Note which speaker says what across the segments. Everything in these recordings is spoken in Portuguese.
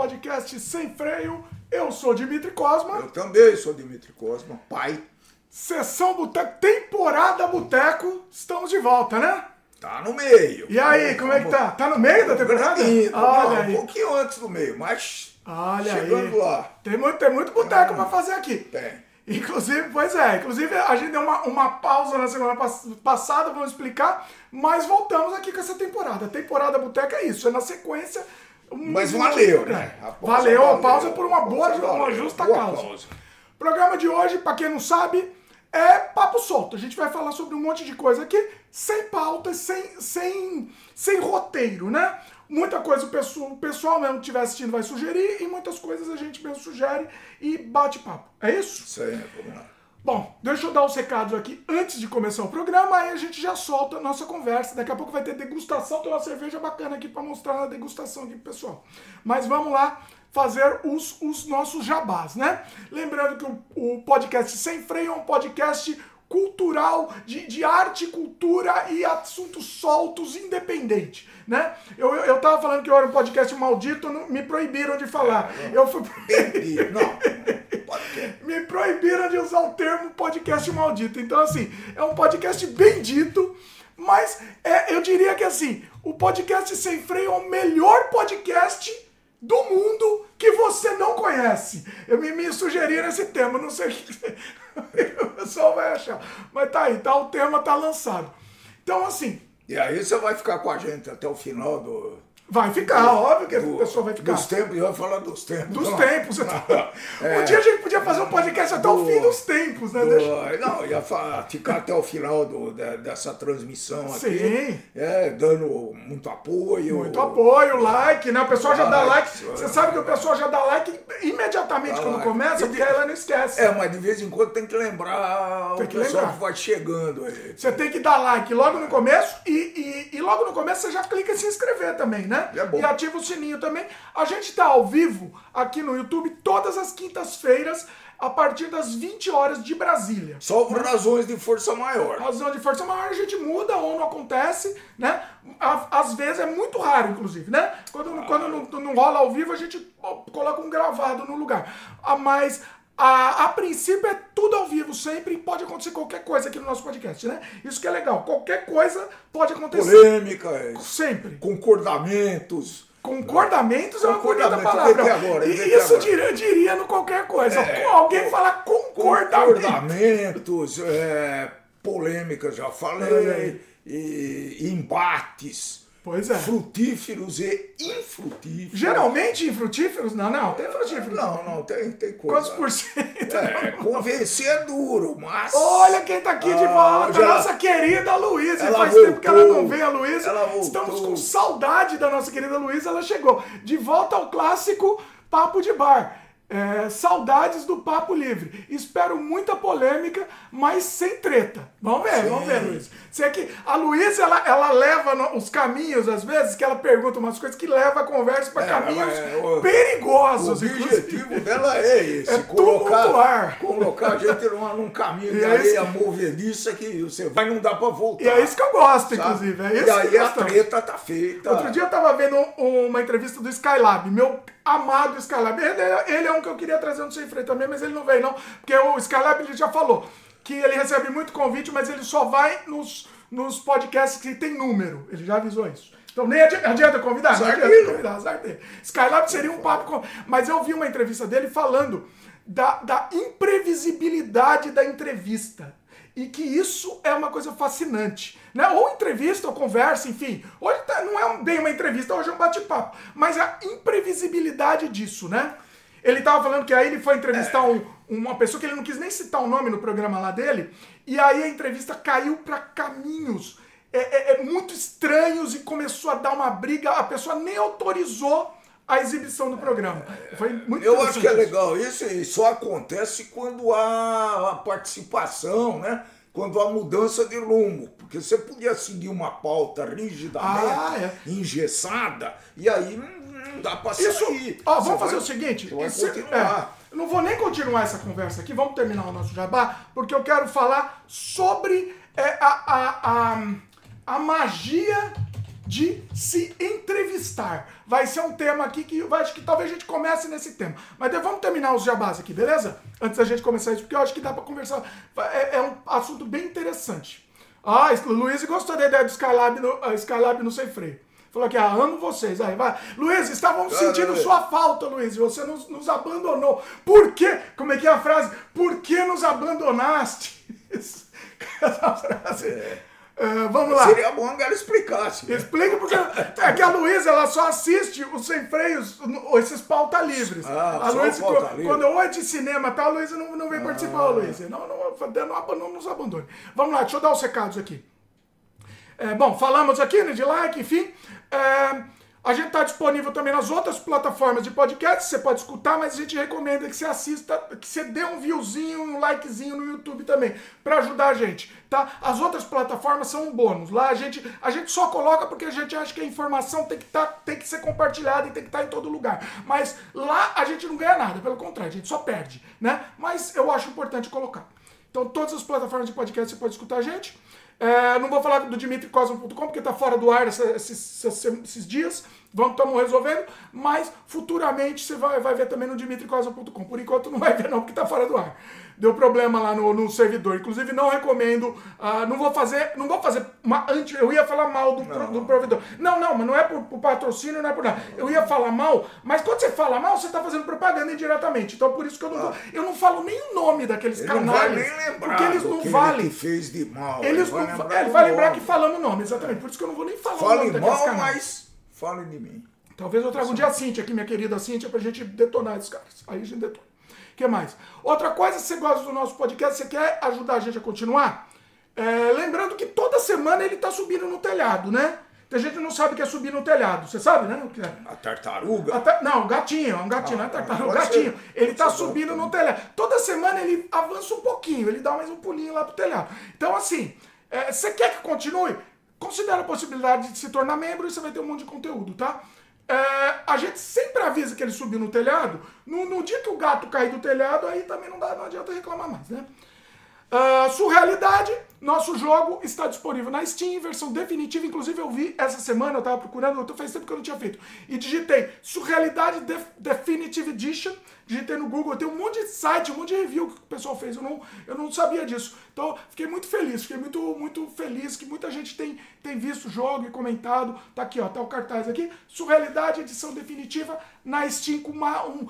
Speaker 1: podcast Sem Freio. Eu sou Dimitri Cosma.
Speaker 2: Eu também sou Dimitri Cosma, pai.
Speaker 1: Sessão Boteco, temporada Boteco. Estamos de volta, né?
Speaker 2: Tá no meio.
Speaker 1: E aí, como é que tá? Tá no meio da temporada?
Speaker 2: Indo,
Speaker 1: Olha
Speaker 2: não,
Speaker 1: aí.
Speaker 2: um pouquinho antes do meio, mas
Speaker 1: Olha
Speaker 2: chegando
Speaker 1: aí.
Speaker 2: lá.
Speaker 1: Tem muito, tem muito boteco pra fazer aqui.
Speaker 2: Tem.
Speaker 1: Inclusive, pois é, inclusive a gente deu uma, uma pausa na semana pass- passada, vamos explicar, mas voltamos aqui com essa temporada. A temporada Boteca é isso, é na sequência. Um-
Speaker 2: Mas valeu, né? A pausa
Speaker 1: Valeu, a
Speaker 2: valeu.
Speaker 1: pausa por uma boa,
Speaker 2: pausa
Speaker 1: uma justa
Speaker 2: Boa
Speaker 1: causa.
Speaker 2: pausa.
Speaker 1: Programa de hoje, pra quem não sabe, é papo solto. A gente vai falar sobre um monte de coisa aqui, sem pauta, sem, sem, sem roteiro, né? Muita coisa o pessoal, o pessoal mesmo que estiver assistindo vai sugerir e muitas coisas a gente mesmo sugere e bate papo. É isso?
Speaker 2: Aí, vamos lá.
Speaker 1: Bom, deixa eu dar os recados aqui antes de começar o programa, aí a gente já solta a nossa conversa. Daqui a pouco vai ter degustação, tem uma cerveja bacana aqui para mostrar na degustação aqui pro pessoal. Mas vamos lá fazer os, os nossos jabás, né? Lembrando que o, o podcast Sem Freio é um podcast cultural, de, de arte, cultura e assuntos soltos, independente, né? Eu, eu, eu tava falando que eu era um podcast maldito, não- me proibiram de falar. Eu fui...
Speaker 2: Entendi. Não, ter.
Speaker 1: me proibiram de usar o termo podcast maldito. Então, assim, é um podcast bem dito, mas é, eu diria que, assim, o podcast Sem Freio é o melhor podcast do mundo que você não conhece. Eu me, me sugeriram esse tema, não sei o que o pessoal vai achar. Mas tá aí, tá, o tema tá lançado. Então, assim,
Speaker 2: E aí você vai ficar com a gente até o final do.
Speaker 1: Vai ficar, óbvio que o pessoal vai ficar.
Speaker 2: Dos tempos, eu ia falar dos tempos.
Speaker 1: Dos
Speaker 2: não.
Speaker 1: tempos.
Speaker 2: É.
Speaker 1: Um dia a gente podia fazer um podcast até o
Speaker 2: Do-
Speaker 1: fim dos tempos, né?
Speaker 2: Do-
Speaker 1: Deixa-
Speaker 2: Não, ia ficar até o final do- dessa transmissão aqui.
Speaker 1: Sim.
Speaker 2: É, dando muito apoio.
Speaker 1: Muito apoio, like, né? O pessoal já dá like.
Speaker 2: Like,
Speaker 1: Você sabe que o pessoal já dá like imediatamente
Speaker 2: Dá
Speaker 1: quando
Speaker 2: like.
Speaker 1: começa, porque ela não esquece.
Speaker 2: É, mas de vez em quando tem que lembrar
Speaker 1: Tem
Speaker 2: o
Speaker 1: que
Speaker 2: pessoal
Speaker 1: lembrar.
Speaker 2: que vai chegando aí.
Speaker 1: Você tem que dar like logo no começo e, e, e logo no começo você já clica em se inscrever também, né?
Speaker 2: É bom.
Speaker 1: E ativa o sininho também. A gente tá ao vivo aqui no YouTube todas as quintas-feiras, a partir das 20 horas de Brasília.
Speaker 2: Só por razões de força maior.
Speaker 1: razão de força maior a gente muda ou não acontece, né? Às vezes é muito raro, inclusive, né? Quando, quando não, não rola ao vivo, a gente coloca um gravado no lugar. Ah, Mas a, a princípio é tudo ao vivo sempre pode acontecer qualquer coisa aqui no nosso podcast, né? Isso que é legal. Qualquer coisa pode acontecer.
Speaker 2: Polêmicas,
Speaker 1: Sempre.
Speaker 2: concordamentos.
Speaker 1: Concordamentos é uma bonita palavra.
Speaker 2: agora,
Speaker 1: E isso diria, diria no qualquer coisa.
Speaker 2: É,
Speaker 1: Alguém fala concordamento.
Speaker 2: Concordamentos, é, polêmicas, já falei, e, e embates
Speaker 1: Pois é.
Speaker 2: frutíferos e infrutíferos.
Speaker 1: Geralmente em frutíferos? Não, não, tem frutíferos.
Speaker 2: Não, não, tem, tem coisa.
Speaker 1: Quantos por cento?
Speaker 2: É, convencer é duro, mas.
Speaker 1: Olha quem tá aqui de
Speaker 2: Ah,
Speaker 1: volta,
Speaker 2: já-
Speaker 1: nossa querida Luísa.
Speaker 2: Ela
Speaker 1: Faz tempo que ela
Speaker 2: voltou.
Speaker 1: não vem, a Luísa.
Speaker 2: Voltou.
Speaker 1: Estamos com saudade da nossa querida Luísa, ela chegou. De volta ao clássico Papo de Bar. É, saudades do Papo Livre. Espero muita polêmica, mas sem treta. Vamos ver,
Speaker 2: Sim.
Speaker 1: vamos ver, Luísa. Sei que a Luísa, ela, ela leva no- os caminhos, às vezes, que ela pergunta umas coisas que leva a conversa para
Speaker 2: É,
Speaker 1: caminhos
Speaker 2: ô, O
Speaker 1: perigosos. inclusive.
Speaker 2: objetivo dela é esse:
Speaker 1: É
Speaker 2: colocar,
Speaker 1: tumultuar.
Speaker 2: colocar a gente num, num caminho de
Speaker 1: E é
Speaker 2: areia
Speaker 1: isso-
Speaker 2: movediça que você vai e não dá pra voltar.
Speaker 1: E é isso que eu gosto,
Speaker 2: sabe?
Speaker 1: inclusive. É isso
Speaker 2: e aí a treta tá feita.
Speaker 1: Outro dia eu tava vendo um- uma entrevista do Skylab, meu amado Skylab. Ele, é- ele é um que eu queria trazer no Sem Freio também, mas ele não veio não, porque o Skylab ele já falou que ele recebe muito convite, mas ele só vai nos, nos podcasts que tem número. Ele já avisou isso. Então nem adi- adianta convidar, não adianta convidar. Skylab seria um papo com... Mas eu vi uma entrevista dele falando da, da imprevisibilidade da entrevista. E que isso é uma coisa fascinante. Né? Ou entrevista, ou conversa, enfim. Hoje tá- não é um- bem uma entrevista, hoje é um bate-papo. Mas a imprevisibilidade disso, né? Ele tava falando que aí ele foi entrevistar um- uma pessoa que ele não quis nem citar o nome no programa lá dele, e aí a entrevista caiu para caminhos é, é- é muito estranhos e começou a dar uma briga, a pessoa nem autorizou a exibição do programa. Foi muito
Speaker 2: Eu acho que é
Speaker 1: isso.
Speaker 2: legal isso e só acontece quando há a participação, né? Quando há mudança de rumo. Porque você podia seguir uma pauta rigidamente,
Speaker 1: Ah, é.
Speaker 2: engessada, e aí não, dá pra
Speaker 1: Isso,
Speaker 2: sair.
Speaker 1: ó,
Speaker 2: Você
Speaker 1: vamos fazer
Speaker 2: vai-
Speaker 1: o seguinte. esse- é, eu não vou nem continuar essa conversa aqui, vamos terminar o nosso jabá, porque eu quero falar sobre é, a, a, a, a magia de se entrevistar. Vai ser um tema aqui que eu acho que talvez a gente comece nesse tema. Mas vamos terminar os jabás aqui, beleza? Antes da gente começar isso, porque eu acho que dá para conversar. É, é, um assunto bem interessante. Ah, o Luiz gostou da ideia do Skylab no, uh, Skylab no sem freio. Falou que ah, amo vocês. Aí, vai. Luiz, estávamos sentindo sua falta, Luiz. Você nos, nos abandonou. Por quê? Como é que é a frase? Por que nos abandonaste? Essa frase. É. Uh, vamos lá.
Speaker 2: Seria bom que ela explicasse.
Speaker 1: Né? Explica, porque é que a Luísa ela só assiste os sem freios, esses pauta livres.
Speaker 2: Ah,
Speaker 1: a Luísa, quando, quando eu é de cinema, tá, a Luísa não, não vem ah. participar, Luísa. Não, não, não, não, nos abandone. Vamos lá, deixa eu dar os recados aqui. É, bom, falamos aqui né, de like, enfim. É, a gente está disponível também nas outras plataformas de podcast, você pode escutar, mas a gente recomenda que você assista, que você dê um viewzinho, um likezinho no YouTube também, para ajudar a gente, tá? As outras plataformas são um bônus. Lá a gente, a gente só coloca porque a gente acha que a informação tem que, tá, tem que ser compartilhada e tem que estar tá em todo lugar. Mas lá a gente não ganha nada, pelo contrário, a gente só perde, né? Mas eu acho importante colocar. Então, todas as plataformas de podcast você pode escutar a gente. É, não vou falar do dimitricosmo.com porque está fora do ar esses, esses, dias. Vamos, estamos resolvendo, mas futuramente você vai, vai ver também no dimitricosmo.com. Por enquanto não vai ver não, porque está fora do ar deu problema lá no, no servidor. Inclusive, não recomendo. Uh, não vou fazer. Não vou fazer uma anti. Eu ia falar mal do, pro, do provedor. Não, não, mas não é por, por, patrocínio, não é por nada. Eu ia falar mal, mas quando você fala mal, você está fazendo propaganda indiretamente. Então por isso que eu não vou, Eu não falo nem o nome daqueles
Speaker 2: ele
Speaker 1: canais.
Speaker 2: Não vai nem lembrar
Speaker 1: porque eles não valem.
Speaker 2: Que fez de mal.
Speaker 1: Eles ele vai não, lembrar, ele vai lembrar que falamos o nome, exatamente. Por isso que eu não vou nem falar
Speaker 2: Fale
Speaker 1: o nome
Speaker 2: mal, canais. mas fale de mim.
Speaker 1: Talvez eu traga um dia a Cintia aqui, minha querida Cintia, pra gente detonar esses caras. Aí a gente detona que mais? Outra coisa, se você gosta do nosso podcast, você quer ajudar a gente a continuar? É, lembrando que toda semana ele está subindo no telhado, né? Tem gente que não sabe o que é subir no telhado. Você sabe, né? O que é?
Speaker 2: A tartaruga?
Speaker 1: A ta... Não, um gatinho, é um gatinho, ah, não é tartaruga, gatinho. Ser. Ele está subindo no telhado. Toda semana ele avança um pouquinho, ele dá mais um pulinho lá pro telhado. Então, assim, é, você quer que continue? Considere a possibilidade de se tornar membro e você vai ter um monte de conteúdo, tá? É, a gente sempre avisa que ele subiu no telhado. No, no, dia que o gato cair do telhado, aí também não, dá, não adianta reclamar mais, né? Uh, Surrealidade, nosso jogo está disponível na Steam, versão definitiva. Inclusive, eu vi essa semana, eu estava procurando, eu faz tempo que eu não tinha feito. E digitei Surrealidade Def Definitive Edition. Digitei no Google, tem um monte de site, um monte de review que o pessoal fez. Eu não, eu não sabia disso. Então, fiquei muito feliz, fiquei muito, muito feliz que muita gente tem, tem visto o jogo e comentado. Tá aqui, ó, tá o cartaz aqui. Surrealidade, edição definitiva na Steam com uma, um,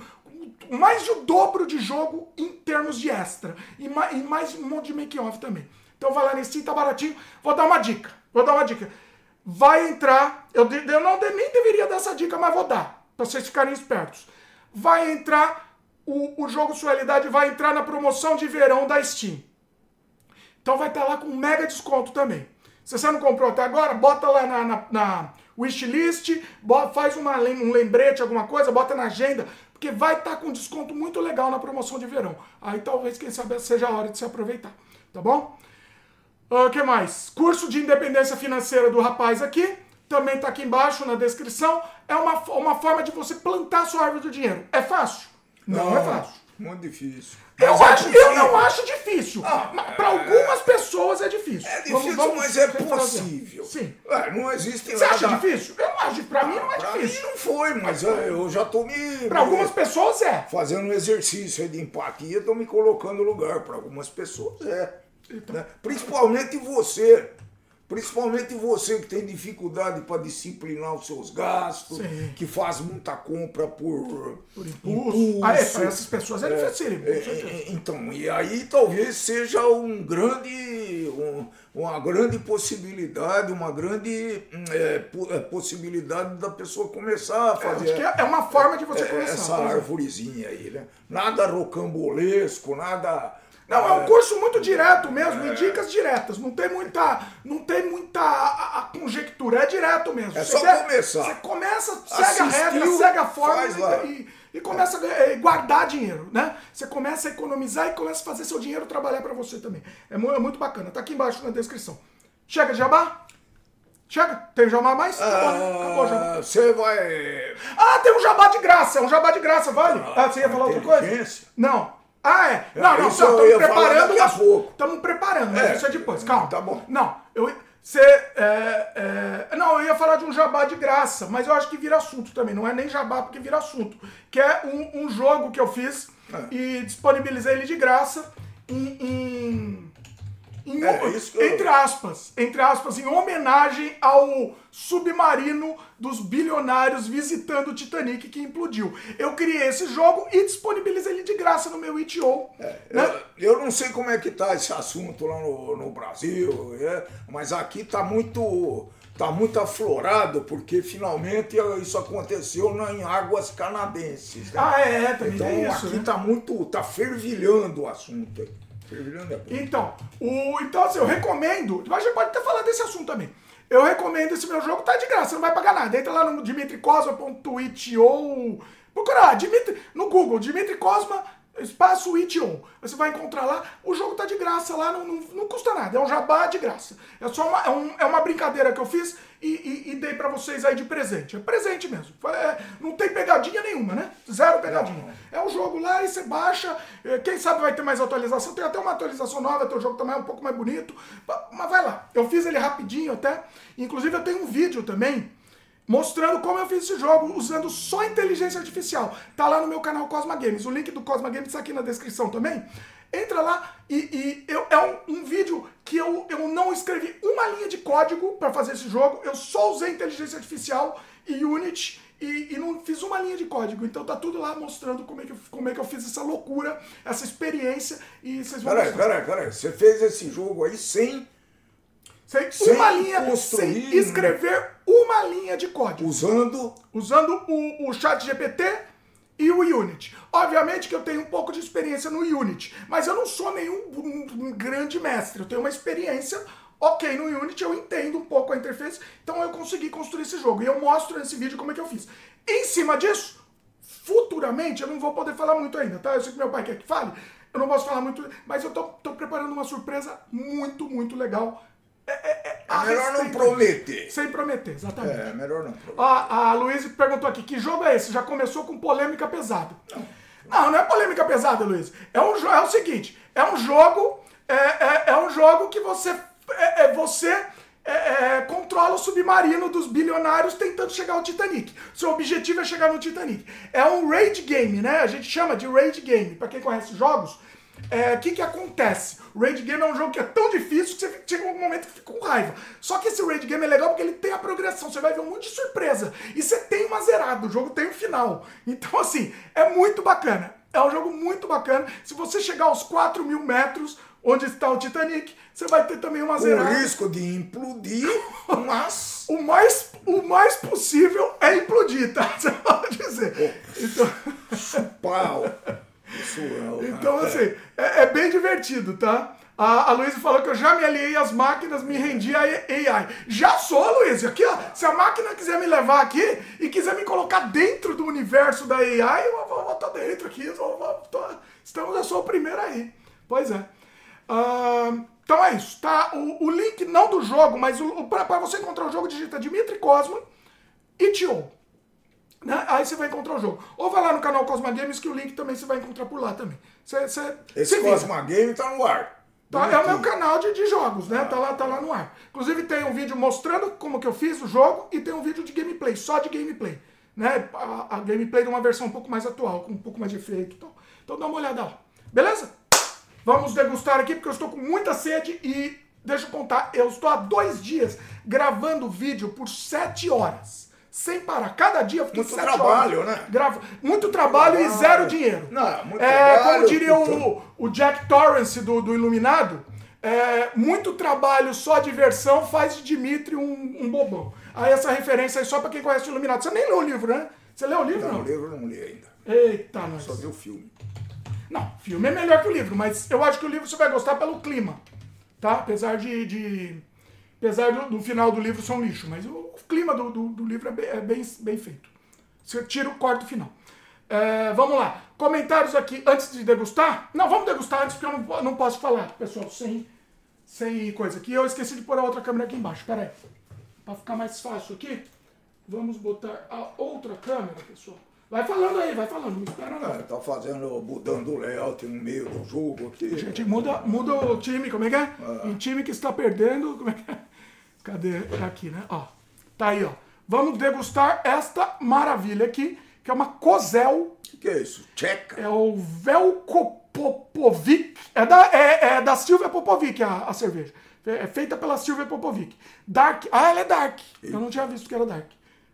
Speaker 1: mais de o dobro de jogo em termos de extra. E mais, e mais um monte de make-off também. Então vai lá nesse Steam, tá baratinho. Vou dar uma dica. Vou dar uma dica. Vai entrar. Eu, eu não nem deveria dar essa dica, mas vou dar. Pra vocês ficarem espertos. Vai entrar. O, o jogo Sua Realidade vai entrar na promoção de verão da Steam. Então vai estar tá lá com mega desconto também. Se você não comprou até agora, bota lá na, na, na wishlist, bota, faz uma, um lembrete, alguma coisa, bota na agenda, porque vai estar tá com desconto muito legal na promoção de verão. Aí talvez, quem sabe, seja a hora de se aproveitar. Tá bom? O uh, que mais? Curso de independência financeira do rapaz aqui. Também está aqui embaixo na descrição. É uma, uma forma de você plantar sua árvore do dinheiro. É fácil? Não, não é fácil.
Speaker 2: Muito difícil.
Speaker 1: Eu, é acho, eu não acho difícil. Ah, para é... algumas pessoas é difícil.
Speaker 2: É difícil, vamos, vamos mas é possível.
Speaker 1: Sim.
Speaker 2: É, não existe
Speaker 1: Você acha difícil? Eu acho. Para mim não é difícil.
Speaker 2: Mim não foi, mas eu, eu já tô me.
Speaker 1: Para algumas pessoas é.
Speaker 2: Fazendo um exercício de empatia, tô me colocando no lugar. Para algumas pessoas é. Então. Né? Principalmente você. Principalmente você que tem dificuldade para disciplinar os seus gastos, Sim. que faz muita compra por,
Speaker 1: por impulso. impulso. Ah, é, para essas pessoas é, é difícil. É,
Speaker 2: é, então, e aí talvez seja um grande, um, uma grande possibilidade, uma grande é, é possibilidade da pessoa começar a fazer.
Speaker 1: é uma forma de você começar.
Speaker 2: Essa árvorezinha aí, né? Nada rocambolesco, nada
Speaker 1: não, é um curso muito direto mesmo, em dicas diretas. Não tem muita, não tem muita a, a conjectura, é direto mesmo.
Speaker 2: É você só quer, começar.
Speaker 1: Você começa, segue a regra, segue a forma e, e, começa a guardar dinheiro, né? Você começa a economizar e começa a fazer seu dinheiro trabalhar para você também. É, é muito bacana. Tá aqui embaixo na descrição. Chega de jabá? Chega? Tem jabá mais? Acabou, né? Acabou jabá.
Speaker 2: Você vai.
Speaker 1: Ah, tem um jabá de graça. É um jabá de graça, vale? Ah, você ia falar outra coisa? Não. Ah, é? Não, não, estamos preparando.
Speaker 2: Daqui a pouco.
Speaker 1: Estamos preparando, mas é, isso é depois. Calma.
Speaker 2: Tá bom.
Speaker 1: Não, eu, Você. É, é, não, eu ia falar de um jabá de graça, mas eu acho que vira assunto também. Não é nem jabá porque vira assunto. Que é um, um jogo que eu fiz
Speaker 2: É.
Speaker 1: e disponibilizei ele de graça em. em- em-
Speaker 2: É, eu-
Speaker 1: entre aspas, entre aspas, em homenagem ao submarino dos bilionários visitando o Titanic que implodiu. Eu criei esse jogo e disponibilizei ele de graça no meu itch.io. né?
Speaker 2: Eu, eu não sei como é que tá esse assunto lá no, no Brasil, é, mas aqui tá muito tá muito aflorado porque finalmente isso aconteceu em águas canadenses. né?
Speaker 1: Ah, é, é, também
Speaker 2: então
Speaker 1: tem isso.
Speaker 2: aqui
Speaker 1: né?
Speaker 2: tá muito tá fervilhando o assunto.
Speaker 1: Então, o, então assim, eu recomendo. A gente pode até falar desse assunto também. Eu recomendo esse meu jogo, tá de graça, não vai pagar nada. Entra lá no dimitricosma.itio. Procura lá, Dimitri, no Google, Dimitri Cosma, espaço itio. Você vai encontrar lá, o jogo tá de graça lá, não, não, não custa nada, é um jabá de graça. É só uma, é, um- é uma brincadeira que eu fiz e, e- e dei pra vocês aí de presente. É presente mesmo. É, não tem pegadinha nenhuma, né? Zero pegadinha. É um jogo lá e você baixa. eh, Quem sabe vai ter mais atualização. Tem até uma atualização nova, teu jogo também é um pouco mais bonito. Mas vai lá. Eu fiz ele rapidinho até. Inclusive eu tenho um vídeo também mostrando como eu fiz esse jogo usando só inteligência artificial. Tá lá no meu canal Cosma Games. O link do Cosma Games tá aqui na descrição também. Entra lá e, e eu- é um, um vídeo que eu, eu não escrevi uma linha de código para fazer esse jogo. Eu só usei inteligência artificial e Unity e, e não fiz uma linha de código. Então tá tudo lá mostrando como é que eu, como é que eu fiz essa loucura, essa experiência e vocês vão
Speaker 2: Peraí, peraí, peraí. Você fez esse jogo aí sem
Speaker 1: Sem,
Speaker 2: Sem
Speaker 1: uma linha, sem escrever uma linha de código.
Speaker 2: usando
Speaker 1: usando o, o chat GPT e o Unity. Obviamente que eu tenho um pouco de experiência no Unity, mas eu não sou nenhum um- um grande mestre. Eu tenho uma experiência ok no Unity, eu entendo um pouco a interface, então eu consegui construir esse jogo. E eu mostro nesse vídeo como é que eu fiz. Em cima disso, futuramente, eu não vou poder falar muito ainda, tá? Eu sei que meu pai quer que fale, eu não posso falar muito, mas eu tô, tô preparando uma surpresa muito, muito legal. É, é, é,
Speaker 2: É melhor não prometer.
Speaker 1: Sem prometer, exatamente.
Speaker 2: É, melhor não prometer.
Speaker 1: A, a Luiz perguntou aqui, que jogo é esse? Já começou com polêmica pesada. Não, não é polêmica pesada, Luiz. É, um, é o seguinte, é um jogo, é, é, é um jogo que você, é, é você é, é, controla o submarino dos bilionários tentando chegar ao Titanic. Seu objetivo é chegar no Titanic. É um raid game, né? A gente chama de raid game. Pra quem conhece jogos, é, o que que acontece? O Raid Game é um jogo que é tão difícil que você chega um momento que fica com raiva. Só que esse Raid Game é legal porque ele tem a progressão, você vai ver um monte de surpresa. E você tem uma zerada, o jogo tem um final. Então, assim, é muito bacana. É um jogo muito bacana. Se você chegar aos 4 mil metros, onde está o Titanic, você vai ter também uma zerada.
Speaker 2: risco de implodir, mas
Speaker 1: O mais, o mais possível é implodir, tá? Você pode dizer. Então...
Speaker 2: pau.
Speaker 1: Então, assim, é, é bem divertido, tá? A, a Luísa falou que eu já me aliei às máquinas, me rendi a AI. Já sou, Luísa. Aqui, ó, se a máquina quiser me levar aqui e quiser me colocar dentro do universo da AI, eu vou estar dentro aqui. Eu vou- tô- estamos, eu sou o primeiro aí. Pois é. Ah, então é isso, tá? O, o link não do jogo, mas para você encontrar o jogo, digita Dimitri Cosma e Tio. Né? Aí você vai encontrar o jogo. Ou vai lá no canal Cosma Games, que o link também você vai encontrar por lá também. Você, você,
Speaker 2: esse. Cosma Game tá no ar.
Speaker 1: Tá, é o meu canal de, de jogos, né? Tá lá, tá lá no ar. Inclusive tem um vídeo mostrando como que eu fiz o jogo e tem um vídeo de gameplay, só de gameplay. Né? A, a gameplay de uma versão um pouco mais atual, com um pouco mais de efeito e tal. Então dá uma olhada lá. Beleza? Vamos degustar aqui, porque eu estou com muita sede e deixa eu contar, eu estou há dois dias gravando vídeo por sete horas. Sem parar. Cada dia eu fiquei
Speaker 2: Muito trabalho,
Speaker 1: horas.
Speaker 2: né?
Speaker 1: Gravo. Muito trabalho e zero dinheiro.
Speaker 2: Não, muito
Speaker 1: é,
Speaker 2: trabalho,
Speaker 1: como diria o, o Jack Torrance do, do Iluminado, é, muito trabalho, só diversão faz de Dimitri um, um bobão. Aí essa referência aí só pra quem conhece o Iluminado. Você nem leu o livro, né? Você leu o livro?
Speaker 2: Não,
Speaker 1: Não.
Speaker 2: o livro eu não li ainda.
Speaker 1: Eita, nós.
Speaker 2: Só vi o filme.
Speaker 1: Não, filme é melhor que o livro, mas eu acho que o livro você vai gostar pelo clima, tá? Apesar de... de- apesar do, do final do livro ser um lixo, mas o, o clima do, do, do livro é bem, é bem, bem feito. Você tira o corte final. É, vamos lá. Comentários aqui antes de degustar. Não, vamos degustar antes, porque eu não, não posso falar, pessoal, sem, sem coisa aqui. Eu esqueci de pôr a outra câmera aqui embaixo. Pera aí. Pra ficar mais fácil aqui, vamos botar a outra câmera, pessoal. Vai falando aí, vai falando. Não espera não.
Speaker 2: É, tá fazendo, mudando o layout no meio do jogo aqui.
Speaker 1: Gente muda, muda o time, como é que é? Um time que está perdendo, como é que é? Cadê? É aqui, né? Ó. Tá aí, ó. Vamos degustar esta maravilha aqui, que é uma Kozel.
Speaker 2: O que, que, é isso? Tcheca?
Speaker 1: É o Velko Popovic. É da, é, é da Silvia Popovic a, a cerveja. É feita pela Silvia Popovic. Dark. Ah, ela é Dark. Eu não tinha visto que era Dark.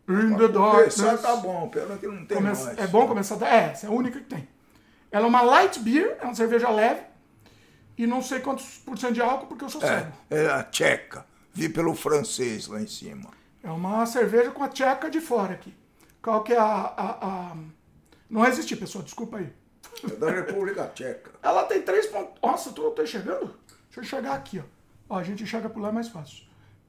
Speaker 2: In the Darkness. tá bom, pena que não tem Começa, mais.
Speaker 1: É bom começar. É, essa é a única que tem. Ela é uma light beer, é uma cerveja leve. E não sei quantos por cento de álcool, porque eu sou
Speaker 2: é,
Speaker 1: cego.
Speaker 2: É a tcheca. Vi pelo francês lá em cima.
Speaker 1: É uma cerveja com a tcheca de fora aqui. Qual que é a. a, a... Não existe, pessoal, desculpa aí.
Speaker 2: É da República Tcheca.
Speaker 1: Ela tem três pontos. Nossa, tu tô enxergando? Deixa eu enxergar aqui, ó. ó a gente enxerga por lá é mais fácil.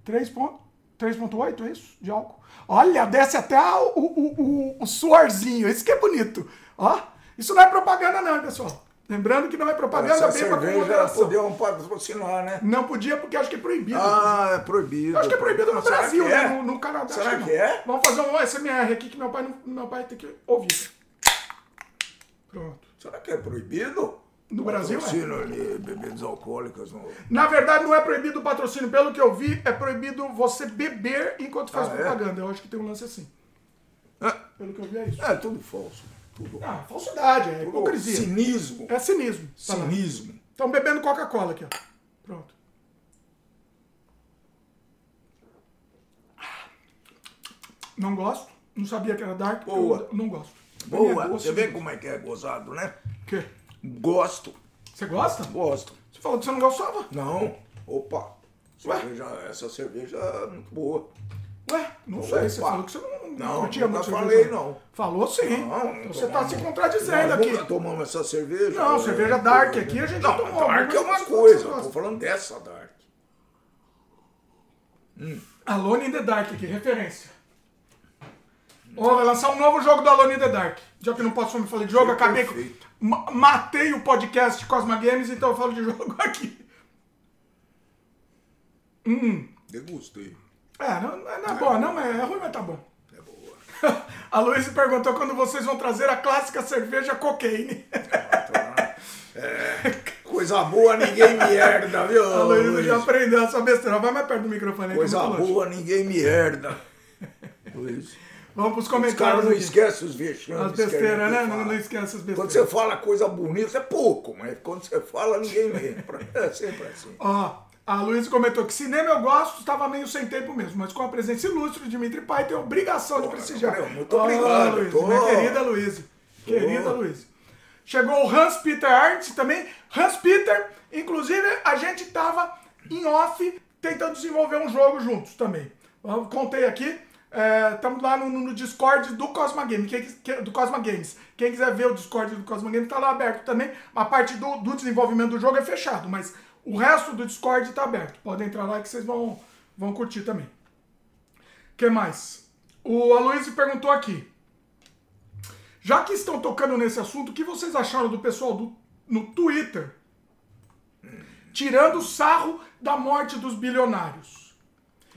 Speaker 1: 3,8 é isso? De álcool. Olha, desce até o, o, o, o suorzinho. Isso que é bonito. Ó, isso não é propaganda, não, pessoal. Lembrando que não é propaganda,
Speaker 2: Essa cerveja podiam patrocinar, né?
Speaker 1: Não podia porque acho que é proibido.
Speaker 2: Ah, é proibido.
Speaker 1: Eu acho que é proibido no Brasil,
Speaker 2: é?
Speaker 1: né? No, no Canadá.
Speaker 2: Será que, é?
Speaker 1: Vamos fazer um SMR aqui que meu pai, meu pai tem que ouvir. Pronto.
Speaker 2: Será que é proibido?
Speaker 1: No Brasil
Speaker 2: patrocínio é. ali, bebidas alcoólicas. No...
Speaker 1: Na verdade, não é proibido o patrocínio. Pelo que eu vi, é proibido você beber enquanto faz ah, é? propaganda. É? Eu acho que tem um lance assim.
Speaker 2: É.
Speaker 1: Pelo que eu vi, é isso.
Speaker 2: É, tudo falso. Tudo.
Speaker 1: Ah, falsidade, é hipocrisia.
Speaker 2: Cinismo.
Speaker 1: É cinismo.
Speaker 2: Cinismo.
Speaker 1: Estão bebendo Coca-Cola aqui, ó. Pronto. Não gosto. Não sabia que era dark.
Speaker 2: Boa.
Speaker 1: não gosto.
Speaker 2: Boa. Você vê como é que é gozado, né?
Speaker 1: quê?
Speaker 2: Gosto.
Speaker 1: Você gosta?
Speaker 2: Gosto.
Speaker 1: Você falou que você não gostava?
Speaker 2: Não. Opa. Cerveja, essa cerveja é muito boa.
Speaker 1: Ué, não Opa. sei. Você falou que você não
Speaker 2: não, curtia muito falei, cerveja. não.
Speaker 1: Falou sim. Não, então você está se contradizendo aqui. Nós
Speaker 2: tomamos essa cerveja.
Speaker 1: Não, cerveja Dark aqui a gente
Speaker 2: não,
Speaker 1: tomou.
Speaker 2: Dark é uma coisa, eu tô falando dessa Dark.
Speaker 1: Hum. Alone in the Dark aqui, referência. Ó, oh, vai lançar um novo jogo do Alone in the Dark. Já que não posso falar de jogo, acabei com... Matei o podcast Cosma Games, então eu falo de jogo aqui. Hum.
Speaker 2: Degustei.
Speaker 1: É, não, não é boa, não, é ruim, mas tá bom. A Luísa perguntou quando vocês vão trazer a clássica cerveja cocaine.
Speaker 2: É, coisa boa ninguém me herda, viu?
Speaker 1: A Luísa já aprendeu essa besteira. Vai mais perto do microfone aí.
Speaker 2: Coisa boa ninguém me herda.
Speaker 1: Luiz. Vamos pros comentários. Os caras
Speaker 2: não esquecem os vexames.
Speaker 1: As besteiras, né? Não, não esquece as besteiras.
Speaker 2: Quando você fala coisa bonita, é pouco, mas quando você fala, ninguém lembra. É sempre assim.
Speaker 1: Ó, a Luísa comentou que cinema eu gosto, estava meio sem tempo mesmo, mas com a presença ilustre de Dimitri Pai, tem obrigação de prestigiar.
Speaker 2: Muito obrigado.
Speaker 1: Luiz, minha querida Luísa. Querida Luísa. Chegou o Hans Peter Arndt também. Hans Peter, inclusive, a gente estava em off tentando desenvolver um jogo juntos também. Eu contei aqui. Estamos é, lá no, no, Discord do Cosma Games. Quem, do Cosma Games. Quem quiser ver o Discord do Cosma Games está lá aberto também. A parte do, do desenvolvimento do jogo é fechado, mas o resto do Discord está aberto. Podem entrar lá que vocês vão, vão curtir também. O que mais? O Aloysio perguntou aqui. Já que estão tocando nesse assunto, o que vocês acharam do pessoal do, no Twitter tirando sarro da morte dos bilionários?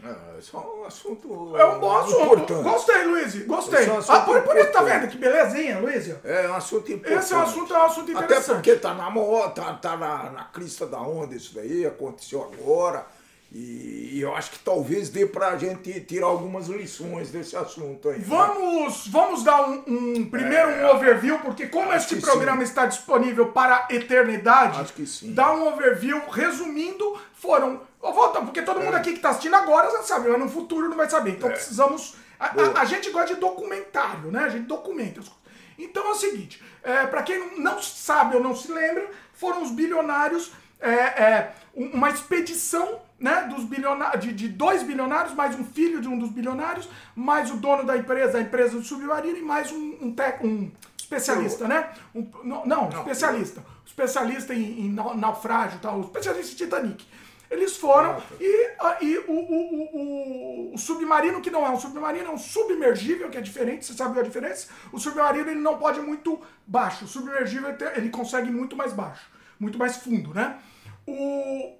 Speaker 2: Ah, isso é um assunto.
Speaker 1: É um bom assunto. Importante. Gostei, Luiz. Gostei. É um ah, por, por isso, tá vendo? Que belezinha, Luiz.
Speaker 2: É um assunto importante.
Speaker 1: Esse é um assunto, é um assunto interessante.
Speaker 2: Até porque tá na moda, tá, tá na, na crista da onda isso daí, aconteceu agora. E, e eu acho que talvez dê pra gente tirar algumas lições desse assunto aí. Né?
Speaker 1: Vamos, né? vamos dar um, um primeiro é, um overview, porque como este programa sim. está disponível para a eternidade,
Speaker 2: acho que sim.
Speaker 1: dá um overview resumindo, foram Volta, porque todo mundo é. aqui que está assistindo agora já sabe, mas no futuro não vai saber. Então é. precisamos. A, a, a, gente gosta de documentário, né? A gente documenta as coisas. Então é o seguinte: é, para quem não sabe ou não se lembra, foram os bilionários, é, é, uma expedição né, dos bilionários, de, de, dois bilionários, mais um filho de um dos bilionários, mais o dono da empresa, a empresa do submarino, e mais um, um, tec, um especialista, né? Um, não, não, especialista. Especialista em, em naufrágio e tal, especialista em Titanic. Eles foram e, e o, o, o, o, submarino, que não é um submarino, é um submergível, que é diferente, você sabe a diferença? O submarino ele não pode ir muito baixo, o submergível ele consegue muito mais baixo, muito mais fundo, né? O...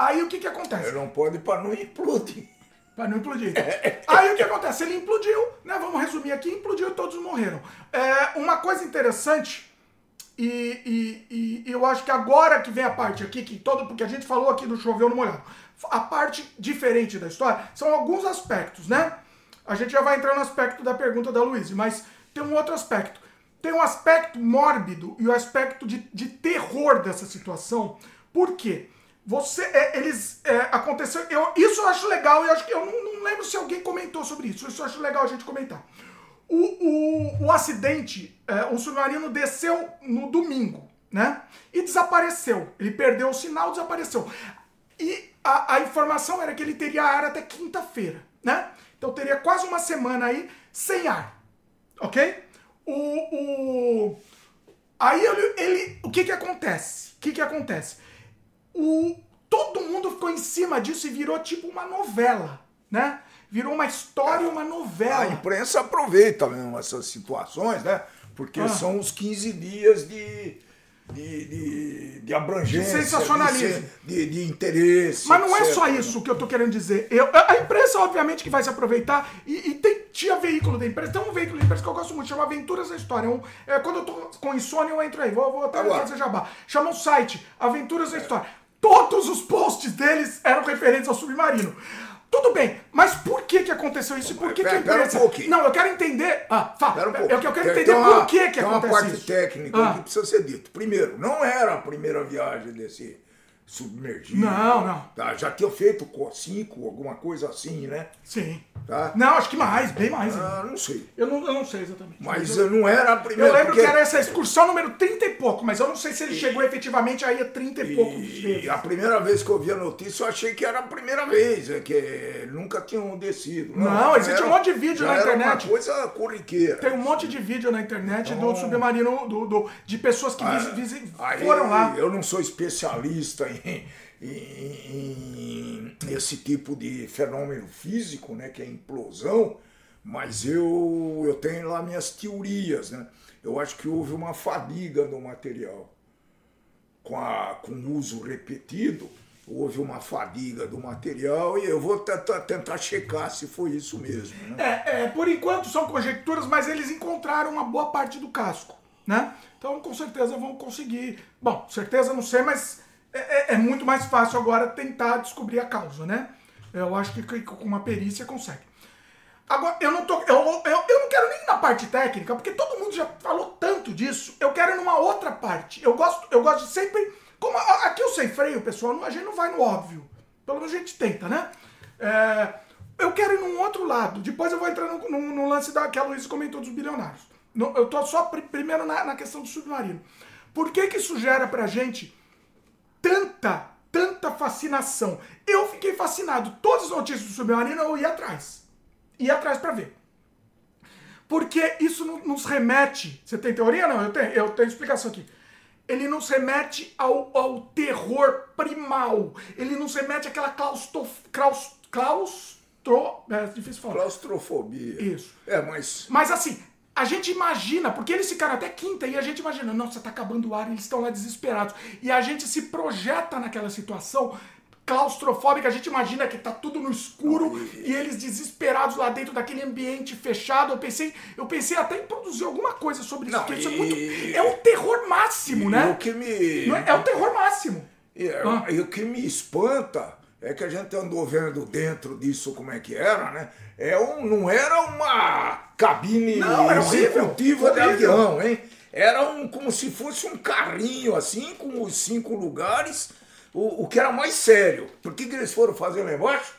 Speaker 1: Aí o que que acontece?
Speaker 2: Ele não pode para não implodir.
Speaker 1: Para não implodir. Aí o que acontece? Ele implodiu, né? Vamos resumir aqui, implodiu e todos morreram. É, uma coisa interessante e, e, e, eu acho que agora que vem a parte aqui, que todo, porque a gente falou aqui do choveu no molhado. a parte diferente da história são alguns aspectos, né? A gente já vai entrar no aspecto da pergunta da Luísa, mas tem um outro aspecto. Tem um aspecto mórbido e o um aspecto de, de terror dessa situação. Por quê? Você, é, eles, é, aconteceu, eu, isso eu acho legal, eu acho que eu não, não, lembro se alguém comentou sobre isso, isso eu acho legal a gente comentar. O, o, o acidente, é, o submarino desceu no domingo, né? E desapareceu. Ele perdeu o sinal, desapareceu. E a, a informação era que ele teria ar até quinta-feira, né? Então teria quase uma semana aí sem ar, ok? O, o... Aí ele, ele, o que que acontece? O que que acontece? O, todo mundo ficou em cima disso e virou tipo uma novela, né? Virou uma história, uma novela.
Speaker 2: A imprensa aproveita mesmo essas situações, né? Porque ah. são os 15 dias de, de, de, de abrangência,
Speaker 1: de sensacionalismo,
Speaker 2: de, de, interesse.
Speaker 1: Mas não etc. é só isso que eu tô querendo dizer. Eu, a imprensa, obviamente, que vai se aproveitar e, e, tem, tinha veículo da imprensa. Tem um veículo da imprensa que eu gosto muito, chama Aventuras da História. É um, é, quando eu tô com insônia, eu entro aí. Vou, vou até fazer jabá. Chama um site, Aventuras da História. Todos os posts deles eram referentes ao submarino. Tudo bem, mas por que que aconteceu isso? Por que, pera, que a imprensa... Um não, eu quero entender... Ah, fala. Pera um pouco. Eu, quero entender uma, por que que aconteceu
Speaker 2: isso. Tem uma parte técnica ah. que precisa ser dito. Primeiro, não era a primeira viagem desse submergido.
Speaker 1: Não, não.
Speaker 2: Tá, já tinha feito cinco, alguma coisa assim, né?
Speaker 1: Sim. Tá? Não, acho que mais, bem mais.
Speaker 2: Ah, não sei.
Speaker 1: Eu não, eu não sei exatamente.
Speaker 2: Mas, mas eu, não era a primeira.
Speaker 1: Eu lembro porque... que era essa excursão número 30 e pouco, mas eu não sei se ele e... chegou efetivamente aí a 30 e, e
Speaker 2: vezes. a primeira vez que eu vi a notícia, eu achei que era a primeira vez, é que nunca tinham descido.
Speaker 1: Não, não existe era, um monte de vídeo na internet.
Speaker 2: Era uma coisa corriqueira.
Speaker 1: Tem um monte de vídeo na internet então... do submarino, do, do, de pessoas que ah, vis, vis, foram lá.
Speaker 2: Eu não sou especialista em em, esse tipo de fenômeno físico, né, que é implosão, mas eu, eu tenho lá minhas teorias. Né? Eu acho que houve uma fadiga no material. Com, a, com o uso repetido, houve uma fadiga do material e eu vou tentar, tentar checar se foi isso mesmo.
Speaker 1: Né? É, é, por enquanto são conjecturas, mas eles encontraram uma boa parte do casco. Né? Então com certeza vão conseguir. Bom, certeza não sei, mas é, é, é, muito mais fácil agora tentar descobrir a causa, né? Eu acho que com uma perícia consegue. Agora, eu não tô. Eu, eu, eu não quero nem na parte técnica, porque todo mundo já falou tanto disso. Eu quero numa outra parte. Eu gosto, eu gosto de sempre. Como aqui eu sei freio, pessoal, a gente não vai no óbvio. Pelo menos a gente tenta, né? É, eu quero ir num outro lado. Depois eu vou entrar no, no, no lance da, que a Luísa comentou dos bilionários. No, eu tô só pr primeiro na, na questão do submarino. Por que, que isso gera pra gente tanta, tanta fascinação. Eu fiquei fascinado. Todas as notícias do submarino eu ia atrás. Ia atrás para ver. Porque isso nos remete. Você tem teoria? Não, eu tenho, eu tenho explicação aqui. Ele nos remete ao, ao terror primal. Ele nos remete àquela claustro, claustro, claustro, é difícil falar.
Speaker 2: Claustrofobia.
Speaker 1: Isso.
Speaker 2: É, mas.
Speaker 1: Mas assim, a gente imagina, porque eles ficaram até quinta e a gente imagina, nossa, tá acabando o ar, eles estão lá desesperados. E a gente se projeta naquela situação claustrofóbica, a gente imagina que tá tudo no escuro e eles desesperados lá dentro daquele ambiente fechado. Eu pensei, eu pensei até em produzir alguma coisa sobre isso, Não, porque e... isso é muito é o terror máximo,
Speaker 2: e
Speaker 1: né?
Speaker 2: O que me
Speaker 1: é, é o terror máximo.
Speaker 2: E, ah. e o que me espanta é que a gente andou vendo dentro disso como é que era, né? É um, não era uma cabine
Speaker 1: não,
Speaker 2: executiva de avião, hein? Era um, como se fosse um carrinho assim, com os cinco lugares, o, o que era mais sério. Por que, que eles foram fazer lá embaixo?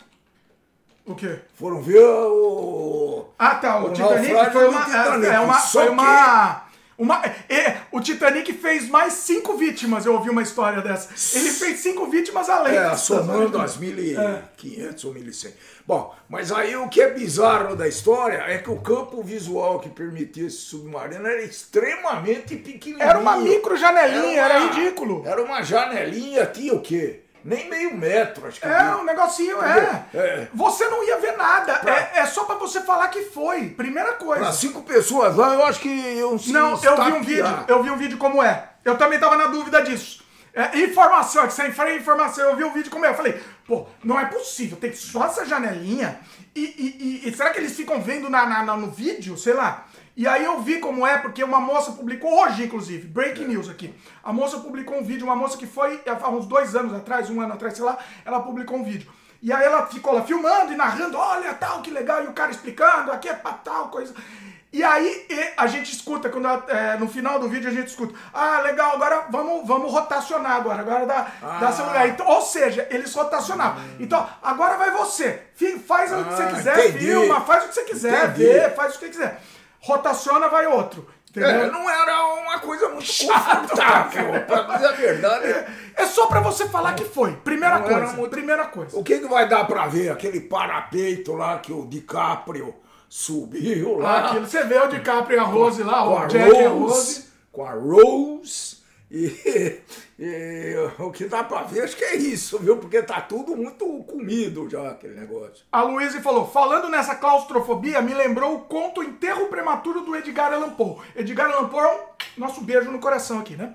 Speaker 1: O quê?
Speaker 2: Foram ver o.
Speaker 1: Ah, tá. O, o Titanic foi uma. Titanic. É, uma, foi uma. Uma, é, o Titanic fez mais cinco vítimas, eu ouvi uma história dessa. Ele fez cinco vítimas além.
Speaker 2: É, somando as 1.500 é. ou 1.100. Bom, mas aí o que é bizarro da história é que o campo visual que permitia esse submarino era extremamente pequenininho.
Speaker 1: Era uma micro janelinha, era, uma, era ridículo.
Speaker 2: Era uma janelinha, tinha o quê? Nem meio metro, acho que.
Speaker 1: É, um negocinho, é. é. Você não ia ver nada. Pra... É, é, só pra você falar que foi. Primeira coisa.
Speaker 2: Pra cinco pessoas lá, eu acho que eu
Speaker 1: Não, eu vi um vídeo. Eu vi um vídeo como é. Eu também tava na dúvida disso. É, informação, é que sem freio informação. Eu vi um vídeo como é. Eu falei, pô, não é possível. Tem só essa janelinha. E, e, e, e será que eles ficam vendo na, na, na, no vídeo? Sei lá. E aí eu vi como é, porque uma moça publicou hoje, inclusive, breaking news aqui. A moça publicou um vídeo, uma moça que foi há uns dois anos atrás, um ano atrás, sei lá, ela publicou um vídeo. E aí ela ficou lá filmando e narrando, olha tal, que legal, e o cara explicando, aqui é pra tal coisa. E aí a gente escuta, quando é, no final do vídeo a gente escuta, ah, legal, agora vamos, vamos rotacionar agora, agora dá, ah. dá seu lugar. Então, ou seja, eles rotacionavam. Hum. Então, agora vai você, faz o que você ah, quiser, entendi. filma, faz o que você quiser, entendi. vê, faz o que você quiser. Rotaciona, vai outro.
Speaker 2: É, não era uma coisa muito confortável, pra dizer a verdade.
Speaker 1: É, é só pra você falar que foi. Primeira não coisa. Muito... Primeira coisa.
Speaker 2: O que, que vai dar pra ver? Aquele parapeito lá que o DiCaprio subiu lá.
Speaker 1: Ah, aquilo, você vê o DiCaprio e a Rose lá, o Jack Rose, e a Rose.
Speaker 2: Com a Rose. E, e, o que dá pra ver, acho que é isso, viu? Porque tá tudo muito comido já, aquele negócio.
Speaker 1: A Luísa falou: falando nessa claustrofobia, me lembrou o conto Enterro Prematuro do Edgar Allan Poe. Edgar Allan Poe é um nosso beijo no coração aqui, né?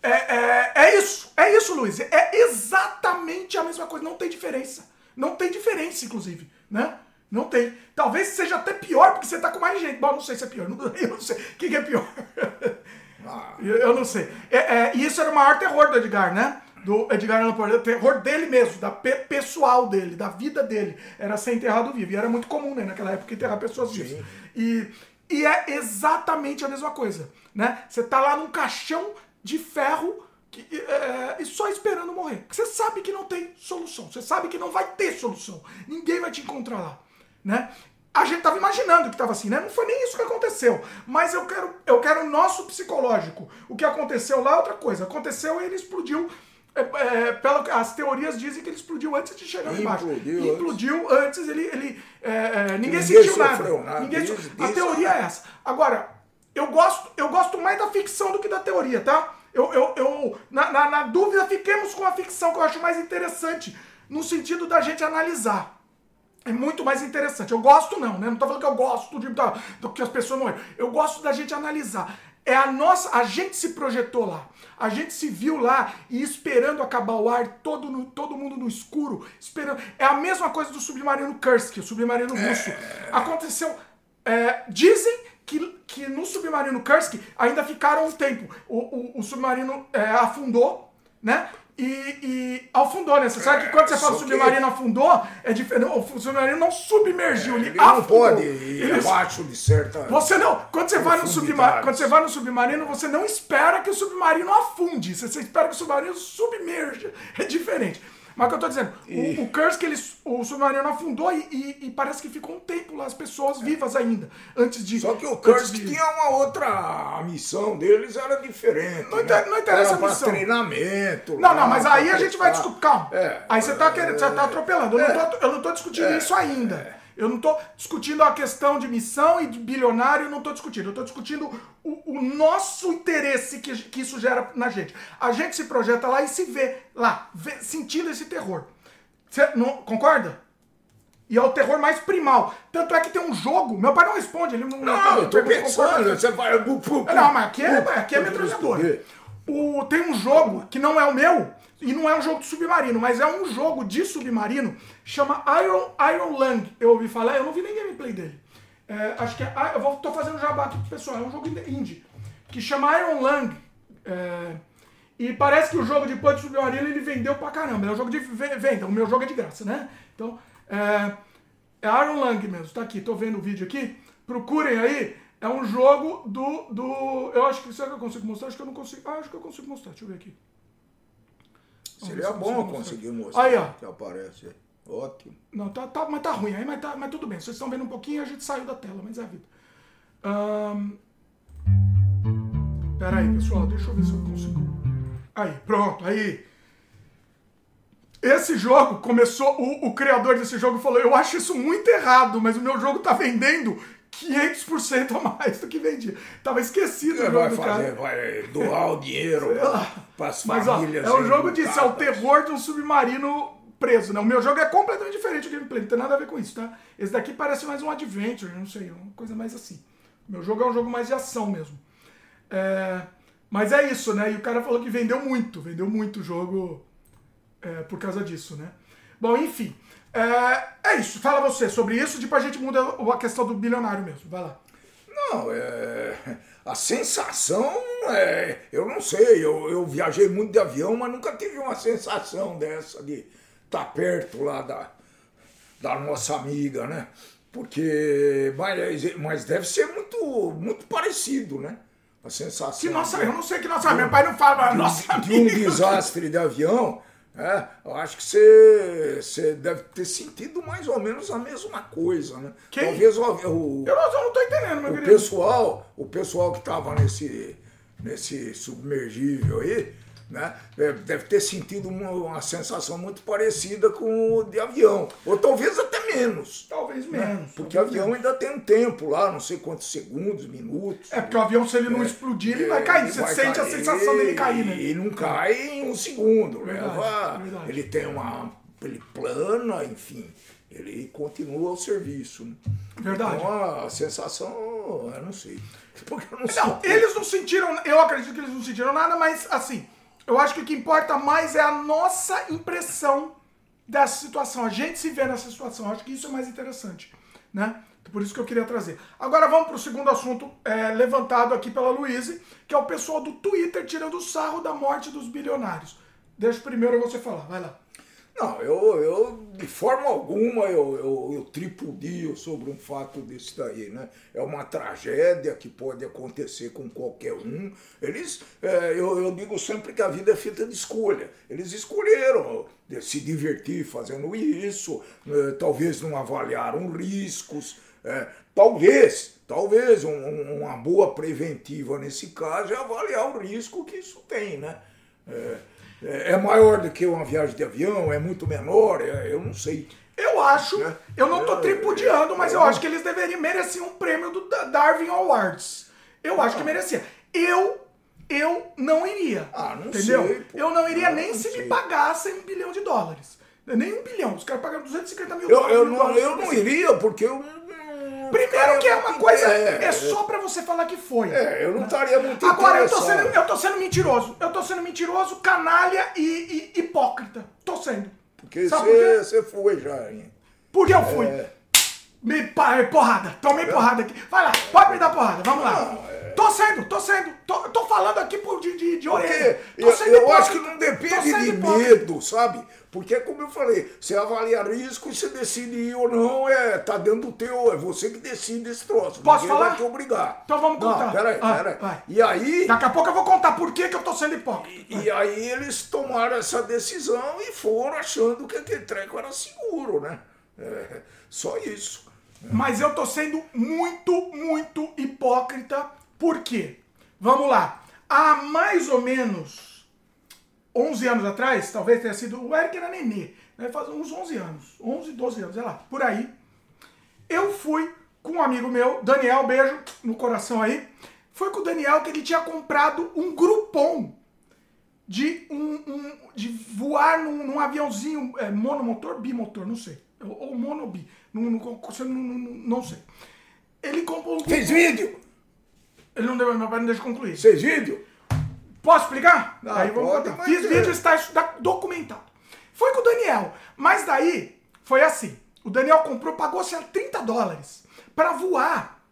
Speaker 1: É, é, é isso, é isso, Luiz. É exatamente a mesma coisa, não tem diferença. Não tem diferença, inclusive, né? Não tem. Talvez seja até pior porque você tá com mais gente. Bom, não sei se é pior. Não, eu não sei. O que, que é pior? Ah. Eu, eu, não sei. É, é, e isso era o maior terror do Edgar, né? Do Edgar Allan Poe. O terror dele mesmo, da pe pessoal dele, da vida dele. Era ser enterrado vivo. E era muito comum, né? Naquela época, enterrar pessoas vivas. E, e é exatamente a mesma coisa, né? Você tá lá num caixão de ferro que, é, e só esperando morrer. Porque você sabe que não tem solução. Você sabe que não vai ter solução. Ninguém vai te encontrar lá né? A gente estava imaginando que estava assim, né? Não foi nem isso que aconteceu. Mas eu quero, eu quero o nosso psicológico. O que aconteceu lá é outra coisa. Aconteceu e ele explodiu. É, é, as teorias dizem que ele explodiu antes de chegar lá embaixo. Implodiu, implodiu antes, ele. ele é, é ninguém, sentiu nada. nada. Ninguém diz, a teoria é essa. Agora, eu gosto, eu gosto mais da ficção do que da teoria, tá? Eu, eu, eu na, na, na dúvida, fiquemos com a ficção, que eu acho mais interessante, no sentido da gente analisar é muito mais interessante. Eu gosto não, né? Não tô falando que eu gosto de, do que as pessoas morreram. Eu gosto da gente analisar. É a nossa, a gente se projetou lá. A gente se viu lá e esperando acabar o ar, todo, no, todo mundo no escuro, esperando. É a mesma coisa do submarino Kursk, o submarino é. russo. Aconteceu. É, dizem que, que no submarino Kursk ainda ficaram um tempo. O, o, o submarino é, afundou, né? E, e afundou, né? Você sabe que quando você fala submarino afundou, é diferente. O submarino não submergiu,
Speaker 2: é,
Speaker 1: ele,
Speaker 2: ele não pode ir ele... abaixo de certa.
Speaker 1: Você não. Quando você, vai no submarino, quando você vai no submarino, você não espera que o submarino afunde. Você, você espera que o submarino submerja. É diferente. Mas o que eu tô dizendo, e... o, o Kursk, ele, o submarino afundou e, e, e, parece que ficou um tempo lá, as pessoas vivas ainda, antes de...
Speaker 2: Só que o Kursk de... tinha uma outra... A missão deles era diferente,
Speaker 1: Não, né? não interessa
Speaker 2: era
Speaker 1: a missão.
Speaker 2: treinamento.
Speaker 1: Não, não, mas aí a gente vai discutir... Calma. É, aí você tá, querendo, você tá atropelando. Eu, é, não, tô, eu não tô discutindo é, isso ainda. Eu não estou discutindo a questão de missão e de bilionário, eu não estou discutindo. Eu estou discutindo o, o, nosso interesse que, que isso gera na gente. A gente se projeta lá e se vê lá, vê, sentindo esse terror. Você não concorda? E é o terror mais primal. Tanto é que tem um jogo. Meu pai não responde, ele não.
Speaker 2: Não, eu tô pensando, você vai.
Speaker 1: Não, mas aqui é, aqui é metralhadora. O, tem um jogo que não é o meu, e não é um jogo de submarino, mas é um jogo de submarino, chama Iron, Iron Lang. Eu ouvi falar, eu não vi nem gameplay dele. É, acho que é. Eu vou, tô fazendo jabá aqui pro pessoal, é um jogo indie. Que chama Iron Lang. É, e parece que o jogo de punch submarino ele vendeu pra caramba. É um jogo de venda. O meu jogo é de graça, né? Então, é, é Iron Lang mesmo. Tá aqui, tô vendo o vídeo aqui. Procurem aí. É um jogo do. do eu acho que. Será que eu consigo mostrar? Acho que eu não consigo. Ah, acho que eu consigo mostrar. Deixa eu ver aqui.
Speaker 2: Seria bom conseguir mostrar.
Speaker 1: Aí, ó.
Speaker 2: Que aparece. Ótimo.
Speaker 1: Não, tá, tá, mas tá ruim aí, mas, tá, mas tudo bem. Vocês estão vendo um pouquinho a gente saiu da tela, mas é a vida. Um... Pera aí, pessoal, deixa eu ver se eu consigo. Aí, pronto, aí. Esse jogo começou. O, o criador desse jogo falou: Eu acho isso muito errado, mas o meu jogo tá vendendo 500% a mais do que vendia. Tava esquecido
Speaker 2: o jogo do cara. Vai doar o dinheiro para as famílias.
Speaker 1: Ó, é o jogo disso, é o terror de um submarino preso. Né? O meu jogo é completamente diferente do gameplay, não tem nada a ver com isso, tá? Esse daqui parece mais um adventure, não sei, uma coisa mais assim. O meu jogo é um jogo mais de ação mesmo. É... Mas é isso, né? E o cara falou que vendeu muito, vendeu muito o jogo é, por causa disso, né? Bom, enfim. É, é, isso, fala você sobre isso, depois a gente muda a questão do bilionário mesmo. Vai lá.
Speaker 2: Não, é, a sensação é. Eu não sei, eu, eu viajei muito de avião, mas nunca tive uma sensação dessa de estar tá perto lá da, da nossa amiga, né? Porque. Mas, mas deve ser muito, muito parecido, né? A sensação.
Speaker 1: Que nossa, de, eu não sei que nossa. Meu pai não fala,
Speaker 2: de,
Speaker 1: nossa
Speaker 2: de um desastre de avião. É, eu acho que você, você deve ter sentido mais ou menos a mesma coisa, né?
Speaker 1: Quem?
Speaker 2: Talvez o, o
Speaker 1: eu, não, eu não tô entendendo, meu
Speaker 2: o
Speaker 1: querido.
Speaker 2: pessoal, o pessoal que estava nesse, nesse submergível aí, né? É, deve ter sentido uma, uma, sensação muito parecida com o de avião. Ou talvez até menos.
Speaker 1: Talvez
Speaker 2: né?
Speaker 1: menos.
Speaker 2: Porque
Speaker 1: talvez
Speaker 2: avião
Speaker 1: menos.
Speaker 2: ainda tem um tempo lá, não sei quantos segundos, minutos.
Speaker 1: É porque o avião, se ele não
Speaker 2: É,
Speaker 1: explodir, ele vai cair.
Speaker 2: ele
Speaker 1: Você
Speaker 2: vai
Speaker 1: sente a
Speaker 2: cair
Speaker 1: sensação dele cair, né?
Speaker 2: E não cai em um segundo.
Speaker 1: Verdade,
Speaker 2: leva,
Speaker 1: verdade.
Speaker 2: Ele tem uma. Ele plana, enfim. Ele continua o serviço. né?
Speaker 1: Verdade.
Speaker 2: Então a sensação, eu não sei. Porque eu não,
Speaker 1: Não,
Speaker 2: sei.
Speaker 1: eles não sentiram, eu acredito que eles não sentiram nada, mas assim, eu acho que o que importa mais é a nossa impressão dessa situação, a gente se vê nessa situação, eu acho que isso é mais interessante, né? Por isso que eu queria trazer. Agora vamos para o segundo assunto é, levantado aqui pela Luíse, que é o pessoal do Twitter tirando sarro da morte dos bilionários. Deixa primeiro você falar, vai lá.
Speaker 2: Não, eu, eu de forma alguma eu, eu, eu tripudio sobre um fato desse daí, né? É uma tragédia que pode acontecer com qualquer um. Eles, é, eu, eu digo sempre que a vida é feita de escolha. Eles escolheram se divertir fazendo isso, é, talvez não avaliaram riscos, é, talvez, talvez um- uma boa preventiva nesse caso é avaliar o risco que isso tem, né? É, é- é maior do que uma viagem de avião, é muito menor, é- eu não sei.
Speaker 1: Eu acho,
Speaker 2: É.
Speaker 1: eu não tô
Speaker 2: É,
Speaker 1: tripudiando, mas
Speaker 2: é.
Speaker 1: eu acho que eles deveriam merecer um prêmio do Da- Darwin Awards. Eu acho que merecia. Eu, eu não iria.
Speaker 2: Ah, não
Speaker 1: entendeu?
Speaker 2: sei, pô.
Speaker 1: Eu não iria
Speaker 2: Ah,
Speaker 1: nem
Speaker 2: não
Speaker 1: se
Speaker 2: sei.
Speaker 1: me pagassem um bilhão de dólares. Nem um bilhão. Os caras pagaram 250 mil
Speaker 2: Eu,
Speaker 1: dólares.
Speaker 2: eu, não,
Speaker 1: dólares
Speaker 2: eu não iria, porque eu.
Speaker 1: Primeiro que é uma coisa,
Speaker 2: inte-
Speaker 1: é, só pra você falar que foi.
Speaker 2: É, eu não estaria muito
Speaker 1: Agora eu tô, sendo, eu tô sendo mentiroso. Eu tô sendo mentiroso, canalha e, e hipócrita. Tô sendo.
Speaker 2: Porque
Speaker 1: por
Speaker 2: você foi já, hein?
Speaker 1: Porque eu fui.
Speaker 2: É.
Speaker 1: Me pa- porrada, tomei porrada aqui. Vai lá, pode me dar porrada, vamos lá. Tô sendo, tô sendo, tô, tô falando aqui por, de, de, de orelha. Tô
Speaker 2: eu, eu acho que não depende de medo, sabe? Porque como eu falei, você avalia risco e você decide ir ou não, é, tá dentro do teu, é você que decide esse troço.
Speaker 1: Posso
Speaker 2: Ninguém
Speaker 1: falar?
Speaker 2: vai te obrigar.
Speaker 1: Então vamos contar.
Speaker 2: Não, peraí,
Speaker 1: Ah,
Speaker 2: peraí.
Speaker 1: vai.
Speaker 2: E aí,
Speaker 1: Daqui a pouco eu vou contar por que, que eu tô sendo hipócrita.
Speaker 2: e aí eles tomaram essa decisão e foram achando que aquele treco era seguro, né? É, só isso.
Speaker 1: Mas eu tô sendo muito, muito hipócrita. Por quê? Vamos lá. Há mais ou menos 11 anos atrás, talvez tenha sido. O Eric era nenê. Né? Faz uns 11 anos. 11, 12 anos, sei lá. Por aí. Eu fui com um amigo meu, Daniel, beijo no coração aí. Foi com o Daniel que ele tinha comprado um Groupon de, um, um- de voar num, num aviãozinho é, monomotor, bimotor, não sei. Ou, ou monobi, não, não, sei. Ele comprou um
Speaker 2: Fez vídeo?
Speaker 1: Ele não deu, meu pai não deixa concluir.
Speaker 2: Fez vídeo?
Speaker 1: Posso explicar?
Speaker 2: Ah,
Speaker 1: Aí vamos
Speaker 2: pode,
Speaker 1: contar. Fiz
Speaker 2: é.
Speaker 1: vídeo, está documentado. Foi com o Daniel. Mas daí, foi assim. O Daniel comprou, pagou sei lá, 30 dólares para voar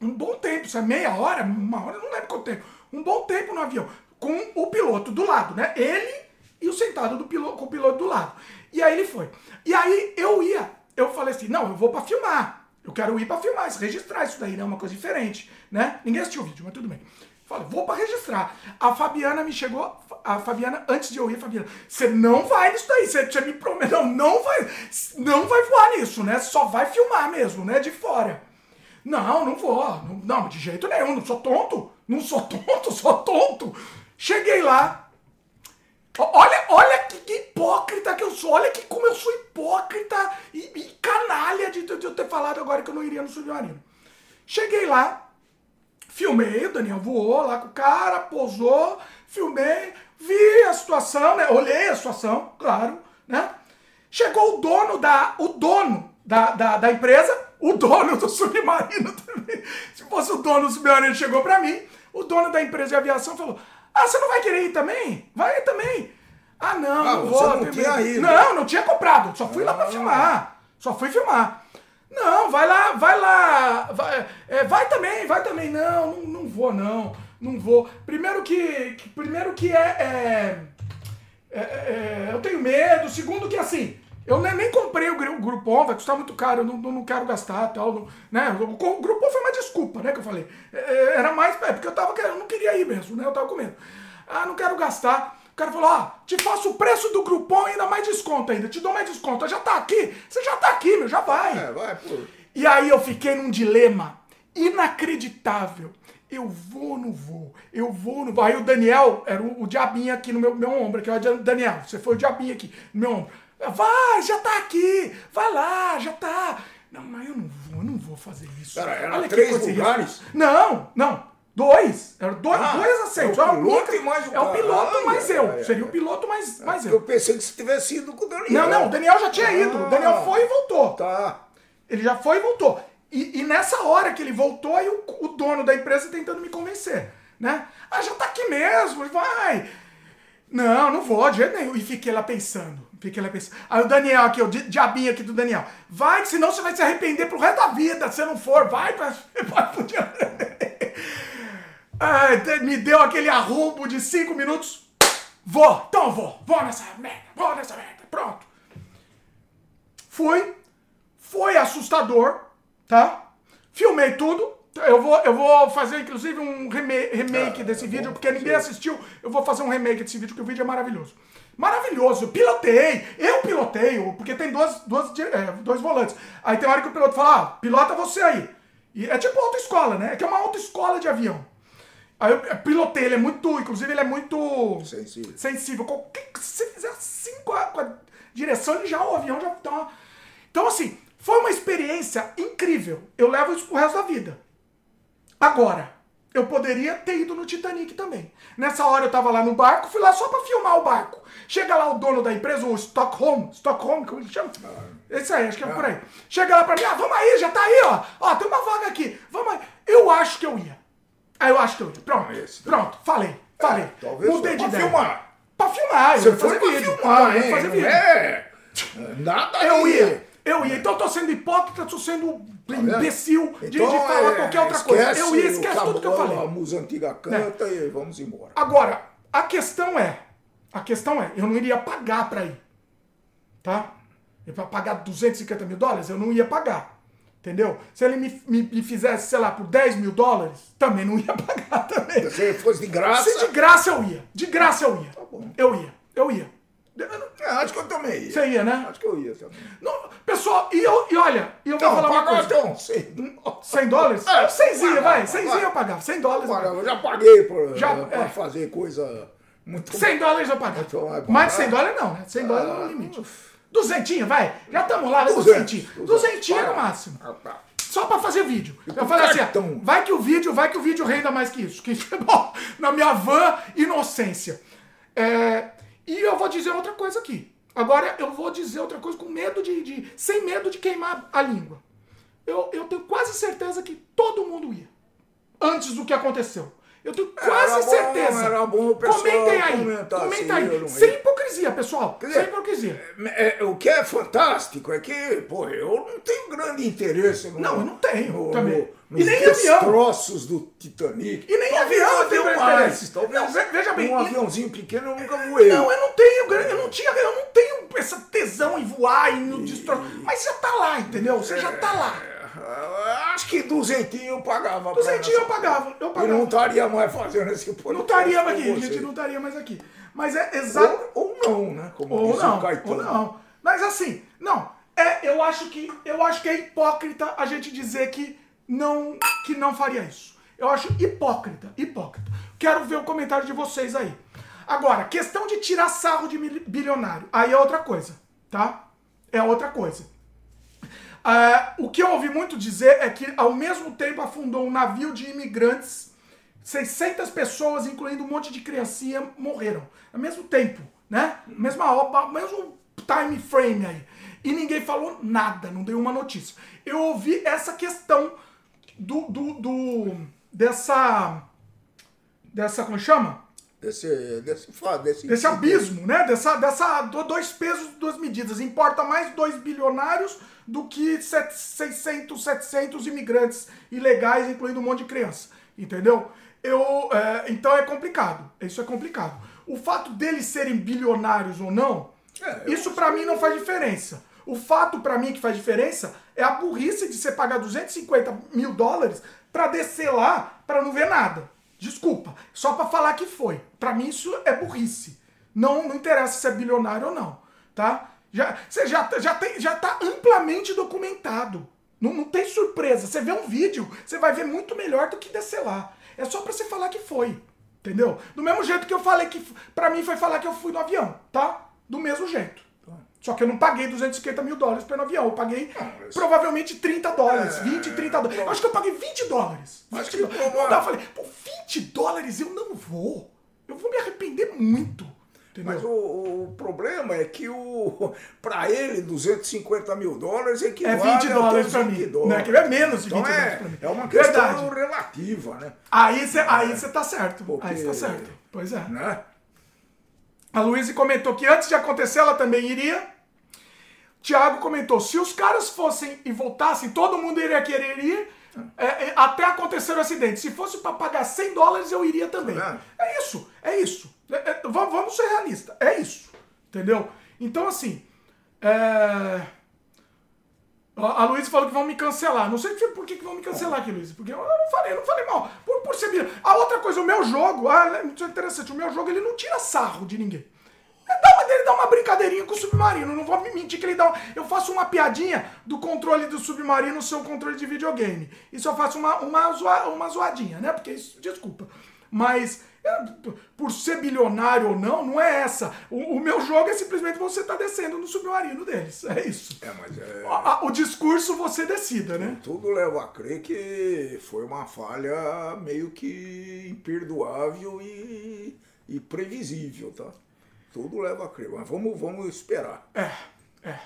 Speaker 1: um bom tempo, sabe? Meia hora, uma hora, não lembro quanto tempo. Um bom tempo no avião. Com o piloto do lado, né? Ele e o sentado do piloto, com o piloto do lado. E aí ele foi. E aí eu ia. Eu falei assim, não, eu vou para filmar. Eu quero ir para filmar, isso, registrar isso daí, né? Uma coisa diferente, né? Ninguém assistiu o vídeo, mas tudo bem. Falei, vou para registrar. A Fabiana me chegou, a Fabiana, antes de eu ir, Fabiana, você não vai nisso daí, você, você me prometeu, não, não vai, não vai voar nisso, né? Só vai filmar mesmo, né? De fora. Não, não vou. Não, não, de jeito nenhum. Não sou tonto. Não sou tonto, sou tonto. Cheguei lá. Olha, olha que, que hipócrita que eu sou. Olha que como eu sou hipócrita e, e canalha de, de eu ter falado agora que eu não iria no submarino. Cheguei lá, filmei, o Daniel voou lá com o cara, posou, filmei, vi a situação, né? Olhei a situação, claro, né? Chegou o dono da. O dono da, da, da empresa, o dono do submarino também. Se fosse o dono do submarino, ele chegou pra mim, o dono da empresa de aviação falou: Ah, você não vai querer ir também? Vai ir também. Ah, não,
Speaker 2: Ah,
Speaker 1: não vou.
Speaker 2: não
Speaker 1: tem
Speaker 2: tinha
Speaker 1: medo."
Speaker 2: ido.
Speaker 1: Não, não tinha comprado. Só fui lá pra
Speaker 2: Ah.
Speaker 1: filmar. Só fui filmar. Não, vai lá, vai lá. Vai, é, vai também, vai também. Não, não, não vou, não. Não vou. Primeiro que. que primeiro que é, é, é, é, Eu tenho medo. Segundo que assim. Eu nem, nem comprei o, o Groupon, vai custar muito caro, eu não, não quero gastar tal. Não, né? O, o Groupon foi uma desculpa, né? Que eu falei. É, é, era mais. É, porque eu tava eu não queria ir mesmo, né? Eu tava com medo. Ah, não quero gastar. O cara falou: ah, te faço o preço do Groupon e ainda mais desconto ainda. Te dou mais desconto. Já tá aqui. Você já tá aqui, meu, já vai.
Speaker 2: É, vai, pô.
Speaker 1: E aí eu fiquei num dilema inacreditável. Eu vou ou não vou? Eu vou ou não vou? Aí o Daniel, era o, o diabinho aqui no meu, meu ombro, aqui, ó, Daniel, você foi o diabinho aqui no meu ombro. Vai, já tá aqui, vai lá, já tá. Não, mas eu não vou, eu não vou fazer isso.
Speaker 2: Cara, era três lugares?
Speaker 1: Não, não, dois. Dois,
Speaker 2: Ah,
Speaker 1: dois
Speaker 2: é o piloto e mais o
Speaker 1: É o piloto
Speaker 2: Ai,
Speaker 1: mais
Speaker 2: ai,
Speaker 1: eu.
Speaker 2: ai,
Speaker 1: Seria o piloto mais, mais
Speaker 2: Eu
Speaker 1: eu.
Speaker 2: pensei que você tivesse ido com o Daniel.
Speaker 1: Não, não, o Daniel já tinha ido. O Daniel
Speaker 2: Ah.
Speaker 1: foi e voltou.
Speaker 2: Tá.
Speaker 1: Ele já foi e voltou. E, e nessa hora que ele voltou, aí o, o dono da empresa tentando me convencer, né? Ah, já tá aqui mesmo, vai. Não, não vou, de jeito nenhum. E fiquei lá pensando. Fiquei lá pensando. Aí o Daniel aqui, o di- diabinho aqui do Daniel. Vai, que senão você vai se arrepender pro resto da vida. Se não for, vai pra... Vai pro dia... Te- me deu aquele arrombo de cinco minutos. Vou, então vou. Vou nessa merda, vou nessa merda. Pronto. Fui. Foi assustador, tá? Filmei tudo. Eu vou, eu vou fazer, inclusive, um remake
Speaker 2: Ah,
Speaker 1: desse
Speaker 2: é
Speaker 1: vídeo,
Speaker 2: bom,
Speaker 1: porque ninguém
Speaker 2: sim.
Speaker 1: assistiu. Eu vou fazer um remake desse vídeo, porque o vídeo é maravilhoso. Maravilhoso. Eu pilotei. Eu piloteio, porque tem duas, duas, é, dois volantes. Aí tem hora que o piloto fala, ah, pilota você aí. E é tipo autoescola, né? É que é uma autoescola de avião. Aí eu eu pilotei, ele é muito, inclusive ele é muito
Speaker 2: Sensível.
Speaker 1: sensível. Qualquer que você fizer assim com a, com a direção, ele já, o avião já tá. uma- Então, assim, foi uma experiência incrível. Eu levo isso pro resto da vida. Agora, eu poderia ter ido no Titanic também. Nessa hora eu tava lá no barco, fui lá só pra filmar o barco. Chega lá o dono da empresa, o Stockholm, Stockholm, como ele chama? Esse aí, acho que é por aí. Chega lá pra mim, ah, vamos aí, já tá aí, ó. Ó, tem uma vaga aqui, vamos aí. Eu acho que eu ia. Aí eu acho que eu ia. Pronto,
Speaker 2: Esse.
Speaker 1: pronto, falei, falei.
Speaker 2: É, talvez
Speaker 1: Mudei de
Speaker 2: pra
Speaker 1: ideia.
Speaker 2: filmar.
Speaker 1: Pra filmar, eu
Speaker 2: Você
Speaker 1: ia
Speaker 2: foi
Speaker 1: fazer
Speaker 2: pra
Speaker 1: vídeo.
Speaker 2: filmar,
Speaker 1: Eu ia
Speaker 2: hein?
Speaker 1: fazer vídeo.
Speaker 2: é? Nada
Speaker 1: Eu
Speaker 2: aí.
Speaker 1: ia, eu ia. Então eu tô sendo hipócrita, tô sendo
Speaker 2: vendo?
Speaker 1: imbecil de, de
Speaker 2: Então,
Speaker 1: falar
Speaker 2: é,
Speaker 1: qualquer outra coisa. Eu ia, esquece tudo que eu falei.
Speaker 2: A música antiga canta e vamos embora.
Speaker 1: Agora, a questão é, a questão é, eu não iria pagar pra ir, tá? Pra pagar 250 mil dólares, eu não ia pagar, entendeu? Se ele me, me, me fizesse, sei lá, por 10 mil dólares, também não ia pagar também.
Speaker 2: Se fosse de graça,
Speaker 1: Se de graça eu ia, de graça eu ia,
Speaker 2: bom.
Speaker 1: eu ia, eu ia. Eu não-
Speaker 2: é, acho que eu também ia.
Speaker 1: Você ia, né?
Speaker 2: Acho que eu ia também.
Speaker 1: Não, pessoal, e, eu, e olha, e eu vou
Speaker 2: Então,
Speaker 1: falar uma coisa.
Speaker 2: então, sei.
Speaker 1: 100 dólares?
Speaker 2: É,
Speaker 1: 100 ia, vai, 100
Speaker 2: vai.
Speaker 1: eu pagava, 100 dólares. eu
Speaker 2: eu já paguei pra,
Speaker 1: Já,
Speaker 2: pra
Speaker 1: é.
Speaker 2: fazer coisa muito
Speaker 1: 100 dólares eu pagava. Mais de
Speaker 2: pagar.
Speaker 1: 100 dólares não, né? 100 dólares é o
Speaker 2: Ah,
Speaker 1: limite. Duzentinho, vai. Já estamos lá?
Speaker 2: 200,
Speaker 1: duzentinho. Duzentinho é no máximo.
Speaker 2: Ah, tá.
Speaker 1: Só pra fazer vídeo. Eu falei assim, ó, vai que o vídeo, vai que o vídeo renda mais que isso. Que, bom, na minha van inocência. É, e eu vou dizer outra coisa aqui. Agora eu vou dizer outra coisa com medo de, de- sem medo de queimar a língua. Eu, eu tenho quase certeza que todo mundo ia. Antes do que aconteceu. Eu tenho quase
Speaker 2: bom,
Speaker 1: certeza.
Speaker 2: era bom o pessoal
Speaker 1: Comentem aí.
Speaker 2: comentar
Speaker 1: Comenta
Speaker 2: assim,
Speaker 1: aí. Sem
Speaker 2: ia.
Speaker 1: hipocrisia, pessoal.
Speaker 2: Dizer,
Speaker 1: Sem hipocrisia.
Speaker 2: É, o que é fantástico é que, pô, eu não tenho grande interesse no,
Speaker 1: Não, eu não tenho
Speaker 2: no,
Speaker 1: também.
Speaker 2: no-
Speaker 1: E nem avião.
Speaker 2: destroços do Titanic.
Speaker 1: E nem
Speaker 2: Talvez
Speaker 1: avião eu tenho
Speaker 2: mais, talvez
Speaker 1: Não, ve- veja bem,
Speaker 2: um
Speaker 1: e-
Speaker 2: aviãozinho pequeno eu nunca voei.
Speaker 1: Não, eu não tenho, eu não tinha, eu não tenho essa tesão em voar e no destro... Mas já tá lá, entendeu? Você já tá lá.
Speaker 2: Ah, Acho que duzentinho eu pagava.
Speaker 1: Duzentinho eu pagava, eu
Speaker 2: E
Speaker 1: pagava.
Speaker 2: não estaria mais fazendo esse podcast.
Speaker 1: Não estaria mais aqui, a gente não estaria mais aqui. Mas é exato.
Speaker 2: Ou, ou não, né? Como
Speaker 1: Ou
Speaker 2: diz
Speaker 1: não,
Speaker 2: o
Speaker 1: ou
Speaker 2: Caetano.
Speaker 1: não. Mas assim, não. É, eu acho que eu acho que é hipócrita a gente dizer que não que não faria isso. Eu acho hipócrita, hipócrita. Quero ver o comentário de vocês aí. Agora, questão de tirar sarro de bilionário, aí é outra coisa, tá? É outra coisa. Ah, o que eu ouvi muito dizer é que ao mesmo tempo afundou um navio de imigrantes 600 pessoas, incluindo um monte de criancinha, morreram. Ao mesmo tempo, né? Mesma obra, mesmo time frame aí. E ninguém falou nada, não deu uma notícia. Eu ouvi essa questão do, do, do- dessa, dessa, como chama?
Speaker 2: Desse, desse, desse,
Speaker 1: Desse abismo, né? Dessa, dessa do- dois pesos, duas medidas. Importa mais dois bilionários do que set- 600, 700 imigrantes ilegais, incluindo um monte de criança. Entendeu? Eu, é, então é complicado. Isso é complicado. O fato deles serem bilionários ou não,
Speaker 2: É,
Speaker 1: isso pra mim não faz diferença. O fato pra mim que faz diferença é a burrice de você pagar 250 mil dólares pra descer lá pra não ver nada. Desculpa, só pra falar que foi. Pra mim isso é burrice. Não, não interessa se é bilionário ou não, tá? Já, você já, já, tem, já tá amplamente documentado. Não, não tem surpresa. Você vê um vídeo, você vai ver muito melhor do que descer lá. É só pra você falar que foi. Entendeu? Do mesmo jeito que eu falei que. Pra mim foi falar que eu fui no avião, tá? Do mesmo jeito. Só que eu não paguei 250 mil dólares no avião. Eu paguei
Speaker 2: mas-
Speaker 1: provavelmente 30 dólares,
Speaker 2: É,
Speaker 1: 20, 30 dólares. Eu acho que eu paguei 20 dólares.
Speaker 2: Mas
Speaker 1: 20
Speaker 2: que
Speaker 1: dólares. Não dá, eu falei, pô, 20 dólares eu não vou. Eu vou me arrepender muito. Entendeu?
Speaker 2: Mas o, o problema é que o para ele 250 mil dólares
Speaker 1: É
Speaker 2: equivale
Speaker 1: 20
Speaker 2: a
Speaker 1: dólares pra
Speaker 2: 20
Speaker 1: mim.
Speaker 2: dólares.
Speaker 1: Né? Que é menos de 20
Speaker 2: Então
Speaker 1: dólares
Speaker 2: é,
Speaker 1: mim.
Speaker 2: é uma questão
Speaker 1: Verdade.
Speaker 2: relativa, né?
Speaker 1: Aí você aí cê tá certo.
Speaker 2: Porque-
Speaker 1: Aí você tá certo. Pois é.
Speaker 2: né?
Speaker 1: A Luísa comentou que antes de acontecer ela também iria. Tiago comentou: se os caras fossem e voltassem, todo mundo iria querer ir é, é, até acontecer o acidente. Se fosse para pagar 100 dólares, eu iria também.
Speaker 2: Vendo?
Speaker 1: É isso, é isso. É, é, vamos, vamos ser realistas. É isso. Entendeu? Então, assim. É... A Luísa falou que vão me cancelar. Não sei por que, que vão me cancelar aqui, Luísa. Porque eu não falei, eu não falei mal. Por, por ser. A outra coisa, o meu jogo, ah, isso é interessante, o meu jogo ele não tira sarro de ninguém. Uma, ele dá uma brincadeirinha com o submarino. Não vou me mentir que ele dá. um- eu faço uma piadinha do controle do submarino ser um controle de videogame. Isso eu faço uma, uma, zoa- uma zoadinha, né? Porque isso, desculpa. Mas é, por ser bilionário ou não, não é essa. O, o meu jogo é simplesmente você tá descendo no submarino deles. É isso.
Speaker 2: É, mas é,
Speaker 1: a- o discurso você decida, né?
Speaker 2: tudo leva a crer que foi uma falha meio que imperdoável e, e previsível, tá? Tudo leva a crer, mas vamos, vamos esperar.
Speaker 1: É, é.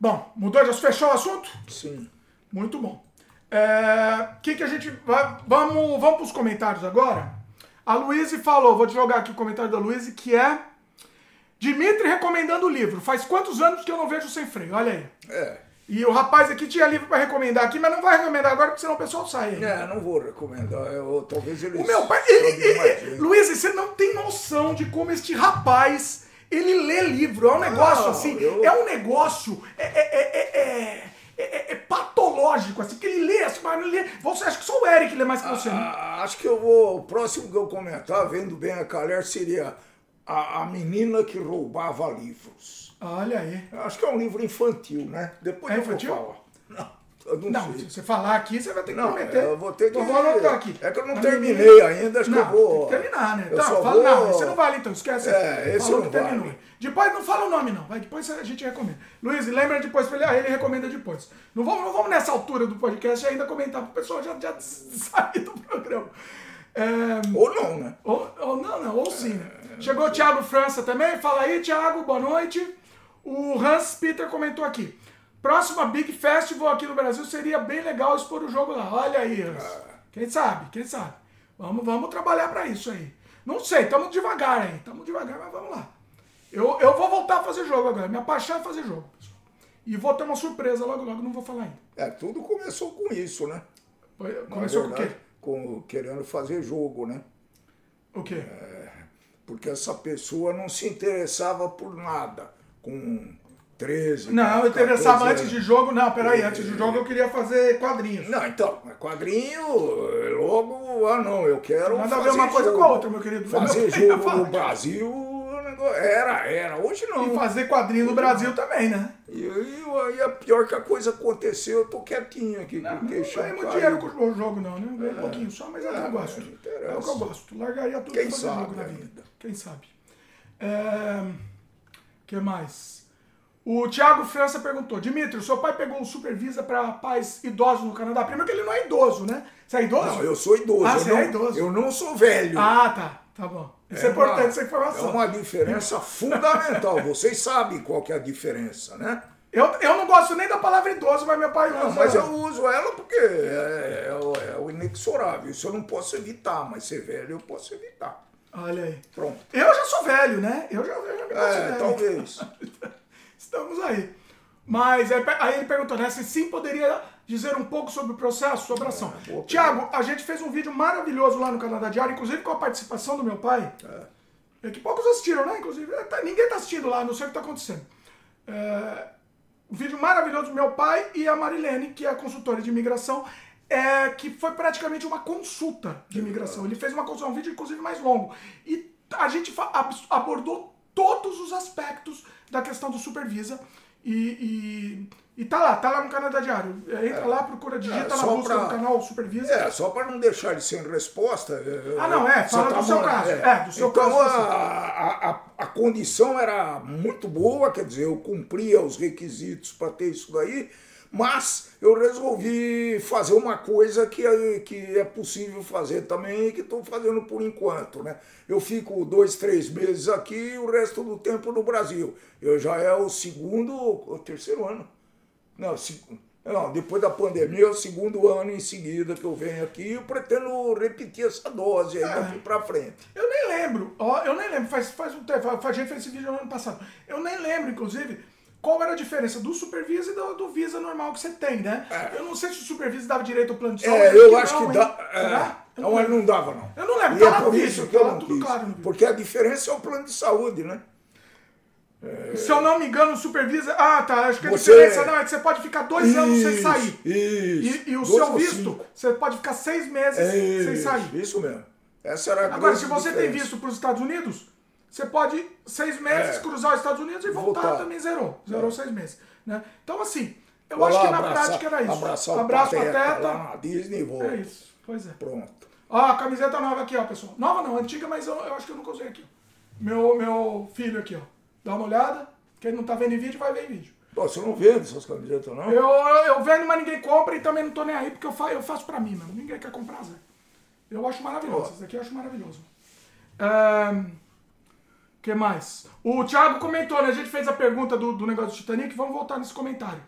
Speaker 1: Bom, mudou? Já fechou o assunto?
Speaker 2: Sim.
Speaker 1: Muito bom. É, que que a gente vai, vamos vamos para os comentários agora. A Luíse falou, vou te jogar aqui o comentário da Luíse, que é Dimitri recomendando o livro. Faz quantos anos que eu não vejo sem freio? Olha aí.
Speaker 2: É.
Speaker 1: E o rapaz aqui tinha livro para recomendar aqui, mas não vai recomendar agora porque senão o pessoal sai.
Speaker 2: É, não vou recomendar. Eu, talvez ele.
Speaker 1: O meu pai. Ele, ele. Luiz, você não tem noção de como este rapaz ele lê livro. É um negócio
Speaker 2: Não,
Speaker 1: assim.
Speaker 2: eu-
Speaker 1: É um negócio. É, é, é, é, é, é- é patológico, assim, que ele lê, assim, mas ele lê. Você acha que só o Eric lê mais que você, né?
Speaker 2: Ah, acho que eu vou. O próximo que eu comentar, vendo bem a calhar, seria a, a menina que roubava livros.
Speaker 1: Olha aí.
Speaker 2: Eu Acho que é um livro infantil, né? Depois
Speaker 1: É
Speaker 2: eu
Speaker 1: infantil?
Speaker 2: vou falar. Não, eu não,
Speaker 1: Não, se você falar aqui, você vai ter que
Speaker 2: Não,
Speaker 1: prometer.
Speaker 2: eu vou ter que.
Speaker 1: Eu vou anotar aqui.
Speaker 2: É que eu não
Speaker 1: A
Speaker 2: terminei
Speaker 1: menina-
Speaker 2: ainda, acho
Speaker 1: não,
Speaker 2: que eu vou.
Speaker 1: Tem que terminar, né?
Speaker 2: Eu
Speaker 1: Tá,
Speaker 2: só
Speaker 1: fala,
Speaker 2: vou-
Speaker 1: não, esse não vale então, esquece.
Speaker 2: É, esse
Speaker 1: Falou
Speaker 2: não
Speaker 1: que terminou.
Speaker 2: vale.
Speaker 1: Depois não fala o nome, não. Vai, depois a gente recomenda. Luiz, lembra depois pra ele, ah, ele recomenda depois. Não vamos, não vamos nessa altura do podcast ainda comentar pro pessoal já, já sair do programa. É,
Speaker 2: Ou não, né?
Speaker 1: ou, ou não, não, ou sim, né? Chegou o Thiago França também. Fala aí, Thiago, boa noite. O Hans Peter comentou aqui. Próxima Big Festival aqui no Brasil seria bem legal expor o jogo lá. Olha aí, Hans. Quem sabe, quem sabe. Vamos, vamos trabalhar pra isso aí. Não sei, estamos devagar aí. Estamos devagar, mas vamos lá. Eu, eu vou voltar a fazer jogo agora. Minha paixão é fazer jogo, pessoal. E vou ter uma surpresa logo, logo, não vou falar ainda.
Speaker 2: É, tudo começou com isso, né?
Speaker 1: Começou com o quê?
Speaker 2: verdade, com querendo fazer jogo, né?
Speaker 1: O quê?
Speaker 2: Porque essa pessoa não se interessava por nada. Com 13.
Speaker 1: Não, eu
Speaker 2: 14
Speaker 1: interessava
Speaker 2: anos.
Speaker 1: antes de jogo. Não, peraí, antes de jogo eu queria fazer quadrinhos.
Speaker 2: Não, então, quadrinho, logo, ah não, eu quero.
Speaker 1: Nada a ver
Speaker 2: fazer
Speaker 1: uma coisa
Speaker 2: jogo.
Speaker 1: com a outra, meu querido.
Speaker 2: Fazer
Speaker 1: Meu
Speaker 2: jogo no Brasil, era, era. Hoje não.
Speaker 1: E fazer quadrinho no Brasil também, né?
Speaker 2: E aí, é pior que a coisa aconteceu, eu tô quietinho aqui,
Speaker 1: Não
Speaker 2: queixão
Speaker 1: ganhei muito dinheiro com o jogo, não, né? Ganhei um pouquinho só, mas é eu
Speaker 2: É,
Speaker 1: gosto.
Speaker 2: não.
Speaker 1: É o que eu gosto. Largaria tudo
Speaker 2: Quem
Speaker 1: pra fazer
Speaker 2: sabe
Speaker 1: jogo na vida. Quem sabe? É... que mais? O Thiago França perguntou: Dimitri, o seu pai pegou um supervisa para pais idosos no Canadá? Primeiro que ele não é idoso, né? Você é idoso?
Speaker 2: Não, eu sou idoso.
Speaker 1: Ah,
Speaker 2: eu,
Speaker 1: você
Speaker 2: não,
Speaker 1: é idoso.
Speaker 2: eu não sou velho.
Speaker 1: Ah, tá. Tá bom. Isso é, importante,
Speaker 2: uma-
Speaker 1: essa informação.
Speaker 2: É uma diferença fundamental. Vocês sabem qual que é a diferença, né?
Speaker 1: Eu, eu não gosto nem da palavra idoso, mas meu pai
Speaker 2: Não,
Speaker 1: usa.
Speaker 2: mas eu uso ela porque é, é o- é o inexorável. Isso eu não posso evitar, mas ser velho eu posso evitar.
Speaker 1: Olha aí.
Speaker 2: Pronto.
Speaker 1: Eu já sou velho, né? Eu já, eu já me
Speaker 2: É,
Speaker 1: considero.
Speaker 2: talvez.
Speaker 1: Estamos aí. Mas é, aí ele perguntou, né? Se sim poderia dizer um pouco sobre o processo, sobre a ação.
Speaker 2: boa
Speaker 1: Tiago, a gente fez um vídeo maravilhoso lá no Canadá Diário, inclusive com a participação do meu pai. É que poucos assistiram, né? Inclusive, é, tá- ninguém tá assistindo lá, não sei o que tá acontecendo. É, um vídeo maravilhoso do meu pai e a Marilene, que é a consultora de imigração, é, que foi praticamente uma consulta de imigração. Ele fez uma consulta, um vídeo inclusive mais longo. E a gente abordou todos os aspectos da questão do Supervisa. E, e, e tá lá, tá lá no Canadá Diário. É, Entra lá, procura, digita
Speaker 2: É,
Speaker 1: na busca
Speaker 2: pra-
Speaker 1: do canal Supervisa.
Speaker 2: É, só para não deixar ele sem resposta. é,
Speaker 1: Ah, não, é, fala do seu caso, é, do seu
Speaker 2: então,
Speaker 1: caso
Speaker 2: a, a, a, a condição era muito boa, quer dizer, eu cumpria os requisitos para ter isso daí, mas eu resolvi fazer uma coisa que é, que é possível fazer também e que estou fazendo por enquanto, né? Eu fico dois, três meses aqui e o resto do tempo no Brasil. Eu já é o segundo, o terceiro ano. Não, não, depois da pandemia é o segundo ano em seguida que eu venho aqui e eu pretendo repetir essa dose aí daqui pra frente.
Speaker 1: Eu nem lembro, ó, eu nem lembro, faz, faz um tempo, a gente fez esse vídeo no ano passado. Eu nem lembro, inclusive, qual era a diferença do Supervisa e do, do Visa normal que você tem, né? Eu não sei se o Supervisa dava direito ao plano de saúde.
Speaker 2: É, eu
Speaker 1: não,
Speaker 2: acho que
Speaker 1: hein?
Speaker 2: dá. é,
Speaker 1: Será? Eu
Speaker 2: não,
Speaker 1: não
Speaker 2: ele não dava, não.
Speaker 1: Eu não lembro,
Speaker 2: E
Speaker 1: tá
Speaker 2: é por isso que
Speaker 1: tá
Speaker 2: eu
Speaker 1: lá
Speaker 2: não
Speaker 1: tudo
Speaker 2: quis.
Speaker 1: claro.
Speaker 2: Porque a diferença é o plano de saúde, né?
Speaker 1: Se eu não me engano, o Supervisa. Ah, tá. Acho que a
Speaker 2: Você-
Speaker 1: diferença não é que você pode ficar dois anos sem
Speaker 2: Isso,
Speaker 1: sair.
Speaker 2: Isso.
Speaker 1: E, e o
Speaker 2: Dois
Speaker 1: seu visto,
Speaker 2: cinco.
Speaker 1: você pode ficar seis meses
Speaker 2: É
Speaker 1: sem
Speaker 2: isso,
Speaker 1: sair.
Speaker 2: Isso mesmo. Essa era a
Speaker 1: Agora, se você tem visto para os Estados Unidos, você pode seis meses
Speaker 2: É.
Speaker 1: cruzar os Estados Unidos e voltar,
Speaker 2: Voltar.
Speaker 1: também zerou. Zerou seis meses. Né? Então, assim, eu acho que na
Speaker 2: abraçar-
Speaker 1: prática era isso.
Speaker 2: Abraçar o
Speaker 1: Abraço
Speaker 2: pateta,
Speaker 1: pateta.
Speaker 2: lá Disney volta.
Speaker 1: É isso. Pois é.
Speaker 2: Pronto.
Speaker 1: Ó, a camiseta nova aqui, ó, pessoal. Nova não, antiga, mas eu, eu acho que eu nunca usei aqui. ó. Meu, meu filho aqui, ó. Dá uma olhada. Quem não tá vendo em vídeo, vai ver em vídeo.
Speaker 2: Pô, você não vende essas camisetas, não?
Speaker 1: Eu, eu vendo, mas ninguém compra e também não tô nem aí, porque eu, fa eu faço pra mim, mano. Ninguém quer comprar, Zé. Eu acho maravilhoso. Esse daqui eu acho maravilhoso. O que mais? O Thiago comentou, né? A gente fez a pergunta do, do negócio do Titanic. Vamos voltar nesse comentário.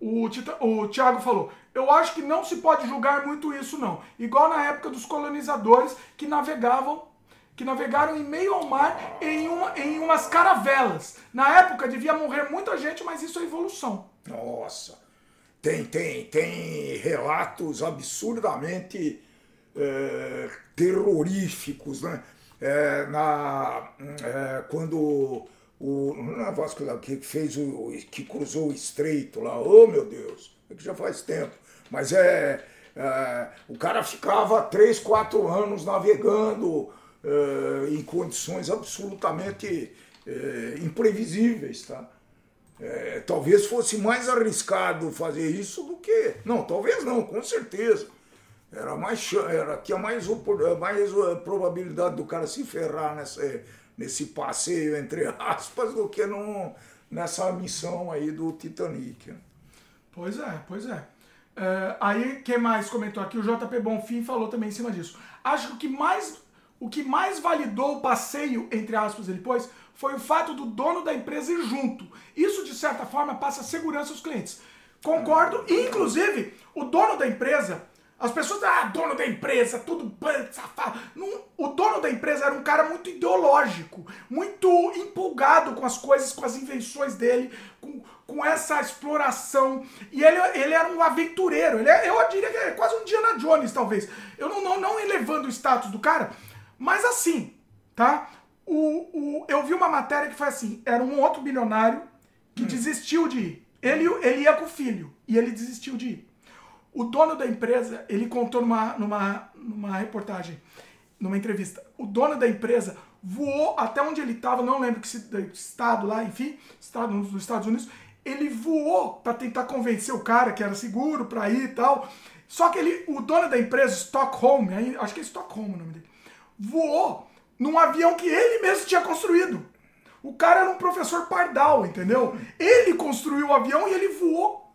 Speaker 1: O, Tita, o Thiago falou: Eu acho que não se pode julgar muito isso, não. Igual na época dos colonizadores que navegavam. Que navegaram em meio ao mar em, uma, em umas caravelas. Na época devia morrer muita gente, mas isso é evolução.
Speaker 2: Nossa, tem, tem, tem relatos absurdamente é, terroríficos, né? É, na, é, quando o não é Vasco que fez o que cruzou o estreito lá, oh meu Deus, é que já faz tempo, mas é, é, o cara ficava três, quatro anos navegando é, em condições absolutamente é, imprevisíveis, tá? É, talvez fosse mais arriscado fazer isso do que. Não, talvez não, com certeza. Era mais, era, tinha mais, mais eh, probabilidade do cara se ferrar nessa, nesse passeio, entre aspas, do que num, nessa missão aí do Titanic. né?
Speaker 1: Pois é, pois é. É, aí, quem mais comentou aqui? O JP Bonfim falou também em cima disso. Acho que o que mais, o que mais validou o passeio, entre aspas, ele pôs, foi o fato do dono da empresa ir junto. Isso, de certa forma, passa segurança aos clientes. Concordo. Inclusive, o dono da empresa, as pessoas, ah, dono da empresa, tudo safado. Não, o dono da empresa era um cara muito ideológico, muito empolgado com as coisas, com as invenções dele, com, com essa exploração. E ele, ele era um aventureiro. Ele é, eu diria que é quase um Diana Jones, talvez. Eu não, não, não elevando o status do cara, mas assim, tá? O, o, eu vi uma matéria que foi assim: era um outro bilionário que desistiu de ir. Ele, ele ia com o filho e ele desistiu de ir. O dono da empresa, ele contou numa, numa, numa reportagem, numa entrevista, o dono da empresa voou até onde ele estava, não lembro que estado lá, enfim, estado nos Estados Unidos, ele voou para tentar convencer o cara que era seguro para ir e tal. Só que ele, o dono da empresa, Stockholm, acho que é Stockholm o nome dele, voou num avião que ele mesmo tinha construído. O cara era um professor pardal, entendeu? Ele construiu o avião e ele voou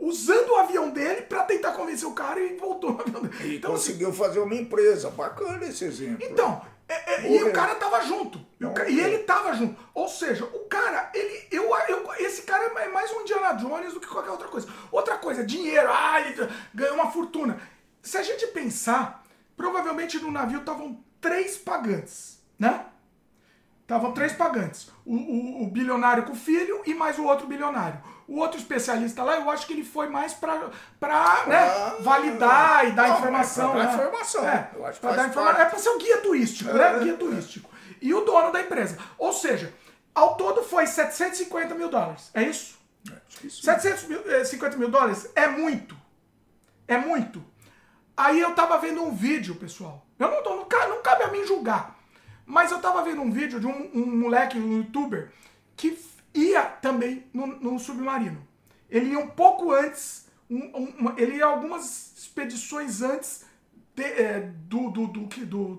Speaker 1: usando o avião dele pra tentar convencer o cara e voltou no avião dele.
Speaker 2: E
Speaker 1: Então, assim,
Speaker 2: conseguiu fazer uma empresa. Bacana esse exemplo.
Speaker 1: então, é- é- e o cara tava junto. E, e ele tava junto. Ou seja, o cara, ele, eu, eu, esse cara é mais um Indiana Jones do que qualquer outra coisa. Outra coisa, dinheiro, ah, ele ganhou uma fortuna. Se a gente pensar, provavelmente no navio estavam três pagantes, né? Estavam três pagantes. O, o, o, bilionário com o filho e mais o outro bilionário. O outro especialista lá, eu acho que ele foi mais para né, ah, validar e dar não, informação.
Speaker 2: Para
Speaker 1: dar
Speaker 2: né? informação. É,
Speaker 1: eu acho que dar informação. É para ser o guia turístico, né? é, né? Guia turístico. E o dono da empresa. Ou seja, ao todo foi 750 mil dólares. É isso? É, isso 750 mil dólares é muito. É muito. Aí eu tava vendo um vídeo, pessoal. Eu não, tô, não, não cabe a mim julgar. Mas eu tava vendo um vídeo de um, um moleque, um youtuber, que ia também no, no submarino. Ele ia um pouco antes, um, um, ele ia algumas expedições antes de, é, do, do, do, do,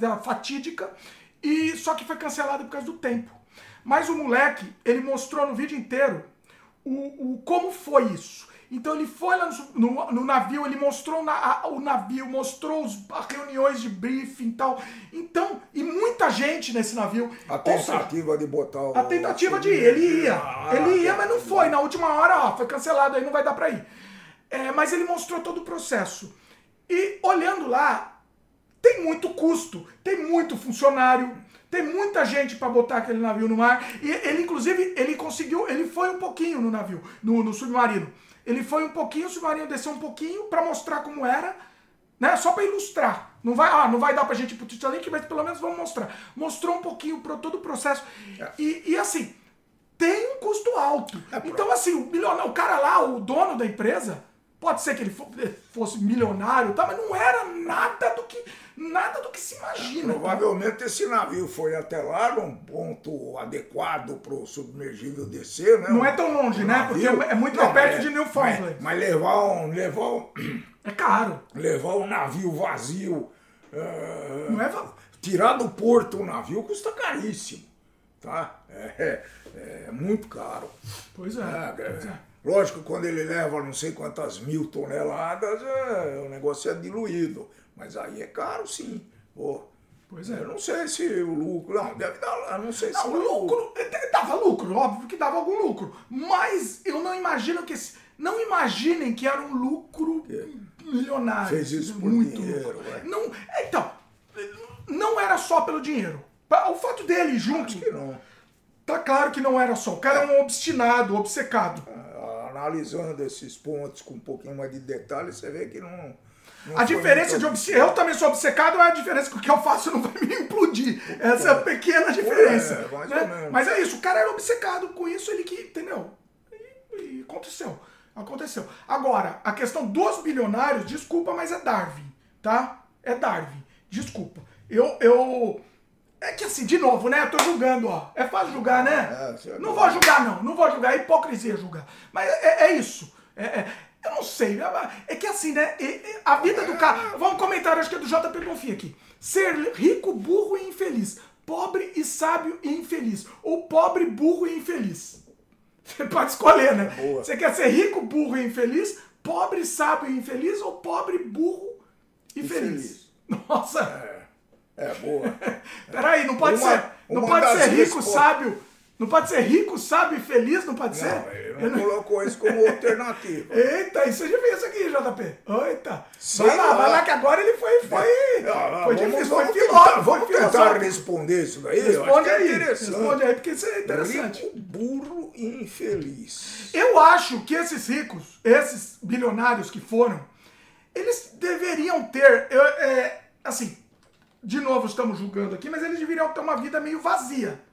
Speaker 1: da fatídica, e só que foi cancelado por causa do tempo. Mas o moleque, ele mostrou no vídeo inteiro o, o como foi isso. Então ele foi lá no, no, no navio, ele mostrou na, a, o navio, mostrou os, as reuniões de briefing e tal. Então, e muita gente nesse navio.
Speaker 2: A tentativa seja, de botar o.
Speaker 1: A tentativa de ir, ele ia. Ah, ele ia, mas não foi. Na última hora, ó, foi cancelado, aí não vai dar pra ir. É, mas ele mostrou todo o processo. E olhando lá, tem muito custo, tem muito funcionário, tem muita gente para botar aquele navio no mar. E ele, inclusive, ele conseguiu, ele foi um pouquinho no navio, no, no submarino. Ele foi um pouquinho, o submarino desceu um pouquinho para mostrar como era, né? Só para ilustrar. Não vai, ah, não vai dar pra gente ir pro Titanic, mas pelo menos vamos mostrar. Mostrou um pouquinho pro todo o processo. É. E, e assim, tem um custo alto. É então, assim, o, milionário, o cara lá, o dono da empresa, pode ser que ele fosse milionário, tá, mas não era nada do que nada do que se imagina.
Speaker 2: Provavelmente esse navio foi até lá num ponto adequado para o submergível descer, né?
Speaker 1: Não é tão longe, né? Porque é muito não, perto é, de Newfoundland.
Speaker 2: Mas, mas, levar um. Levar um
Speaker 1: é caro.
Speaker 2: Levar um navio vazio.
Speaker 1: Uh, não é
Speaker 2: Tirar do porto um navio custa caríssimo. Tá? É, é, é muito caro.
Speaker 1: Pois é. é,
Speaker 2: pois é. Lógico, quando ele leva não sei quantas mil toneladas, é, o negócio é diluído. Mas aí é caro sim. Pô,
Speaker 1: pois é.
Speaker 2: Eu não sei se o lucro. Não, deve dar. Não sei
Speaker 1: não,
Speaker 2: se.
Speaker 1: O lucro. Dava lucro, óbvio que dava algum lucro. Mas eu não imagino que. Não imaginem que era um lucro é. milionário.
Speaker 2: Fez isso por muito dinheiro, lucro.
Speaker 1: Não, então, não era só pelo dinheiro. O fato dele junto.
Speaker 2: Acho que não.
Speaker 1: Tá claro que não era só. O cara é um obstinado, obcecado.
Speaker 2: Ah, analisando esses pontos com um pouquinho mais de detalhe, você vê que não
Speaker 1: a diferença de obcecado. Eu também sou obcecado, é a diferença que o que eu faço não vai me implodir. Essa é a pequena diferença. É, né? Mas é isso, o cara era obcecado com isso, ele que. Entendeu? E, e aconteceu. Aconteceu. Agora, a questão dos bilionários, desculpa, mas é Darwin, tá? É Darwin. Desculpa. Eu. eu é que assim, de novo, né? Eu tô julgando, ó. É fácil julgar, né? É, não vou julgar, não. Não vou julgar. É hipocrisia julgar. Mas é, é isso. É, é, eu não sei. É que assim, né? A vida do cara. Vamos comentar, acho que é do JP Bonfim aqui. Ser rico, burro e infeliz. Pobre e sábio e infeliz. Ou pobre, burro e infeliz. Você pode escolher, né? Boa. Você quer ser rico, burro e infeliz? Pobre, sábio e infeliz? Ou pobre, burro e, e feliz? feliz? Nossa!
Speaker 2: É, é boa.
Speaker 1: Peraí, não pode uma, ser, não pode ser rico, sábio não pode ser rico, sábio e feliz, não pode
Speaker 2: não,
Speaker 1: ser?
Speaker 2: Ele não, colocou isso como alternativa.
Speaker 1: Eita, isso eu já vi isso aqui, JP. Eita. Vai lá, vai lá que agora ele foi. Foi,
Speaker 2: não, foi vamos, difícil, vamos foi filósofo. Vamos tentar responder isso daí.
Speaker 1: Responde
Speaker 2: é
Speaker 1: aí. É responde aí, porque isso é interessante.
Speaker 2: Rico, burro e infeliz.
Speaker 1: Eu acho que esses ricos, esses bilionários que foram, eles deveriam ter. Eu, é, assim, de novo estamos julgando aqui, mas eles deveriam ter uma vida meio vazia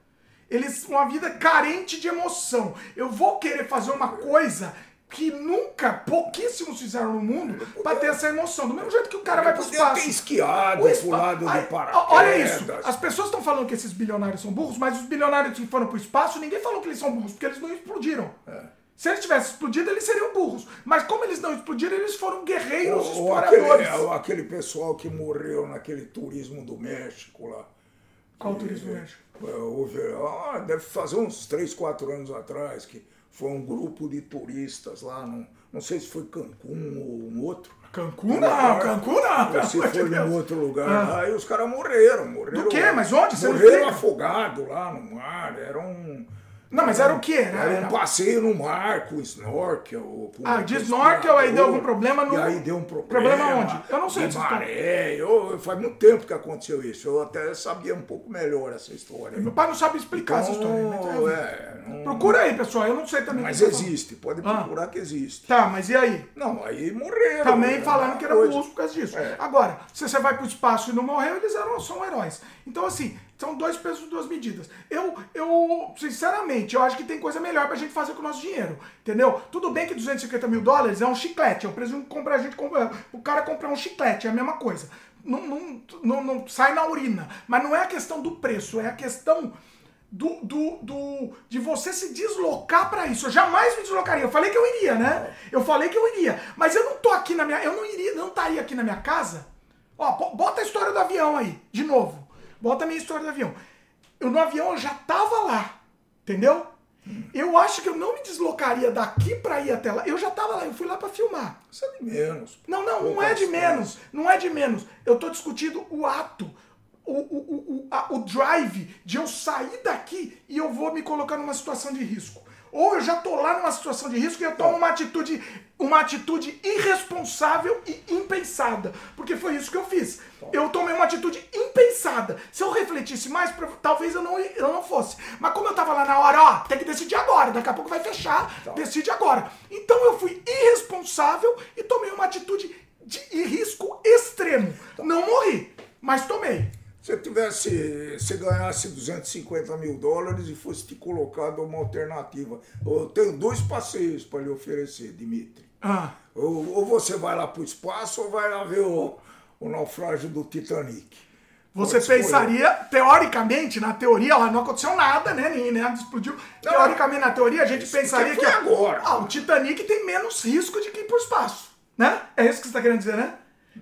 Speaker 1: eles uma vida carente de emoção. Eu vou querer fazer uma coisa que nunca, pouquíssimos fizeram no mundo para ter essa emoção. Do mesmo jeito que o cara vai pro espaço.
Speaker 2: ter esquiado o pro lado do paraquedas.
Speaker 1: Olha isso. As pessoas estão falando que esses bilionários são burros, mas os bilionários que foram pro espaço, ninguém falou que eles são burros, porque eles não explodiram. É. Se eles tivessem explodido, eles seriam burros. Mas como eles não explodiram, eles foram guerreiros ou, exploradores.
Speaker 2: Ou aquele, aquele pessoal que morreu naquele turismo do México lá.
Speaker 1: Qual turismo do México?
Speaker 2: Houve, ah, deve fazer uns 3, 4 anos atrás, que foi um grupo de turistas lá, não, não sei se foi Cancún ou um outro.
Speaker 1: Cancún não, Cancún não.
Speaker 2: Se foi num outro lugar ah. e os caras morreram, morreram.
Speaker 1: Do quê? Mas onde?
Speaker 2: Você morreram afogados lá no mar, era um...
Speaker 1: Não, mas era o quê?
Speaker 2: Era um passeio no mar com snorkel. Com
Speaker 1: ah, de snorkel aí deu algum problema no.
Speaker 2: E aí deu um problema.
Speaker 1: Problema onde? Eu não sei
Speaker 2: de maré. Eu, faz muito tempo que aconteceu isso. Eu até sabia um pouco melhor essa história.
Speaker 1: Meu pai não sabe explicar então, essa história. Né? Então, é, não... Procura aí, pessoal. Eu não sei também.
Speaker 2: Mas existe, pode ah. procurar ah. que existe.
Speaker 1: Tá, mas e aí?
Speaker 2: Não, aí morreram.
Speaker 1: Também falando que era burros por causa disso. É. Agora, se você vai pro espaço e não morreu, eles eram, são heróis. Então, assim, são dois pesos, duas medidas. Eu, eu, sinceramente, eu acho que tem coisa melhor pra gente fazer com o nosso dinheiro. Entendeu? Tudo bem que 250 mil dólares é um chiclete. É o preço de comprar a gente. Compra, o cara comprar um chiclete, é a mesma coisa. Não, não, não, não, sai na urina. Mas não é a questão do preço, é a questão do, do, do de você se deslocar para isso. Eu jamais me deslocaria. Eu falei que eu iria, né? Eu falei que eu iria. Mas eu não tô aqui na minha. Eu não iria, não estaria aqui na minha casa. Ó, bota a história do avião aí, de novo. Bota a minha história do avião. Eu no avião eu já tava lá, entendeu? Eu acho que eu não me deslocaria daqui para ir até lá. Eu já tava lá, eu fui lá para filmar.
Speaker 2: Isso é de menos.
Speaker 1: Não, não, não é de menos. Não é de menos. Eu tô discutindo o ato, o, o, o, a, o drive de eu sair daqui e eu vou me colocar numa situação de risco. Ou eu já tô lá numa situação de risco e eu tomo uma atitude, uma atitude irresponsável e impensada. Porque foi isso que eu fiz. Eu tomei uma atitude impensada. Se eu refletisse mais, talvez eu não, eu não fosse. Mas como eu tava lá na hora, ó, tem que decidir agora. Daqui a pouco vai fechar, decide agora. Então eu fui irresponsável e tomei uma atitude de risco extremo. Não morri, mas tomei.
Speaker 2: Se tivesse, se ganhasse 250 mil dólares e fosse te colocado uma alternativa, eu tenho dois passeios para lhe oferecer, Dimitri.
Speaker 1: Ah.
Speaker 2: Ou, ou, você vai lá para o espaço ou vai lá ver o, o naufrágio do Titanic.
Speaker 1: Você Pode pensaria, escolher. teoricamente, na teoria, não aconteceu nada, né? Nem nada explodiu. Não, teoricamente, na teoria, a gente pensaria que.
Speaker 2: agora.
Speaker 1: Ah, o Titanic tem menos risco de que ir para o espaço. Né? É isso que você está querendo dizer, né?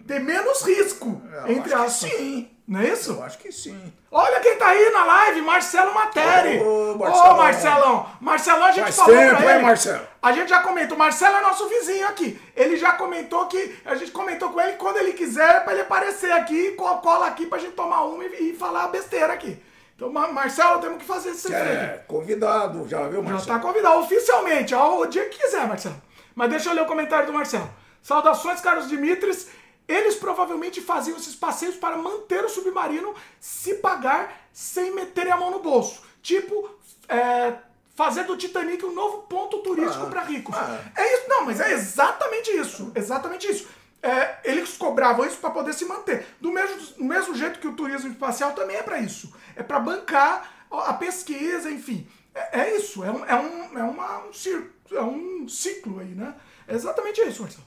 Speaker 1: Tem menos risco,
Speaker 2: eu
Speaker 1: entre aspas.
Speaker 2: Sim.
Speaker 1: Não é isso?
Speaker 2: Eu acho que sim.
Speaker 1: Olha quem tá aí na live, Marcelo Materi. Ô, Marcelão. Ô, Marcelão. Marcelão, a gente
Speaker 2: Faz
Speaker 1: falou
Speaker 2: tempo,
Speaker 1: pra ele.
Speaker 2: Hein, Marcelo?
Speaker 1: A gente já comentou. Marcelo é nosso vizinho aqui. Ele já comentou que... A gente comentou com ele que quando ele quiser, pra ele aparecer aqui, cola aqui pra gente tomar uma e, e falar besteira aqui. Então, Marcelo, temos que fazer esse
Speaker 2: É, convidado, já viu, Marcelo?
Speaker 1: Já tá convidado, oficialmente, ó, o dia que quiser, Marcelo. Mas deixa eu ler o comentário do Marcelo. Saudações, Carlos Dimitris. Eles provavelmente faziam esses passeios para manter o submarino se pagar sem meterem a mão no bolso. Tipo, é, fazer do Titanic um novo ponto turístico ah, para ricos. Ah, é isso, não, mas é exatamente isso. Exatamente isso. É, eles cobravam isso para poder se manter. Do mesmo, do mesmo jeito que o turismo espacial também é para isso. É para bancar a pesquisa, enfim. É, é isso. É um, é um, é uma, um, ciclo, é um ciclo aí, né? É exatamente isso, Marcelo.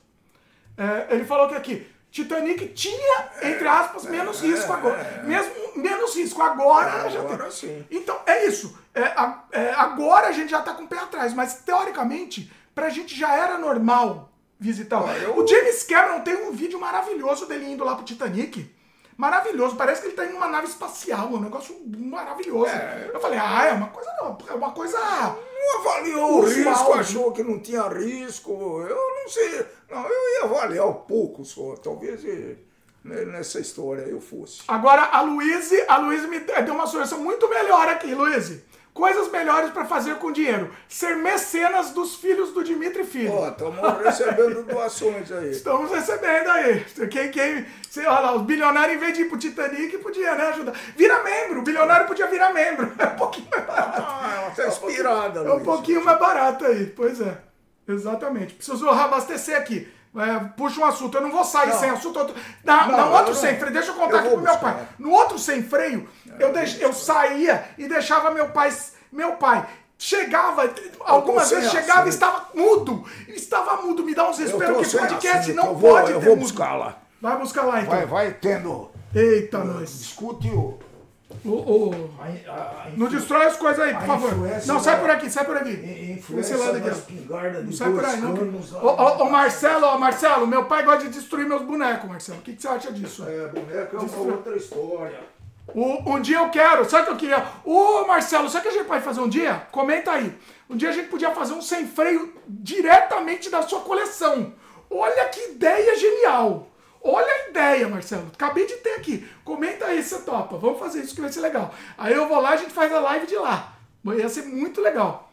Speaker 1: É, ele falou que aqui Titanic tinha, entre aspas, menos risco agora. Mesmo menos risco agora.
Speaker 2: já agora sim.
Speaker 1: Então, é isso. É, é, agora a gente já tá com o pé atrás, mas teoricamente, pra gente já era normal visitar. Eu... O James Cameron tem um vídeo maravilhoso dele indo lá pro Titanic. Maravilhoso, parece que ele tá em uma nave espacial, um negócio maravilhoso. É... Eu falei, ah, é uma coisa não, é uma coisa
Speaker 2: não avaliou o risco, achou que não tinha risco. Eu não sei. Não, eu ia avaliar um pouco só. Talvez né, nessa história eu fosse.
Speaker 1: Agora, a Luíse, a Luíse me deu uma sugestão muito melhor aqui, Luíse. Coisas melhores para fazer com dinheiro. Ser mecenas dos filhos do Dimitri Filho.
Speaker 2: Ó, estamos recebendo doações aí.
Speaker 1: Estamos recebendo aí. Quem, quem, sei lá, os bilionários, em vez de ir pro Titanic, podia, né, ajudar. Vira membro. O bilionário podia virar membro. É um pouquinho mais barato.
Speaker 2: Ah, tá inspirada,
Speaker 1: É um pouquinho mais barato aí. Pois é. Exatamente. Preciso abastecer aqui. É, puxa um assunto, eu não vou sair não. sem assunto. Outro... Na, não, outro sem freio, deixa eu contar eu aqui pro meu pai. No outro sem freio, eu, deix... eu saía e deixava meu pai. Meu pai chegava, algumas vezes chegava e estava mudo. Estava mudo, me dá um desespero, porque podcast não
Speaker 2: vou,
Speaker 1: pode
Speaker 2: eu
Speaker 1: ter
Speaker 2: vou buscar lá.
Speaker 1: Vai buscar lá então.
Speaker 2: Vai, vai tendo.
Speaker 1: Eita, nós.
Speaker 2: Discute o.
Speaker 1: O, o... A, a, não destrói as coisas aí, por favor. Não, sai por aqui, sai por aqui.
Speaker 2: Influência lado aqui.
Speaker 1: Não sai por aí, não. Ô, ô, ô, Marcelo, ó, Marcelo, meu pai gosta de destruir meus bonecos, Marcelo. O que, que você acha disso?
Speaker 2: É, boneco é uma outra história.
Speaker 1: O, um dia eu quero, sabe o que eu queria? Ô Marcelo, sabe o que a gente pode fazer um dia? Comenta aí. Um dia a gente podia fazer um sem freio diretamente da sua coleção. Olha que ideia genial! Olha a ideia, Marcelo. Acabei de ter aqui. Comenta aí se topa. Vamos fazer isso que vai ser legal. Aí eu vou lá e a gente faz a live de lá. Ia ser muito legal.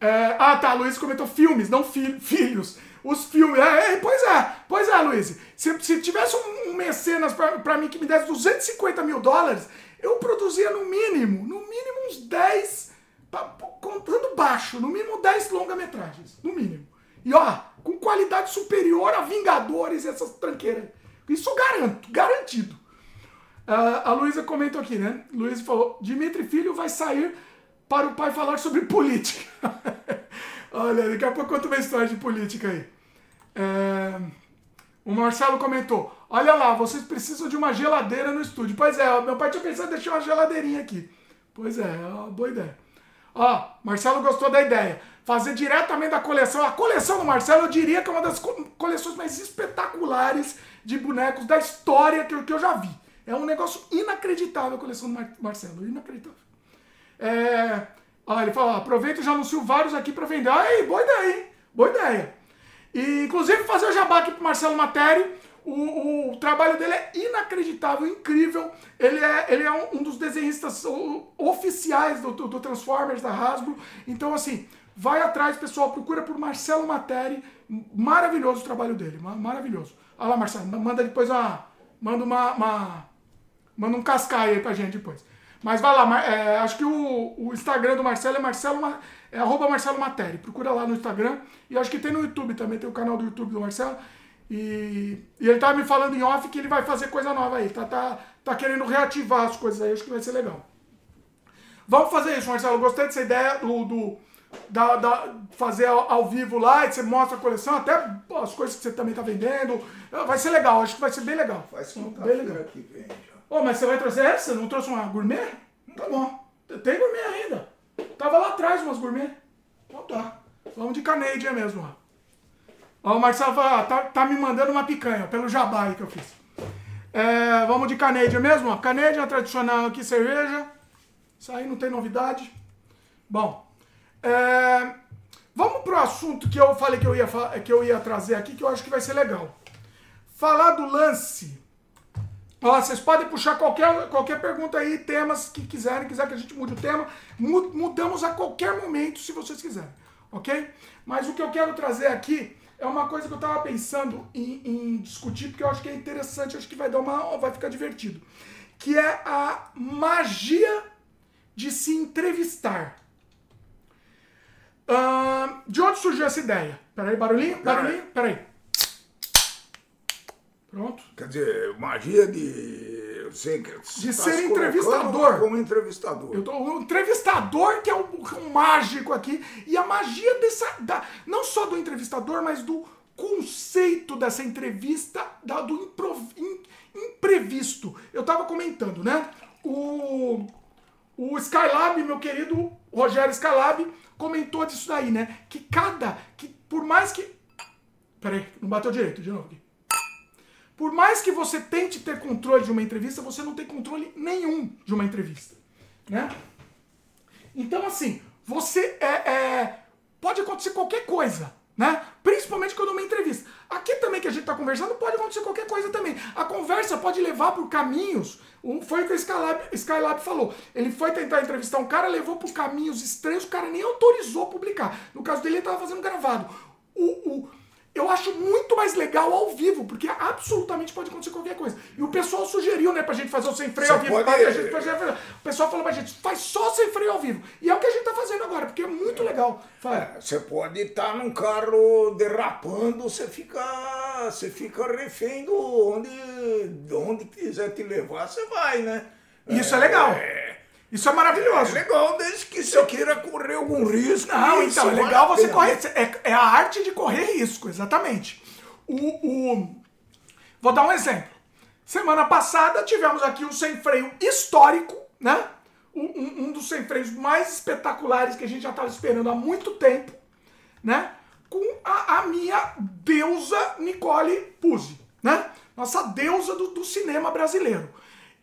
Speaker 1: É, ah, tá, Luiz comentou filmes, não fi filhos. Os filmes. É, é, pois é, pois é, Luiz. Se, se tivesse um, um mecenas pra, pra mim que me desse 250 mil dólares, eu produzia no mínimo, no mínimo uns 10, contando baixo, no mínimo 10 longa-metragens. No mínimo. E ó, com qualidade superior a Vingadores e essas tranqueiras. Isso garanto, garantido. Uh, a Luísa comentou aqui, né? Luísa falou: Dimitri Filho vai sair para o pai falar sobre política. Olha, daqui a pouco conta uma história de política aí. É... O Marcelo comentou: Olha lá, vocês precisam de uma geladeira no estúdio. Pois é, meu pai tinha pensado em deixar uma geladeirinha aqui. Pois é, é uma boa ideia. Ó, Marcelo gostou da ideia. Fazer diretamente da coleção. A coleção do Marcelo, eu diria que é uma das coleções mais espetaculares de bonecos da história que eu, que eu já vi. É um negócio inacreditável a coleção do Mar Marcelo. Inacreditável. É, ó, ele falou: aproveita e já anuncio vários aqui para vender. Aí, boa ideia, hein? Boa ideia. E, inclusive, fazer o jabá aqui pro Marcelo Materi. O, o, trabalho dele é inacreditável, incrível. Ele é, ele é um, um dos desenhistas oficiais do, do, do, Transformers da Hasbro. Então, assim, vai atrás, pessoal. Procura por Marcelo Materi. Maravilhoso o trabalho dele, maravilhoso. Olha lá, Marcelo, manda depois uma. Manda uma. uma manda um cascaio aí pra gente depois. Mas vai lá, é, acho que o, o, Instagram do Marcelo é Marcelo é arroba Marcelo Materi. Procura lá no Instagram. E acho que tem no YouTube também, tem o canal do YouTube do Marcelo. E, e ele tava me falando em off que ele vai fazer coisa nova aí. Tá, tá, tá querendo reativar as coisas aí, acho que vai ser legal. Vamos fazer isso, Marcelo. Gostei dessa ideia do, do da, da, fazer ao, ao, vivo lá, e você mostra a coleção, até as coisas que você também tá vendendo. Vai ser legal, acho que vai ser bem legal.
Speaker 2: Faz bem legal. que vem.
Speaker 1: Ô, mas você vai trazer essa? Não trouxe uma gourmet? Tá bom. Tem gourmet ainda. Tava lá atrás umas gourmet. Então tá. Vamos de Canadian mesmo, ó. Ó, o Marcelo fala, ah, tá, tá me mandando uma picanha, pelo jabá aí que eu fiz. É, vamos de Canadian mesmo, ó. Canadian tradicional aqui, cerveja. Isso aí não tem novidade. Bom, é, vamos pro assunto que eu falei que eu, ia, que eu ia trazer aqui, que eu acho que vai ser legal. Falar do lance. Ó, vocês podem puxar qualquer, qualquer pergunta aí, temas que quiserem, quiser que a gente mude o tema. Mudamos a qualquer momento, se vocês quiserem, ok? Mas o que eu quero trazer aqui é uma coisa que eu estava pensando em, em, discutir, porque eu acho que é interessante, acho que vai dar uma. vai ficar divertido. Que é a magia de se entrevistar. Uh, de onde surgiu essa ideia? Peraí, barulhinho, barulhinho, peraí. Pronto.
Speaker 2: Quer dizer, magia de. Sei,
Speaker 1: de tá ser entrevistador.
Speaker 2: Como entrevistador.
Speaker 1: Eu tô, o entrevistador que é o, o mágico aqui. E a magia dessa. Da, não só do entrevistador, mas do conceito dessa entrevista, da, do improv, in, imprevisto. Eu tava comentando, né? O, o Skylab, meu querido Rogério Skylab, comentou disso daí, né? Que cada. Que por mais que. Peraí, não bateu direito, de novo aqui. Por mais que você tente ter controle de uma entrevista, você não tem controle nenhum de uma entrevista, né? Então, assim, você é, é pode acontecer qualquer coisa, né? Principalmente quando é uma entrevista. Aqui também que a gente está conversando, pode acontecer qualquer coisa também. A conversa pode levar por caminhos. Foi o que o Skylab, Skylab falou. Ele foi tentar entrevistar um cara, levou por caminhos estranhos, o cara nem autorizou publicar. No caso dele, ele estava fazendo gravado. O, o, eu acho muito mais legal ao vivo, porque absolutamente pode acontecer qualquer coisa. E o pessoal sugeriu, né, pra gente fazer o sem freio Você ao vivo. Pode... Gente, o pessoal falou pra gente, faz só sem freio ao vivo. E é o que a gente tá fazendo agora, porque é muito legal.
Speaker 2: É, você pode estar tá num carro derrapando, você fica. Você fica refém do onde, onde quiser te levar, você vai, né?
Speaker 1: Isso é, é legal. É, isso é maravilhoso.
Speaker 2: É legal, desde que você queira correr algum risco.
Speaker 1: Não, então, é legal você correr. É, é a arte de correr risco, exatamente. O, o... Vou dar um exemplo. Semana passada tivemos aqui um sem freio histórico, né? Um, um dos sem freios mais espetaculares que a gente já estava esperando há muito tempo, né? Com a, a minha deusa Nicole Puzzi, né? Nossa deusa do, do cinema brasileiro.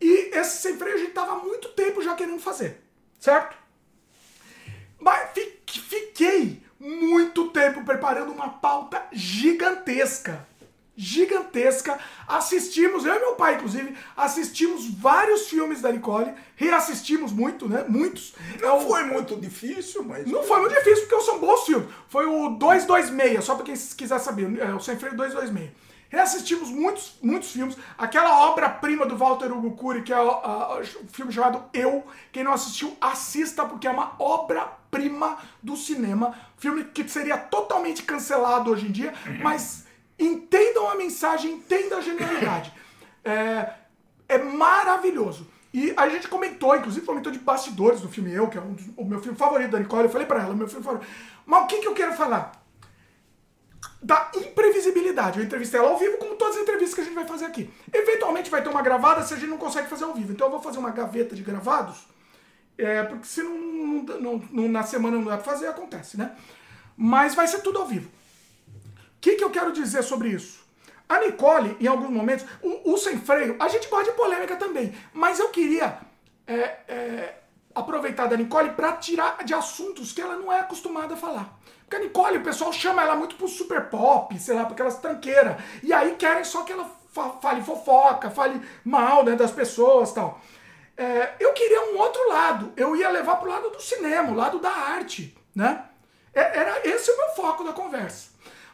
Speaker 1: E esse sem freio a gente tava há muito tempo já querendo fazer, certo? Mas fiquei muito tempo preparando uma pauta gigantesca. gigantesca. Assistimos, eu e meu pai, inclusive, assistimos vários filmes da Nicole, reassistimos muito, né? Muitos.
Speaker 2: Não é foi muito difícil, mas.
Speaker 1: Não foi muito difícil, porque são bons filmes. Foi o 226, só pra quem quiser saber, é o Sem Freio 226. Reassistimos muitos, muitos filmes. Aquela obra-prima do Walter Hugo Cury, que é o, o filme chamado Eu. Quem não assistiu, assista, porque é uma obra-prima do cinema. Filme que seria totalmente cancelado hoje em dia, mas entendam a mensagem, entendam a genialidade. É, é maravilhoso. E a gente comentou, inclusive comentou de bastidores do filme Eu, que é um dos, o meu filme favorito da Nicole. Eu falei pra ela, meu filme favorito. Mas o que, que eu quero falar? Da imprevisibilidade. Eu entrevistei ela ao vivo, como todas as entrevistas que a gente vai fazer aqui. Eventualmente vai ter uma gravada se a gente não consegue fazer ao vivo. Então eu vou fazer uma gaveta de gravados, é, porque se não, não, não, na semana não dá pra fazer, acontece, né? Mas vai ser tudo ao vivo. O que, que eu quero dizer sobre isso? A Nicole, em alguns momentos, o, o sem freio, a gente gosta de polêmica também, mas eu queria é, é, aproveitar da Nicole para tirar de assuntos que ela não é acostumada a falar. Porque a Nicole, o pessoal chama ela muito pro super pop, sei lá, porque elas tranqueiras. E aí querem só que ela fale fofoca, fale mal né, das pessoas tal. É, eu queria um outro lado. Eu ia levar pro lado do cinema, o lado da arte, né? É, era esse o meu foco da conversa.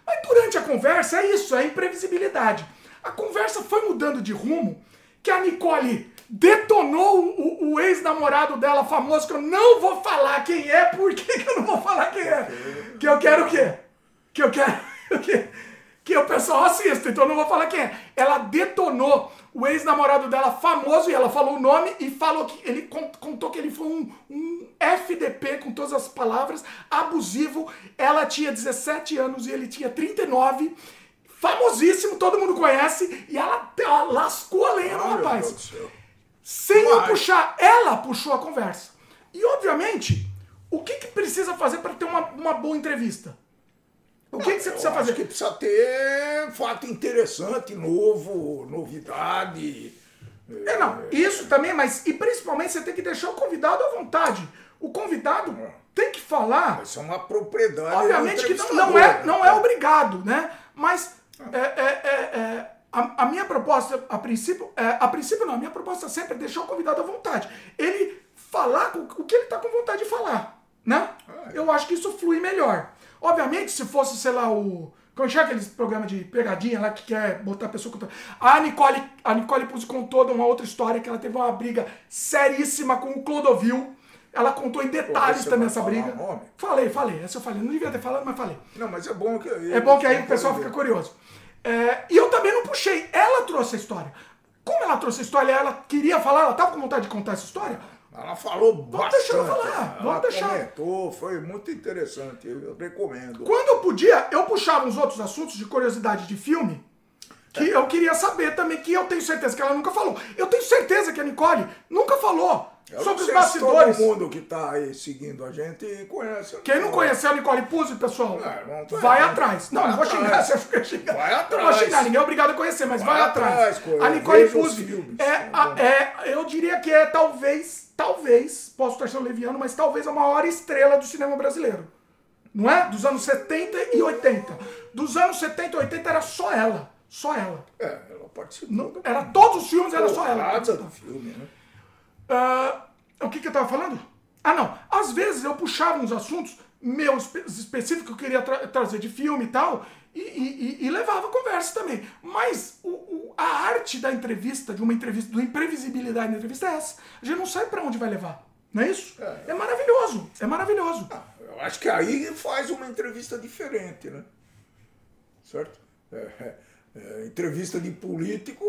Speaker 1: Mas durante a conversa é isso, é imprevisibilidade. A conversa foi mudando de rumo que a Nicole detonou o, o ex-namorado dela famoso, que eu não vou falar quem é, por que, eu não vou falar quem é? Que eu quero o quê? Que eu quero que, que o pessoal assista, então eu não vou falar quem é. Ela detonou o ex-namorado dela famoso e ela falou o nome e falou que ele contou que ele foi um, um FDP com todas as palavras, abusivo. Ela tinha 17 anos e ele tinha 39 famosíssimo, todo mundo conhece, e ela, ela lascou a lenha no rapaz. Sem eu puxar, ela puxou a conversa. E, obviamente, o que, que precisa fazer para ter uma, uma boa entrevista? O que, que você precisa fazer?
Speaker 2: que precisa ter fato interessante, novo, novidade.
Speaker 1: É, não, isso também, mas e principalmente você tem que deixar o convidado à vontade. O convidado é. tem que falar.
Speaker 2: Isso é uma propriedade.
Speaker 1: Obviamente que não, não, é, não é obrigado, né? Mas é, é, é, é a, a, minha proposta, a princípio, é, a princípio não, a minha proposta sempre é deixar o convidado à vontade. Ele falar com, o que ele está com vontade de falar, né? É. Eu acho que isso flui melhor. Obviamente, se fosse, sei lá, o... Como é aqueles programas de pegadinha lá que quer botar a pessoa contra... A Nicole, a Nicole Puzzi contou de uma outra história que ela teve uma briga seríssima com o Clodovil. Ela contou em detalhes Pô, também essa briga. Nome? Falei, falei. Essa eu falei. Não devia ter falado, mas falei.
Speaker 2: Não, mas é bom que...
Speaker 1: É bom que aí o pessoal fica curioso. É, e eu também não puxei. Ela trouxe a história. Como ela trouxe a história, ela queria falar, ela estava com vontade de contar essa história.
Speaker 2: Ela falou Vamos bastante. Deixar ela
Speaker 1: falar. Vamos ela deixar.
Speaker 2: comentou, foi muito interessante. Eu recomendo.
Speaker 1: Quando eu podia, eu puxava uns outros assuntos de curiosidade de filme que é. eu queria saber também, que eu tenho certeza que ela nunca falou. Eu tenho certeza que a Nicole nunca falou. Eu sobre os bastidores.
Speaker 2: todo mundo que está aí seguindo a gente conhece. A
Speaker 1: Quem não conheceu a Nicole Puzzi, pessoal, não vai atrás. Não, vai não vou xingar, você fica xingando. Vai atrás. Não vou xingar, ninguém é obrigado a conhecer, mas vai, vai atrás. atrás. A Nicole Puzzi é, é, eu diria que é talvez, talvez, posso estar sendo leviano, mas talvez a maior estrela do cinema brasileiro. Não é? Dos anos 70 e 80. Dos anos 70 e 80 era só ela. Só ela.
Speaker 2: É, ela participou. Não,
Speaker 1: era todos os filmes, era só ela.
Speaker 2: do filme, né?
Speaker 1: Uh, o que, que eu estava falando? Ah, não. Às vezes eu puxava uns assuntos meus específicos que eu queria tra trazer de filme e tal, e, e, e levava conversa também. Mas o, o, a arte da entrevista, de uma entrevista, da imprevisibilidade da entrevista é essa. A gente não sabe para onde vai levar. Não é isso? É, é maravilhoso. É maravilhoso.
Speaker 2: Ah, eu acho que aí faz uma entrevista diferente, né? Certo? É, é, é entrevista de político,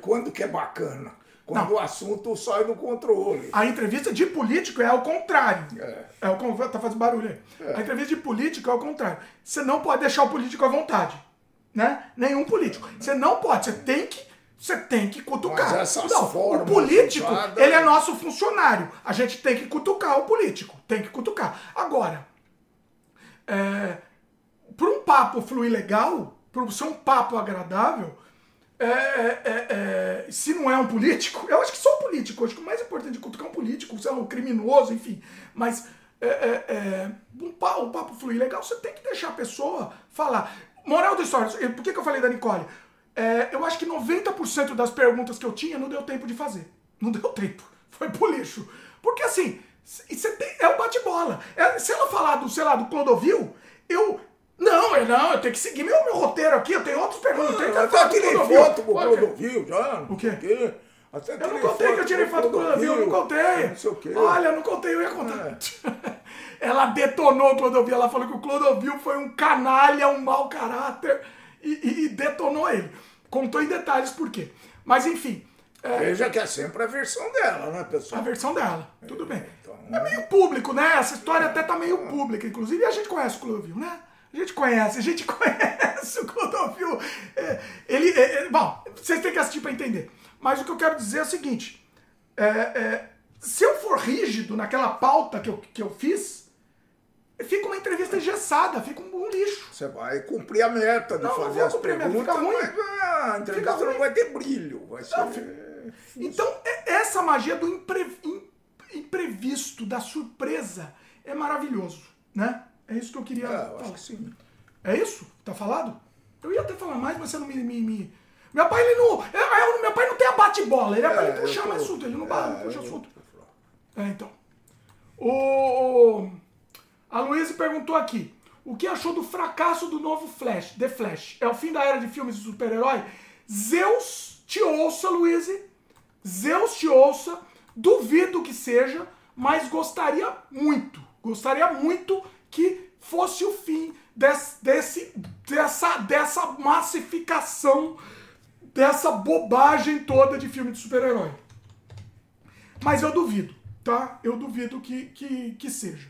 Speaker 2: quando que é bacana? Quando não. o assunto sai do controle.
Speaker 1: A entrevista de político é ao contrário. É. é o, tá fazendo barulho aí. É. A entrevista de político é ao contrário. Você não pode deixar o político à vontade. Né? Nenhum político. Você não pode. Você tem que. Você tem que cutucar.
Speaker 2: Não,
Speaker 1: o político, ele é nosso funcionário. A gente tem que cutucar o político. Tem que cutucar. Agora, é, para um papo fluir legal, para ser um papo agradável, é, é, é, se não é um político, eu acho que só um político, acho que o mais importante de cutucar é um político, sei lá, um criminoso, enfim, mas é, é, é, um, papo, um papo fluir legal, você tem que deixar a pessoa falar. Moral da história, por que, que eu falei da Nicole? É, eu acho que 90% das perguntas que eu tinha não deu tempo de fazer. Não deu tempo. Foi pro lixo. Porque assim, tem, é o bate-bola. É, se ela falar do, sei lá, do Clodovil, eu. Não, eu não, eu tenho que seguir meu, meu roteiro aqui, eu tenho outras perguntas.
Speaker 2: Ah,
Speaker 1: eu
Speaker 2: eu até tirei foto com o Clodovil já.
Speaker 1: O quê?
Speaker 2: quê? Até
Speaker 1: Eu não contei que eu tirei foto com o Clodovil, eu não contei.
Speaker 2: Não sei o quê.
Speaker 1: Olha, não contei, eu ia contar. Ela detonou o Clodovil, ela falou que o Clodovil foi um canalha, um mau caráter e, e- detonou ele. Contou em detalhes por quê. Mas enfim, é,
Speaker 2: Veja que é sempre a versão dela, né,
Speaker 1: a
Speaker 2: pessoal?
Speaker 1: versão dela, tudo bem.
Speaker 2: então-
Speaker 1: É meio público, né? Essa história até tá meio pública, inclusive, e a gente conhece o Clodovil, né? A gente conhece, a gente conhece o Clodovil. É, ele, é, é, bom, vocês têm que assistir pra entender. Mas o que eu quero dizer é o seguinte: é, é, se eu for rígido naquela pauta que eu, que eu fiz, fica uma entrevista engessada, fica um, um lixo.
Speaker 2: Você vai cumprir a meta de
Speaker 1: Não, não
Speaker 2: fazer
Speaker 1: vou
Speaker 2: as
Speaker 1: cumprir a meta,
Speaker 2: perguntas,
Speaker 1: fica ruim.
Speaker 2: mas ah, a entrevista
Speaker 1: Fica ruim.
Speaker 2: não vai ter brilho. Vai ser.
Speaker 1: Então, é- essa magia do impre- im- imprevisto, da surpresa, é maravilhoso, né? É isso que eu queria
Speaker 2: É, eu
Speaker 1: falar. É isso? Tá falado? Eu ia até falar mais, mas você não me. me- me- Meu pai, ele não. é, é, meu pai não tem a bate-bola, ele é, pra
Speaker 2: É,
Speaker 1: ele puxar
Speaker 2: eu tô-
Speaker 1: mais assunto, ele não
Speaker 2: é,
Speaker 1: puxa
Speaker 2: eu-
Speaker 1: assunto. É, então. O, a Luísa perguntou aqui: o que achou do fracasso do novo Flash, The Flash? É o fim da era de filmes de super-herói? Zeus te ouça, Luísa. Zeus te ouça. Duvido que seja, mas gostaria muito, gostaria muito que fosse o fim desse, desse- dessa, dessa massificação, dessa bobagem toda de filme de super-herói. Mas eu duvido, tá? Eu duvido que, que, que seja.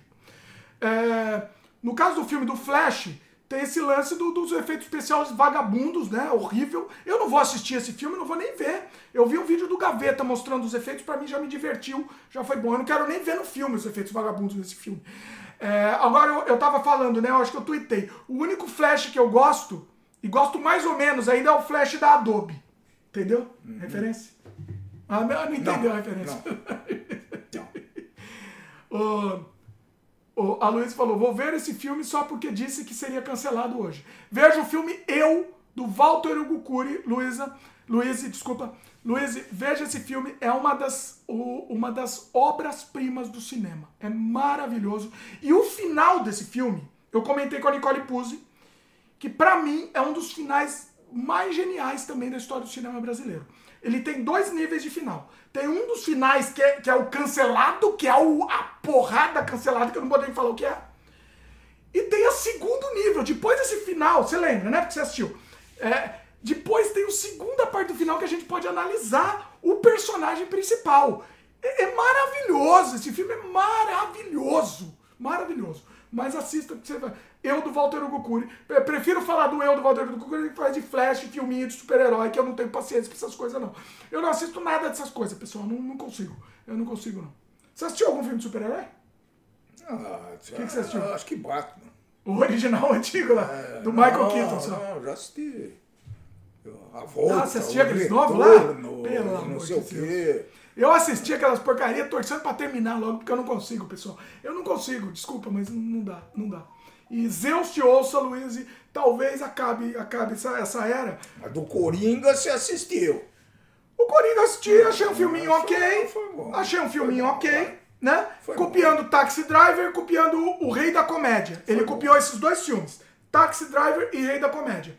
Speaker 1: É, no caso do filme do Flash, tem esse lance do- dos efeitos especiais vagabundos, né? Horrível. Eu não vou assistir esse filme, não vou nem ver. Eu vi o vídeo do Gaveta mostrando os efeitos, pra mim já me divertiu, já foi bom. Eu não quero nem ver no filme os efeitos vagabundos desse filme. É, agora, eu, eu tava falando, né? Eu acho que eu tuitei. O único Flash que eu gosto, e gosto mais ou menos ainda, é o Flash da Adobe. Entendeu? Referência? Ah, não, não entendeu a referência. O- o- a Luísa falou: vou ver esse filme só porque disse que seria cancelado hoje. Veja o filme Eu, do Walter Ugukuri, Luísa. Luísa, desculpa. Luísa, veja esse filme, é uma das, uma das obras-primas do cinema. É maravilhoso. E o final desse filme, eu comentei com a Nicole Puzzi, que pra mim é um dos finais mais geniais também da história do cinema brasileiro. Ele tem dois níveis de final. Tem um dos finais que é, que é o cancelado, que é o, a porrada cancelada, que eu não vou nem falar o que é. E tem o segundo nível. Depois desse final, você lembra, né? Porque você assistiu. É, depois tem a segunda parte do final que a gente pode analisar o personagem principal. É, é maravilhoso. Esse filme é maravilhoso. Maravilhoso. Mas assista, você vai. Eu do Walter. Eu prefiro falar do eu do Walter Hugo Cury que faz de flash, filminho de super-herói, que eu não tenho paciência pra essas coisas, não. Eu não assisto nada dessas coisas, pessoal. Não, não consigo. Eu não consigo, não. Você assistiu algum filme de super-herói?
Speaker 2: Ah,
Speaker 1: que que você assistiu?
Speaker 2: Acho que Batman.
Speaker 1: O original o antigo lá, do Michael
Speaker 2: não,
Speaker 1: Keaton só.
Speaker 2: Não, já assisti. A volta,
Speaker 1: Ah, você assistia aqueles novos lá? Pelo
Speaker 2: não
Speaker 1: amor
Speaker 2: sei
Speaker 1: de
Speaker 2: o quê.
Speaker 1: Eu assisti aquelas porcarias torcendo pra terminar logo, porque eu não consigo, pessoal. Eu não consigo, desculpa, mas não, dá, não dá. E Zeus te ouça, Luiz, e talvez acabe, acabe essa, essa era.
Speaker 2: A do Coringa você assistiu.
Speaker 1: O Coringa eu assisti, achei um filminho ok. Achei um filminho ok, né? Copiando Taxi Driver, copiando o, o Rei da Comédia. Ele copiou esses dois filmes, Taxi Driver e Rei da Comédia.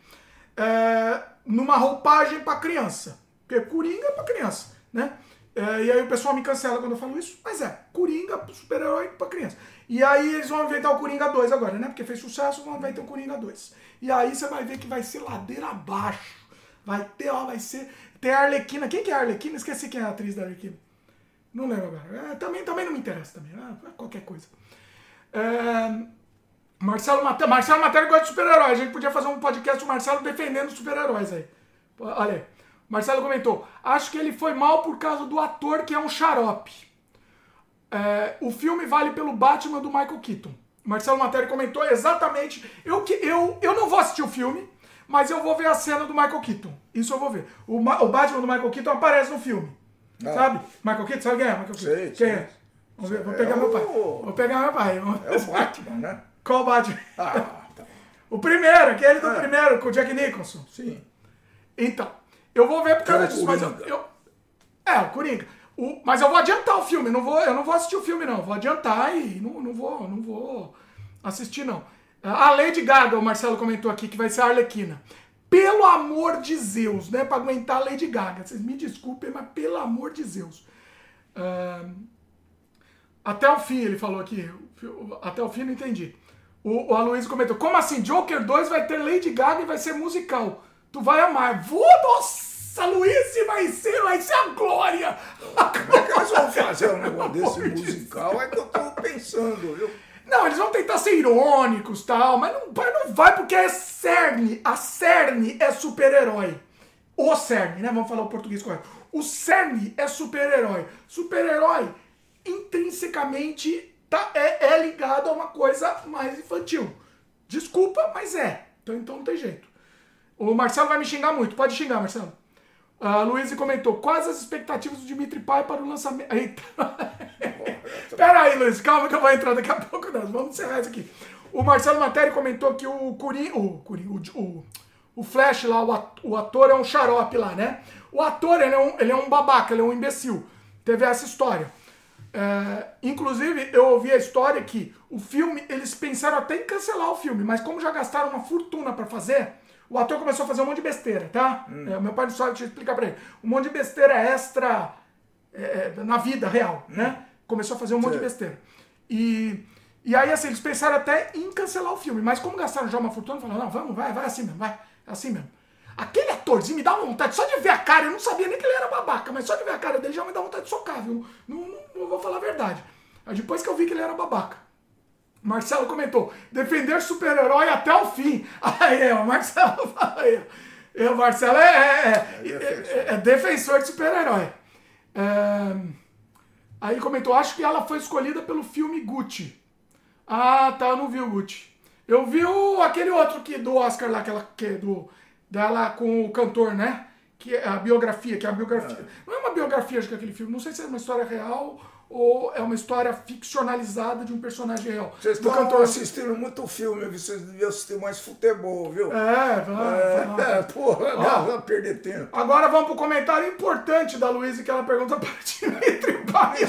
Speaker 1: É, numa roupagem pra criança. Porque Coringa é pra criança, né? É, e aí o pessoal me cancela quando eu falo isso, mas é, Coringa, super-herói pra criança. E aí eles vão inventar o Coringa 2 agora, né? Porque fez sucesso, vão inventar o Coringa 2. E aí você vai ver que vai ser ladeira abaixo. Vai ter, ó, vai ser. Tem a Arlequina. Quem que é a Arlequina? Esqueci quem é a atriz da Arlequina. Não lembro agora. É, também, também não me interessa também. É, qualquer coisa. É, Marcelo Matéria. Marcelo Matéria gosta de super-herói. A gente podia fazer um podcast do Marcelo defendendo os super-heróis aí. Olha aí. Marcelo comentou. Acho que ele foi mal por causa do ator que é um xarope. É, o filme vale pelo Batman do Michael Keaton. Marcelo Matéria comentou exatamente. Eu, que- eu, eu não vou assistir o filme, mas eu vou ver a cena do Michael Keaton. Isso eu vou ver. O, o Batman do Michael Keaton aparece no filme.
Speaker 2: Ah.
Speaker 1: Sabe? Michael Keaton, sabe quem é? Michael Keaton?
Speaker 2: Sei,
Speaker 1: quem
Speaker 2: sei.
Speaker 1: é? Vamos ver, vou
Speaker 2: É
Speaker 1: pegar meu pai.
Speaker 2: o-
Speaker 1: Vou pegar meu pai.
Speaker 2: É o Batman, né?
Speaker 1: Qual Batman?
Speaker 2: Ah, tá.
Speaker 1: O primeiro, aquele do
Speaker 2: É.
Speaker 1: primeiro, com o Jack Nicholson.
Speaker 2: Sim.
Speaker 1: Então, eu vou ver por causa
Speaker 2: É
Speaker 1: disso, mas eu, eu- É, o Coringa. O- mas eu vou adiantar o filme, não vou, eu não vou assistir o filme, não. Vou adiantar e não, não, vou, não vou assistir, não. A Lady Gaga, o Marcelo comentou aqui, que vai ser a Arlequina. Pelo amor de Zeus, né? Pra aguentar a Lady Gaga. Vocês me desculpem, mas pelo amor de Zeus. Ahn, até o fim, ele falou aqui. Até o fim, não entendi. O, o Aloysio comentou: Como assim? Joker 2 vai ter Lady Gaga e vai ser musical. Tu vai amar. Vou, nossa, Luiz, vai ser, vai ser a glória. A
Speaker 2: Como é que eles vão fazer um negócio desse musical? É que eu tô pensando, viu?
Speaker 1: Não, eles vão tentar ser irônicos e tal, mas não, mas não vai porque é cerne. A cerne é super-herói. O cerne, né? Vamos falar o português correto. O cerne é super-herói. Super-herói, intrinsecamente, tá, é, é ligado a uma coisa mais infantil. Desculpa, mas é. Então, então não tem jeito. O Marcelo vai me xingar muito. Pode xingar, Marcelo. A Luiz comentou: quais as expectativas do Dimitri Pai para o lançamento. Eita! Pera aí, Luiz, calma que eu vou entrar daqui a pouco. Nós vamos encerrar isso aqui. O Marcelo Materi comentou que o Coringa. O, Coringa, o, o, o Flash lá, o ator é um xarope lá, né? O ator, ele é um, ele é um babaca, ele é um imbecil. Teve essa história. É, inclusive, eu ouvi a história que o filme, eles pensaram até em cancelar o filme, mas como já gastaram uma fortuna pra fazer, o ator começou a fazer um monte de besteira, tá? É, meu pai não sabe, deixa eu explicar pra ele. Um monte de besteira extra é, na vida real, né? Começou a fazer um monte de besteira. E, e aí, assim, eles pensaram até em cancelar o filme, mas como gastaram já uma fortuna, falaram, não, vamos, vai, vai assim mesmo, vai, é assim mesmo. Aquele atorzinho me dá uma vontade, só de ver a cara, eu não sabia nem que ele era babaca, mas só de ver a cara dele já me dá vontade de socar, viu? Não, não, não vou falar a verdade. Depois que eu vi que ele era babaca. Marcelo comentou, defender super-herói até o fim. Aí, ó, o Marcelo fala aí. E O Marcelo é, é, é, é- é defensor de super-herói. É, Aí comentou, acho que ela foi escolhida pelo filme Gucci. Ah, tá, eu não vi o Gucci. Eu vi o, aquele outro que do Oscar lá, aquela que é do dela com o cantor, né? Que é a biografia, que é a biografia. Não é uma biografia é aquele filme, não sei se é uma história real ou é uma história ficcionalizada de um personagem real.
Speaker 2: Vocês estão
Speaker 1: cantor.
Speaker 2: assistindo muito filme, vocês deviam assistir mais futebol, viu?
Speaker 1: É, vai, vai lá.
Speaker 2: É, porra, não vai perder tempo.
Speaker 1: Agora vamos pro comentário importante da Luísa que ela pergunta para Dimitri Baio.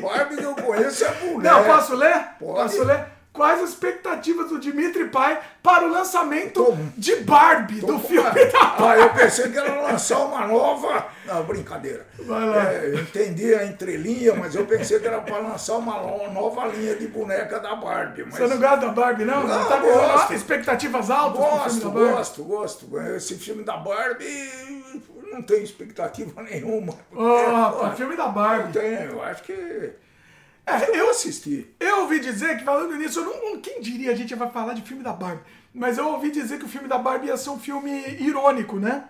Speaker 2: Barbie que eu conheço é mulher.
Speaker 1: Não, posso ler?
Speaker 2: Pode.
Speaker 1: Posso ler? Quais as expectativas do Dimitri Pai para o lançamento
Speaker 2: Tô-
Speaker 1: de Barbie, do filme da
Speaker 2: Ah, eu pensei que era lançar uma nova. Não, brincadeira.
Speaker 1: Vai lá.
Speaker 2: É, entendi a entrelinha, mas eu pensei que era para lançar uma nova linha de boneca da Barbie. Mas...
Speaker 1: Você não gosta da Barbie, não?
Speaker 2: Não,
Speaker 1: tá
Speaker 2: gosto.
Speaker 1: expectativas altas
Speaker 2: Gosto,
Speaker 1: Barbie?
Speaker 2: gosto, gosto. Esse filme da Barbie não tenho expectativa nenhuma.
Speaker 1: Oh, pô, filme da
Speaker 2: Não
Speaker 1: Barbie.
Speaker 2: tenho, eu acho que.
Speaker 1: É,
Speaker 2: Eu assistir.
Speaker 1: eu ouvi dizer que, falando nisso, não, quem diria a gente vai falar de filme da Barbie? Mas eu ouvi dizer que o filme da Barbie ia ser um filme irônico, né?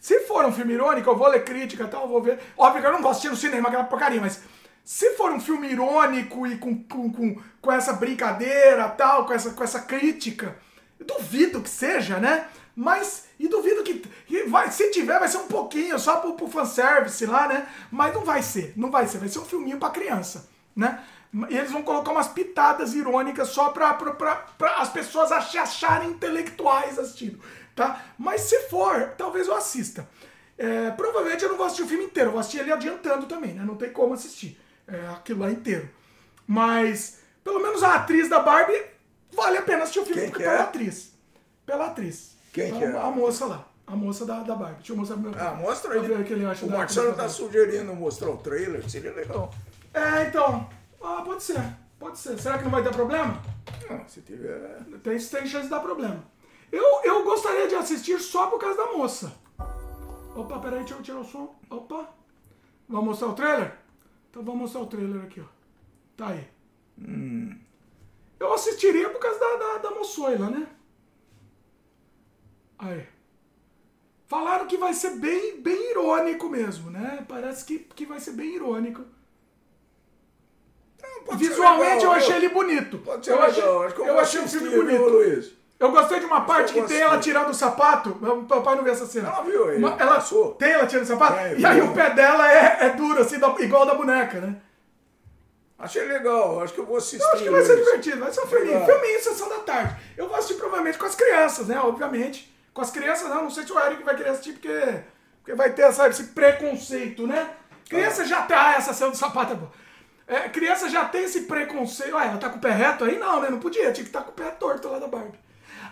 Speaker 1: Se for um filme irônico, eu vou ler crítica e tal, eu vou ver. Óbvio que eu não vou assistir no cinema, aquela porcaria, mas se for um filme irônico e com, com, com, com essa brincadeira tal, com essa, com essa crítica, duvido que seja, né? Mas, e duvido que, que vai, se tiver, vai ser um pouquinho, só pro, pro fanservice lá, né? Mas não vai ser, não vai ser, vai ser um filminho pra criança, né? E eles vão colocar umas pitadas irônicas só pra as pessoas ach- acharem intelectuais assistindo, tá? Mas se for, talvez eu assista. É, provavelmente eu não vou assistir o filme inteiro, eu vou assistir ele adiantando também, né? Não tem como assistir é, aquilo lá inteiro. Mas, pelo menos a atriz da Barbie, vale a pena assistir o filme
Speaker 2: Quem
Speaker 1: porque
Speaker 2: que
Speaker 1: pela
Speaker 2: é?
Speaker 1: atriz. Pela atriz.
Speaker 2: Quem
Speaker 1: a,
Speaker 2: que é?
Speaker 1: A moça lá. A moça da, da Barbie. Deixa eu mostrar meu
Speaker 2: Ah, mostra aí.
Speaker 1: ver o que ele acha
Speaker 2: o
Speaker 1: da-
Speaker 2: Marcelo
Speaker 1: da-
Speaker 2: tá sugerindo mostrar o trailer, seria legal.
Speaker 1: É, então. Ah, pode ser. Pode ser. Será que não vai ter problema?
Speaker 2: Não, se tiver.
Speaker 1: Tem, tem chance de dar problema. Eu, eu gostaria de assistir só por causa da moça. Opa, peraí, deixa eu tirar o som. Opa. Vamos mostrar o trailer? Então vamos mostrar o trailer aqui, ó. Tá aí. Eu assistiria por causa da, da, da moçoila, né? Aí. Falaram que vai ser bem, bem irônico mesmo, né? Parece que, que vai ser bem irônico. Visualmente eu achei
Speaker 2: viu?
Speaker 1: ele bonito.
Speaker 2: Pode ser
Speaker 1: eu
Speaker 2: legal,
Speaker 1: achei,
Speaker 2: eu,
Speaker 1: eu
Speaker 2: vou
Speaker 1: achei o
Speaker 2: assistir,
Speaker 1: filme
Speaker 2: viu,
Speaker 1: bonito.
Speaker 2: Luiz?
Speaker 1: Eu gostei de uma parte que
Speaker 2: Eu
Speaker 1: tem ela tirando o sapato. Meu papai não viu essa cena.
Speaker 2: Ela viu aí,
Speaker 1: ela
Speaker 2: passou.
Speaker 1: tem ela tirando o sapato.
Speaker 2: Tem,
Speaker 1: e aí
Speaker 2: viu?
Speaker 1: o pé dela é, é duro, assim, igual da boneca, né?
Speaker 2: Achei legal, acho que eu vou assistir.
Speaker 1: Eu acho que vai ser divertido, vai ser um filminho. Filminho, sessão da tarde. Eu vou assistir provavelmente com as crianças, né? Obviamente. Com as crianças, não. Não sei se o Eric vai querer assistir, porque, porque vai ter sabe, esse preconceito, né? Criança já tá. Ah, essa ação do sapato é boa. É, criança já tem esse preconceito. Ué, ela tá com o pé reto aí? Não, né? Não podia. Tinha que estar com o pé torto lá da Barbie.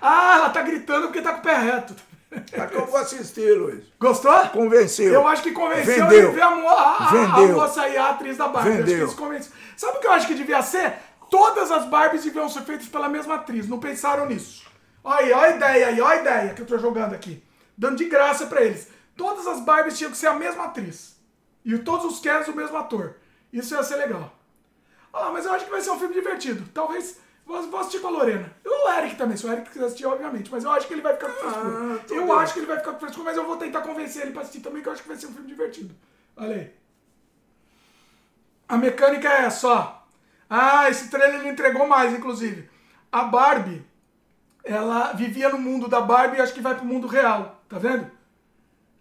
Speaker 1: Ah, ela tá gritando porque tá com o pé reto.
Speaker 2: Acho que eu vou assistir, Luiz.
Speaker 1: Gostou?
Speaker 2: Convenceu.
Speaker 1: Eu acho que convenceu
Speaker 2: Vendeu.
Speaker 1: ele ver a, a, a- a
Speaker 2: Vendeu.
Speaker 1: moça aí, a atriz da Barbie. Acho que
Speaker 2: Vendeu.
Speaker 1: isso convenceu. Sabe o que eu acho que devia ser? Todas as Barbies deviam ser feitas pela mesma atriz. Não pensaram nisso. Olha aí, olha a ideia aí, olha a ideia que eu tô jogando aqui. Dando de graça pra eles. Todas as Barbies tinham que ser a mesma atriz. E todos os Kens o mesmo ator. Isso ia ser legal. Ah, mas eu acho que vai ser um filme divertido. Talvez. Vou, vou assistir com a Lorena. E o Eric também, se o Eric quiser assistir, obviamente. Mas eu acho que ele vai ficar com frescura.
Speaker 2: tô
Speaker 1: eu
Speaker 2: bem.
Speaker 1: acho que ele vai ficar com frescura, mas eu vou tentar convencer ele pra assistir também, que eu acho que vai ser um filme divertido. Olha aí. A mecânica é só. Ah, esse trailer ele entregou mais, inclusive. A Barbie, ela vivia no mundo da Barbie e acho que vai pro mundo real. Tá vendo?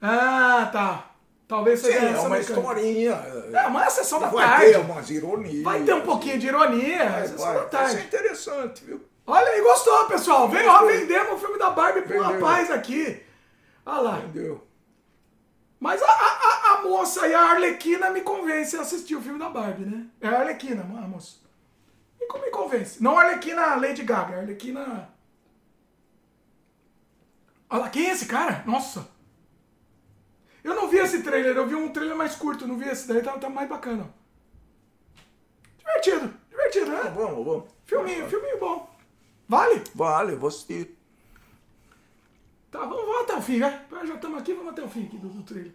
Speaker 1: Ah, tá. Talvez
Speaker 2: Sim,
Speaker 1: seja
Speaker 2: é
Speaker 1: essa
Speaker 2: uma
Speaker 1: mecânica.
Speaker 2: historinha.
Speaker 1: É, mas é sessão da
Speaker 2: vai
Speaker 1: tarde.
Speaker 2: ter umas ironias.
Speaker 1: Vai ter um pouquinho de ironia.
Speaker 2: Vai,
Speaker 1: sessão
Speaker 2: vai,
Speaker 1: da
Speaker 2: vai
Speaker 1: tarde.
Speaker 2: ser interessante, viu?
Speaker 1: Olha aí, gostou, pessoal. Vem, ó, vendemos o filme da Barbie pro
Speaker 2: Vendeu.
Speaker 1: rapaz aqui. Olha lá.
Speaker 2: Entendeu?
Speaker 1: Mas a, a, a- moça e a Arlequina me convence a assistir o filme da Barbie, né? É a Arlequina, a moça. Me, con- me convence. Não a Arlequina Lady Gaga, a Arlequina... Olha lá, quem é esse cara? Nossa. Eu não vi esse trailer, eu vi um trailer mais curto, não vi esse daí, tá, tá mais bacana. Divertido, divertido, né?
Speaker 2: vamos, vamos.
Speaker 1: Filminho, filminho bom. Vale?
Speaker 2: Vale, vou assistir.
Speaker 1: Tá, vamos, vamos até o fim, né? Já estamos aqui, vamos até o fim aqui do, do trailer.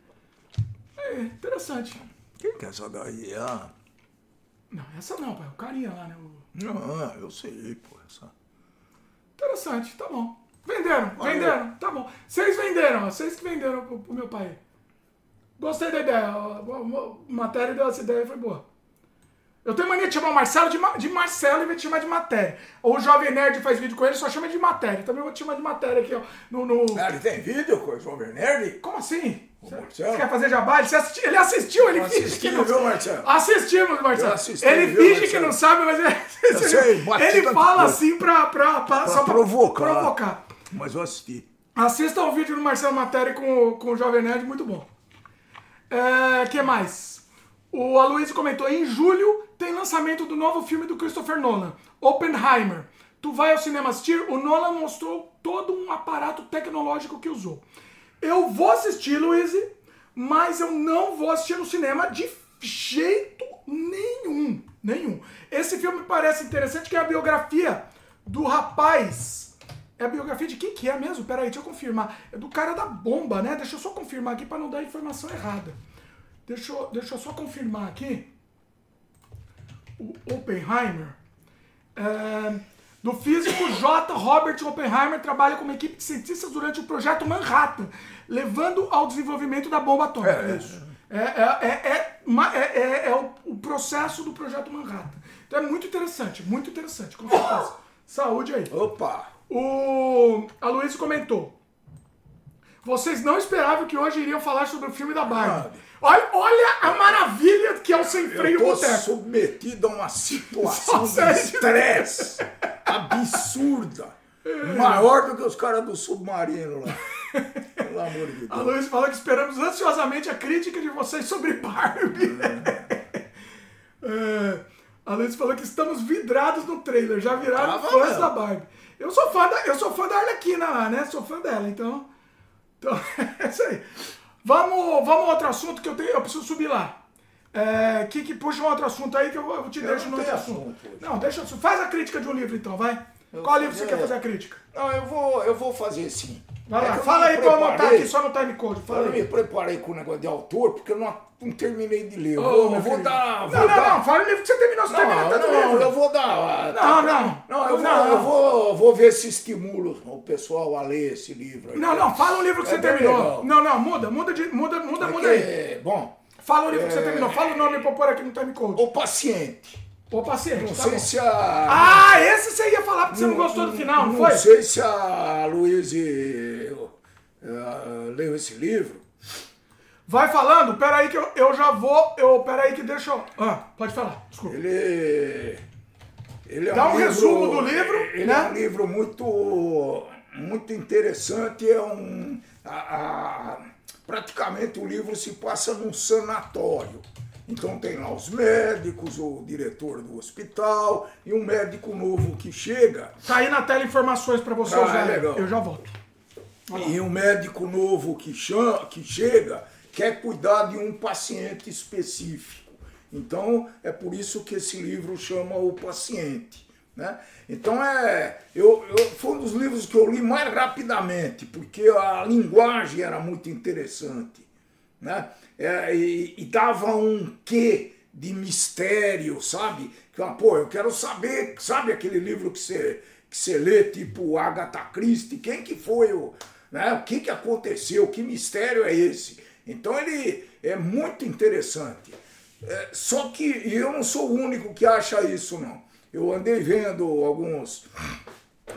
Speaker 1: É, interessante.
Speaker 2: Quem que é essa daí? Ah,
Speaker 1: Não, essa não, pai. O carinha lá, né? O-
Speaker 2: não, eu sei, pô. Essa...
Speaker 1: Interessante, tá bom. Venderam, venderam, tá bom. Vocês venderam, vocês que venderam pro, pro meu pai. Gostei da ideia. A, matéria deu essa ideia, foi boa. Eu tenho mania de chamar o Marcelo de, Ma- de Marcelo em vez de chamar de matéria. Ou o Jovem Nerd faz vídeo com ele, só chama de matéria. Também vou te chamar de matéria aqui, ó. No, no-
Speaker 2: Ah, ele tem vídeo com o Jovem Nerd?
Speaker 1: Como assim? Você você quer fazer jabá? Ele, assisti- ele assistiu, ele
Speaker 2: Eu
Speaker 1: finge que
Speaker 2: assisti,
Speaker 1: não
Speaker 2: viu, Marcelo?
Speaker 1: Assistimos, Marcelo.
Speaker 2: Assisti,
Speaker 1: ele
Speaker 2: viu,
Speaker 1: finge que
Speaker 2: Marcelo?
Speaker 1: não sabe, mas ele,
Speaker 2: Eu sei,
Speaker 1: ele fala assim pra, pra, pra, só pra
Speaker 2: provocar.
Speaker 1: provocar.
Speaker 2: Mas eu assisti.
Speaker 1: Assista o vídeo do Marcelo Matéria com, com o Jovem Nerd, muito bom. É, que mais? O Aloysio comentou, em julho tem lançamento do novo filme do Christopher Nolan, Oppenheimer. Tu vai ao cinema assistir? O Nolan mostrou todo um aparato tecnológico que usou. Eu vou assistir, Luiz, mas eu não vou assistir no cinema de jeito nenhum. Nenhum. Esse filme parece interessante, que é a biografia do rapaz. É a biografia de quem que é mesmo? Peraí, deixa eu confirmar. É do cara da bomba, né? Deixa eu só confirmar aqui para não dar informação errada. Deixa eu, deixa eu só confirmar aqui. O Oppenheimer. É, do físico J. Robert Oppenheimer trabalha como equipe de cientistas durante o projeto Manhattan, levando ao desenvolvimento da bomba atômica.
Speaker 2: É,
Speaker 1: isso. É, é, é, é, é- é- é o, o processo do projeto Manhattan. Então é muito interessante, muito interessante, com certeza. Saúde aí.
Speaker 2: Opa!
Speaker 1: O Aloysio comentou. Vocês não esperavam que hoje iriam falar sobre o filme da Barbie. Olha, olha a maravilha que é o Sem Freio
Speaker 2: Eu tô
Speaker 1: Boteco.
Speaker 2: submetido a uma situação de estresse absurda. Maior do que os caras do submarino lá. Pelo amor de
Speaker 1: A
Speaker 2: Deus.
Speaker 1: Luiz falou que esperamos ansiosamente a crítica de vocês sobre Barbie. É, a Luiz falou que estamos vidrados no trailer, já viraram
Speaker 2: Tava
Speaker 1: fãs da Barbie. Eu sou fã da, eu sou fã da Arlequina lá, né? Sou fã dela, então. Então, é isso aí. Vamos, vamos a outro assunto que eu, tenho, eu preciso subir lá. É, que, que puxa um outro assunto aí que eu, eu te
Speaker 2: Eu
Speaker 1: deixo no outro assunto.
Speaker 2: assunto.
Speaker 1: Não, deixa eu. Faz a crítica de um livro então, vai. Qual livro você quer fazer a crítica?
Speaker 2: Não, eu vou, eu vou fazer sim.
Speaker 1: Vai
Speaker 2: É
Speaker 1: lá,
Speaker 2: eu
Speaker 1: fala
Speaker 2: me
Speaker 1: aí pra eu anotar aqui só no timecode. Fala
Speaker 2: Eu me
Speaker 1: aí.
Speaker 2: preparei com o negócio de autor, porque eu não, não terminei de ler. Eu vou, eu vou dar. Vou
Speaker 1: Não, não,
Speaker 2: dar-
Speaker 1: não, fala o livro que você terminou, você terminou
Speaker 2: Não,
Speaker 1: tanto
Speaker 2: não,
Speaker 1: livro.
Speaker 2: eu vou dar.
Speaker 1: Não, não.
Speaker 2: Não, eu vou,
Speaker 1: Não.
Speaker 2: eu vou, vou ver se estimulo o pessoal a ler esse livro. aí.
Speaker 1: Não, não, fala o livro que
Speaker 2: É
Speaker 1: você terminou.
Speaker 2: legal.
Speaker 1: Não, não, muda, muda, de, muda, muda, muda aí.
Speaker 2: Porque, bom,
Speaker 1: Fala o livro que você
Speaker 2: É.
Speaker 1: terminou, fala o nome pra pôr aqui no timecode.
Speaker 2: o paciente.
Speaker 1: Ô, paciente,
Speaker 2: Não
Speaker 1: tá
Speaker 2: sei
Speaker 1: bom.
Speaker 2: se a.
Speaker 1: Ah, esse você ia falar porque você não gostou do final, não,
Speaker 2: não
Speaker 1: foi?
Speaker 2: sei se a Luísa eh, leu esse livro.
Speaker 1: Vai falando, peraí que eu, eu já vou. Eu, peraí que deixa eu. Ah, pode falar, desculpa.
Speaker 2: Ele. Ele é
Speaker 1: Dá um
Speaker 2: livro-
Speaker 1: resumo do livro,
Speaker 2: Ele
Speaker 1: né?
Speaker 2: é um livro muito, muito interessante. É um. a- a- praticamente o livro se passa num sanatório. Então tem lá os médicos, o diretor do hospital e um médico novo que chega.
Speaker 1: Tá aí na tela informações pra você
Speaker 2: Ah,
Speaker 1: usar.
Speaker 2: legal.
Speaker 1: Eu já volto.
Speaker 2: E um médico novo que, chama, que chega quer cuidar de um paciente específico. Então é por isso que esse livro chama O Paciente. Né? Então é. Eu, eu- foi um dos livros que eu li mais rapidamente, porque a linguagem era muito interessante. Né? É, e, e dava um quê de mistério, sabe? Que, ah, pô, eu quero saber, sabe aquele livro que você, que você lê, tipo Agatha Christie, quem que foi o. Né? O que, que aconteceu? Que mistério é esse? Então ele é muito interessante. É, só que eu não sou o único que acha isso, não. Eu andei vendo alguns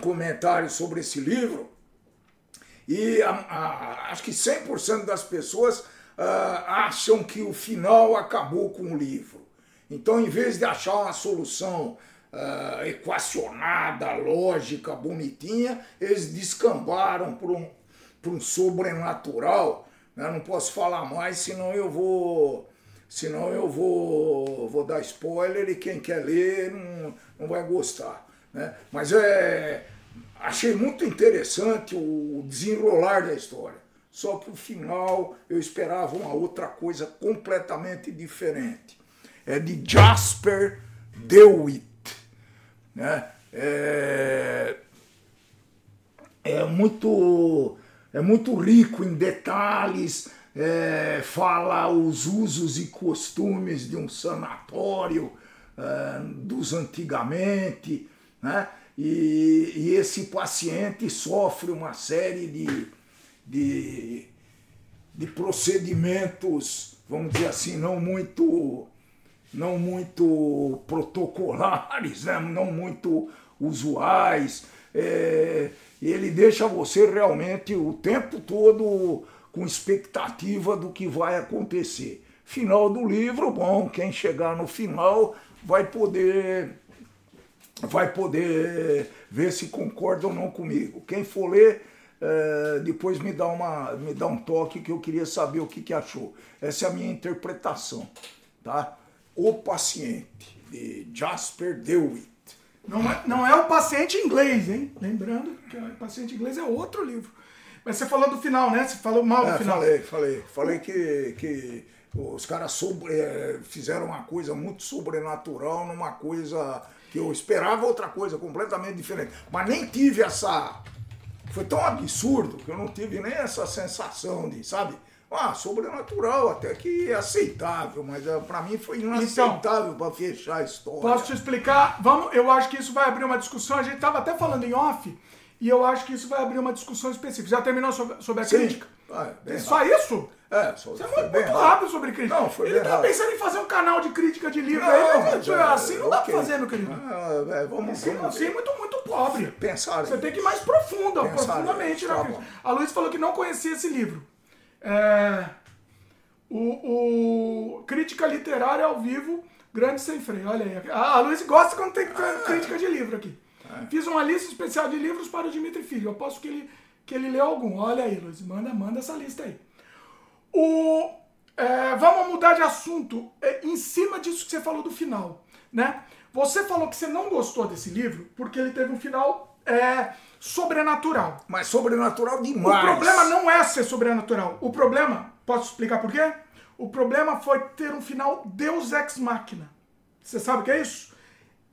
Speaker 2: comentários sobre esse livro e a- a- acho que 100% das pessoas ah, acham que o final acabou com o livro. Então, em vez de achar uma solução ah, equacionada, lógica, bonitinha, eles descambaram para um, um sobrenatural. Né? Não posso falar mais, senão eu vou. Senão eu vou, vou dar spoiler e quem quer ler não, não vai gostar. Né? Mas é, achei muito interessante o desenrolar da história. Só que o final eu esperava uma outra coisa completamente diferente. É de Jasper DeWitt. Né? É, é muito é muito rico em detalhes, é, fala os usos e costumes de um sanatório é, dos antigamente, né? E, e esse paciente sofre uma série de, de, de procedimentos, vamos dizer assim, não muito não muito protocolares, né? não muito usuais. É, ele deixa você realmente o tempo todo com expectativa do que vai acontecer. Final do livro, bom, quem chegar no final vai poder vai poder ver se concorda ou não comigo. Quem for ler, eh, depois me dá, uma, me dá um toque que eu queria saber o que, que achou. Essa é a minha interpretação. Tá? O Paciente, de Jasper DeWitt.
Speaker 1: Não é, não é o paciente inglês, hein? Lembrando que o paciente inglês é outro livro. Mas você falou do final, né? Você falou mal do
Speaker 2: É,
Speaker 1: final.
Speaker 2: falei, falei. Falei que, que os caras sobre, eh, fizeram uma coisa muito sobrenatural numa coisa que eu esperava outra coisa completamente diferente. Mas nem tive essa. Foi tão absurdo que eu não tive nem essa sensação de, sabe? Ah, sobrenatural, até que é aceitável, mas eh, pra mim foi inaceitável pra fechar a história.
Speaker 1: Posso te explicar? Vamos, eu acho que isso vai abrir uma discussão. A gente estava até falando em off, e eu acho que isso vai abrir uma discussão específica. Já terminou sobre, sobre a
Speaker 2: Sim.
Speaker 1: crítica?
Speaker 2: Ah, é
Speaker 1: Só
Speaker 2: rápido.
Speaker 1: isso?
Speaker 2: É, só
Speaker 1: Você é
Speaker 2: foi
Speaker 1: muito,
Speaker 2: rápido.
Speaker 1: sobre crítica.
Speaker 2: Não, foi
Speaker 1: Ele tá pensando em fazer um canal de crítica de livro
Speaker 2: Não,
Speaker 1: aí, mas
Speaker 2: mas,
Speaker 1: é,
Speaker 2: é,
Speaker 1: assim não dá pra fazer, meu querido.
Speaker 2: Ah, é, vamos,
Speaker 1: Assim,
Speaker 2: vamos
Speaker 1: assim é muito, muito pobre.
Speaker 2: Pensar
Speaker 1: Você tem que ir mais profunda,
Speaker 2: Pensar
Speaker 1: profundamente na
Speaker 2: tá
Speaker 1: crítica. A Luiz falou que não conhecia esse livro. É, o, o Crítica Literária ao Vivo, Grande Sem Freio. Olha aí. A, a Luiz gosta quando tem
Speaker 2: Ah.
Speaker 1: crítica de livro aqui.
Speaker 2: É.
Speaker 1: Fiz uma lista especial de livros para o Dimitri Filho. Eu aposto que ele, que ele leu algum. Olha aí, Luiz. Manda, manda essa lista aí. O, é, vamos mudar de assunto é, em cima disso que você falou do final, né? Você falou que você não gostou desse livro porque ele teve um final é, sobrenatural.
Speaker 2: Mas sobrenatural
Speaker 1: O
Speaker 2: demais.
Speaker 1: problema não é ser sobrenatural. O problema, posso explicar por quê? O problema foi ter um final Deus Ex Machina. Você sabe o que é isso?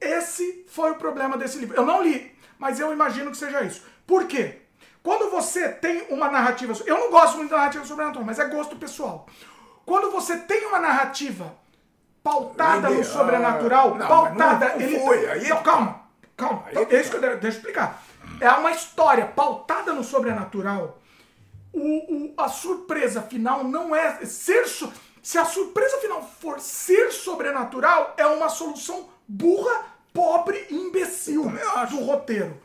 Speaker 1: Esse foi o problema desse livro. Eu não li, mas eu imagino que seja isso. Por quê? Quando você tem uma narrativa. Eu não gosto muito de narrativa sobrenatural, mas é gosto pessoal. Quando você tem uma narrativa pautada no sobrenatural,
Speaker 2: ah, não,
Speaker 1: pautada.
Speaker 2: mas não
Speaker 1: ele,
Speaker 2: foi, aí
Speaker 1: não, calma, calma.
Speaker 2: Aí
Speaker 1: Então,
Speaker 2: que
Speaker 1: é isso que eu, de- deixa eu explicar. É uma história pautada no sobrenatural. O, o- a surpresa final não é ser. Se a surpresa final for ser sobrenatural, é uma solução burra, pobre e imbecil do roteiro.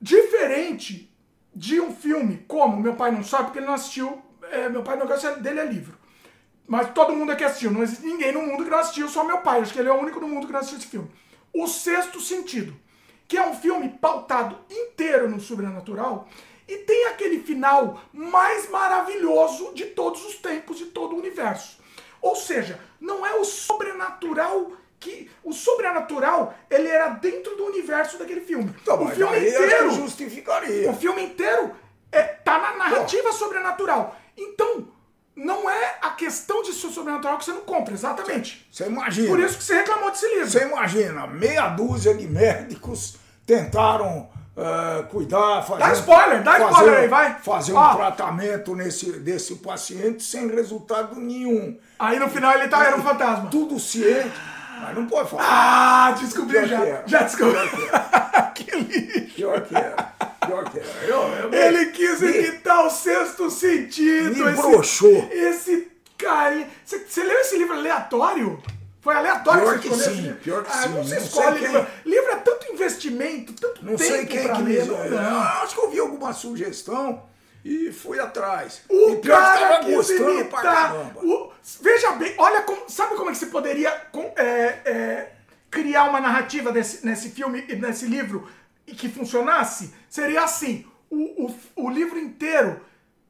Speaker 1: Diferente de um filme como Meu Pai Não Sabe, porque ele não assistiu é, meu pai não gosta dele é livro. Mas todo mundo aqui assistiu. Não existe ninguém no mundo que não assistiu, só meu pai. Acho que ele é o único no mundo que não assistiu esse filme. O Sexto Sentido, que é um filme pautado inteiro no sobrenatural e tem aquele final mais maravilhoso de todos os tempos, de todo o universo. Ou seja, não é o sobrenatural que o sobrenatural ele era dentro do universo daquele filme.
Speaker 2: Então,
Speaker 1: o filme inteiro,
Speaker 2: justificaria.
Speaker 1: o filme inteiro é, tá na narrativa sobrenatural. Então, não é a questão de ser sobrenatural que você não compra, exatamente.
Speaker 2: Você imagina.
Speaker 1: Por isso que você reclamou desse livro.
Speaker 2: Você imagina, meia dúzia de médicos tentaram eh, cuidar, fazer,
Speaker 1: Dá spoiler, dá
Speaker 2: fazer,
Speaker 1: spoiler aí, vai.
Speaker 2: fazer um
Speaker 1: Ó.
Speaker 2: tratamento nesse, desse paciente sem resultado nenhum.
Speaker 1: Aí no final ele tá, era um fantasma.
Speaker 2: Tudo ciente, mas não pode falar.
Speaker 1: Ah, descobri
Speaker 2: Pior
Speaker 1: já.
Speaker 2: que é.
Speaker 1: Já descobri.
Speaker 2: Pior
Speaker 1: que lixo.
Speaker 2: Pior que era. Pior que era. Eu, eu,
Speaker 1: Ele quis imitar o sexto sentido.
Speaker 2: Me
Speaker 1: esse,
Speaker 2: broxou.
Speaker 1: Esse cara. Você, você leu esse livro aleatório? Foi aleatório
Speaker 2: Pior
Speaker 1: que
Speaker 2: que
Speaker 1: você escolheu
Speaker 2: sim, pior que
Speaker 1: ah,
Speaker 2: sim.
Speaker 1: Não se
Speaker 2: Não
Speaker 1: escolhe
Speaker 2: sei
Speaker 1: livro. Livro é tanto investimento, tanto
Speaker 2: não
Speaker 1: tempo
Speaker 2: sei quem que me.
Speaker 1: ler. Não, não.
Speaker 2: Acho que eu vi alguma sugestão e fui atrás.
Speaker 1: O
Speaker 2: e pior que
Speaker 1: cara
Speaker 2: tava
Speaker 1: quis
Speaker 2: gostando pra
Speaker 1: imitar.
Speaker 2: caramba.
Speaker 1: o- veja bem, olha como. Sabe como é que você poderia é, é, criar uma narrativa desse, nesse filme e nesse livro e que funcionasse? Seria assim: o, o, o livro inteiro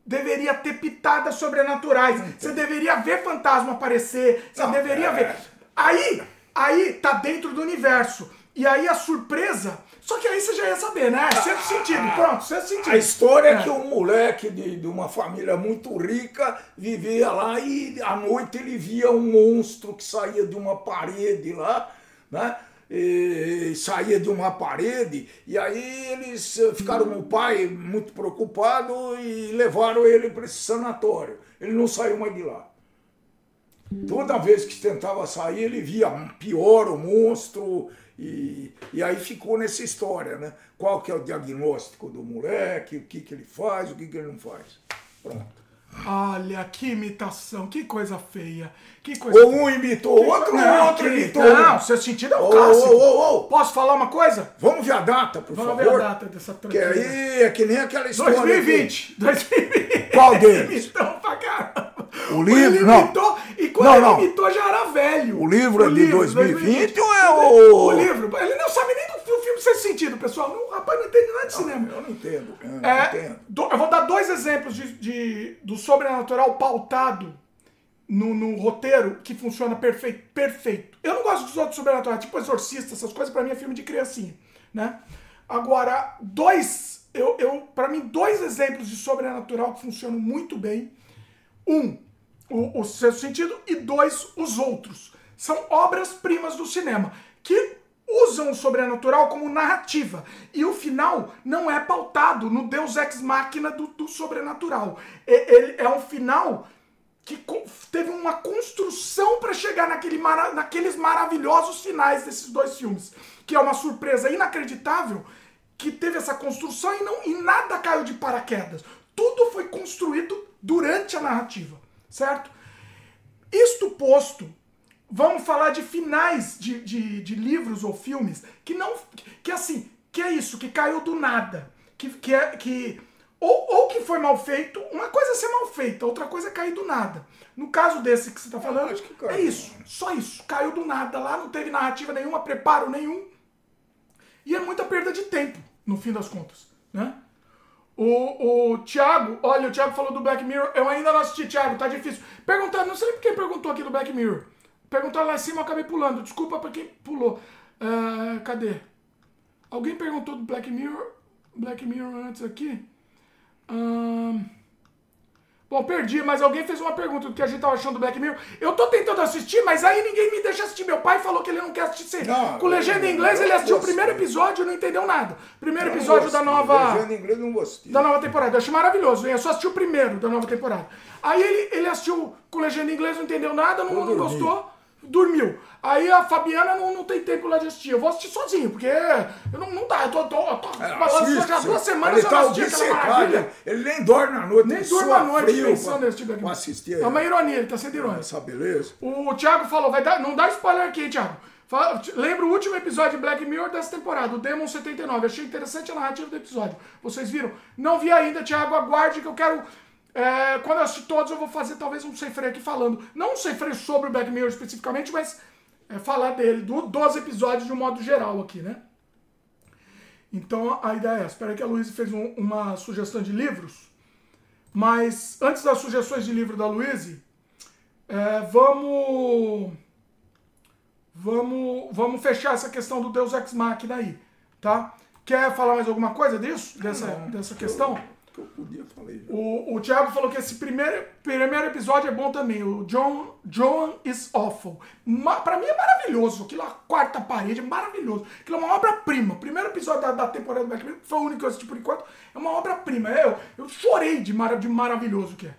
Speaker 1: deveria ter pitadas sobrenaturais. Você deveria ver fantasma aparecer. Você
Speaker 2: Não,
Speaker 1: deveria
Speaker 2: é.
Speaker 1: ver. Aí, aí tá dentro do universo. E aí a surpresa. Só que aí você já ia saber, né? Sexto sentido, pronto, sexto sentido.
Speaker 2: A história é
Speaker 1: É.
Speaker 2: que um moleque de, de uma família muito rica vivia lá e à noite ele via um monstro que saía de uma parede lá, né? E saía de uma parede, e aí eles eh, ficaram com o pai muito preocupado e levaram ele para esse sanatório. Ele não saiu mais de lá. Toda vez que tentava sair, ele via pior o monstro, e, e aí ficou nessa história, né? Qual que é o diagnóstico do moleque, o que, que ele faz, o que, que ele não faz. Pronto.
Speaker 1: Olha, que imitação, que coisa feia. Que coisa
Speaker 2: Ou um imitou o outro, ou o
Speaker 1: Não,
Speaker 2: outro
Speaker 1: que-
Speaker 2: imitou
Speaker 1: Não, seu sentido é um
Speaker 2: Ô,
Speaker 1: clássico.
Speaker 2: ô, ô.
Speaker 1: Posso falar uma coisa?
Speaker 2: Vamos ver a data, por
Speaker 1: Vamos ver
Speaker 2: favor.
Speaker 1: a data dessa
Speaker 2: Que
Speaker 1: tranqueira.
Speaker 2: aí é que nem aquela história.
Speaker 1: 2020. 2020.
Speaker 2: Qual deles?
Speaker 1: Imitou pra caramba.
Speaker 2: O livro, não.
Speaker 1: imitou, e quando
Speaker 2: Não,
Speaker 1: ele
Speaker 2: não.
Speaker 1: imitou já era velho.
Speaker 2: O livro é de 2020
Speaker 1: 2020.
Speaker 2: ou é o-
Speaker 1: O livro, ele não sabe nem do filme, filme sem sentido, pessoal. Não, rapaz, não entende nada de cinema.
Speaker 2: Eu não entendo. Eu não
Speaker 1: É,
Speaker 2: entendo.
Speaker 1: do- eu vou dar dois exemplos de, de- do sobrenatural pautado no, no roteiro que funciona perfeito, perfeito. Eu não gosto dos outros sobrenaturais, tipo Exorcista, essas coisas, pra mim é filme de criancinha, né? Agora, dois, eu, eu para mim, dois exemplos de sobrenatural que funcionam muito bem. Um, o, o sexto sentido, e dois, os outros. São obras-primas do cinema, que usam o sobrenatural como narrativa. E o final não é pautado no Deus Ex Machina do, do sobrenatural. É, ele é um final que teve uma construção para chegar naquele mara- naqueles maravilhosos finais desses dois filmes. Que é uma surpresa inacreditável que teve essa construção e, não, e nada caiu de paraquedas. Tudo foi construído durante a narrativa, certo? Isto posto, vamos falar de finais de, de, de livros ou filmes que não. Que assim, que é isso, que caiu do nada. Que, que é. Que, ou, ou que foi mal feito, uma coisa é ser mal feita, outra coisa é cair do nada. No caso desse que você está falando,
Speaker 2: que caiu.
Speaker 1: é isso, só isso. Caiu do nada lá, não teve narrativa nenhuma, preparo nenhum. E é muita perda de tempo, no fim das contas, né? O, o Thiago, olha, o Thiago falou do Black Mirror. Eu ainda não assisti, Thiago, tá difícil. Perguntando, não sei nem quem perguntou aqui do Black Mirror. Perguntaram lá em cima, eu acabei pulando. Desculpa pra quem pulou. Ah, cadê? Alguém perguntou do Black Mirror? Black Mirror antes aqui? Ahn, Bom, perdi, mas alguém fez uma pergunta do que a gente tava achando do Black Mirror. Eu tô tentando assistir, mas aí ninguém me deixa assistir. Meu pai falou que ele não quer assistir.
Speaker 2: Não,
Speaker 1: Com legenda em inglês, ele assistiu o primeiro episódio e não entendeu nada. Primeiro episódio da nova
Speaker 2: Legenda em inglês não gostei.
Speaker 1: da nova temporada. Eu achei maravilhoso. hein? Eu só assisti o primeiro da nova temporada. Aí ele, ele assistiu com legenda em inglês, não entendeu nada, não, não gostou, dormiu. Aí a Fabiana não, não tem tempo lá de assistir. Eu vou assistir sozinho, porque eu não, não dá. Eu tô, tô, tô
Speaker 2: É,
Speaker 1: balançando já duas semanas
Speaker 2: Ele
Speaker 1: eu
Speaker 2: tá
Speaker 1: assisti aquela maravilha.
Speaker 2: ele, nem dorme à noite.
Speaker 1: Nem
Speaker 2: sua
Speaker 1: à noite
Speaker 2: frio
Speaker 1: pensando nesse Mirror.
Speaker 2: assistir
Speaker 1: É uma ironia, ele tá sendo irônico.
Speaker 2: essa beleza.
Speaker 1: O Thiago falou, vai dar, não dá spoiler aqui, hein, Thiago. Fala- lembra o último episódio de Black Mirror dessa temporada, o Demon 79. Achei interessante a narrativa do episódio. Vocês viram? Não vi ainda, Thiago. Aguarde que eu quero. É, quando eu assistir todos, eu vou fazer talvez um sem freio aqui falando. Não um sem freio sobre o Black Mirror especificamente, mas é, falar dele, do, dos episódios de um modo geral aqui, né? Então a ideia é essa. Espera que a Luísa fez um, uma sugestão de livros. Mas antes das sugestões de livro da Luísa, é, vamos. Vamos, vamos fechar essa questão do Deus Ex Machina aí, tá? Quer falar mais alguma coisa disso? Dessa, dessa questão?
Speaker 2: Que eu podia.
Speaker 1: O, o Thiago falou que esse primeiro, primeiro episódio é bom também. O John, John is Awful. Ma, pra mim é maravilhoso. Aquilo, a quarta parede, é maravilhoso. Aquilo é uma obra-prima. O primeiro episódio da, da temporada do Black Mirror foi o único que eu assisti por enquanto. É uma obra-prima. Eu, eu chorei de, mara, de maravilhoso que é.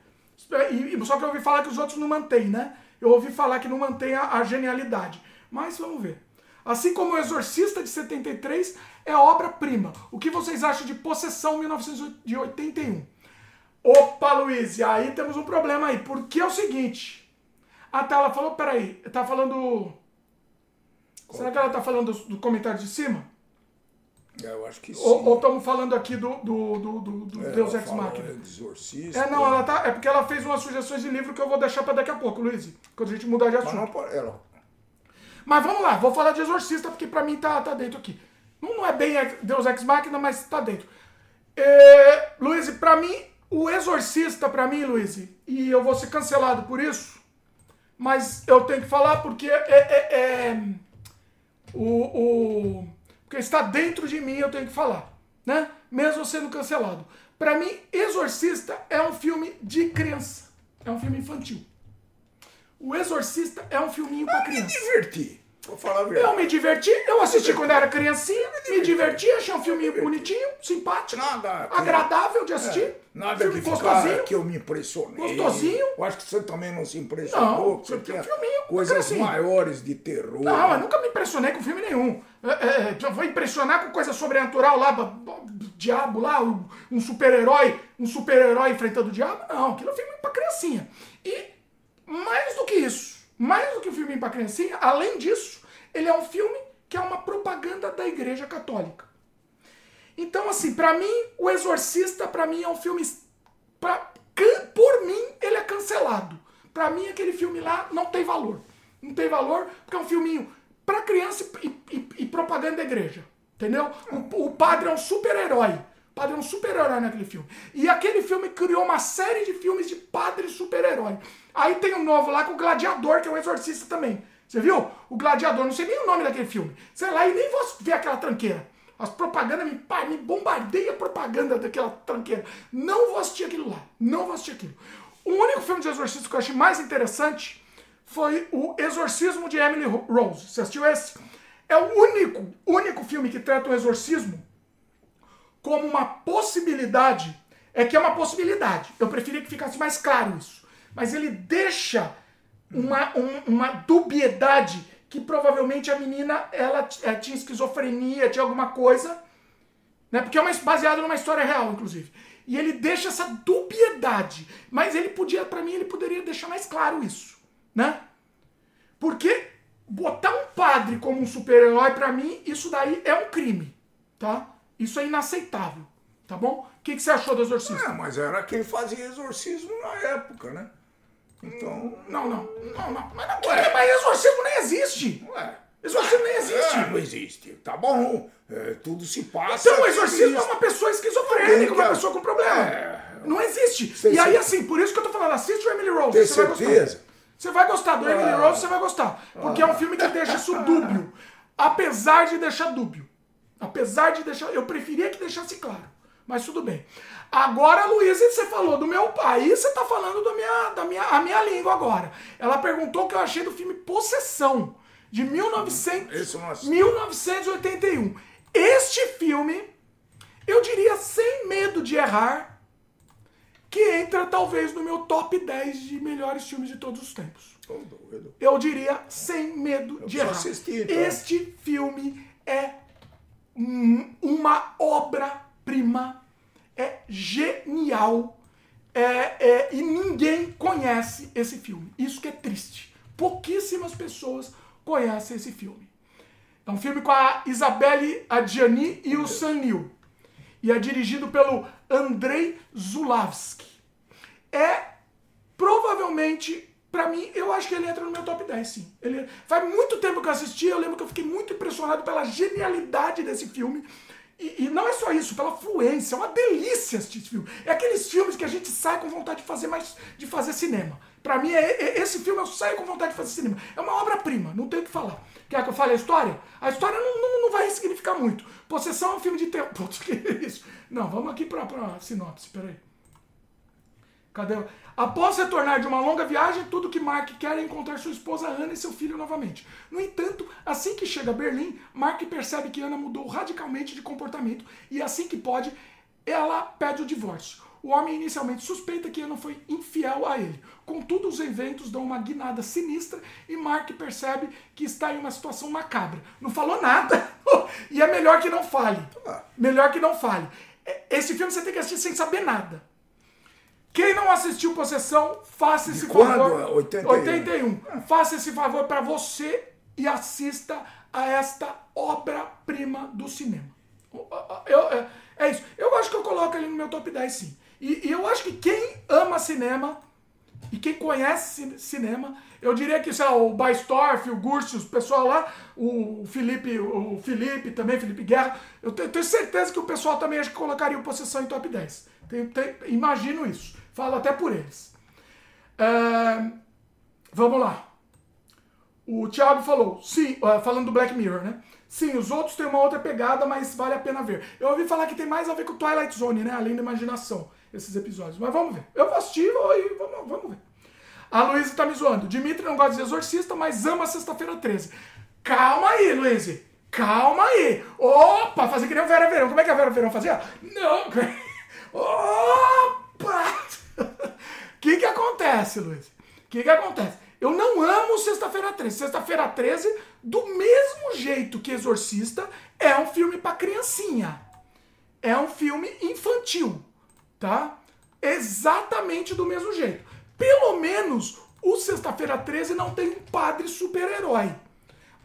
Speaker 1: E, só que eu ouvi falar que os outros não mantêm, né? Eu ouvi falar que não mantém a, a genialidade. Mas vamos ver. Assim como o Exorcista de 73 é obra-prima. O que vocês acham de Possessão 1981? Opa, Luiz, aí temos um problema aí. Porque é o seguinte. Ah, tá, ela falou, peraí, tá falando. Qual? Será que ela tá falando do, do comentário de cima?
Speaker 2: É, eu acho que sim.
Speaker 1: Ou estamos falando aqui do, do, do, do é, Deus Ex Machina?
Speaker 2: Exorcista.
Speaker 1: É, não, ela tá. É porque ela fez umas sugestões de livro que eu vou deixar para daqui a pouco, Luiz. Quando a gente mudar de assunto. Mas, não,
Speaker 2: ela...
Speaker 1: Mas vamos lá, vou falar de Exorcista, porque para mim tá, tá dentro aqui. Não é bem Deus Ex Machina, mas tá dentro. É, Luiz, para mim, o Exorcista, para mim, Luiz, e eu vou ser cancelado por isso, mas eu tenho que falar porque é, é, é o, o, porque está dentro de mim, eu tenho que falar, né? Mesmo sendo cancelado. Para mim, Exorcista é um filme de criança, é um filme infantil. O Exorcista é um filminho para criança.
Speaker 2: Me divertir. Vou falar a verdade.
Speaker 1: Eu me diverti, eu assisti quando era criancinha, me diverti, achei um filme bonitinho, simpático, nada, agradável de assistir. É,
Speaker 2: nada filme que, gostosinho, que eu me impressionei.
Speaker 1: Gostosinho.
Speaker 2: Eu acho que você também não se impressionou.
Speaker 1: Não, você tem um filminho.
Speaker 2: Coisas assim. maiores de terror.
Speaker 1: Não, eu nunca me impressionei com filme nenhum. É, é, eu vou impressionar com coisa sobrenatural lá, diabo lá, um super-herói, um super-herói enfrentando o diabo. Não, aquilo é filme pra criancinha. E mais do que isso, mais do que um filme para criancinha, além disso, ele é um filme que é uma propaganda da Igreja Católica. Então, assim, para mim, O Exorcista, para mim, é um filme. Pra, por mim, ele é cancelado. Para mim, aquele filme lá não tem valor. Não tem valor, porque é um filminho para criança e, e, e, propaganda da igreja. Entendeu? O, o padre é um super-herói. Padre é um super-herói naquele filme. E aquele filme criou uma série de filmes de padre super-herói. Aí tem um novo lá com o Gladiador, que é um exorcista também. Você viu? O Gladiador, não sei nem o nome daquele filme. Sei lá, e nem vou ver aquela tranqueira. As propagandas me, me bombardeia a propaganda daquela tranqueira. Não vou assistir aquilo lá. Não vou assistir aquilo. O único filme de exorcismo que eu achei mais interessante foi o Exorcismo de Emily Rose. Você assistiu esse? É o único, único filme que trata o exorcismo como uma possibilidade, é que é uma possibilidade. Eu preferia que ficasse mais claro isso. Mas ele deixa uma, um, uma dubiedade que provavelmente a menina ela é, tinha esquizofrenia, tinha alguma coisa, né? Porque é uma, baseado numa história real, inclusive. E ele deixa essa dubiedade, mas ele podia, para mim, ele poderia deixar mais claro isso, né? Porque botar um padre como um super-herói para mim, isso daí é um crime, tá? Isso é inaceitável, tá bom? O que, que você achou do exorcismo?
Speaker 2: É, mas era quem fazia exorcismo na época, né? Então.
Speaker 1: Não, não, não, não. Mas, não, ué, mas exorcismo nem existe. Ué. Exorcismo nem existe.
Speaker 2: É, não existe. Tá bom. É, tudo se passa.
Speaker 1: Então, o exorcismo é uma pessoa esquizofrênica, uma pessoa com problema. É, não existe. e aí, assim, por isso que eu tô falando, assiste o Emily Rose.
Speaker 2: Tem você certeza?
Speaker 1: Vai gostar. Você vai gostar do Emily ah. Rose, você vai gostar. Porque é um filme que deixa isso dúbio. Apesar de deixar dúbio. Apesar de deixar. Eu preferia que deixasse claro. Mas tudo bem. Agora, Luiz, você falou do meu pai, você tá falando da minha, da minha, a minha língua agora. Ela perguntou o que eu achei do filme Possessão, de 1900, 1981. Este filme, eu diria sem medo de errar, que entra talvez no meu top 10 de melhores filmes de todos os tempos. Eu diria sem medo eu de errar. Assistir, então. Este filme é uma obra-prima, é genial, é, é, e ninguém conhece esse filme. Isso que é triste. Pouquíssimas pessoas conhecem esse filme. É um filme com a Isabelle Adjani e o Sam Neill. E é dirigido pelo Andrei Zulavski. é provavelmente Pra mim, eu acho que ele entra no meu top 10, sim. Ele, faz muito tempo que eu assisti, eu lembro que eu fiquei muito impressionado pela genialidade desse filme. E, e, não é só isso, pela fluência, é uma delícia assistir esse filme. É aqueles filmes que a gente sai com vontade de fazer mais de fazer cinema. Pra mim, é, é esse filme eu saio com vontade de fazer cinema. É uma obra-prima, não tem o que falar. Quer que eu fale a história? A história não, não, não vai significar muito. Possessão é um filme de terror. Putz, que isso? Não, vamos aqui pra, pra sinopse, peraí. Cadê? Após retornar de uma longa viagem, tudo que Mark quer é encontrar sua esposa Ana e seu filho novamente. No entanto, assim que chega a Berlim, Mark percebe que Ana mudou radicalmente de comportamento e assim que pode, ela pede o divórcio. O homem inicialmente suspeita que Ana foi infiel a ele. Contudo, os eventos dão uma guinada sinistra e Mark percebe que está em uma situação macabra. Não falou nada. e é melhor que não fale. Melhor que não fale. Esse filme você tem que assistir sem saber nada. Quem não assistiu Possessão, faça esse
Speaker 2: quando?
Speaker 1: favor.
Speaker 2: 81.
Speaker 1: 81. Faça esse favor para você e assista a esta obra-prima do cinema. Eu, é, é, isso. Eu acho que eu coloco ele no meu top 10, sim. E, e, eu acho que quem ama cinema e quem conhece cinema, eu diria que, sei lá, o Baistorff, o Gursius, o pessoal lá, o Felipe, o Felipe também, Felipe Guerra, eu tenho certeza que o pessoal também acho que colocaria o Possessão em top 10. Tem, tem, imagino isso. Falo até por eles. Vamos lá. O Thiago falou, sim, falando do Black Mirror, né? Sim, os outros têm uma outra pegada, mas vale a pena ver. Eu ouvi falar que tem mais a ver com Twilight Zone, né? Além da imaginação, esses episódios. Mas vamos ver. Eu vou assistir e vamos, vamos ver. A Luísa tá me zoando. Dimitri não gosta de Exorcista, mas ama Sexta-feira 13. Calma aí, Luísa. Calma aí. Opa, fazer que nem o Vera Verão. Como é que a Vera Verão fazia? Não. Opa! Que, que acontece, Luiz? O que, que acontece? Eu não amo Sexta-feira 13. Sexta-feira 13, do mesmo jeito que Exorcista, é um filme para criancinha. É um filme infantil, tá? Exatamente do mesmo jeito. Pelo menos o Sexta-feira 13 não tem um padre super-herói.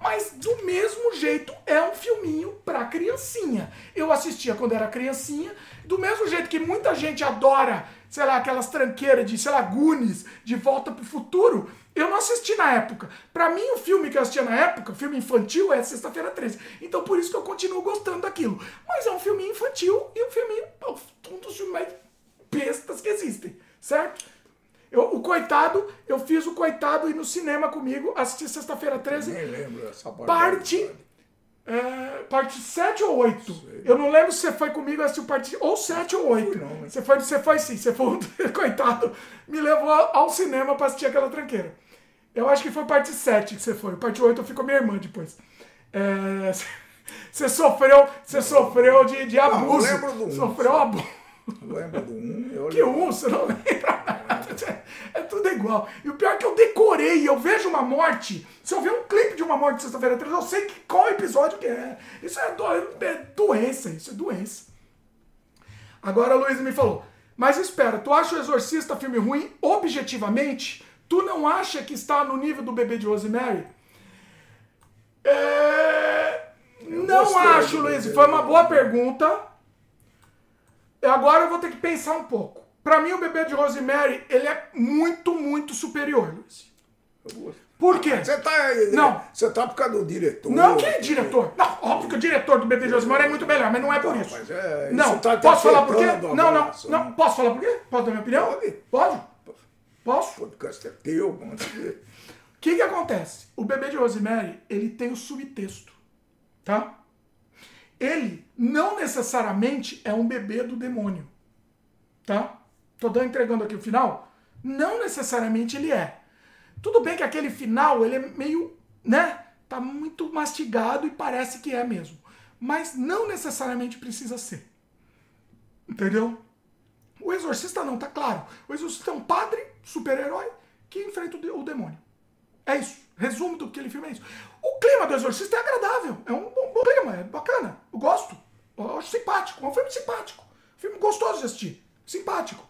Speaker 1: Mas do mesmo jeito é um filminho pra criancinha. Eu assistia quando era criancinha, do mesmo jeito que muita gente adora sei lá, aquelas tranqueiras de, sei lá, Goonies, de Volta pro Futuro, eu não assisti na época. Para mim, o filme que eu assistia na época, filme infantil, é Sexta-feira 13. Então, por isso que eu continuo gostando daquilo. Mas é um filme infantil e um filme, um dos filmes mais bestas que existem, certo? Eu, o Coitado, eu fiz o Coitado ir no cinema comigo, assisti Sexta-feira 13.
Speaker 2: Nem lembro essa
Speaker 1: parte é, parte 7 ou 8? Sei. Eu não lembro se você foi comigo assistiu parte ou 7 ou 8. Não, mas... Você foi, você foi sim, você foi, coitado, me levou ao cinema pra assistir aquela tranqueira. Eu acho que foi parte 7 que você foi. Parte 8 eu fico com a minha irmã depois. É, você sofreu, você sofreu de, de abuso. Não,
Speaker 2: lembro do 1.
Speaker 1: Sofreu abuso.
Speaker 2: Lembro do 1.
Speaker 1: Que 1? Você não lembra? É tudo igual. E o pior é que eu decorei, eu vejo uma morte. Se eu ver um clipe de uma morte de sexta-feira 13, eu sei que, qual episódio que é. Isso é, do, é doença, isso é doença. Agora a Luísa me falou. Mas espera, tu acha o Exorcista filme ruim objetivamente? Tu não acha que está no nível do bebê de Rosemary? É... Não acho, Luiz. Foi uma boa pergunta. Agora eu vou ter que pensar um pouco. Para mim, o bebê de Rosemary, ele é muito, muito superior, Luiz. Por quê?
Speaker 2: Você tá,
Speaker 1: não.
Speaker 2: Você tá por causa do diretor.
Speaker 1: Não, quem é diretor? Não, óbvio que o diretor do bebê de Rosemary é muito melhor, mas não é por isso.
Speaker 2: Mas é,
Speaker 1: não,
Speaker 2: tá
Speaker 1: posso falar por quê? Não, não, não. Posso falar por quê? Posso dar minha opinião?
Speaker 2: Pode.
Speaker 1: Pode? Posso?
Speaker 2: O podcast é teu, mano.
Speaker 1: O que que acontece? O bebê de Rosemary, ele tem o subtexto, tá? Ele não necessariamente é um bebê do demônio, tá? Tô entregando aqui o final? Não necessariamente ele é. Tudo bem que aquele final, ele é meio, né? Tá muito mastigado e parece que é mesmo. Mas não necessariamente precisa ser. Entendeu? O exorcista não, tá claro. O exorcista é um padre, super-herói, que enfrenta o demônio. É isso. Resumo do que ele filme é isso. O clima do exorcista é agradável. É um bom, bom clima, é bacana. Eu gosto. Eu acho simpático. É um filme simpático. Filme gostoso de assistir. Simpático.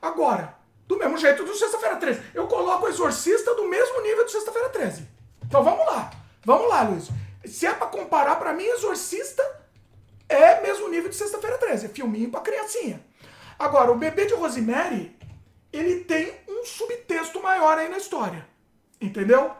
Speaker 1: Agora, do mesmo jeito do Sexta-feira 13. Eu coloco o Exorcista do mesmo nível do Sexta-feira 13. Então vamos lá. Vamos lá, Luiz. Se é pra comparar, pra mim, Exorcista é mesmo nível de Sexta-feira 13. É filminho pra criancinha. Agora, o bebê de Rosemary, ele tem um subtexto maior aí na história. Entendeu?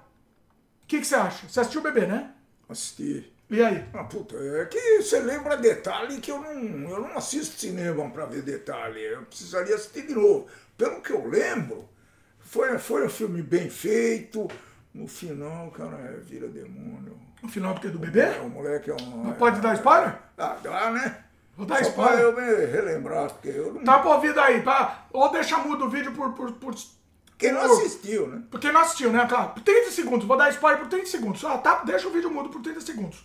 Speaker 1: O que, que você acha? Você assistiu o bebê, né?
Speaker 2: Assisti.
Speaker 1: E aí?
Speaker 2: Ah, puta, é que você lembra detalhe que eu não, eu não assisto cinema pra ver detalhe. Eu precisaria assistir de novo. Pelo que eu lembro, foi, foi um filme bem feito. No final, cara é, vira demônio.
Speaker 1: No final do que? Do bebê?
Speaker 2: É, o moleque é um.
Speaker 1: Não pode dar spoiler?
Speaker 2: Ah, dá, né?
Speaker 1: Vou dar
Speaker 2: Só
Speaker 1: spoiler.
Speaker 2: pra eu me relembrar, porque eu não.
Speaker 1: Tá pro ouvido aí, tá? Ou deixa mudo o vídeo por. por, por
Speaker 2: Quem não assistiu, né?
Speaker 1: Porque não assistiu, né? Claro, por 30 segundos. Vou dar spoiler por 30 segundos. Ah, tá, deixa o vídeo mudo por 30 segundos.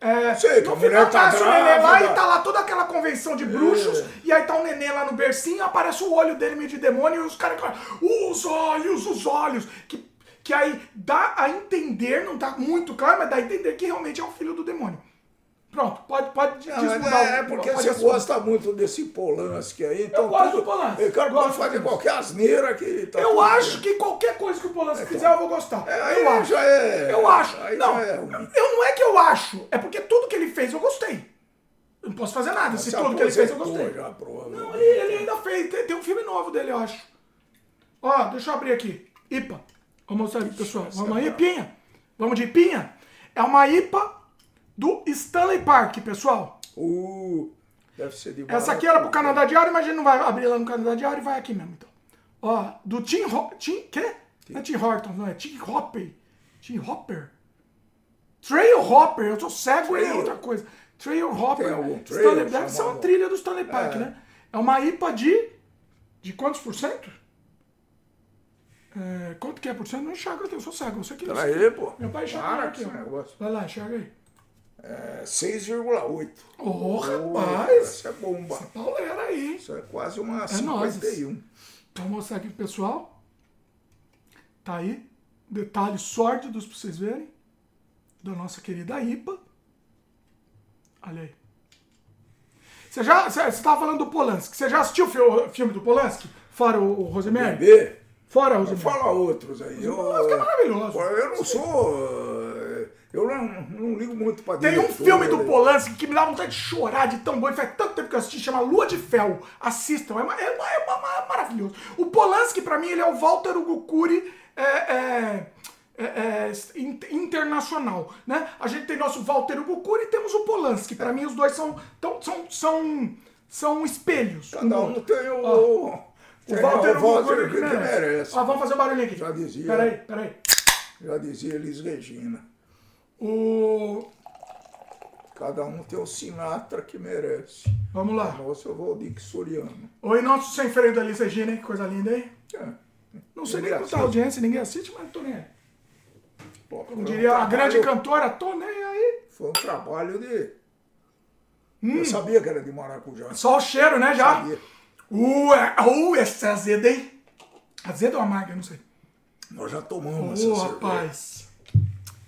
Speaker 1: É,
Speaker 2: Sei
Speaker 1: no final
Speaker 2: tá
Speaker 1: o nenê lá
Speaker 2: grávida.
Speaker 1: e tá lá toda aquela convenção de bruxos,
Speaker 2: É.
Speaker 1: e aí tá o nenê lá no bercinho, aparece o olho dele meio de demônio, e os caras os olhos, os olhos, que, que aí dá a entender, não tá muito claro, mas dá a entender que realmente é o filho do demônio. Pronto, pode, pode
Speaker 2: é, é porque
Speaker 1: pode
Speaker 2: você gosta muito desse Polanski aí. Então
Speaker 1: gosto
Speaker 2: tudo-
Speaker 1: do Polanski.
Speaker 2: O cara pode fazer qualquer asneira que tá
Speaker 1: Eu acho
Speaker 2: bem.
Speaker 1: que qualquer coisa que o Polanski fizer eu vou gostar.
Speaker 2: É, aí
Speaker 1: eu acho.
Speaker 2: já é-
Speaker 1: Eu acho.
Speaker 2: aí
Speaker 1: não,
Speaker 2: é
Speaker 1: eu não é que eu acho. É porque tudo que ele fez eu gostei. Eu não posso fazer nada se
Speaker 2: Se
Speaker 1: tudo que ele fez eu gostei.
Speaker 2: Já.
Speaker 1: Não, ele, ele ainda fez. Tem, tem um filme novo dele, eu acho. Ó, deixa eu abrir aqui. IPA. Vamos mostrar aqui, pessoal. Vamos aí, IPinha. Vamos de IPinha. É uma IPA do Stanley Park, pessoal.
Speaker 2: Uh, deve ser de
Speaker 1: Essa aqui era pro Canadá Diário, mas a gente não vai abrir lá no Canadá Diário e vai aqui mesmo, então. Ó, do Tim... Ho Tim... Quê? Não é Tim Hortons, não. É Tim Hopper. Tim Hopper? Trail Hopper. Eu tô cego em outra coisa. Trail Hopper.
Speaker 2: Trail
Speaker 1: Stanley, deve ser uma trilha do Stanley Park,
Speaker 2: É.
Speaker 1: né? É uma IPA de... De quantos por cento? É, quanto que é por cento? Não enxerga, eu sou cego. Você que
Speaker 2: Peraí, pô.
Speaker 1: Meu pai enxerga aqui, ó.
Speaker 2: negócio.
Speaker 1: Vai lá, enxerga aí.
Speaker 2: É 6,8.
Speaker 1: Ô,
Speaker 2: Oh,
Speaker 1: rapaz.
Speaker 2: Essa é bomba.
Speaker 1: Pauleira aí.
Speaker 2: Isso é quase uma
Speaker 1: É nóis.
Speaker 2: 51.
Speaker 1: Vou mostrar aqui pro pessoal. Tá aí. Detalhes sórdidos pra vocês verem. Da nossa querida IPA. Olha aí. Você já. Você tava falando do Polanski. Você já assistiu o fi- filme do Polanski? Fora o, o Rosemary?
Speaker 2: Bebê,
Speaker 1: Fora o Rosemary.
Speaker 2: fala outros aí. Eu,
Speaker 1: Polanski é maravilhoso.
Speaker 2: eu não sou. Eu não, não ligo muito pra
Speaker 1: Tem um
Speaker 2: diretor,
Speaker 1: filme do
Speaker 2: né?
Speaker 1: Polanski que me dá vontade de chorar de tão bom. E faz tanto tempo que eu assisti, chama Lua de Fel. Assistam, é, é, é ma- maravilhoso. O Polanski, pra mim, ele é o Walter Ugukuri é, é, é, é, in- internacional. Né? A gente tem nosso Walter Ugukuri e temos o Polanski. Pra mim, os dois são, tão, são, são, são espelhos.
Speaker 2: Cada um tem o.
Speaker 1: O
Speaker 2: tem
Speaker 1: Walter
Speaker 2: o Walter que merece.
Speaker 1: Ó, vamos fazer um barulhinho aqui.
Speaker 2: Já dizia.
Speaker 1: Peraí, peraí.
Speaker 2: Já dizia Elis Regina.
Speaker 1: O...
Speaker 2: Cada um tem o Sinatra que merece.
Speaker 1: Vamos lá.
Speaker 2: Nossa, eu vou Dick Soriano.
Speaker 1: Oi, nosso sem freio da Elis Regina, hein? Que coisa linda, hein?
Speaker 2: É.
Speaker 1: Não sei nem quanta
Speaker 2: assiste.
Speaker 1: audiência, ninguém assiste, mas tô nem aí.
Speaker 2: Pô,
Speaker 1: Como
Speaker 2: foi um
Speaker 1: diria a grande cantora, tô nem aí.
Speaker 2: Foi um trabalho de.
Speaker 1: Hum.
Speaker 2: Eu sabia que era de maracujá.
Speaker 1: Só o cheiro, né, já?
Speaker 2: Sabia.
Speaker 1: Uh, é, uh, essa é azeda, hein? Azeda ou amarga, não sei.
Speaker 2: Nós já tomamos
Speaker 1: Ô,
Speaker 2: essa cerveja.
Speaker 1: rapaz.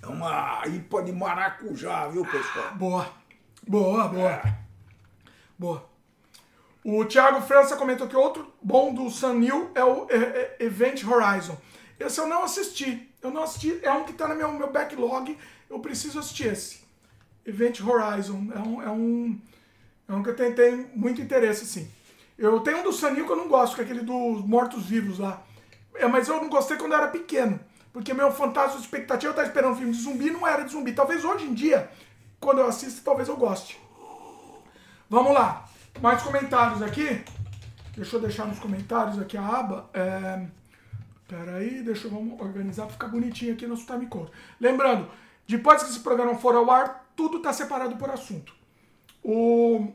Speaker 2: É uma IPA de maracujá, viu, pessoal?
Speaker 1: Boa. Boa, boa. Boa. O Thiago França comentou que outro bom do Sunil é o é, é, Event Horizon. Esse eu não assisti. Eu não assisti. É um que tá no meu, meu backlog. Eu preciso assistir esse. Event Horizon. É um, é um, é um que eu tenho, tenho muito interesse, sim. Eu tenho um do Sunil que eu não gosto, que é aquele dos mortos-vivos lá. É, mas eu não gostei quando eu era pequeno. Porque meu fantasma de expectativa, eu estava esperando um filme de zumbi, não era de zumbi. Talvez hoje em dia, quando eu assisto, talvez eu goste. Vamos lá. Mais comentários aqui. Deixa eu deixar nos comentários aqui a aba. É... Pera aí, deixa eu vamos organizar para ficar bonitinho aqui no nosso time code. Lembrando, depois que esse programa for ao ar, tudo está separado por assunto. O...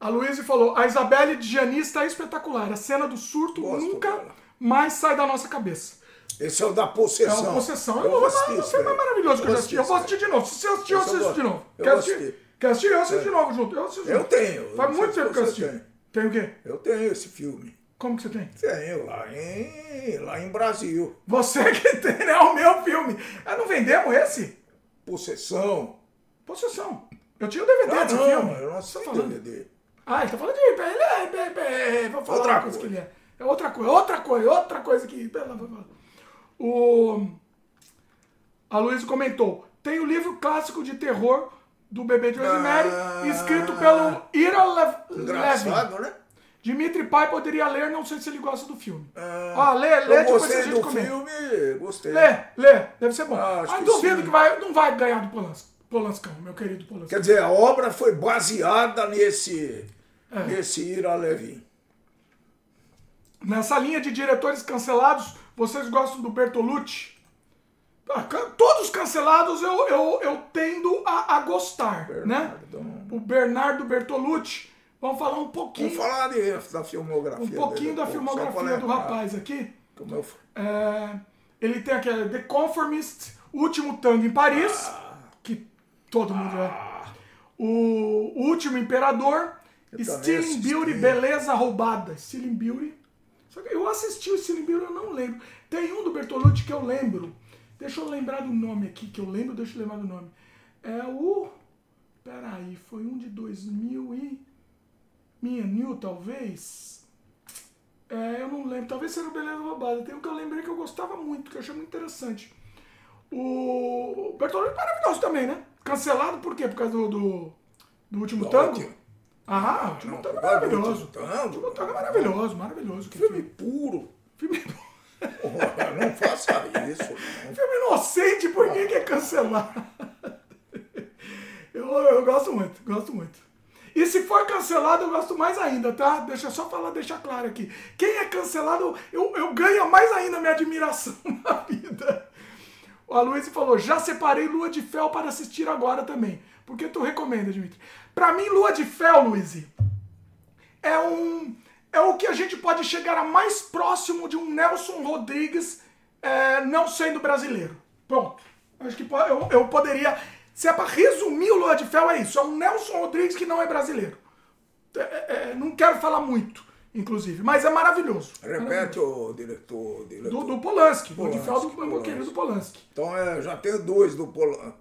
Speaker 1: A Luísa falou, a Isabelle de Gianni está espetacular. A cena do surto
Speaker 2: Gosto
Speaker 1: nunca
Speaker 2: dela.
Speaker 1: mais sai da nossa cabeça.
Speaker 2: Esse é o da
Speaker 1: É
Speaker 2: possessão.
Speaker 1: uma possessão.
Speaker 2: Eu
Speaker 1: Eu
Speaker 2: vou assistir
Speaker 1: é o
Speaker 2: daí.
Speaker 1: mais maravilhoso que eu já assisti. Eu vou assistir de novo. Se você assistiu, eu
Speaker 2: eu
Speaker 1: assisto de novo.
Speaker 2: eu
Speaker 1: Quer assistir?
Speaker 2: assistir.
Speaker 1: Quer assistir? Eu assisto de novo junto. Eu assisto
Speaker 2: Eu tenho.
Speaker 1: Faz muito tempo que eu assisti. Tem o quê?
Speaker 2: Eu tenho esse filme.
Speaker 1: Como que você tem?
Speaker 2: Tenho lá em, lá em Brasil.
Speaker 1: Você que tem, né? O meu filme. Ah, não vendemos esse?
Speaker 2: Possessão.
Speaker 1: Possessão. Eu tinha o DVD
Speaker 2: Ah,
Speaker 1: desse
Speaker 2: não,
Speaker 1: filme.
Speaker 2: eu não assisti
Speaker 1: tá falando?
Speaker 2: DVD.
Speaker 1: Ah, ele tá falando de. É. é, é, é, Vou falar
Speaker 2: Outra
Speaker 1: outra coisa que
Speaker 2: coisa.
Speaker 1: ele é. É outra coisa, outra coisa, outra coisa que. pela- O. A Luísa comentou: tem o livro clássico de terror do bebê de Rosemary,
Speaker 2: Ah.
Speaker 1: escrito pelo Ira Lev- Levin.
Speaker 2: Né?
Speaker 1: Dimitri Pai poderia ler, não sei se ele gosta do filme.
Speaker 2: Ah,
Speaker 1: Ó, lê, lê,
Speaker 2: eu
Speaker 1: depois a gente
Speaker 2: do
Speaker 1: comenta.
Speaker 2: filme, gostei.
Speaker 1: Lê, lê, deve ser bom.
Speaker 2: Ah,
Speaker 1: Mas
Speaker 2: que
Speaker 1: duvido
Speaker 2: sim.
Speaker 1: que vai, não vai ganhar do Polans- Polanscão, meu querido Polanscão.
Speaker 2: Quer dizer, a obra foi baseada nesse,
Speaker 1: É.
Speaker 2: nesse Ira Levin.
Speaker 1: Nessa linha de diretores cancelados, vocês gostam do Bertolucci? Ah, Todos cancelados eu, eu, eu tendo a, a gostar, né?
Speaker 2: Bernardo.
Speaker 1: O Bernardo Bertolucci, vamos falar um pouquinho,
Speaker 2: Vamos falar de, da filmografia
Speaker 1: um pouquinho
Speaker 2: dele,
Speaker 1: da filmografia do rapaz aqui.
Speaker 2: Como eu,
Speaker 1: É, ele tem aquele The Conformist, Último Tango em Paris,
Speaker 2: Ah.
Speaker 1: que todo mundo é. O, o Último Imperador, Stealing. Beauty, Beleza Roubada. Stealing Beauty. Só que eu assisti o Stealing Beauty, eu não lembro. Tem um do Bertolucci que eu lembro. Deixa eu lembrar do nome aqui, que eu lembro, deixa eu lembrar do nome. É o. Peraí, foi um de 2000 e. Minha New, talvez. É, eu não lembro. Talvez seja o Beleza Roubada. Tem um que eu lembrei que eu gostava muito, que eu achei muito interessante. O Bertolucci é maravilhoso também, né? Cancelado por quê? Por causa do, do, do último tango?
Speaker 2: Ótimo.
Speaker 1: Ah, o último
Speaker 2: Não,
Speaker 1: tango é maravilhoso. O último tango é maravilhoso, maravilhoso. Que
Speaker 2: Filme
Speaker 1: filme.
Speaker 2: puro.
Speaker 1: Filme,
Speaker 2: Porra, não faça isso. Não.
Speaker 1: filme inocente, por que quer cancelar? Eu, eu gosto muito, gosto muito. E se for cancelado, eu gosto mais ainda, tá? Deixa eu só falar, deixar claro aqui. Quem é cancelado, eu, eu ganho mais ainda minha admiração na vida. O Aloysio falou, já separei Lua de Fel para assistir agora também. Por que tu recomenda, Dimitri? Pra mim, Lua de Fel, Luiz, é um é o que a gente pode chegar a mais próximo de um Nelson Rodrigues é, não sendo brasileiro. Pronto. Acho que eu, eu poderia. Se é pra resumir o Lua de Fel, é isso. É um Nelson Rodrigues que não é brasileiro. É, é, é, não quero falar muito, inclusive, mas é maravilhoso.
Speaker 2: Repete o diretor. diretor.
Speaker 1: Do, do Polanski. Lua de Fel do
Speaker 2: Polanski,
Speaker 1: meu querido Polanski.
Speaker 2: Então é, já tem dois do Polan.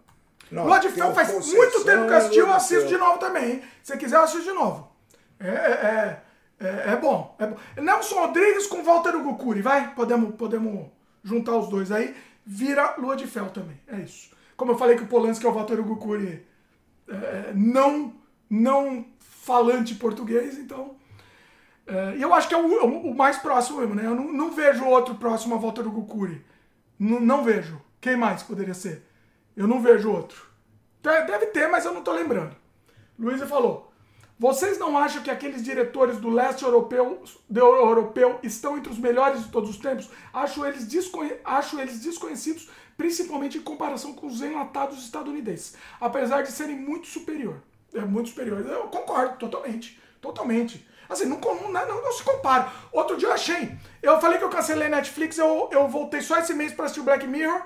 Speaker 2: Não,
Speaker 1: Lua de Fel faz
Speaker 2: Possessão
Speaker 1: muito tempo que eu assisti, eu assisto de novo também, hein? Se quiser, eu assisto de novo. É, é, é, é, é bom, é bom. Nelson Rodrigues com Walter Hugo Cury, vai? Podemos, podemos juntar os dois aí. Vira Lua de Fel também, é isso. Como eu falei que o Polanski é o Walter Hugo Cury é, não, não falante português, então... é, E eu acho que é o, o mais próximo mesmo, né? Eu não, não vejo outro próximo a Walter. Não, não vejo. Quem mais poderia ser? Eu não vejo outro. De- Deve ter, mas eu não tô lembrando. Luísa falou: Vocês não acham que aqueles diretores do leste europeu, do europeu estão entre os melhores de todos os tempos? Acho eles, desconhe- acho eles desconhecidos, principalmente em comparação com os enlatados estadunidenses, apesar de serem muito superior. É muito superior. Eu concordo, totalmente. Totalmente. Assim, não, não, não- não se compara. Outro dia eu achei. Eu falei que eu cancelei Netflix, eu, eu voltei só esse mês pra assistir Black Mirror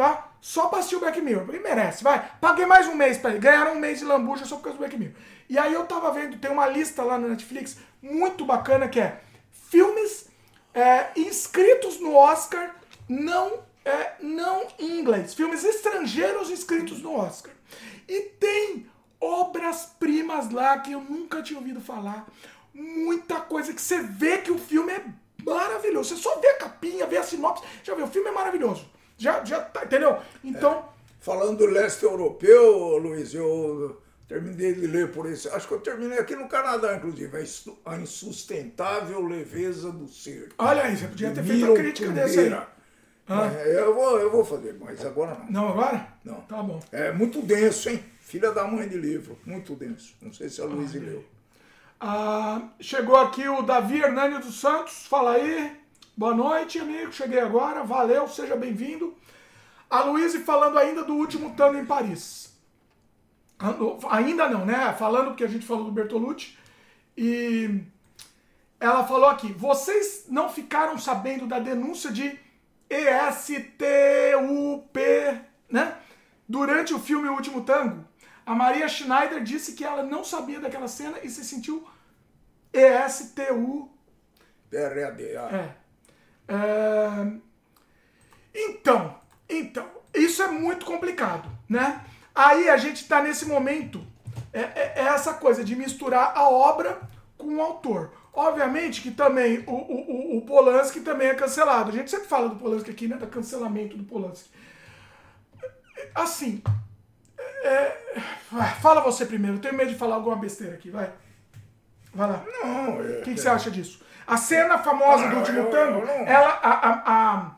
Speaker 1: tá? Só pra assistir o Black Mirror, porque merece, vai. Paguei mais um mês pra ele, ganharam um mês de lambuja só por causa do Black Mirror. E aí eu tava vendo, tem uma lista lá no Netflix muito bacana que é filmes é, inscritos no Oscar não, é, não em inglês, filmes estrangeiros inscritos no Oscar. E tem obras-primas lá que eu nunca tinha ouvido falar. Muita coisa que você vê que o filme é maravilhoso. Você só vê a capinha, vê a sinopse, já vê, o filme é maravilhoso. Já, já tá, entendeu? Então,
Speaker 2: Falando do leste europeu, Luiz, eu terminei de ler por esse. Acho que eu terminei aqui no Canadá, inclusive. A Insu- A Insustentável Leveza do Ser.
Speaker 1: olha aí, você podia ter feito a crítica desse aí.
Speaker 2: Kundera. Mas Eu, vou, eu vou fazer, mas agora não.
Speaker 1: Não agora?
Speaker 2: Não.
Speaker 1: Tá bom.
Speaker 2: É muito denso, hein? Filha da mãe de livro. Muito denso. Não sei se a Luiz leu.
Speaker 1: Ah, chegou aqui o Davi Hernani dos Santos. Fala aí. Boa noite, amigo. Cheguei agora. Valeu, seja bem-vindo. A Luíse falando ainda do último tango em Paris. Ainda não, né? Falando porque a gente falou do Bertolucci. E ela falou aqui: vocês não ficaram sabendo da denúncia de ESTUP, né? Durante o filme O Último Tango, a Maria Schneider disse que ela não sabia daquela cena e se sentiu ESTU.
Speaker 2: Ah.
Speaker 1: É. É, Então, então, isso é muito complicado, né? Aí a gente tá nesse momento, é, é- é essa coisa de misturar a obra com o autor. Obviamente que também o, o, o- Polanski também é cancelado. A gente sempre fala do Polanski aqui, né? Do cancelamento do Polanski. Assim, é, vai, fala você primeiro. Eu tenho medo de falar alguma besteira aqui, vai. Vai lá.
Speaker 2: Não, é.
Speaker 1: O que, que você acha disso? A cena famosa do
Speaker 2: Ah,
Speaker 1: último
Speaker 2: eu-
Speaker 1: tango,
Speaker 2: eu não-
Speaker 1: ela, a, a,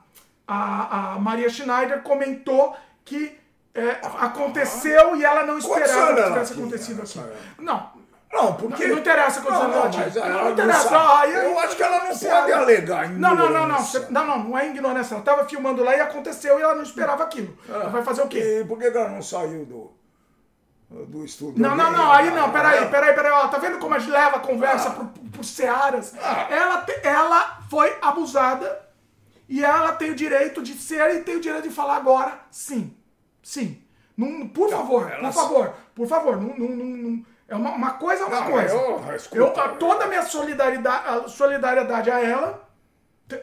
Speaker 1: a, a, Maria Schneider comentou que é, aconteceu e ela não esperava que
Speaker 2: ela
Speaker 1: tivesse acontecido aqui. Não,
Speaker 2: Não, porque.
Speaker 1: Não interessa quantos
Speaker 2: não,
Speaker 1: anos ela
Speaker 2: não,
Speaker 1: tinha. Não, não interessa.
Speaker 2: sabe.
Speaker 1: Ah, aí-
Speaker 2: Eu acho que ela não pode alegar
Speaker 1: Não, não, não, não. Não, não, não é ignorância. Ela estava filmando lá e aconteceu e ela não esperava aquilo. Ela vai fazer o quê?
Speaker 2: E por que ela não saiu do, do estúdio?
Speaker 1: Não, não, não, aí não, peraí, peraí, peraí, ó, tá vendo como a gente leva a conversa por, por searas? Ela, te- ela foi abusada e ela tem o direito de ser e tem o direito de falar agora, sim, sim. Não, por favor,
Speaker 2: ela-
Speaker 1: por favor, por favor, não, não, não, não- é uma, uma coisa é uma
Speaker 2: Não,
Speaker 1: coisa.
Speaker 2: eu- escuta,
Speaker 1: Eu, a- toda a minha solidariedade, a solidariedade a ela,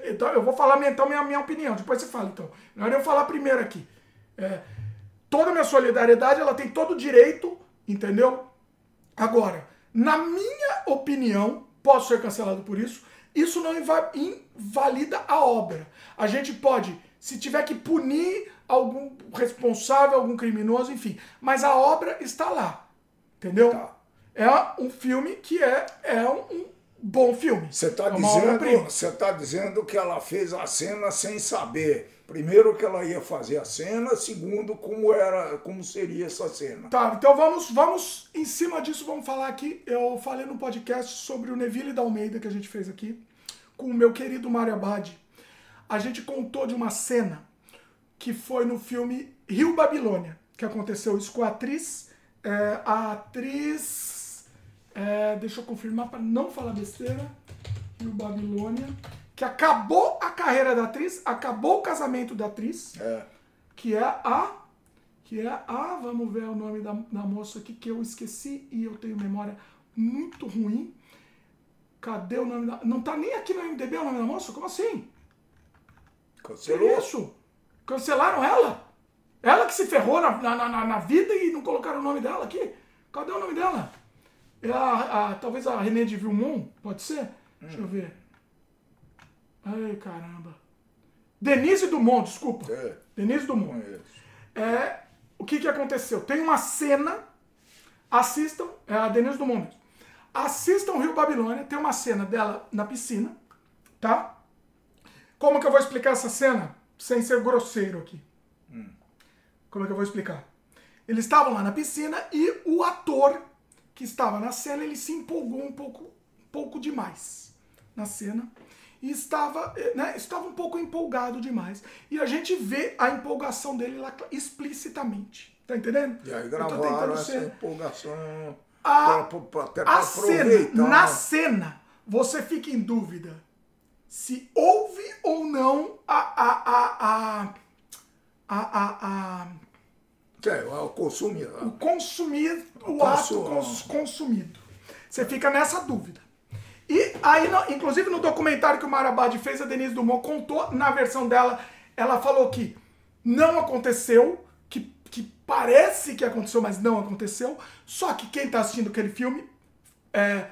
Speaker 1: então eu vou falar então minha, minha opinião, depois você fala então. Na hora eu falar primeiro aqui. É, toda a minha solidariedade, ela tem todo o direito, entendeu? Agora, na minha opinião, posso ser cancelado por isso, isso não inva- invalida a obra. A gente pode, se tiver que punir algum responsável, algum criminoso, enfim, mas a obra está lá, entendeu?
Speaker 2: Tá.
Speaker 1: É um filme que é, é um, bom filme.
Speaker 2: Você está
Speaker 1: é
Speaker 2: dizendo, tá dizendo que ela fez a cena sem saber. Primeiro que ela ia fazer a cena, segundo como era, como seria essa cena.
Speaker 1: Tá, então vamos, vamos, em cima disso, vamos falar aqui. Eu falei no podcast sobre o Neville da Almeida que a gente fez aqui, com o meu querido Mário Abad. A gente contou de uma cena que foi no filme Rio Babilônia, que aconteceu isso com a atriz. é, a atriz. é, deixa eu confirmar para não falar besteira. Rio Babilônia. Que acabou a carreira da atriz, acabou o casamento da atriz
Speaker 2: É.
Speaker 1: que é a que é a vamos ver o nome da, da moça aqui que eu esqueci e eu tenho memória muito ruim. Cadê o nome da não tá nem aqui no MDB o nome da moça? Como assim? Que
Speaker 2: Cancelou?
Speaker 1: isso? Cancelaram ela? Ela que se ferrou na, na, na, na vida e não colocaram o nome dela aqui? Cadê o nome dela? É a, a- talvez a René de Vilmont pode ser? Deixa eu ver ai caramba Denise Dumont desculpa
Speaker 2: É.
Speaker 1: Denise Dumont
Speaker 2: Conheço.
Speaker 1: é, o que, que aconteceu? Tem uma cena, assistam, é a Denise Dumont mesmo. Assistam Rio Babilônia, tem uma cena dela na piscina, tá? Como que eu vou explicar essa cena sem ser grosseiro aqui? Como é que eu vou explicar? Eles estavam lá na piscina e o ator que estava na cena, ele se empolgou um pouco, um pouco demais na cena e estava, eh, né, estava um pouco empolgado demais. E a gente vê a empolgação dele lá explicitamente. Tá entendendo?
Speaker 2: E aí gravaram essa
Speaker 1: ser-
Speaker 2: empolgação
Speaker 1: A-
Speaker 2: pra- pra- até pra
Speaker 1: a cena, na cena, você fica em dúvida se houve ou não a. a, a, a, a, a, a
Speaker 2: É, o consumo.
Speaker 1: o consumir, o
Speaker 2: Consu-
Speaker 1: ato cons- consumido. Você fica nessa dúvida. E aí, inclusive no documentário que o Marabad fez, a Denise Dumont contou, na versão dela, ela falou que não aconteceu, que, que parece que aconteceu, mas não aconteceu. Só que quem tá assistindo aquele filme, é,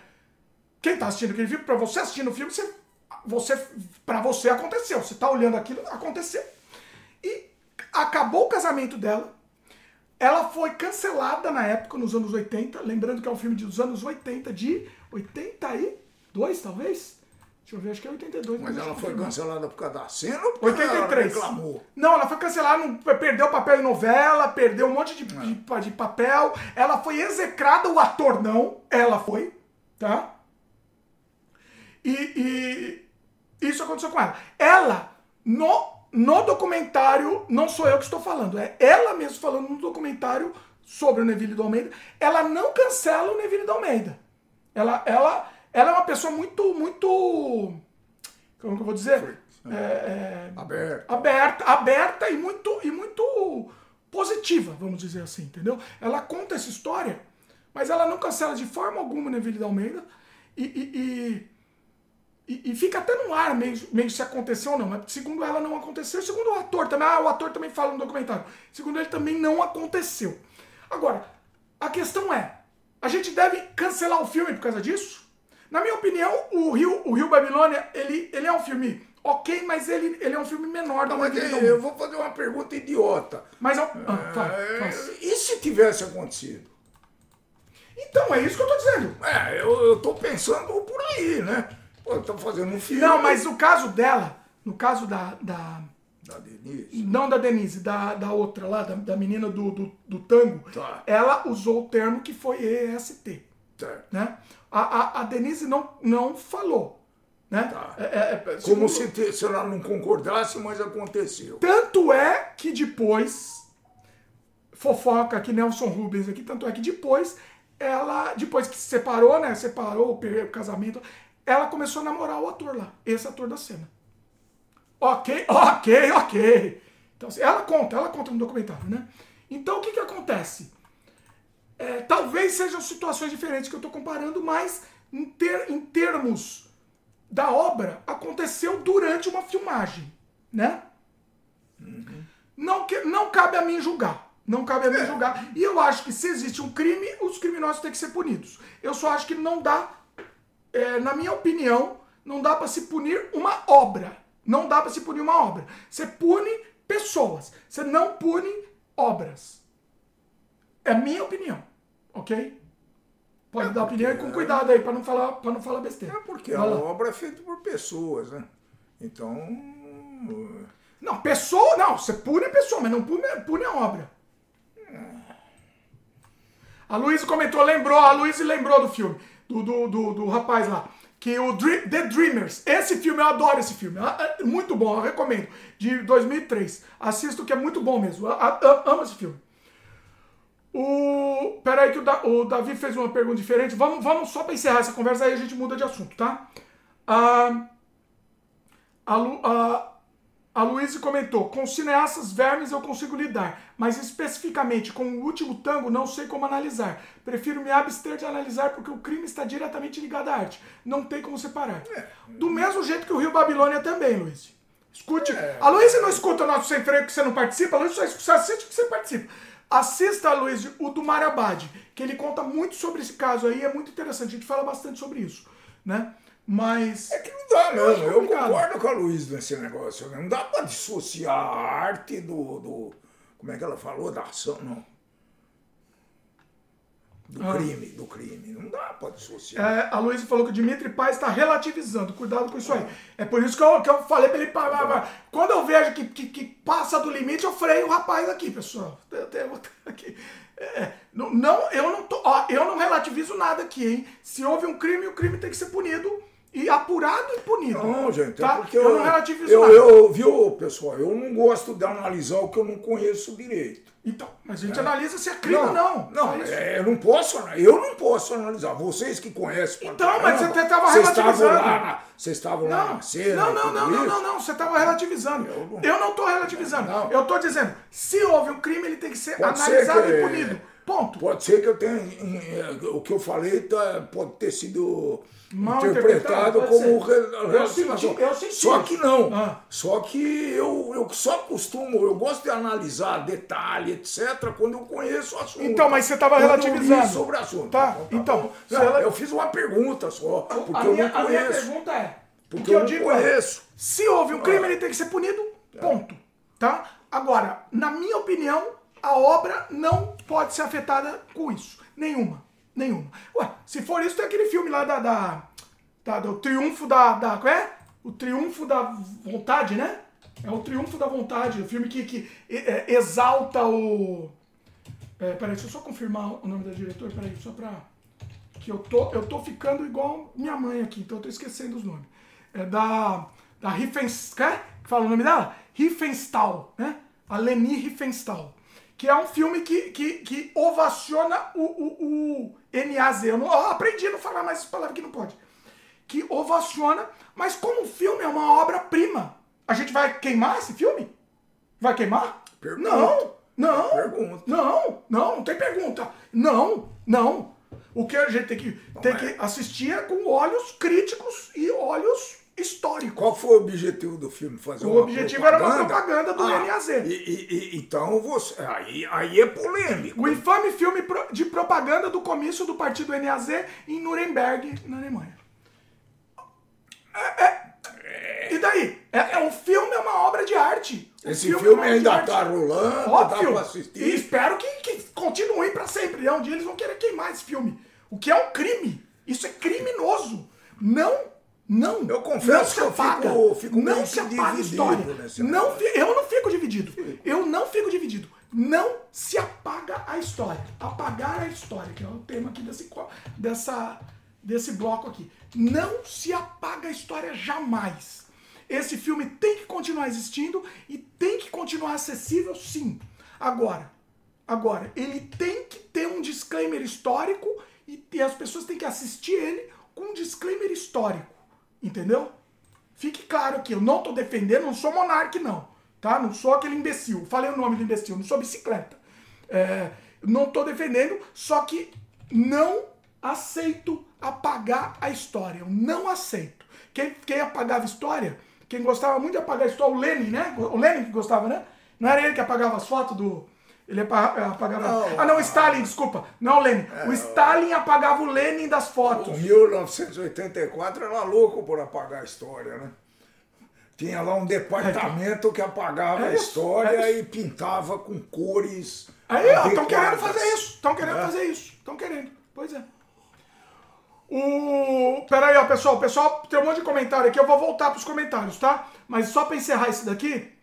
Speaker 1: quem tá assistindo aquele filme, pra você assistindo o filme, você, você, pra você aconteceu. Você tá olhando aquilo, aconteceu. E acabou o casamento dela, ela foi cancelada na época, nos anos 80. Lembrando que é um filme dos anos 80, de 82, talvez? Deixa eu ver, acho que é 82.
Speaker 2: Mas ela foi cancelada por causa da cena ou ela
Speaker 1: 83.
Speaker 2: reclamou?
Speaker 1: Não, ela foi cancelada, perdeu papel em novela, perdeu um monte de, de, de papel. Ela foi execrada, o ator não. Ela foi, tá? E, e isso aconteceu com ela. Ela, no, no documentário, não sou eu que estou falando, é ela mesma falando no documentário sobre o Neville do Almeida, ela não cancela o Neville do Almeida. Ela, ela, ela é uma pessoa muito, muito. Como que eu vou dizer? É, é,
Speaker 2: Aberto.
Speaker 1: aberta, aberta e muito, e muito positiva, vamos dizer assim, entendeu? Ela conta essa história, mas ela não cancela de forma alguma Neville da Almeida e, e, e, e- e fica até no ar meio, meio se aconteceu ou não, mas segundo ela não aconteceu, segundo o ator também, ah, o ator também fala no documentário, segundo ele também não aconteceu. Agora, a questão é, a gente deve cancelar o filme por causa disso? Na minha opinião, o Rio, o Rio Babilônia, ele, ele é um filme ok, mas ele, ele é um filme menor
Speaker 2: Não, mas eu
Speaker 1: Almeida.
Speaker 2: vou fazer uma pergunta idiota.
Speaker 1: Mas, eu, ah, fala,
Speaker 2: É,
Speaker 1: fala.
Speaker 2: e se tivesse acontecido?
Speaker 1: Então, é isso que eu tô dizendo.
Speaker 2: É, eu, eu tô pensando por aí, né? Pô, eu tô fazendo um filme.
Speaker 1: Não, mas no caso dela, no caso da. da
Speaker 2: Da Denise.
Speaker 1: não da Denise, da, da outra lá, da, da menina do, do, do tango,
Speaker 2: Tá.
Speaker 1: ela usou o termo que foi EST.
Speaker 2: Certo.
Speaker 1: Né? A, a, a Denise não, não falou. Né?
Speaker 2: Tá.
Speaker 1: É- é- é-
Speaker 2: Como se, te- se ela não concordasse, mas aconteceu.
Speaker 1: Tanto é que depois, fofoca aqui, Nelson Rubens aqui, tanto é que depois, ela, depois que se separou, né, separou, o casamento, ela começou a namorar o ator lá, esse ator da cena. Ok, ok, ok. Então, assim, ela conta, ela conta no documentário, né? Então, o que que acontece? É, talvez sejam situações diferentes que eu estou comparando, mas em, ter- em termos da obra, aconteceu durante uma filmagem, né? Não, que, não cabe a mim julgar. Não cabe a mim julgar. E eu acho que se existe um crime, os criminosos têm que ser punidos. Eu só acho que não dá, é, na minha opinião, não dá para se punir uma obra. Não dá para se punir uma obra. Você pune pessoas. Você não pune obras. É minha opinião, ok? Pode dar opinião e com cuidado aí, para não falar, para não falar besteira.
Speaker 2: É porque a
Speaker 1: Vai lá.
Speaker 2: obra é feita por pessoas, né? Então.
Speaker 1: Não, pessoa, não, você pune a pessoa, mas não pune, pune a obra. A Luísa comentou, lembrou, a Luísa lembrou do filme, do, do, do, do rapaz lá, que o Dre- The Dreamers, esse filme, eu adoro esse filme, é muito bom, eu recomendo, de 2003, assisto que é muito bom mesmo, a- a- amo esse filme. O. Peraí, que o, Da- o Davi fez uma pergunta diferente. Vamos, vamos só para encerrar essa conversa, aí a gente muda de assunto, tá? Ah, a, Lu, a, a Luísa comentou: com cineastas vermes eu consigo lidar, mas especificamente com o último tango não sei como analisar. Prefiro me abster de analisar porque o crime está diretamente ligado à arte. Não tem como separar. Do mesmo jeito que o Rio Babilônia também, Luiz. Escute. A Luísa não escuta o nosso sem freio que você não participa, a Luísa só assiste que você participa. Assista, Luiz, o do Marabad, que ele conta muito sobre esse caso aí, é muito interessante. A gente fala bastante sobre isso, né? Mas.
Speaker 2: É que não dá mesmo. Eu concordo com a Luiz nesse negócio. né? Não dá pra dissociar a arte do, do. Como é que ela falou? Da ação, não. Do
Speaker 1: Ah.
Speaker 2: crime, do crime. Não dá pra dissociar.
Speaker 1: É, a Luísa falou que o Dimitri Paz está relativizando. Cuidado com isso aí. É por isso que eu, que eu falei pra ele parar. Quando eu vejo que, que, que passa do limite, eu freio o rapaz aqui, pessoal. Eu tenho- eu tenho aqui. É, não, não, eu não tô. Ó, eu não relativizo nada aqui, hein? Se houve um crime, o crime tem que ser punido. E apurado e punido.
Speaker 2: Não, gente,
Speaker 1: tá?
Speaker 2: é porque
Speaker 1: eu, não relativizo
Speaker 2: eu,
Speaker 1: nada.
Speaker 2: eu, viu, pessoal, eu não gosto de analisar o que eu não conheço direito.
Speaker 1: Então, mas a gente analisa se é crime ou não.
Speaker 2: Não, é, eu não posso, eu não posso analisar. Vocês que conhecem.
Speaker 1: Então, mas
Speaker 2: caramba,
Speaker 1: você tava
Speaker 2: vocês estavam
Speaker 1: relativizando.
Speaker 2: lá, na- vocês estavam lá na cena.
Speaker 1: não, não, não, não, não, não, você estava relativizando.
Speaker 2: Eu não-
Speaker 1: Eu estou relativizando.
Speaker 2: Não.
Speaker 1: Eu estou dizendo, se houve um crime, ele tem que ser
Speaker 2: Pode ser
Speaker 1: analisado
Speaker 2: que-
Speaker 1: e punido. Ponto.
Speaker 2: Pode ser que eu tenha. eh, O que eu falei tá, pode ter sido
Speaker 1: Mal
Speaker 2: interpretado como relacionação. Só que não.
Speaker 1: Ah.
Speaker 2: Só que eu, eu só costumo, eu gosto de analisar detalhe, etc., quando eu conheço o assunto.
Speaker 1: Então, mas você estava relativizando.
Speaker 2: sobre o assunto.
Speaker 1: Tá, então, rela-
Speaker 2: eu fiz uma pergunta só, porque
Speaker 1: a,
Speaker 2: eu
Speaker 1: minha,
Speaker 2: não
Speaker 1: a minha
Speaker 2: conheço.
Speaker 1: pergunta é:
Speaker 2: Porque
Speaker 1: o que
Speaker 2: eu
Speaker 1: eu, digo é,
Speaker 2: conheço.
Speaker 1: se houve um crime, ele tem que ser punido. Ponto. Tá? Agora, na minha opinião, a obra não pode ser afetada com isso. Nenhuma. Nenhuma. Ué, se for isso, tem aquele filme lá da. da, da- do Triunfo da. da qual é? O Triunfo da Vontade, né? É o Triunfo da Vontade, o filme que, que é, exalta o. É, peraí, deixa eu só confirmar o nome da diretora, peraí, só pra. Que eu tô, eu tô ficando igual minha mãe aqui, então eu tô esquecendo os nomes. É da. Da Riefenstahl. Que fala o nome dela? Riefenstahl, né? A Leni Riefenstahl. Que é um filme que, que, que ovaciona o, o, o NAZ. Eu, não, eu aprendi a não falar mais essa palavra que não pode. Que ovaciona, mas como o filme é uma obra-prima, a gente vai queimar esse filme? Vai queimar?
Speaker 2: Pergunta.
Speaker 1: Não, não.
Speaker 2: Pergunta.
Speaker 1: Não, não, não tem pergunta. Não, não. O que a gente tem que, tem
Speaker 2: mas-
Speaker 1: que assistir é com olhos críticos e olhos históricos.
Speaker 2: Qual foi o objetivo do filme? Fazer
Speaker 1: O objetivo era uma
Speaker 2: propaganda?
Speaker 1: propaganda do NAZ.
Speaker 2: E, e- e- então você. Aí, aí é polêmico.
Speaker 1: O infame filme de propaganda do comício do partido NAZ em Nuremberg, na Alemanha. É, é- e daí? É, é, um filme é uma obra de arte. O
Speaker 2: Esse filme,
Speaker 1: é uma
Speaker 2: ainda tá rolando, dá
Speaker 1: Óbvio. E
Speaker 2: assistir.
Speaker 1: espero que, que continue pra sempre. né? Um dia eles vão querer queimar esse filme. O que é um crime. Isso é criminoso. Não, não.
Speaker 2: Eu confesso
Speaker 1: não se
Speaker 2: que eu
Speaker 1: apaga.
Speaker 2: fico- fico
Speaker 1: não se apaga história. Não, eu não fico dividido. Eu não fico dividido. Não se apaga a história. Apagar a história, que é o tema aqui desse, dessa, desse bloco aqui. Não se apaga a história jamais. Esse filme tem que continuar existindo e tem que continuar acessível, sim. Agora, agora, ele tem que ter um disclaimer histórico e, e as pessoas têm que assistir ele com um disclaimer histórico. Entendeu? Fique claro que eu não tô defendendo, não sou monarque, não. Tá? Não sou aquele imbecil. Falei o nome do imbecil, não sou bicicleta. É, não tô defendendo, só que não aceito apagar a história. Eu não aceito. Quem, quem apagava história, quem gostava muito de apagar a história, o Lenin, né? O Lenin que gostava, né? Não era ele que apagava as fotos do. Ele apa- apagava.
Speaker 2: Não.
Speaker 1: ah, não, Stalin, desculpa. Não Lenin. o Stalin apagava o Lenin das fotos.
Speaker 2: O 1984 era louco por apagar a história, né? Tinha lá um departamento que apagava
Speaker 1: É
Speaker 2: a história
Speaker 1: é
Speaker 2: e pintava com cores.
Speaker 1: Aí, ó, estão querendo fazer isso. Estão querendo
Speaker 2: É.
Speaker 1: fazer isso. Estão querendo. Pois é. O... Pera aí, ó, pessoal. O pessoal tem um monte de comentário aqui. Eu vou voltar pros comentários, tá? Mas só para encerrar isso daqui,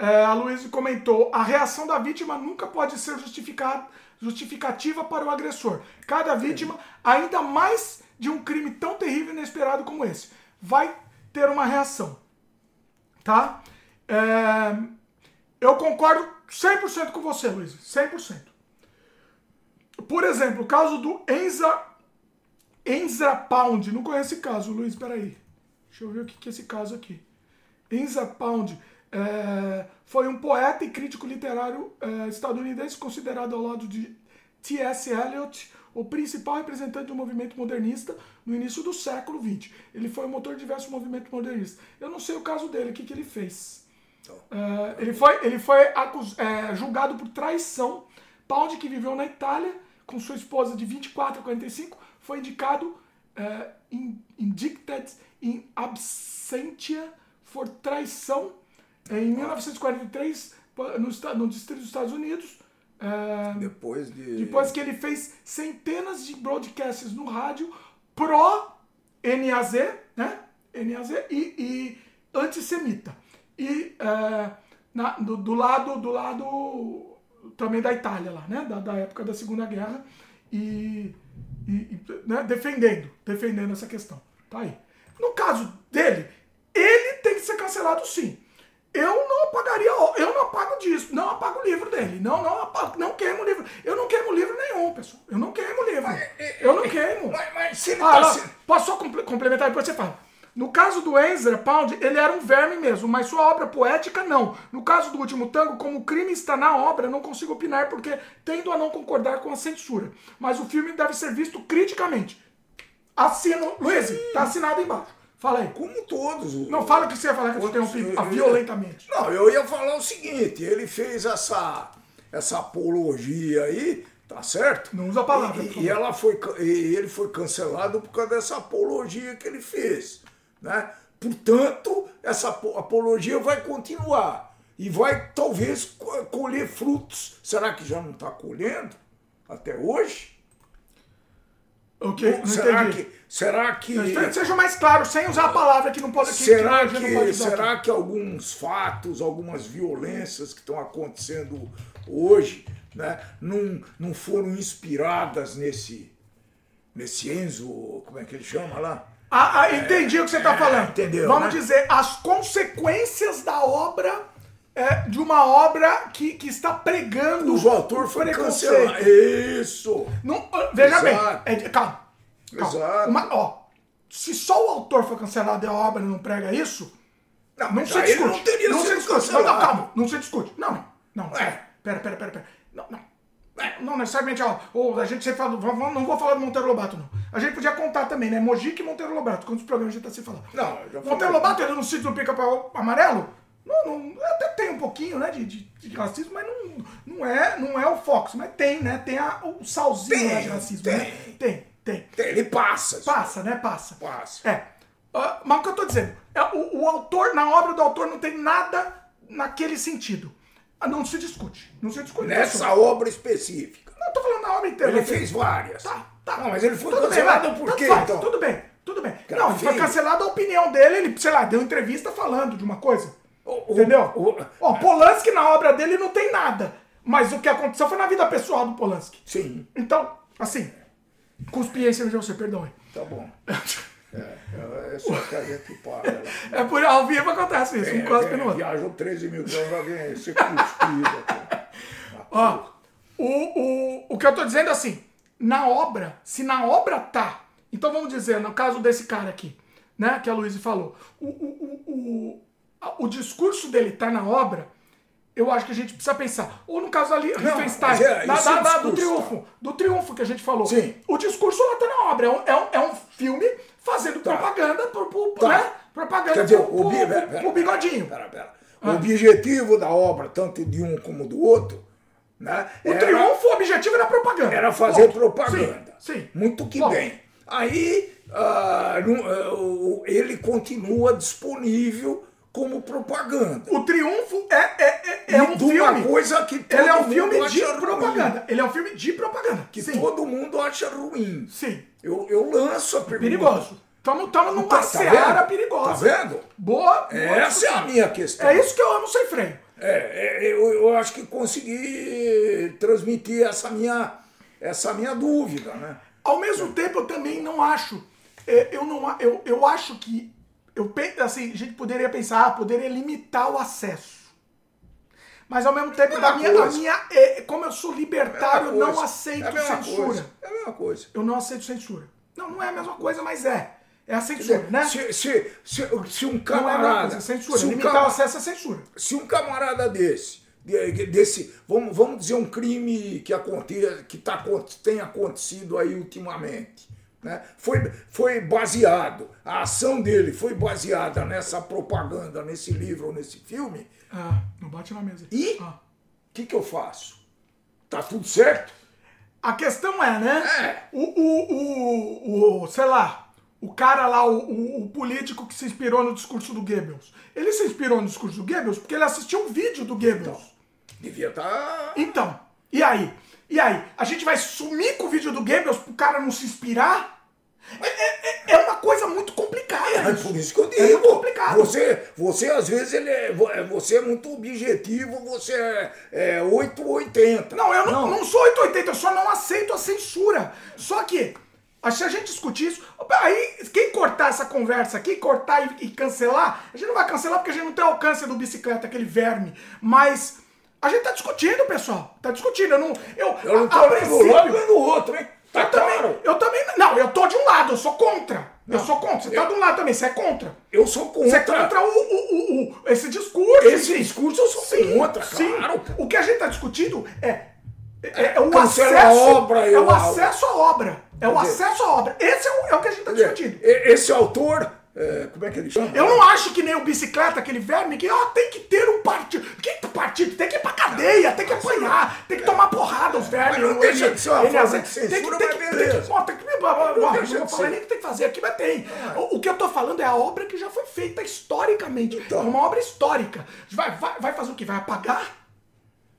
Speaker 1: é, a Luísa comentou: a reação da vítima nunca pode ser justificada, justificativa para o agressor. Cada vítima, ainda mais de um crime tão terrível e inesperado como esse, vai ter uma reação. Tá? É, eu concordo 100% com você, Luiz. 100%. Por exemplo, o caso do Enza, Enza Pound. Não conheço esse caso, Luiz. Peraí. Deixa eu ver o que que é esse caso aqui. Enza Pound é, foi um poeta e crítico literário é, estadunidense considerado ao lado de T.S. Eliot o principal representante do movimento modernista no início do século XX. Ele foi o motor de diversos movimentos modernistas. Eu não sei o caso dele, o que, que ele fez. É, ele foi, ele foi acus- é, julgado por traição. Pound, que viveu na Itália com sua esposa de 24 a 45, foi indicado é, in- indicted in absentia por traição em 1943 pa- no, no Distrito dos Estados Unidos. é,
Speaker 2: Depois de.
Speaker 1: depois que ele fez centenas de broadcasts no rádio pró-NAZ, né? NAZ e, e antissemita. E é, na- do, do lado do lado também da Itália lá, né? Da, da época da Segunda Guerra e, e- e, né? defendendo, defendendo essa questão. Tá aí. No caso dele, ele tem que ser cancelado sim. Eu não apagaria, eu não apago disso, não apago o livro dele, não, não apago, não queimo o livro. Eu não queimo livro nenhum, pessoal. Eu não queimo livro. Eu não queimo.
Speaker 2: Mas, mas se ele
Speaker 1: Ah,
Speaker 2: tá se-
Speaker 1: posso só comple- complementar depois você fala. No caso do Ezra Pound, ele era um verme mesmo, mas sua obra poética não. No caso do Último Tango, como o crime está na obra, não consigo opinar porque tendo a não concordar com a censura. Mas o filme deve ser visto criticamente. Assino. Luiz, tá assinado embaixo. Fala aí.
Speaker 2: Como todos. os-
Speaker 1: Não fala o que você ia falar que eu te
Speaker 2: Todos-
Speaker 1: interrompi
Speaker 2: eu-
Speaker 1: violentamente.
Speaker 2: Não, eu ia falar o seguinte: ele fez essa, essa apologia aí, tá certo?
Speaker 1: Não usa a palavra,
Speaker 2: E, e ela foi, e ele foi cancelado por causa dessa apologia que ele fez. Né? Portanto, essa apo- apologia vai continuar. E vai talvez co- colher frutos. Será que já não está colhendo? Até hoje?
Speaker 1: Ok, não
Speaker 2: será,
Speaker 1: entendi.
Speaker 2: que, será que.
Speaker 1: Seja mais claro, sem usar a palavra que não pode...
Speaker 2: Será
Speaker 1: que, não pode
Speaker 2: que,
Speaker 1: usar
Speaker 2: será
Speaker 1: aqui.
Speaker 2: que alguns fatos, algumas violências que estão acontecendo hoje, né, não, não foram inspiradas nesse, nesse Enzo, como é que ele chama lá?
Speaker 1: Ah, ah, entendi o que você está falando.
Speaker 2: entendeu,
Speaker 1: Vamos
Speaker 2: né?
Speaker 1: dizer, as consequências da obra, é, de uma obra que, que está pregando
Speaker 2: Cujo autor foi
Speaker 1: preconceito.
Speaker 2: cancelado. Isso!
Speaker 1: Não, veja
Speaker 2: Exato.
Speaker 1: bem, é calma. calma.
Speaker 2: Exato.
Speaker 1: Uma- ó, se só o autor foi cancelado e a obra não prega isso,
Speaker 2: Não,
Speaker 1: não se discute.
Speaker 2: não teria
Speaker 1: não se discute. Não, não, calma, não se discute. Não, não, não.
Speaker 2: Ué.
Speaker 1: Pera, pera, pera, pera. Não, não. É, Não necessariamente, ó, ou a gente sempre fala, não vou falar do Monteiro Lobato, não. A gente podia contar também, né? Mojica e Monteiro Lobato, quantos programas a gente tá se falando.
Speaker 2: Não,
Speaker 1: Monteiro. Lobato, ele no sítio do pica-pau amarelo? Não, não, até tem um pouquinho, né, de, de, de racismo, mas não, não, é, não é o Fox, mas tem, né? Tem a, o salzinho
Speaker 2: Tem,
Speaker 1: lá de racismo,
Speaker 2: tem.
Speaker 1: né? Tem, tem.
Speaker 2: Ele passa.
Speaker 1: Passa, né? Passa.
Speaker 2: Passa.
Speaker 1: É. Ah, mas o que eu tô dizendo? É, o, o autor, na obra do autor não tem nada naquele sentido. Ah, Não se discute. Não se discute.
Speaker 2: Nessa obra específica.
Speaker 1: Não, eu tô falando na obra inteira.
Speaker 2: Ele fez várias.
Speaker 1: Tá, tá.
Speaker 2: Não, mas ele foi
Speaker 1: Tudo
Speaker 2: cancelado
Speaker 1: bem,
Speaker 2: por quê,
Speaker 1: faz,
Speaker 2: então?
Speaker 1: Tudo bem, tudo bem.
Speaker 2: Cara,
Speaker 1: não, foi
Speaker 2: feio.
Speaker 1: cancelada a opinião dele, ele, sei lá, deu entrevista falando de uma coisa.
Speaker 2: O- o-
Speaker 1: entendeu?
Speaker 2: o-
Speaker 1: Ó, Polanski na obra dele não tem nada. Mas o que aconteceu foi na vida pessoal do Polanski.
Speaker 2: Sim,
Speaker 1: Então, assim, cuspi em cima de você, perdão. hein.
Speaker 2: tá bom. É, é, é só que a gente para. lá.
Speaker 1: É por ao vivo acontece isso, um cospe no
Speaker 2: É,
Speaker 1: outro.
Speaker 2: viajou 13 mil quilômetros, vir ser cuspido.
Speaker 1: Ó, o, o, o que eu tô dizendo é assim, na obra, se na obra tá, então vamos dizer, no caso desse cara aqui, né, que a Luísa falou, o, o, o, o, o discurso dele tá na obra, eu acho que a gente precisa pensar. Ou no caso ali, Riefenstahl,
Speaker 2: mas é,
Speaker 1: da- da- da- do triunfo, do triunfo que a gente falou.
Speaker 2: Sim.
Speaker 1: O discurso lá tá na obra, é um, é um, é um filme fazendo
Speaker 2: Tá.
Speaker 1: propaganda pro, pro,
Speaker 2: Tá.
Speaker 1: né? Propaganda
Speaker 2: Quer dizer,
Speaker 1: pro,
Speaker 2: o,
Speaker 1: pro, pro-
Speaker 2: pera, pera,
Speaker 1: pro bigodinho.
Speaker 2: Pera, pera. O objetivo da obra, tanto de um como do outro, né?
Speaker 1: O
Speaker 2: era-
Speaker 1: triunfo, o objetivo era propaganda.
Speaker 2: Era fazer
Speaker 1: Ponto.
Speaker 2: propaganda.
Speaker 1: Sim, sim.
Speaker 2: Muito que
Speaker 1: Ponto.
Speaker 2: bem. Aí ah, ah, o- ele continua disponível como propaganda.
Speaker 1: O Triunfo é, é, é, é um filme.
Speaker 2: uma coisa que todo
Speaker 1: Ele é um
Speaker 2: mundo
Speaker 1: filme de
Speaker 2: acha ruim.
Speaker 1: propaganda. Ele é um filme de propaganda.
Speaker 2: Que
Speaker 1: Sim.
Speaker 2: todo mundo acha ruim.
Speaker 1: Sim.
Speaker 2: Eu, eu lanço a pergunta.
Speaker 1: Perigoso. Estamos numa
Speaker 2: Tá- tá
Speaker 1: seara
Speaker 2: vendo?
Speaker 1: perigosa.
Speaker 2: Tá vendo?
Speaker 1: Boa. boa
Speaker 2: Essa é a minha questão.
Speaker 1: É isso que eu amo sem freio.
Speaker 2: É, é, eu, eu acho que consegui transmitir essa minha, essa minha dúvida, né?
Speaker 1: Ao mesmo tempo, eu também não acho. é, Eu, não, eu, eu acho que. Eu, pe- assim, a gente poderia pensar, ah, poderia limitar o acesso. Mas ao mesmo tempo,
Speaker 2: É
Speaker 1: da minha, a
Speaker 2: coisa.
Speaker 1: minha, é, como eu sou libertário, eu
Speaker 2: É mesma
Speaker 1: não aceito
Speaker 2: é
Speaker 1: censura.
Speaker 2: Coisa. É a mesma coisa.
Speaker 1: Eu não aceito censura. Não, não é a mesma coisa, mas é. É a censura,
Speaker 2: dizer,
Speaker 1: né?
Speaker 2: se, se, se, se um
Speaker 1: Não é
Speaker 2: camarada.
Speaker 1: censura.
Speaker 2: se um
Speaker 1: Limitar
Speaker 2: cama-
Speaker 1: o acesso é censura.
Speaker 2: se um camarada desse, de- desse vamos, vamos dizer um crime que, aconte, que tá, tem acontecido aí ultimamente, né? foi, foi baseado, a ação dele foi baseada nessa propaganda, nesse livro ou nesse filme, o
Speaker 1: Ah, não bate na mesa.
Speaker 2: E?
Speaker 1: Ah.
Speaker 2: que, que eu faço? Tá tudo certo?
Speaker 1: A questão é, né?
Speaker 2: É.
Speaker 1: O, o, o, o, sei lá, o cara lá, o, o, o político que se inspirou no discurso do Goebbels. Ele se inspirou no discurso do Goebbels porque ele assistiu um vídeo do Goebbels.
Speaker 2: Devia estar.
Speaker 1: Então, e aí? E aí? A gente vai sumir com o vídeo do Goebbels pro cara não se inspirar? É, é- é uma coisa muito complicada.
Speaker 2: É por isso que eu
Speaker 1: É
Speaker 2: digo.
Speaker 1: muito complicado.
Speaker 2: Você, você às vezes ele é, é- você é muito objetivo, você é, é 8 ou 80.
Speaker 1: Não, eu não, não sou 880, eu só não aceito a censura. Só que, se a gente discutir isso, aí quem cortar essa conversa aqui, cortar e, e cancelar, a gente não vai cancelar porque a gente não tem alcance do bicicleta, aquele verme. Mas a gente tá discutindo, pessoal. Tá discutindo. Eu não. Eu,
Speaker 2: Eu não tô
Speaker 1: a- a
Speaker 2: um
Speaker 1: princípio-
Speaker 2: lado nem do outro, hein? Tá
Speaker 1: eu também,
Speaker 2: claro.
Speaker 1: eu também. Não, eu tô de um lado, eu sou contra. eu
Speaker 2: Não,
Speaker 1: sou contra. Você tá
Speaker 2: eu-
Speaker 1: de um lado também, você é contra.
Speaker 2: Eu sou
Speaker 1: Você é
Speaker 2: contra.
Speaker 1: contra o, o, o, o- esse discurso.
Speaker 2: Esse discurso eu sou
Speaker 1: Sim,
Speaker 2: contra,
Speaker 1: sim.
Speaker 2: claro.
Speaker 1: O que a gente está discutindo é, é, é o
Speaker 2: Cancela
Speaker 1: acesso.
Speaker 2: a obra,
Speaker 1: é
Speaker 2: eu-
Speaker 1: o acesso à obra. É o
Speaker 2: dizer-
Speaker 1: acesso à obra. Esse é o, é o que a gente
Speaker 2: Quer
Speaker 1: discutindo.
Speaker 2: e- Esse autor, é, como é que ele chama?
Speaker 1: Eu não acho que nem o bicicleta, aquele verme, que ó, tem que ter um partido. Que partido? Tem que ir pra cadeia, tem que apanhar, tem que tomar porrada os vermes.
Speaker 2: Mas não
Speaker 1: o
Speaker 2: deixa de ser uma forma de
Speaker 1: Tem que-
Speaker 2: censura,
Speaker 1: tem que- tem que- ó, tem que- ó, ó,
Speaker 2: Não
Speaker 1: Não vou falar nem o que tem que fazer aqui, mas tem. O, o que eu tô falando é a obra que já foi feita historicamente.
Speaker 2: Então.
Speaker 1: É uma obra histórica. Vai, vai, vai fazer o quê? Vai apagar?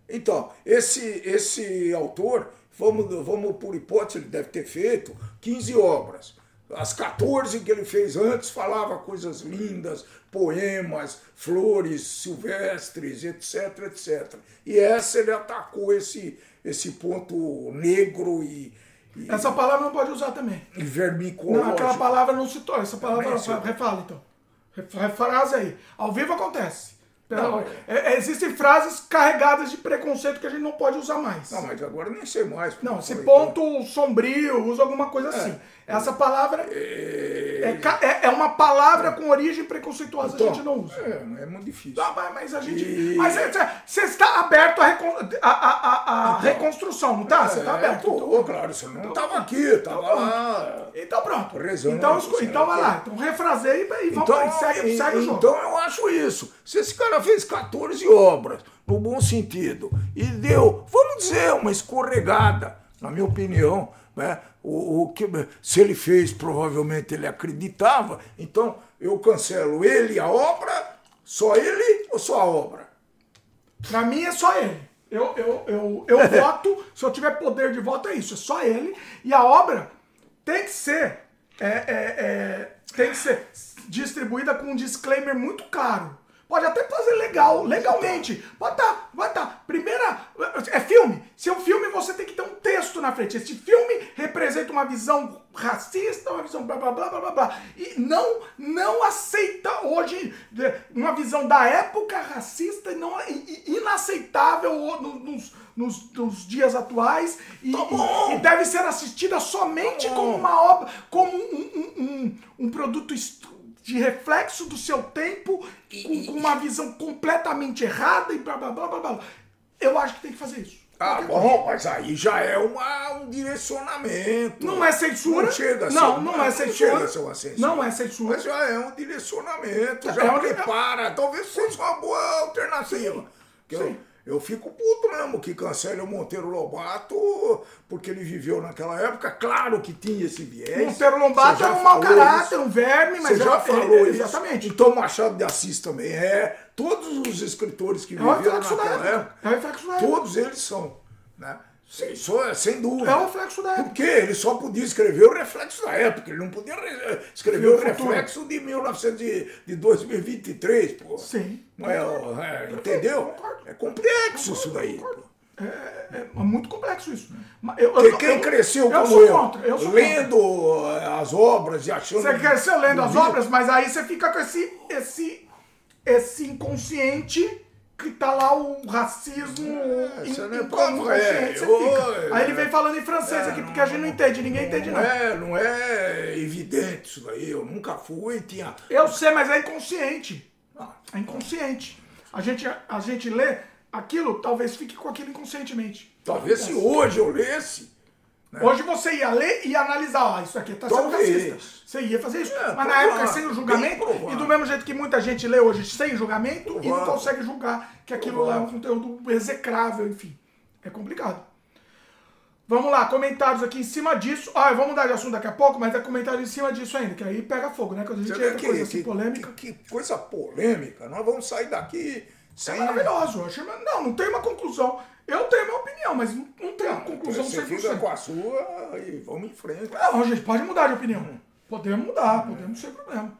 Speaker 2: Então, esse, esse autor, vamos, vamos por hipótese, ele deve ter feito 15 obras. As 14 que ele fez antes falava coisas lindas, poemas, flores silvestres, etc, etc. E essa ele atacou esse, esse ponto negro e, e,
Speaker 1: Essa palavra não pode usar também.
Speaker 2: e vermicológico.
Speaker 1: Não, aquela palavra não citou. Essa palavra,
Speaker 2: Também citou.
Speaker 1: refala então. Ref- Refrase aí. Ao vivo acontece.
Speaker 2: Não,
Speaker 1: amor- é- é- existem frases carregadas de preconceito que a gente não pode usar mais.
Speaker 2: Não, mas agora nem sei mais.
Speaker 1: Não, esse ponto sombrio, usa alguma coisa assim. Essa palavra é, ca- é- é uma palavra com origem preconceituosa,
Speaker 2: Então,
Speaker 1: a gente não usa.
Speaker 2: É, é muito difícil.
Speaker 1: Ah, mas- mas a gente.
Speaker 2: E-
Speaker 1: Mas é- você está aberto à, recon- a, a- a- a reconstrução, não tá? Você está
Speaker 2: É,
Speaker 1: aberto.
Speaker 2: tô, claro, você não estava aqui, estava lá.
Speaker 1: Então pronto.
Speaker 2: Rezando,
Speaker 1: então, esco- então vai lá. Então refraseia e, e vamos
Speaker 2: Então,
Speaker 1: segue, segue o jogo.
Speaker 2: então eu acho isso. Se esse cara fez 14 obras, no bom sentido, e deu, vamos dizer, uma escorregada, na minha opinião, né? O, o que, se ele fez, provavelmente ele acreditava, então eu cancelo ele, a obra, só ele ou só a obra?
Speaker 1: Pra mim é só ele. Eu, eu, eu, eu voto, se eu tiver poder de voto, é isso, é só ele. E a obra tem que ser. é, é, é, tem que ser distribuída com um disclaimer muito claro. Pode até fazer legal, legalmente. Pode tá, vai tá. Primeira. É filme. Se é um filme, você tem que ter um texto na frente. Esse filme representa uma visão racista, uma visão blá blá blá blá blá. E não, não aceita hoje uma visão da época racista não, inaceitável no- nos, nos, nos dias atuais. E, e- e deve ser assistida somente
Speaker 2: Tá
Speaker 1: como uma obra, como um, um, um, um produto est- de reflexo do seu tempo, com, com uma visão completamente errada e blá blá blá blá blá. Eu acho que tem que fazer isso.
Speaker 2: Ah,
Speaker 1: Qualquer
Speaker 2: bom, mas aí já é uma, um direcionamento.
Speaker 1: Não é censura.
Speaker 2: Não chega a ser,
Speaker 1: Não, não é censura.
Speaker 2: chega a ser censura.
Speaker 1: Não é censura.
Speaker 2: Mas já é um direcionamento,
Speaker 1: É
Speaker 2: já
Speaker 1: um-
Speaker 2: prepara. Talvez fosse uma boa alternativa. Eu,
Speaker 1: Sim.
Speaker 2: Eu fico puto mesmo que cancele o Monteiro Lobato, porque ele viveu naquela época. Claro que tinha esse viés.
Speaker 1: Monteiro é
Speaker 2: já
Speaker 1: um mau caráter,
Speaker 2: isso.
Speaker 1: um verme, mas
Speaker 2: Você já
Speaker 1: é-
Speaker 2: falou
Speaker 1: é-
Speaker 2: isso.
Speaker 1: Exatamente.
Speaker 2: Então Machado de Assis também é. Todos os escritores que
Speaker 1: É
Speaker 2: viveram naquela
Speaker 1: época. É época.
Speaker 2: todos eles são. Né? Sem, só- sem dúvida.
Speaker 1: É o reflexo da época.
Speaker 2: Porque ele só podia escrever o reflexo da época, ele não podia re- escrever o
Speaker 1: futuro.
Speaker 2: reflexo de 1900 de, de 2023, pô.
Speaker 1: Sim.
Speaker 2: É, ó, é, entendeu? É complexo isso daí.
Speaker 1: Concordo.
Speaker 2: pô.
Speaker 1: É, é muito complexo isso. Eu-
Speaker 2: Quem,
Speaker 1: eu-
Speaker 2: quem
Speaker 1: eu-
Speaker 2: cresceu
Speaker 1: eu
Speaker 2: como eu,
Speaker 1: contra, eu
Speaker 2: lendo eh, as obras e achando...
Speaker 1: Você cresceu lendo as obras, mas aí você fica com esse, esse, esse inconsciente que tá lá o racismo
Speaker 2: É,
Speaker 1: in-
Speaker 2: não é
Speaker 1: inconsciente,
Speaker 2: é, oi,
Speaker 1: fica. Aí ele vem falando em francês aqui, porque a gente não entende, ninguém entende
Speaker 2: Não
Speaker 1: não.
Speaker 2: é, não é evidente isso daí, eu nunca fui, tinha...
Speaker 1: Eu sei, mas é inconsciente.
Speaker 2: Ah,
Speaker 1: É inconsciente. A gente, a gente lê aquilo, talvez fique com aquilo inconscientemente.
Speaker 2: talvez se hoje eu lesse...
Speaker 1: Hoje você ia ler e analisar, ó, isso aqui tá sendo racista. Você ia fazer isso.
Speaker 2: É,
Speaker 1: Mas na época, sem o julgamento, e do mesmo jeito que muita gente lê hoje sem julgamento e não consegue julgar que aquilo lá é um conteúdo execrável, enfim. É complicado. Vamos lá, comentários aqui em cima disso. Ah, eu vou mudar de assunto daqui a pouco, mas é comentário em cima disso ainda, que aí pega fogo, né? Quando a gente entra
Speaker 2: que,
Speaker 1: coisa assim
Speaker 2: que-
Speaker 1: polêmica.
Speaker 2: que- que coisa polêmica, nós vamos sair daqui
Speaker 1: É
Speaker 2: sem...
Speaker 1: maravilhoso. eu achei- Não, não tem uma conclusão. Eu tenho a minha opinião, mas não, não tem uma conclusão
Speaker 2: Você
Speaker 1: 100%.
Speaker 2: fica com a sua e vamos em frente.
Speaker 1: Não, gente, pode mudar de opinião. Podemos mudar, podemos sem problema.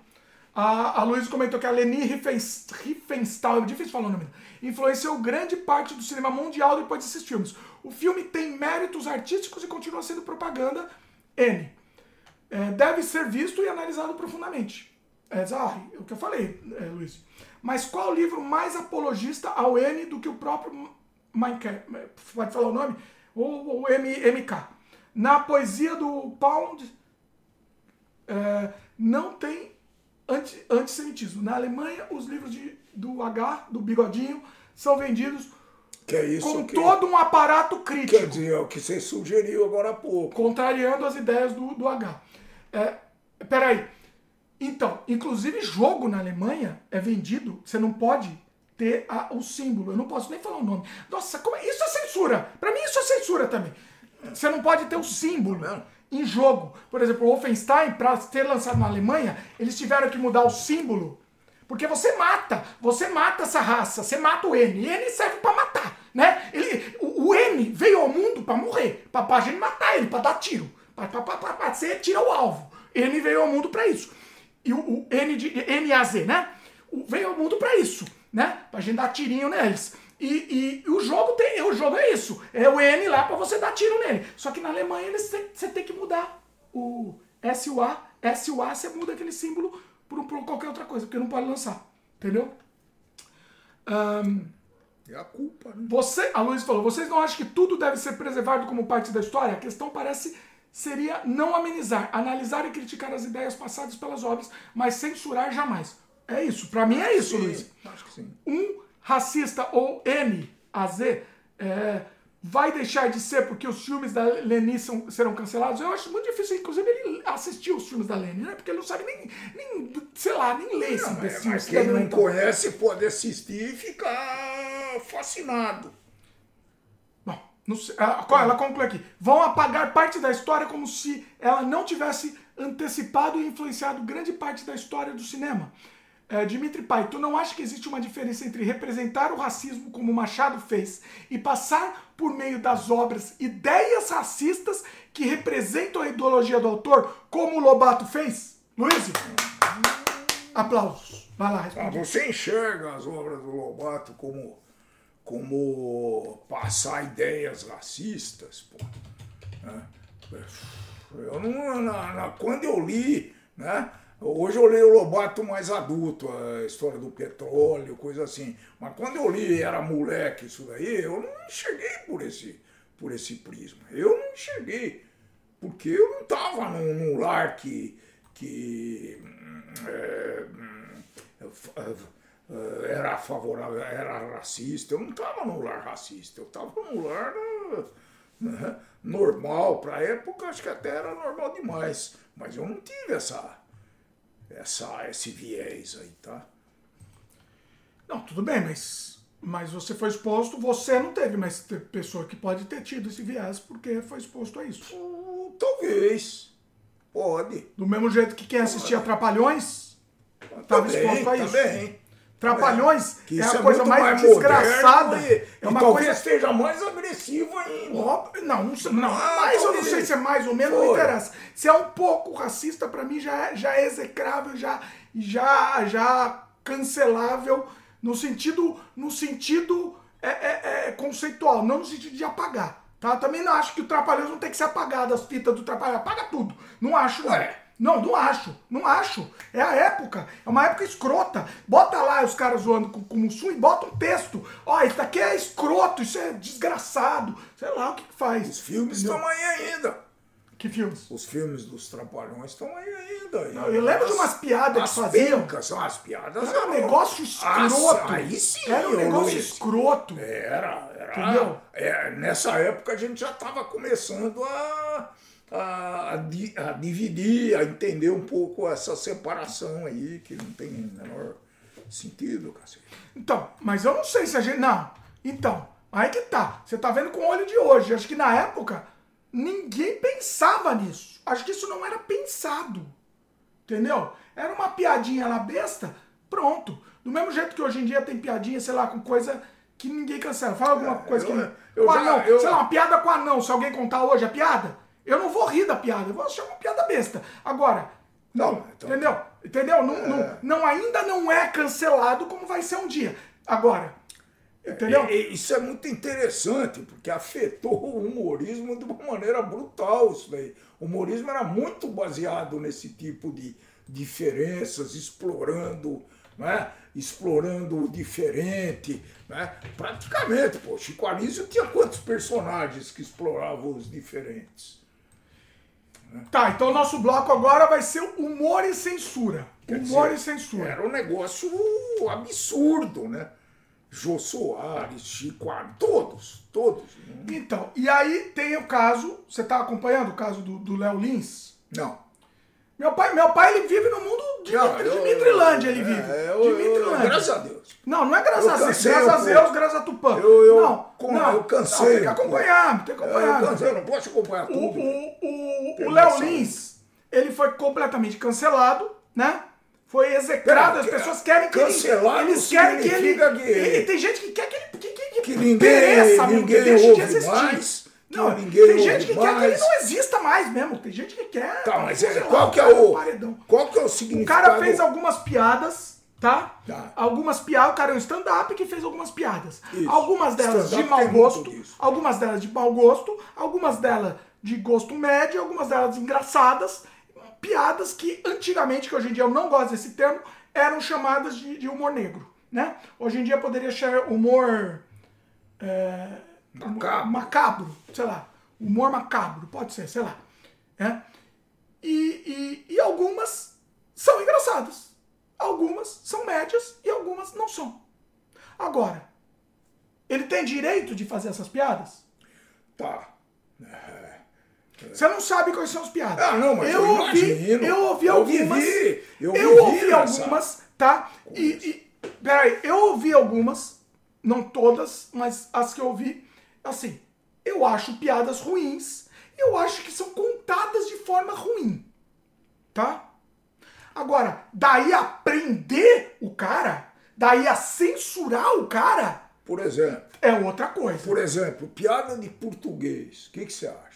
Speaker 1: A, a Luiz comentou que a Leni Riefens- Riefenstahl, é difícil falar o nome, influenciou grande parte do cinema mundial depois desses filmes. O filme tem méritos artísticos e continua sendo propaganda N. É, deve ser visto e analisado profundamente. É Zahri, é o que eu falei, é, Luiz. Mas qual livro mais apologista ao N do que o próprio Minecraft? Pode falar o nome? Ou o M, MK. Na poesia do Pound, é, não tem anti, antissemitismo. Na Alemanha, os livros de, do H, do Bigodinho, são vendidos
Speaker 2: Que é isso
Speaker 1: com
Speaker 2: que...
Speaker 1: todo um aparato crítico
Speaker 2: Quer dizer, é o que você sugeriu agora há pouco.
Speaker 1: contrariando as ideias do, do H. É, peraí. Então, inclusive jogo na Alemanha é vendido, você não pode ter a- o símbolo. Eu não posso nem falar o nome. Nossa, como é? isso é censura. Pra mim isso é censura também. Você não pode ter o símbolo
Speaker 2: Tá
Speaker 1: em jogo. Por exemplo, o Wolfenstein, para ser lançado na Alemanha, eles tiveram que mudar o símbolo. Porque você mata, você mata essa raça, você mata o N. E N serve pra matar, né? Ele, o, o N veio ao mundo pra morrer, pra, pra gente matar ele, pra dar tiro. Pra você tira o alvo. N veio ao mundo pra isso. E o, o N de NAZ, né? O, veio ao mundo pra isso, né? Pra gente dar tirinho neles. E, e o jogo tem, o jogo é isso. É o N lá pra você dar tiro nele. Só que na Alemanha eles você tem que mudar o SUA. SUA você muda aquele símbolo por, por qualquer outra coisa, porque não pode lançar. Entendeu? Ahn,
Speaker 2: É a culpa, né?
Speaker 1: você, a Luiz falou, vocês não acham que tudo deve ser preservado como parte da história? A questão parece seria não amenizar, analisar e criticar as ideias passadas pelas obras, mas censurar jamais. É isso, pra mim é isso, Luiz.
Speaker 2: Acho que sim.
Speaker 1: Um racista ou N, AZ, é, vai deixar de ser porque os filmes da Leni são- serão cancelados? Eu acho muito difícil, inclusive, ele assistir os filmes da Leni, né? Porque ele não sabe nem, nem sei lá, nem ler esse
Speaker 2: é,
Speaker 1: imbecil.
Speaker 2: mas quem
Speaker 1: cidadão
Speaker 2: não conhece pode assistir e ficar fascinado.
Speaker 1: Bom, não sei, ela, ela conclui aqui. Vão apagar parte da história como se ela não tivesse antecipado e influenciado grande parte da história do cinema. É, Dimitri Pai, tu não acha que existe uma diferença entre representar o racismo como Machado fez e passar por meio das obras ideias racistas que representam a ideologia do autor, como o Lobato fez? Luiz? Aplausos. Vai lá,
Speaker 2: Ah,
Speaker 1: responde.
Speaker 2: você enxerga as obras do Lobato como, como passar ideias racistas, pô. né? Eu não, na- na- quando eu li, né? Hoje eu leio o Lobato mais adulto, a história do petróleo, coisa assim. Mas quando eu li era moleque isso daí, eu não enxerguei por esse, por esse prisma. Eu não enxerguei. Porque eu não estava num, num lar que, que é, hum, f- eh, era favorável, era racista. Eu não estava num lar racista, eu estava num lar eh, né, normal. Para a época, acho que até era normal demais. Mas eu não tive essa, essa, esse viés aí, tá?
Speaker 1: Não, tudo bem, mas, mas você foi exposto, você não teve, mas pessoa que pode ter tido esse viés porque foi exposto a isso.
Speaker 2: Uh, Talvez. Pode.
Speaker 1: Do mesmo jeito que quem assistia Trapalhões estava exposto a isso.
Speaker 2: também.
Speaker 1: Trapalhões é
Speaker 2: isso
Speaker 1: a coisa
Speaker 2: muito
Speaker 1: mais,
Speaker 2: moderno
Speaker 1: desgraçada.
Speaker 2: E,
Speaker 1: é uma
Speaker 2: talvez
Speaker 1: coisa.
Speaker 2: esteja mais agressivo ainda.
Speaker 1: Não, não, sei- não
Speaker 2: Ah,
Speaker 1: mas eu não sei se é mais ou menos, não interessa. Se é um pouco racista, pra mim já é, já é execrável, já, já, já cancelável no sentido, no sentido é, é- é conceitual, não no sentido de apagar. Tá? Também não acho que o Trapalhões não tem que ser apagado, as fitas do Trapalhões. Apaga tudo. Não acho, não.
Speaker 2: Ué.
Speaker 1: Não, não acho. Não acho. É a época. É uma época escrota. Bota lá os caras zoando com, com o Mussum e bota um texto. Ó, isso daqui é escroto, isso é desgraçado. Sei lá o que, que faz.
Speaker 2: Os filmes estão aí ainda.
Speaker 1: Que filmes?
Speaker 2: Os filmes dos Trapalhões estão aí ainda.
Speaker 1: Não, eu lembro de umas piadas
Speaker 2: as
Speaker 1: que faziam.
Speaker 2: pencas, são as piadas.
Speaker 1: Era um negócio escroto.
Speaker 2: Aí sim,
Speaker 1: Era um negócio
Speaker 2: Luiz.
Speaker 1: escroto.
Speaker 2: Era, era.
Speaker 1: Entendeu?
Speaker 2: é, nessa época a gente já estava começando a, a, a di- a dividir, a entender um pouco essa separação aí, que não tem o menor sentido, cacete.
Speaker 1: Então, mas eu não sei se a gente. Não. Então, aí que tá. Você tá vendo com o olho de hoje. Acho que na época ninguém pensava nisso. Acho que isso não era pensado. Entendeu? Era uma piadinha lá besta, pronto. Do mesmo jeito que hoje em dia tem piadinha, sei lá, com coisa que ninguém cancela. Fala alguma coisa
Speaker 2: eu-
Speaker 1: que.
Speaker 2: eu
Speaker 1: com
Speaker 2: já-
Speaker 1: anão.
Speaker 2: eu-
Speaker 1: Sei lá, uma piada com anão. Se alguém contar hoje a piada, eu não vou rir da piada. Eu vou achar uma piada besta. Agora. Não,
Speaker 2: Não, então-
Speaker 1: entendeu? Entendeu? Não, não, não, ainda não é cancelado como vai ser um dia. Agora, entendeu?
Speaker 2: E- e isso é muito interessante, porque afetou o humorismo de uma maneira brutal isso daí. O humorismo era muito baseado nesse tipo de diferenças, explorando, né? explorando o diferente. Né? Praticamente, pô, Chico Anísio tinha quantos personagens que exploravam os diferentes?
Speaker 1: Tá, então o nosso bloco agora vai ser humor e censura.
Speaker 2: Quer
Speaker 1: humor
Speaker 2: dizer,
Speaker 1: e censura.
Speaker 2: Era um negócio absurdo, né? Jô Soares, Chico Anísio, todos, todos. né?
Speaker 1: Então, e aí tem o caso, você tá acompanhando o caso do do Léo Lins?
Speaker 2: Não.
Speaker 1: Meu pai, meu pai ele vive no mundo de
Speaker 2: Não,
Speaker 1: Dimitrilândia, ele
Speaker 2: é,
Speaker 1: vive.
Speaker 2: eu- eu-
Speaker 1: Dimitrilândia.
Speaker 2: graças a Deus.
Speaker 1: Não, não é graças a Deus, graças a Deus, graças a Tupã.
Speaker 2: Eu- eu
Speaker 1: não,
Speaker 2: com-
Speaker 1: não,
Speaker 2: eu cansei
Speaker 1: Não, tem que acompanhar, tem que acompanhar.
Speaker 2: Eu, cansei, eu não posso acompanhar tudo.
Speaker 1: o, o, o Léo. Lins, ele foi completamente cancelado, né? Foi execrado, as
Speaker 2: Pera,
Speaker 1: pessoas querem que
Speaker 2: cancelado
Speaker 1: ele, eles querem que ele,
Speaker 2: significa que-
Speaker 1: ele- Tem gente que quer que ele que, que,
Speaker 2: Que ninguém-
Speaker 1: pereça mesmo,
Speaker 2: ninguém
Speaker 1: que deixe de
Speaker 2: ouve
Speaker 1: existir.
Speaker 2: mais, que
Speaker 1: não,
Speaker 2: ninguém
Speaker 1: tem gente que quer que ele não exista mais mesmo. Tem gente que quer.
Speaker 2: Tá, mas é,
Speaker 1: sei lá,
Speaker 2: qual que é
Speaker 1: cara,
Speaker 2: o.
Speaker 1: paredão.
Speaker 2: Qual que é o
Speaker 1: O
Speaker 2: significado?
Speaker 1: cara fez algumas piadas, tá?
Speaker 2: Tá.
Speaker 1: Algumas piadas, o cara é um stand-up que fez algumas piadas.
Speaker 2: Isso.
Speaker 1: Algumas delas de mau gosto, algumas delas de mau gosto, algumas delas de gosto médio, algumas delas engraçadas. Piadas que antigamente, que hoje em dia eu não gosto desse termo, eram chamadas de, de humor negro, né? Hoje em dia poderia ser humor é,
Speaker 2: Macabro.
Speaker 1: macabro, sei lá. Humor macabro, pode ser, sei lá. né? E, e, e algumas são engraçadas. Algumas são médias e algumas não são. Agora, ele tem direito de fazer essas piadas?
Speaker 2: Tá.
Speaker 1: Você não sabe quais são as piadas.
Speaker 2: Ah, não, mas eu
Speaker 1: ouvi,
Speaker 2: imagino.
Speaker 1: eu ouvi
Speaker 2: Eu
Speaker 1: algumas.
Speaker 2: vivi, eu
Speaker 1: eu
Speaker 2: vivi
Speaker 1: ouvi algumas, tá? E, e peraí, eu ouvi algumas, não todas, mas as que eu ouvi, assim, eu acho piadas ruins, eu acho que são contadas de forma ruim, tá? Agora, daí aprender o cara, daí a censurar o cara
Speaker 2: Por exemplo,
Speaker 1: é outra coisa.
Speaker 2: por exemplo, piada de português. O que, que você acha?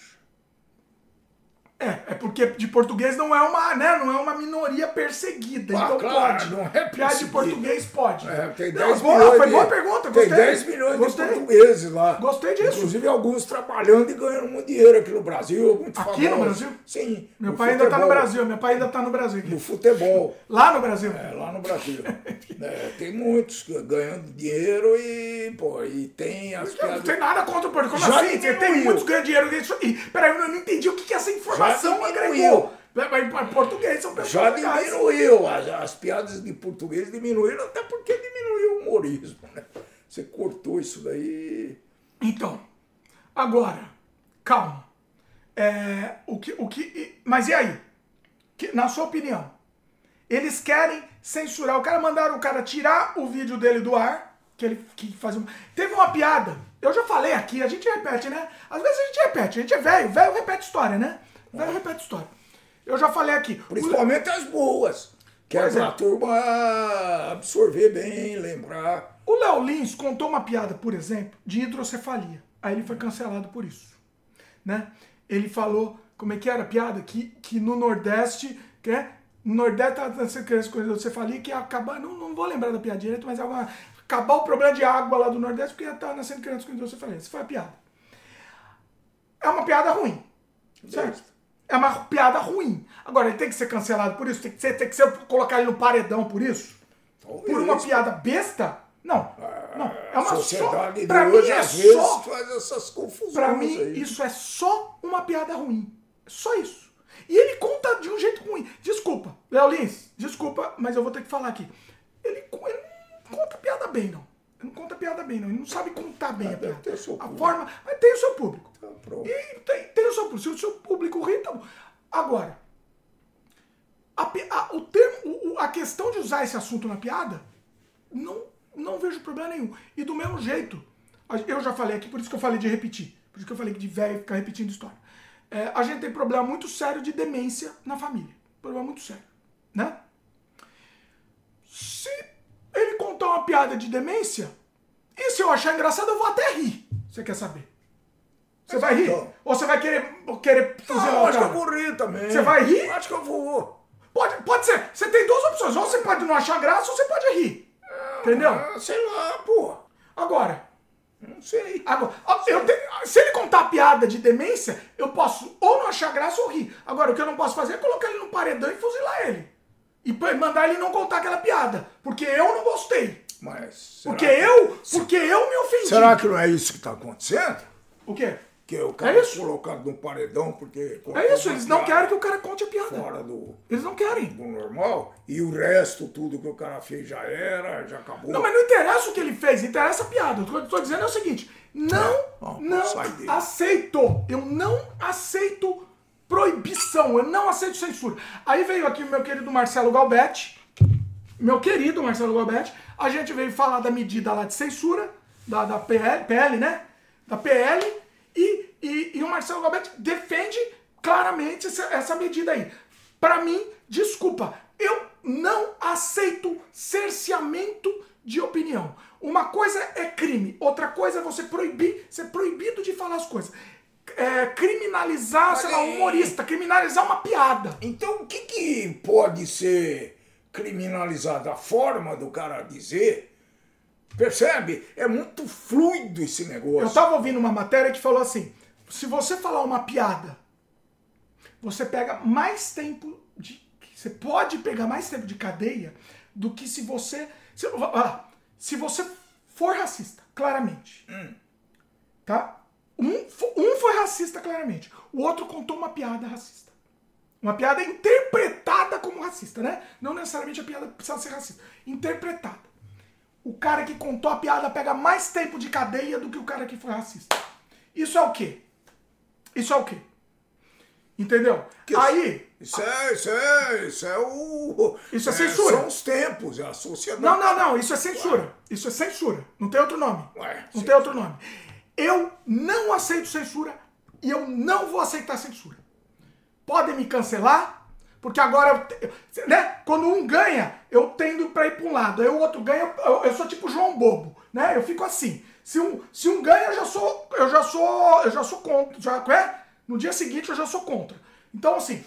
Speaker 1: É, é porque de português não é uma, né, não é uma minoria perseguida.
Speaker 2: Ah,
Speaker 1: então
Speaker 2: claro,
Speaker 1: pode.
Speaker 2: não é
Speaker 1: Piada de português pode.
Speaker 2: É, tem
Speaker 1: Não,
Speaker 2: 10
Speaker 1: boa,
Speaker 2: milhões
Speaker 1: foi boa pergunta,
Speaker 2: Tem
Speaker 1: gostei.
Speaker 2: 10 milhões
Speaker 1: Gostei.
Speaker 2: de portugueses lá.
Speaker 1: Gostei disso.
Speaker 2: Inclusive alguns trabalhando e ganhando muito dinheiro aqui no Brasil.
Speaker 1: Aqui no. Brasil?
Speaker 2: Sim.
Speaker 1: Meu pai ainda tá no
Speaker 2: futebol.
Speaker 1: Brasil, meu pai ainda tá no Brasil. aqui.
Speaker 2: No futebol.
Speaker 1: Lá no Brasil.
Speaker 2: É, lá no Brasil. É, tem muitos ganhando dinheiro e, pô, e tem as
Speaker 1: Eu não
Speaker 2: piadas.
Speaker 1: tem nada contra o português. Como
Speaker 2: Já
Speaker 1: assim? Tem muitos ganhando dinheiro nisso aí. Peraí, eu não entendi o que, que essa informação
Speaker 2: Já
Speaker 1: agregou.
Speaker 2: diminuiu.
Speaker 1: Mas português são pessoas
Speaker 2: Já diminuiu, as, as piadas de português diminuíram, até porque diminuiu o humorismo, né? Você cortou isso daí.
Speaker 1: Então, agora, calma. É, o que, o que, mas e aí? Que- na sua opinião, eles querem censurar. O cara mandaram o cara tirar o vídeo dele do ar, que ele que fazia. um- Teve uma piada. Eu já falei aqui, a gente repete, né? Às vezes a gente repete, a gente é velho, velho repete história, né? Velho repete história. Eu já falei aqui. o-
Speaker 2: Principalmente as boas. Que é
Speaker 1: Pois é.
Speaker 2: pra turma absorver bem, lembrar.
Speaker 1: O Léo Lins contou uma piada, por exemplo, de hidrocefalia. Aí ele foi cancelado por isso. Né? Ele falou, como é que era a piada? Que, que no Nordeste, que é, no Nordeste tá nascendo criança com hidrocefalia, que ia acabar, não, não vou lembrar da piada direito, mas é uma, acabar o problema de água lá do Nordeste, porque ia estar nascendo criança com hidrocefalia. Essa foi a piada. É uma piada ruim. Certo? É uma piada ruim. Agora, ele tem que ser cancelado por isso? Tem que ser, tem que ser colocar ele no paredão por isso?
Speaker 2: Talvez.
Speaker 1: Por uma piada besta? Não. Não. É uma
Speaker 2: sociedade
Speaker 1: só. Pra mim
Speaker 2: hoje,
Speaker 1: é só.
Speaker 2: faz essas confusões.
Speaker 1: Pra mim,
Speaker 2: aí.
Speaker 1: isso é só uma piada ruim. É Só isso. E ele conta de um jeito ruim. Desculpa, Léo Lins, desculpa, mas eu vou ter que falar aqui. Ele, ele não conta piada bem, não. Ele não conta piada bem, não. Ele não sabe contar bem a
Speaker 2: deve
Speaker 1: piada. a
Speaker 2: público.
Speaker 1: forma. Mas tem o seu público.
Speaker 2: Tá.
Speaker 1: E tem, tem o seu público. Se o seu público ri, tá bom. Agora, a, a- o termo, a questão de usar esse assunto na piada, não, não vejo problema nenhum. E do mesmo jeito, a- eu já falei aqui, por isso que eu falei de repetir. Por isso que eu falei de velho ficar repetindo história. É, a gente tem problema muito sério de demência na família. Problema muito sério. Né? Se ele contar uma piada de demência, e se eu achar engraçado, eu vou até rir. Você quer saber? Você vai rir?
Speaker 2: então.
Speaker 1: Ou você vai querer, querer
Speaker 2: Não,
Speaker 1: fuzilar
Speaker 2: eu
Speaker 1: o
Speaker 2: acho que
Speaker 1: cara?
Speaker 2: eu vou rir também.
Speaker 1: Você vai rir?
Speaker 2: Acho que eu vou.
Speaker 1: Pode, pode ser. Você tem duas opções. Ou você pode não achar graça, ou você pode rir. Entendeu?
Speaker 2: Ah, sei lá, pô.
Speaker 1: Agora,
Speaker 2: Não sei.
Speaker 1: agora eu te- se ele contar a piada de demência, eu posso ou não achar graça ou rir. Agora, o que eu não posso fazer é colocar ele no paredão e fuzilar ele. E mandar ele não contar aquela piada. Porque eu não gostei.
Speaker 2: Mas.
Speaker 1: Porque
Speaker 2: que-
Speaker 1: eu, porque eu me ofendi.
Speaker 2: Será que não é isso que tá acontecendo?
Speaker 1: O quê?
Speaker 2: Que o cara
Speaker 1: É isso.
Speaker 2: colocado no paredão porque.
Speaker 1: É isso, eles não querem que o cara conte a piada.
Speaker 2: Fora do,
Speaker 1: Eles não querem.
Speaker 2: do normal. E o resto, tudo que o cara fez já era, já acabou.
Speaker 1: Não, mas não interessa o que ele fez, interessa a piada. O que eu tô dizendo é o seguinte: não,
Speaker 2: Não,
Speaker 1: não aceito. Eu não aceito proibição, eu não aceito censura. Aí veio aqui o meu querido Marcelo Galbetti, meu querido Marcelo Galbetti, a gente veio falar da medida lá de censura, da, da PL, PL, né? Da PL, e, e, e o Marcelo Galbetti defende claramente essa, essa medida aí. Pra mim, desculpa, eu não aceito cerceamento de opinião. Uma coisa é crime, outra coisa é você proibir, ser proibido de falar as coisas. É, criminalizar, sei lá, um humorista, criminalizar uma piada.
Speaker 2: Então o que, que pode ser criminalizado? A forma do cara dizer. Percebe? É muito fluido esse negócio.
Speaker 1: Eu tava ouvindo uma matéria que falou assim: se você falar uma piada, você pega mais tempo de. Você pode pegar mais tempo de cadeia do que se você. Se, olha se você for racista, claramente. Tá? Um, um foi racista, claramente. O outro contou uma piada racista. Uma piada interpretada como racista, né? Não necessariamente a piada precisa ser racista. Interpretada. O cara que contou a piada pega mais tempo de cadeia do que o cara que foi racista. Isso é o quê? Isso é o quê? Entendeu?
Speaker 2: Que-
Speaker 1: Aí.
Speaker 2: Isso é, isso é, isso é o.
Speaker 1: Isso é censura.
Speaker 2: São os tempos, é a sociedade.
Speaker 1: Não, não, não. Isso é censura. Isso é censura. Não tem outro nome.
Speaker 2: Ué,
Speaker 1: Não
Speaker 2: sim.
Speaker 1: tem outro nome. Eu não aceito censura e eu não vou aceitar censura. Podem me cancelar, Porque agora, né? Quando um ganha, eu tendo pra ir pra um lado. Aí o outro ganha, eu, eu sou tipo João Bobo, né? Eu fico assim. Se um, se um ganha, eu já sou, eu já sou, eu já sou contra. Já, é? No dia seguinte eu já sou contra. Então, assim,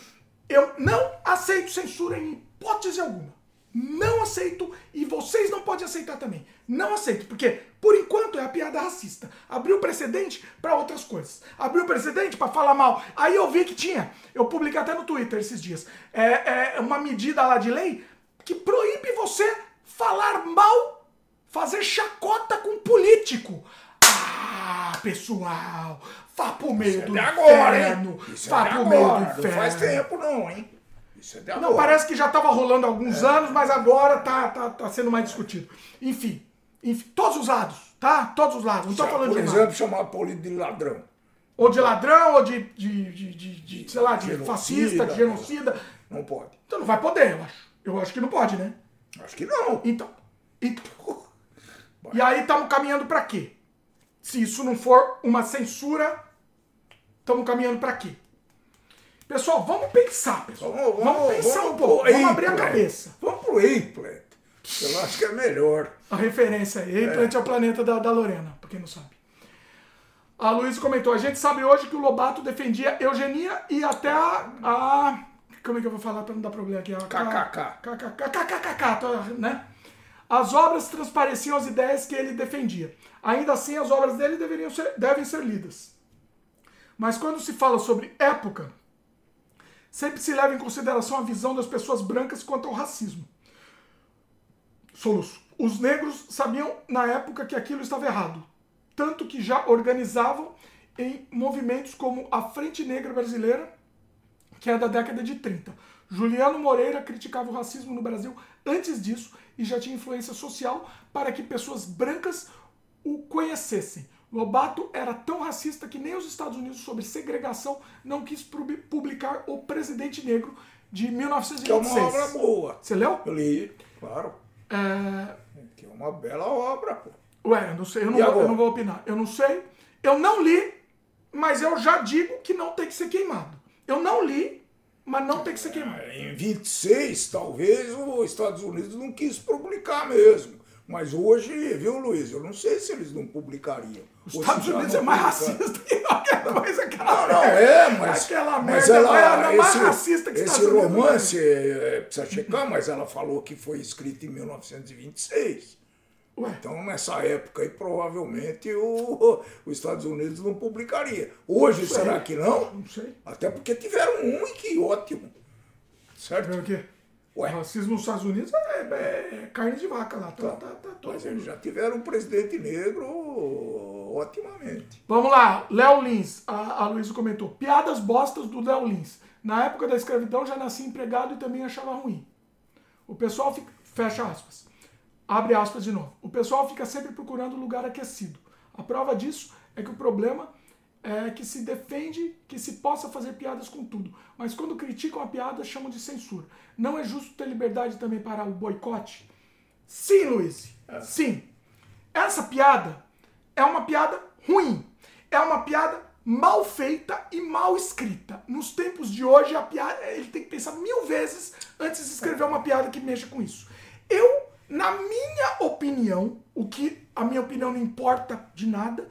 Speaker 1: eu não aceito censura em hipótese alguma. Não aceito e vocês não podem aceitar também. Não aceito, porque por enquanto é a piada racista. Abriu precedente para outras coisas. Abriu precedente para falar mal. Aí eu vi que tinha, eu publiquei até no Twitter esses dias, é, é uma medida lá de lei que proíbe você falar mal, fazer chacota com político. Ah, pessoal, vá pro meio do
Speaker 2: É de agora,
Speaker 1: inferno.
Speaker 2: hein? Isso
Speaker 1: Vá
Speaker 2: é
Speaker 1: pro meio do
Speaker 2: agora. Não
Speaker 1: inferno.
Speaker 2: faz tempo não, hein? Isso é de
Speaker 1: Não,
Speaker 2: agora.
Speaker 1: parece que já estava rolando há alguns anos, mas agora tá, tá, tá sendo mais discutido. Enfim, enfim, todos os lados, tá? Todos os lados. Não tô falando
Speaker 2: Por
Speaker 1: de
Speaker 2: exemplo,
Speaker 1: nada.
Speaker 2: chamar político de ladrão.
Speaker 1: Ou de ladrão, ou de, de, de, de- de, sei lá, de
Speaker 2: Genocida,
Speaker 1: fascista, de genocida.
Speaker 2: Não pode.
Speaker 1: Então não vai poder, eu acho. Eu acho que não pode, né?
Speaker 2: Acho que não.
Speaker 1: Então. então. E aí estamos caminhando para quê? Se isso não for uma censura, estamos caminhando para quê? Pessoal, vamos pensar, pessoal.
Speaker 2: Vamos,
Speaker 1: Vamos, pensar um
Speaker 2: pro
Speaker 1: pouco. Vamos abrir a cabeça.
Speaker 2: Vamos pro Eggplant. Eu acho que é melhor.
Speaker 1: A referência aí, Eggplant é. o planeta da, da Lorena, pra quem não sabe. A Luísa comentou, a gente sabe hoje que o Lobato defendia eugenia e até a... a- como é que eu vou falar pra não dar problema aqui?
Speaker 2: KKK.
Speaker 1: KKK, KKK, né? As obras transpareciam as ideias que ele defendia. Ainda assim, as obras dele deveriam ser, devem ser lidas. Mas quando se fala sobre época, sempre se leva em consideração a visão das pessoas brancas quanto ao racismo. Soluço. Os negros sabiam na época que aquilo estava errado, tanto que já organizavam em movimentos como a Frente Negra Brasileira, que é da década de 30. Juliano Moreira criticava o racismo no Brasil antes disso e já tinha influência social para que pessoas brancas o conhecessem. Lobato era tão racista que nem os Estados Unidos, sobre segregação, não quis pub- publicar O Presidente Negro de
Speaker 2: Que é
Speaker 1: 1926.
Speaker 2: uma obra boa.
Speaker 1: Você leu?
Speaker 2: Eu li, claro.
Speaker 1: É,
Speaker 2: Que é uma bela obra, pô.
Speaker 1: Ué, eu não sei, eu não, vou, eu não vou opinar. Eu não sei. Eu não li, mas eu já digo que não tem que ser queimado. Eu não li, mas não tem que ser queimado.
Speaker 2: Em 26, talvez, os Estados Unidos não quis publicar mesmo. Mas hoje, viu, Luiz? Eu não sei se eles não publicariam.
Speaker 1: Os Estados Unidos
Speaker 2: não
Speaker 1: é mais racista que qualquer coisa. Aquela
Speaker 2: Não, não, é, mas.
Speaker 1: Aquela
Speaker 2: mas
Speaker 1: merda
Speaker 2: ela,
Speaker 1: é mais
Speaker 2: esse,
Speaker 1: racista que
Speaker 2: Esse
Speaker 1: Unidos
Speaker 2: romance, é, precisa checar, mas ela falou que foi escrito em 1926.
Speaker 1: Ué,
Speaker 2: Então, nessa época aí, provavelmente o, os Estados Unidos não publicaria. Hoje,
Speaker 1: sei.
Speaker 2: será que não?
Speaker 1: não sei.
Speaker 2: Até porque tiveram um e que ótimo. Certo?
Speaker 1: Ver o quê?
Speaker 2: Ué.
Speaker 1: Racismo nos Estados Unidos é, é carne de vaca lá. Tá, tá, tá, todo
Speaker 2: Mas eles já tiveram um presidente negro otimamente.
Speaker 1: Vamos lá, Léo Lins, a, a Luísa comentou. Piadas bostas do Léo Lins. Na época da escravidão já nasci empregado e também achava ruim. O pessoal fica. Fecha aspas. Abre aspas de novo. O pessoal fica sempre procurando lugar aquecido. A prova disso é que o problema é que se defende que se possa fazer piadas com tudo. Mas quando criticam a piada, chamam de censura. Não é justo ter liberdade também para o boicote? Sim, Luiz. Sim. Essa piada é uma piada ruim. É uma piada mal feita e mal escrita. Nos tempos de hoje, a piada, ele tem que pensar mil vezes antes de escrever uma piada que mexa com isso. Eu, na minha opinião, o que a minha opinião não importa de nada,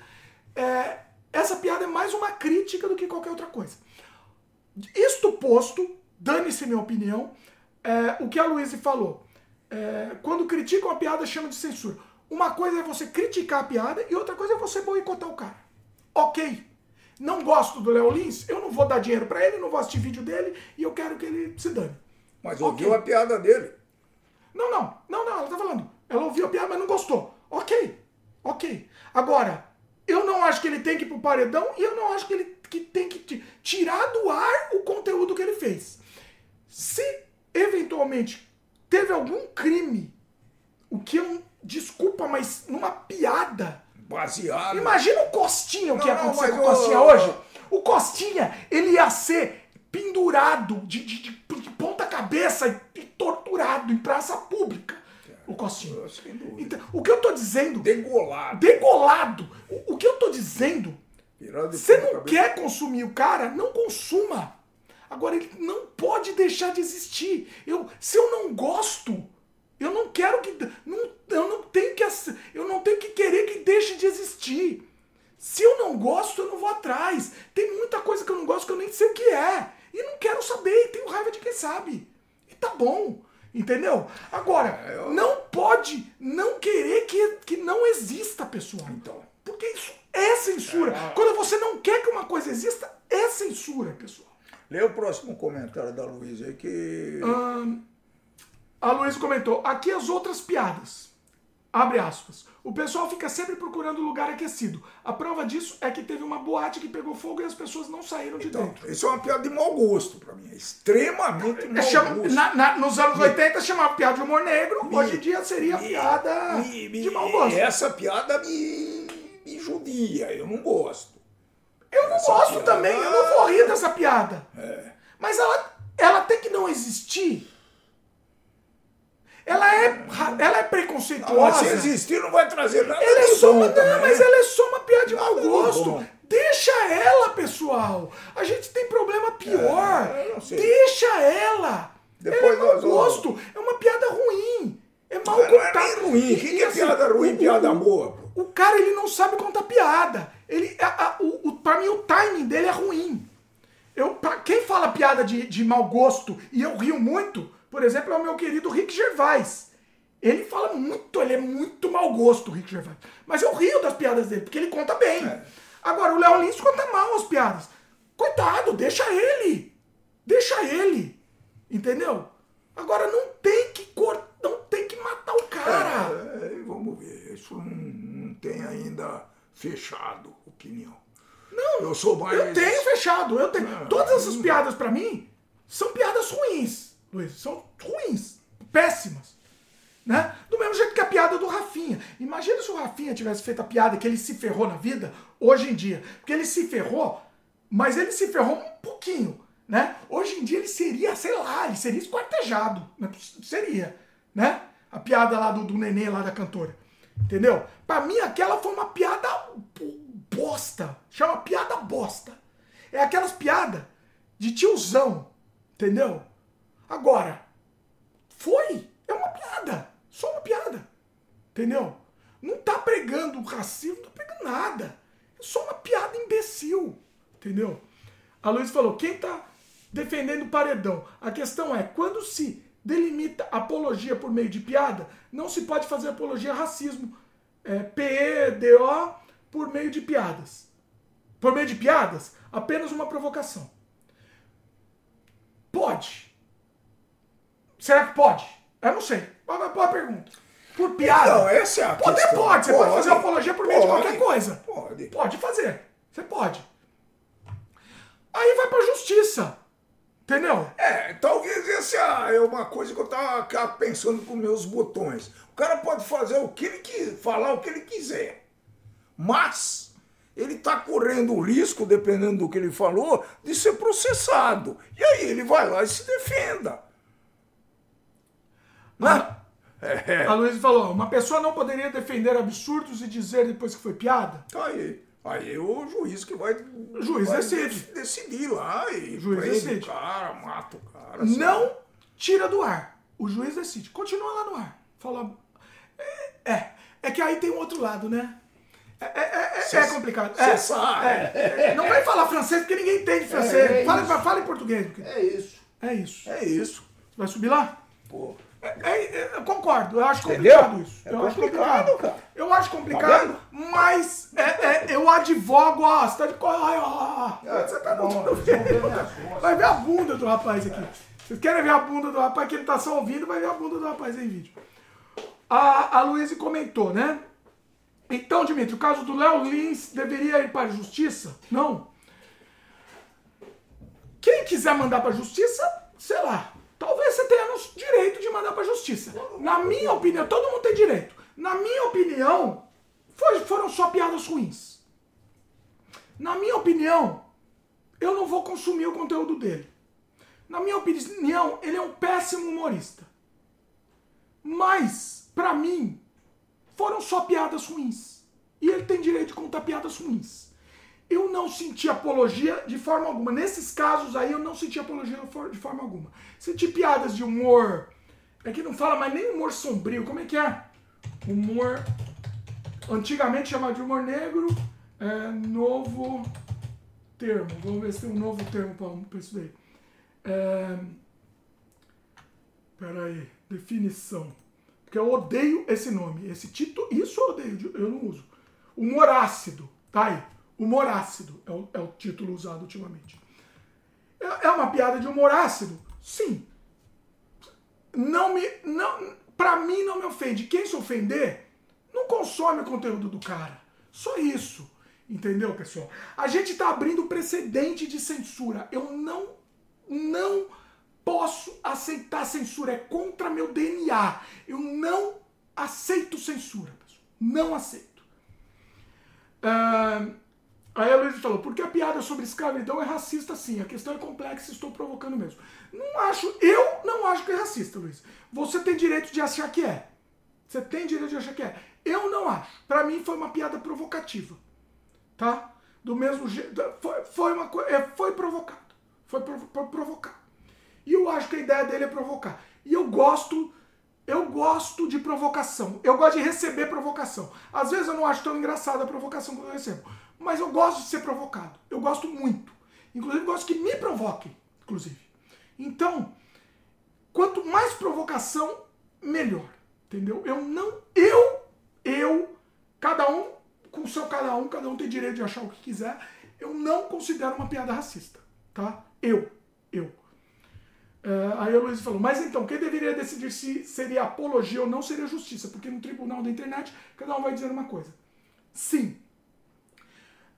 Speaker 1: é, essa piada é mais uma crítica do que qualquer outra coisa. Isto posto, dane-se minha opinião, é, o que a Luísa falou. É, quando criticam a piada, chama de censura. Uma coisa é você criticar a piada e outra coisa é você boicotar o cara. Ok. Não gosto do Léo Lins, eu não vou dar dinheiro pra ele, não vou assistir vídeo dele e eu quero que ele se dane.
Speaker 2: Mas ouviu a piada dele.
Speaker 1: Não, não, não, não, ela tá falando. Ela ouviu a piada, mas não gostou. Ok, ok. Agora, eu não acho que ele tem que ir pro paredão e eu não acho que ele que tem que ti- tirar do ar o conteúdo que ele fez. Se eventualmente teve algum crime, o que eu. Desculpa, mas numa piada.
Speaker 2: Baseado.
Speaker 1: Imagina o Costinha, o que
Speaker 2: Não,
Speaker 1: ia acontecer com o Costinha
Speaker 2: o-
Speaker 1: hoje. O Costinha, ele ia ser pendurado de, de, de- de ponta cabeça e, e torturado em praça pública. O
Speaker 2: dúvida.
Speaker 1: Então, o que eu tô dizendo,
Speaker 2: Degolado.
Speaker 1: degolado, o, o que eu tô dizendo, você não quer consumir o cara, não consuma. Agora, ele não pode deixar de existir. Eu, se eu não gosto, eu não quero que. Não, eu, não tenho que eu não tenho que querer que deixe de existir. Se eu não gosto, eu não vou atrás. Tem muita coisa que eu não gosto que eu nem sei o que é. E não quero saber, e tenho raiva de quem sabe. E tá bom. Entendeu? Agora, é, não pode não querer que, que não exista, pessoal. Então. Porque isso é censura. É, Quando você não quer que uma coisa exista, é censura, pessoal.
Speaker 2: Lê o próximo comentário da Luísa aí que.
Speaker 1: Hum, a Luísa comentou: aqui as outras piadas. Abre aspas. O pessoal fica sempre procurando lugar aquecido. A prova disso é que teve uma boate que pegou fogo e as pessoas não saíram de
Speaker 2: então,
Speaker 1: dentro.
Speaker 2: Isso é uma piada de mau gosto para mim. É extremamente é, mau
Speaker 1: chama,
Speaker 2: gosto.
Speaker 1: Na, na, nos anos 80 chamava piada de humor negro, me, hoje em dia seria me, piada me, de mau gosto.
Speaker 2: Essa piada me, me judia, eu não gosto.
Speaker 1: Eu não essa gosto piada, também, eu não vou rir dessa piada. É. Mas ela, tem que não existir ela é, ela é preconceituosa.
Speaker 2: se existir, não vai trazer nada.
Speaker 1: Ela é só uma, não, mas ela é só uma piada de mau gosto. Deixa ela, pessoal. A gente tem problema pior. É, Deixa ela. Depois ela é mau gosto. Vamos... É uma piada ruim. É mal contada. Não é
Speaker 2: ruim. O que, que é assim, piada ruim e piada boa?
Speaker 1: O cara, ele não sabe contar piada. Ele, a, a, o, o, pra mim, o timing dele é ruim. Eu, pra quem fala piada de, de mau gosto e eu rio muito, por exemplo, é o meu querido Rick Gervais. Ele fala muito, ele é muito mau gosto, o Rick Gervais. Mas eu rio das piadas dele, porque ele conta bem. É. Agora, o Léo Lins conta mal as piadas. Coitado, deixa ele. Deixa ele. Entendeu? Agora não tem que cortar, não tem que matar o cara.
Speaker 2: É, é, vamos ver. Isso não, não tem ainda fechado opinião.
Speaker 1: Não, eu sou mais. Eu tenho fechado. Eu tenho. Todas essas piadas para mim são piadas ruins. Luiz, são ruins, péssimas. Né? Do mesmo jeito que a piada do Rafinha. Imagina se o Rafinha tivesse feito a piada que ele se ferrou na vida hoje em dia. Porque ele se ferrou, mas ele se ferrou um pouquinho. Né? Hoje em dia ele seria, sei lá, ele seria esquartejado. Né? Seria. Né? A piada lá do, do nenê lá da cantora. Entendeu? Pra mim aquela foi uma piada bosta. Chama piada bosta. É aquelas piadas de tiozão. Entendeu? Agora, foi. É uma piada. Só uma piada. Entendeu? Não tá pregando racismo, não tá pregando nada. É só uma piada imbecil. Entendeu? A Luiz falou: quem tá defendendo o paredão? A questão é, quando se delimita apologia por meio de piada, não se pode fazer apologia a racismo. É, PEDO por meio de piadas. Por meio de piadas, apenas uma provocação. Pode. Será que pode? Eu não sei. Uma boa pergunta. Por piada.
Speaker 2: Não, essa é a
Speaker 1: Poder
Speaker 2: questão.
Speaker 1: pode. Você pode, pode fazer apologia por meio de qualquer coisa.
Speaker 2: Pode.
Speaker 1: Pode fazer. Você pode. Aí vai pra justiça. Entendeu?
Speaker 2: É, talvez essa é uma coisa que eu tava pensando com meus botões. O cara pode fazer o que ele quiser, falar o que ele quiser. Mas ele está correndo o risco, dependendo do que ele falou, de ser processado. E aí ele vai lá e se defenda.
Speaker 1: A, é. a Luísa falou: uma pessoa não poderia defender absurdos e dizer depois que foi piada?
Speaker 2: Tá aí. Aí é o juiz que vai,
Speaker 1: o juiz
Speaker 2: vai
Speaker 1: decide.
Speaker 2: decidir lá e
Speaker 1: o juiz decide.
Speaker 2: o cara, mata o cara.
Speaker 1: Não tira do ar. O juiz decide. Continua lá no ar. Fala. É, é, é que aí tem um outro lado, né? É, é, é, é complicado. Você
Speaker 2: é, sabe.
Speaker 1: É. Não vai falar francês porque ninguém entende francês. Fala, fala em português.
Speaker 2: É isso.
Speaker 1: É isso.
Speaker 2: É isso.
Speaker 1: Vai subir lá?
Speaker 2: Pô.
Speaker 1: Eu concordo, eu acho complicado
Speaker 2: Entendeu?
Speaker 1: isso.
Speaker 2: É
Speaker 1: eu
Speaker 2: complicado,
Speaker 1: acho complicado,
Speaker 2: cara.
Speaker 1: Eu acho complicado, tá mas eu advogo, ó, você tá de ai, ó, você tá no Vai ver a bunda do rapaz aqui. Vocês querem ver a bunda do rapaz que ele tá só ouvindo, vai ver a bunda do rapaz em vídeo. A, a Luísa comentou, né? Então, Dimitri, o caso do Léo Lins deveria ir para a justiça? Não. Quem quiser mandar para a justiça, sei lá, Talvez você tenha direito de mandar para a justiça. Na minha opinião, todo mundo tem direito. Na minha opinião, foi, foram só piadas ruins. Na minha opinião, eu não vou consumir o conteúdo dele. Na minha opinião, ele é um péssimo humorista. Mas, para mim, foram só piadas ruins. E ele tem direito de contar piadas ruins. eu não senti apologia de forma alguma. Nesses casos aí eu não senti apologia de forma alguma. Senti piadas de humor. É que não fala mais nem humor sombrio. Como é que é? Humor. Antigamente chamado de humor negro. É, novo termo. Vamos ver se tem um novo termo para isso daí. É, peraí. Definição. Porque eu odeio esse nome. Esse título. Isso eu odeio. Eu não uso. Humor ácido. Tá aí. Humor ácido é o, é o título usado ultimamente. É, é uma piada de humor ácido? Sim. Não me. Não, pra mim não me ofende. Quem se ofender, não consome o conteúdo do cara. Só isso. Entendeu, pessoal? A gente está abrindo precedente de censura. Eu não, não posso aceitar censura. É contra meu DNA. Eu não aceito censura, pessoal. Não aceito. Uh, aí a Luísa falou, porque a piada sobre escravidão é racista sim. A questão é complexa e estou provocando mesmo. Não acho, eu não acho que é racista, Luiz. Você tem direito de achar que é. Você tem direito de achar que é. Eu não acho. Para mim foi uma piada provocativa tá? Do mesmo jeito, foi, foi uma é, foi provocado, foi provocar. E eu acho que a ideia dele é provocar. E eu gosto, eu gosto de provocação. Eu gosto de receber provocação. Às vezes eu não acho tão engraçada a provocação que eu recebo, mas eu gosto de ser provocado. Eu gosto muito. Inclusive gosto que me provoquem, inclusive. Então, quanto mais provocação, melhor. Entendeu? Eu não eu eu cada um com o seu cada um, cada um tem direito de achar o que quiser. Eu não considero uma piada racista, tá? Eu, eu. Uh, aí a Luiz falou, mas então, quem deveria decidir se seria apologia ou não seria justiça? Porque no tribunal da internet, cada um vai dizer uma coisa. Sim.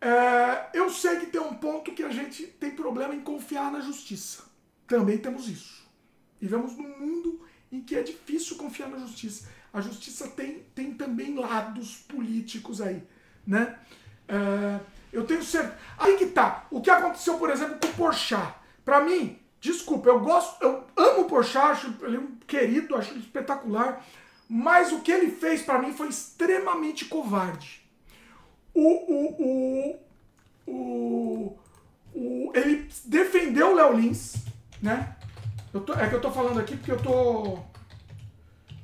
Speaker 1: Uh, eu sei que tem um ponto que a gente tem problema em confiar na justiça. Também temos isso. Vivemos num mundo em que é difícil confiar na justiça. A justiça tem, tem também lados políticos aí né? É, eu tenho certeza. Aí que tá. O que aconteceu, por exemplo, com o Porchat. Para mim, desculpa, eu gosto, eu amo o Porchat, ele um querido, acho ele espetacular. Mas o que ele fez para mim foi extremamente covarde. O, o, o, o, ele defendeu o Léo Lins, né? Tô, é que eu tô falando aqui porque eu tô.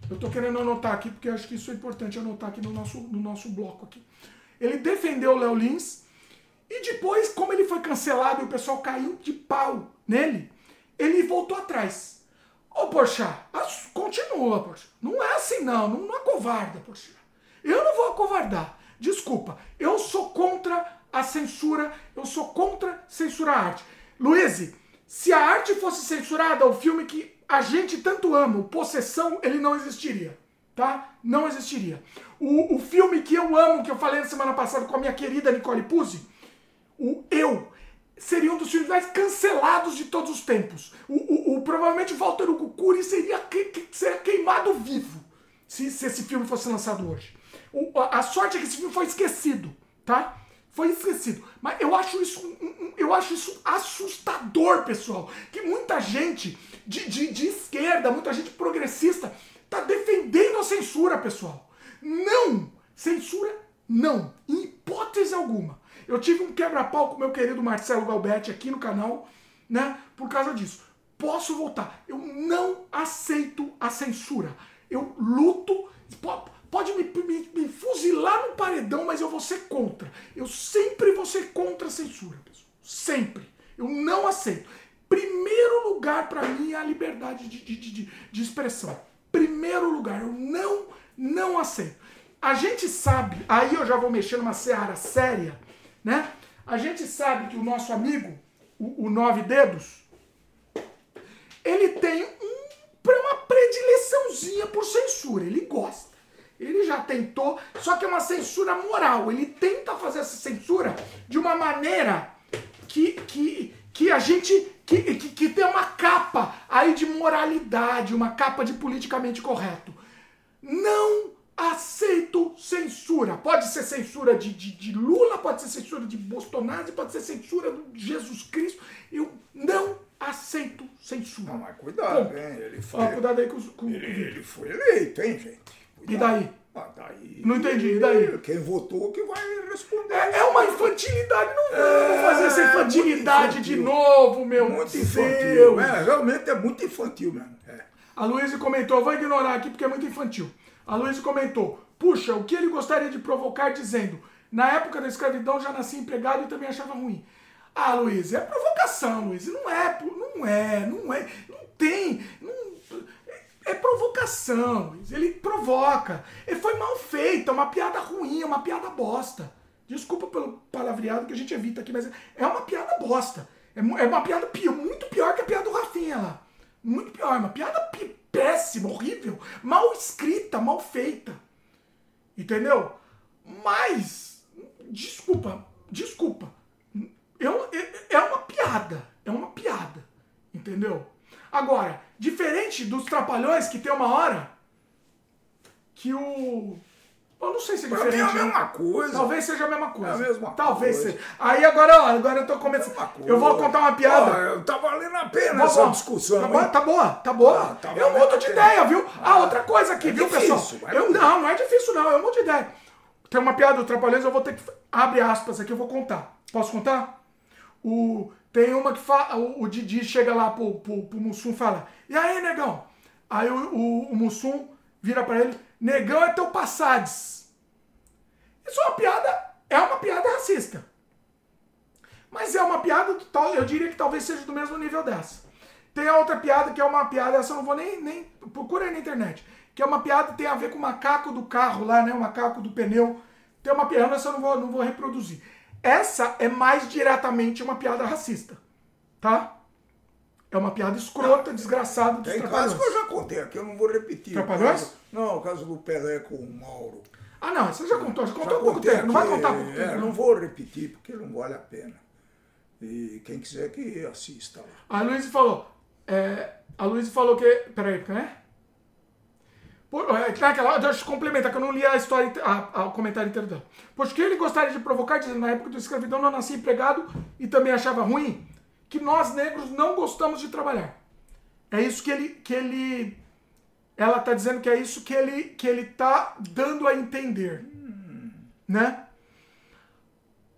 Speaker 1: Eu tô querendo anotar aqui, porque acho que isso é importante anotar aqui no nosso, no nosso bloco aqui. Ele defendeu o Léo Lins e depois, como ele foi cancelado e o pessoal caiu de pau nele, ele voltou atrás. Ô, Porchat, continua, Porchat. Não é assim não, não, não acovarda, Porchat. Eu não vou acovardar. Desculpa, eu sou contra a censura, eu sou contra censurar a arte. Luiz, se a arte fosse censurada, o filme que a gente tanto ama, Possessão, ele não existiria tá? Não existiria. O, o filme que eu amo, que eu falei na semana passada com a minha querida Nicole Puzzi, o Eu, seria um dos filmes mais cancelados de todos os tempos. O, o, o provavelmente Walter Hugo Cury seria, que, seria queimado vivo se, se, esse filme fosse lançado hoje. O, a, a, sorte é que esse filme foi esquecido, tá? Foi esquecido. Mas eu acho isso, eu acho isso assustador, pessoal. Que muita gente de, de, de esquerda, muita gente progressista Tá defendendo a censura, pessoal. Não! Censura não, em hipótese alguma. Eu tive um quebra-pau com meu querido Marcelo Galbetti aqui no canal, né? Por causa disso. Posso voltar. Eu não aceito a censura. Eu luto. Pode me, me, me fuzilar no paredão, mas eu vou ser contra. Eu sempre vou ser contra a censura, pessoal. Sempre. Eu não aceito. Primeiro lugar para mim é a liberdade de, de, de, de expressão primeiro lugar. Eu não, não aceito. A gente sabe, aí eu já vou mexer numa seara séria, né? A gente sabe que o nosso amigo, o, o Nove Dedos, ele tem um, uma predileçãozinha por censura. Ele gosta. Ele já tentou, só que é uma censura moral. Ele tenta fazer essa censura de uma maneira que, que, que a gente que, que, que tem uma capa aí de moralidade, uma capa de politicamente correto. Não aceito censura. Pode ser censura de, de, de, Lula, pode ser censura de Bolsonaro, pode ser censura de Jesus Cristo. Eu não aceito censura.
Speaker 2: Não, mas cuidado, hein? Ele foi,
Speaker 1: ah, cuidado aí com, com
Speaker 2: ele, ele, foi eleito, hein, gente?
Speaker 1: Cuidado. E daí?
Speaker 2: Ah, daí,
Speaker 1: Não entendi, e daí?
Speaker 2: Quem votou que vai responder.
Speaker 1: É, é uma infantilidade, não
Speaker 2: É,
Speaker 1: vamos fazer essa infantilidade
Speaker 2: muito
Speaker 1: de novo, meu
Speaker 2: Muito
Speaker 1: Deus.
Speaker 2: infantil. É, realmente é muito infantil mesmo. É.
Speaker 1: A Luísa comentou, vou ignorar aqui porque é muito infantil. A Luísa comentou, puxa, o que ele gostaria de provocar dizendo, na época da escravidão já nasci empregado e também achava ruim. Ah, Luísa, é provocação, Luísa. Não é, não é, não é, não tem, não- é provocação, Luiz. Ele provoca. Ele foi mal feito, é uma piada ruim, é uma piada bosta. Desculpa pelo palavreado que a gente evita aqui, mas é uma piada bosta. É é uma piada pior, muito pior que a piada do Rafinha lá. Muito pior, uma piada pi- péssima, horrível, mal escrita, mal feita. Entendeu? Mas, desculpa, desculpa. Eu, é, é uma piada. É uma piada. Entendeu? Agora, diferente dos trapalhões que tem uma hora que o. Eu não sei se é
Speaker 2: Pra mim é
Speaker 1: diferente.
Speaker 2: a
Speaker 1: né?
Speaker 2: mesma coisa.
Speaker 1: Talvez seja a mesma coisa.
Speaker 2: É a mesma
Speaker 1: Talvez
Speaker 2: coisa.
Speaker 1: seja. Aí agora, ó, agora eu tô começando.
Speaker 2: Coisa.
Speaker 1: Eu vou contar uma piada.
Speaker 2: Ó, tá valendo a pena
Speaker 1: Tá
Speaker 2: essa
Speaker 1: bom.
Speaker 2: discussão.
Speaker 1: Tá, boa, tá boa, tá boa.
Speaker 2: Ah, tá
Speaker 1: eu mudo de ideia, viu? Ah, outra coisa aqui,
Speaker 2: É
Speaker 1: viu,
Speaker 2: difícil,
Speaker 1: pessoal?
Speaker 2: é
Speaker 1: Eu, não, não é difícil, não. Eu mudo de ideia. Tem uma piada do Trapalhões, eu vou ter que. Abre aspas aqui, eu vou contar. Posso contar? O, tem uma que fala. O, o Didi chega lá pro, pro, pro Mussum e fala: E aí, negão? Aí o, o, o Mussum vira pra ele: Negão é teu passades. Isso é uma piada. É uma piada racista. Mas é uma piada, do tal- eu diria que talvez seja do mesmo nível dessa. Tem a outra piada que é uma piada, essa eu não vou nem, nem. Procura aí na internet. Que é uma piada que tem a ver com o macaco do carro lá, né? O macaco do pneu. Tem uma piada, essa eu não vou, não vou reproduzir. Essa é mais diretamente uma piada racista. Tá? É uma piada escrota, desgraçada dos
Speaker 2: Tem caso que eu já contei aqui, eu não vou repetir.
Speaker 1: Trapalhões?
Speaker 2: Não, o caso do Pelé com o Mauro.
Speaker 1: Ah, não, você já contou, já contou
Speaker 2: Já
Speaker 1: há pouco tempo. Não vai contar há pouco tempo.
Speaker 2: É,
Speaker 1: não.
Speaker 2: não vou repetir, porque não vale a pena. E quem quiser que assista lá.
Speaker 1: A Luísa falou. É, a Luísa falou que. Peraí, né? Por, é, que naquela, deixa eu complementar, que eu não li a história, a- a- o comentário inteiro dela. Pois que ele gostaria de provocar, dizendo na época da escravidão não nasci empregado e também achava ruim que nós negros não gostamos de trabalhar. É isso que ele. Que ele ela tá dizendo que é isso que ele, que ele tá dando a entender. Né?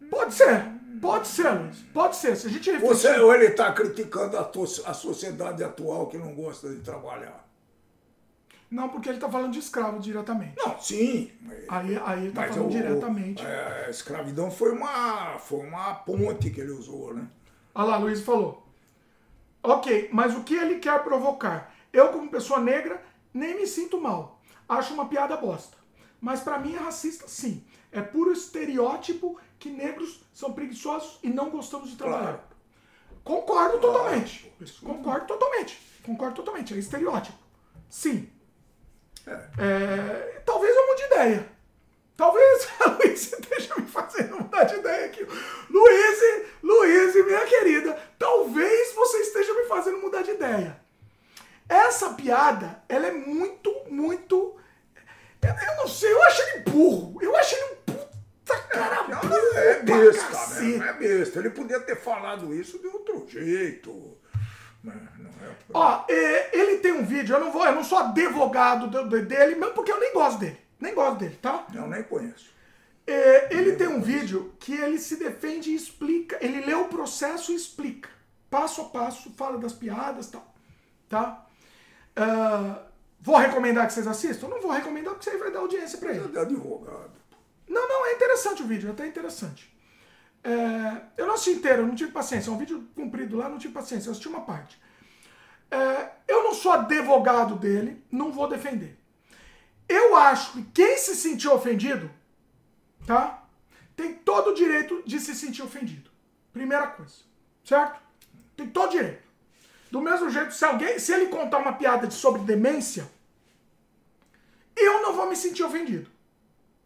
Speaker 1: Pode ser. Pode ser, Luiz. Pode ser. Se a gente refletir-
Speaker 2: Você, ou ele está criticando a, to- a sociedade atual que não gosta de trabalhar?
Speaker 1: Não, porque ele tá falando de escravo diretamente.
Speaker 2: Não, sim.
Speaker 1: Aí, aí ele tá falando
Speaker 2: o-
Speaker 1: diretamente.
Speaker 2: é, a escravidão foi uma, foi uma ponte que ele usou, né?
Speaker 1: Olha lá, Luiz falou. Ok, mas o que ele quer provocar? Eu, como pessoa negra, nem me sinto mal. Acho uma piada bosta. Mas pra mim é racista, sim. É puro estereótipo que negros são preguiçosos e não gostamos de trabalhar.
Speaker 2: Claro.
Speaker 1: Concordo totalmente. Concordo totalmente. Concordo totalmente. É estereótipo. Sim. É, talvez eu mude de ideia. Talvez a Luiz esteja me fazendo mudar de ideia aqui. Luiz, Luiz, minha querida, talvez você esteja me fazendo mudar de ideia. Essa piada, ela é muito, muito. Eu, não sei, eu acho ele burro. Eu acho ele um puta cara burro.
Speaker 2: É
Speaker 1: pra
Speaker 2: besta, mesmo, é besta. Ele podia ter falado isso de outro jeito. Mas não é.
Speaker 1: Ó, é, ele tem um vídeo, eu não vou, eu não sou advogado do- do- dele, mesmo porque eu nem gosto dele. Nem gosto dele, tá?
Speaker 2: Eu nem conheço.
Speaker 1: É, ele tem um vídeo que ele se defende e explica. Ele lê o processo e explica. Passo a passo, fala das piadas e tal. Tá? Ah, vou recomendar que vocês assistam? Não vou recomendar porque você vai dar audiência pra ele.
Speaker 2: É advogado.
Speaker 1: Não, não, é interessante o vídeo, é até interessante. É, eu não assisti inteiro, eu não tive paciência. É um vídeo comprido lá, não tive paciência, eu assisti uma parte. É, eu não sou advogado dele, não vou defender. Eu acho que quem se sentiu ofendido, tá? Tem todo o direito de se sentir ofendido. Primeira coisa. Certo? Tem todo o direito. Do mesmo jeito, se alguém, se ele contar uma piada de sobre demência, eu não vou me sentir ofendido.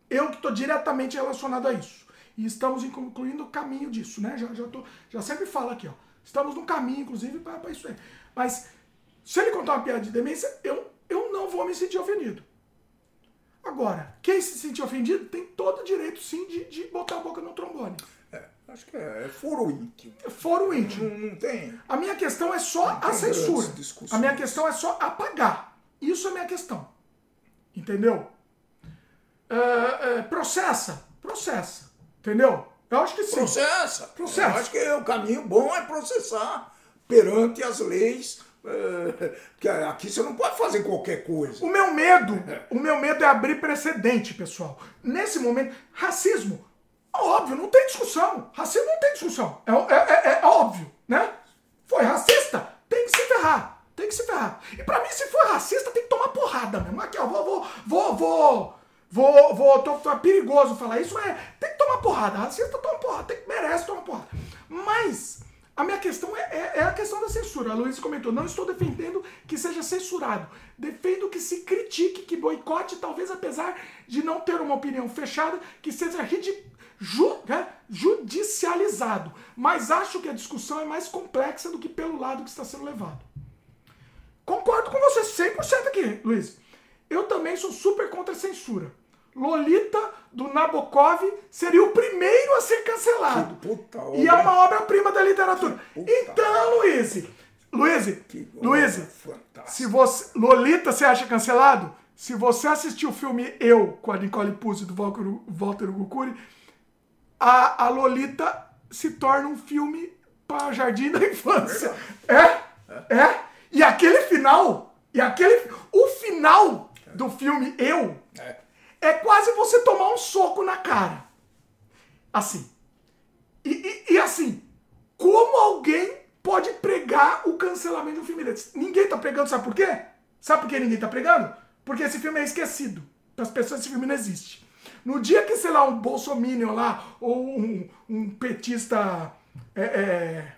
Speaker 1: Eu que estou diretamente relacionado a isso. E estamos incluindo o caminho disso, né? Já, já, tô, já sempre falo aqui, ó. Estamos no caminho, inclusive, para isso aí. Mas se ele contar uma piada de demência, eu, eu não vou me sentir ofendido. Agora, quem se sentir ofendido tem todo o direito, sim, de, de botar a boca no trombone.
Speaker 2: É, acho que é, é foro íntimo.
Speaker 1: Fora o íntimo.
Speaker 2: Não, não tem.
Speaker 1: A minha questão é só a censura. A minha questão é só apagar. Isso é minha questão. Entendeu? é, é, processa. Processa. Entendeu? Eu acho que sim.
Speaker 2: Processa.
Speaker 1: Processa.
Speaker 2: Eu acho que o caminho bom é processar perante as leis. É, aqui você não pode fazer qualquer coisa.
Speaker 1: O meu medo, o meu medo é abrir precedente, pessoal. Nesse momento, racismo, óbvio, não tem discussão. Racismo não tem discussão. É, é- é- é óbvio, né? Foi racista, tem que se ferrar. Tem que se ferrar. E pra mim, se for racista, tem que tomar porrada mesmo. Aqui, ó, vou, vou, vou, vou, vou, vou tô, tô- é perigoso falar isso, mas tem que tomar porrada. Racista toma porrada, tem, merece tomar porrada. Mas a minha questão é, é- é a questão da censura. A Luísa comentou, não estou defendendo que seja censurado. Defendo que se critique, que boicote, talvez apesar de não ter uma opinião fechada, que seja ju- né, judicializado. Mas acho que a discussão é mais complexa do que pelo lado que está sendo levado. Concordo com você 100% aqui, Luiz. Eu também sou super contra a censura. Lolita, do Nabokov, seria o primeiro a ser cancelado. E é uma obra-prima da literatura. Então, Luiz, Luiz, Luiz, se você. Lolita você acha cancelado? Se você assistiu o filme Eu, com a Nicole Puzzi do Walter, Walter Gukuri, a, a Lolita se torna um filme para Jardim da Infância. É? É? E aquele final, e aquele. O final do filme Eu
Speaker 2: É.
Speaker 1: é quase você tomar um soco na cara. Assim. E, e- e assim, como alguém pode pregar o cancelamento um filme? Ninguém tá pregando, sabe por quê? Sabe por que ninguém tá pregando? Porque esse filme é esquecido. Para as pessoas, esse filme não existe. No dia que, sei lá, um bolsominion lá, ou um, um petista é, é,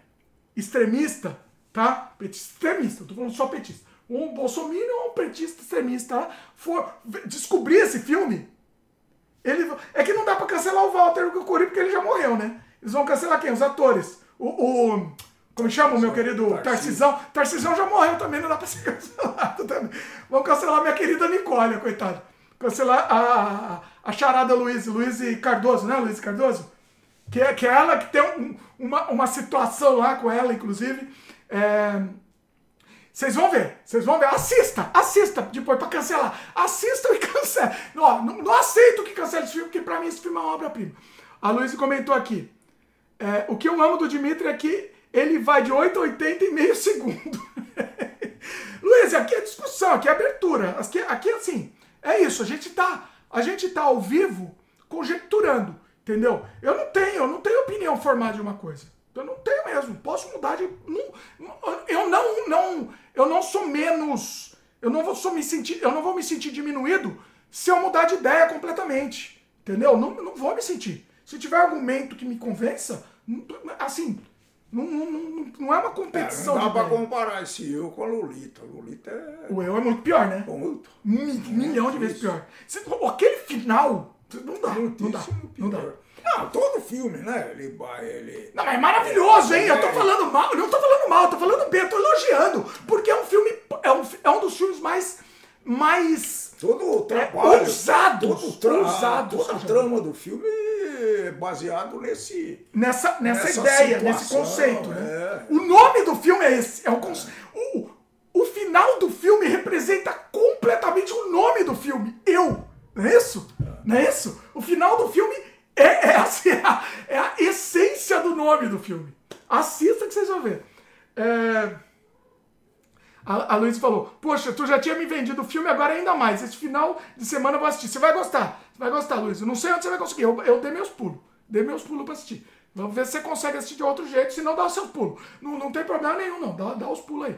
Speaker 1: extremista, tá? Petista extremista, eu tô falando só petista. Um bolsominion ou um petista extremista for descobrir esse filme, ele, é que não dá pra cancelar o Walter Gukuri porque ele já morreu, né? Eles vão cancelar quem? Os atores. O. o como chama o meu querido. Tarcisão? Tarcisão já morreu também, não dá pra ser cancelado também. Vão cancelar minha querida Nicole, coitada. Cancelar a, a, a charada Luiz, Luiz Cardoso, né, Luiz Cardoso? Que é, que é ela que tem um- uma, uma situação lá com ela, inclusive. É, vocês vão ver, vocês vão ver. Assista, assista depois pra cancelar. Assistam e cancela. Não, não, aceito que cancele esse filme, porque pra mim esse filme é uma obra-prima. A Luísa comentou aqui. é, o que eu amo do Dimitri é que ele vai de 8 a 80 em meio segundo. Luiz, aqui é discussão, aqui é abertura. Aqui, aqui assim, é isso. A gente tá, a gente tá ao vivo conjecturando, entendeu? Eu não tenho, eu não tenho opinião formada de uma coisa. Eu não tenho mesmo. Posso mudar de. não- eu não, não, eu não sou menos. Eu não vou me sentir, eu não vou me sentir diminuído se eu mudar de ideia completamente, entendeu? Não, não vou me sentir. Se tiver argumento que me convença, assim, não, não, não, não é uma
Speaker 2: É,
Speaker 1: competição.
Speaker 2: não dá pra
Speaker 1: ideia.
Speaker 2: comparar esse eu com a Lolita. A Lolita é
Speaker 1: O eu é muito pior, né?
Speaker 2: muito.
Speaker 1: Mi- milhão de vezes pior. Cê- Aquele final, não dá, não dá, não dá.
Speaker 2: Não, todo filme, né? Ele ele.
Speaker 1: Não, mas é maravilhoso, hein? Eu tô
Speaker 2: É.
Speaker 1: falando mal, não tô falando mal, eu tô falando bem, tô elogiando. Porque é um filme, é um, é um dos filmes mais, mais
Speaker 2: Todo o
Speaker 1: é,
Speaker 2: trabalho.
Speaker 1: ousados,
Speaker 2: todo o tra
Speaker 1: ousados.
Speaker 2: toda a trama do filme é baseado nesse.
Speaker 1: Nessa, nessa,
Speaker 2: Nessa
Speaker 1: ideia, nesse conceito, né?
Speaker 2: é.
Speaker 1: O nome do filme é esse. É o, conce- o, o final do filme representa completamente o nome do filme. Eu. Não é isso? Não é isso? O final do filme é, é, assim, é, a, é a essência do nome do filme. Assista que vocês vão ver. É, a, a Luiz falou: Poxa, tu já tinha me vendido o filme, agora ainda mais. Esse final de semana eu vou assistir. Você vai gostar. Você vai gostar, Luiz. Eu não sei onde você vai conseguir. Eu, eu dei meus pulos. Dei meus pulos pra assistir. Vamos ver se você consegue assistir de outro jeito, se não dá os seus pulos. Não, não tem problema nenhum, não. Dá, dá os pulos aí.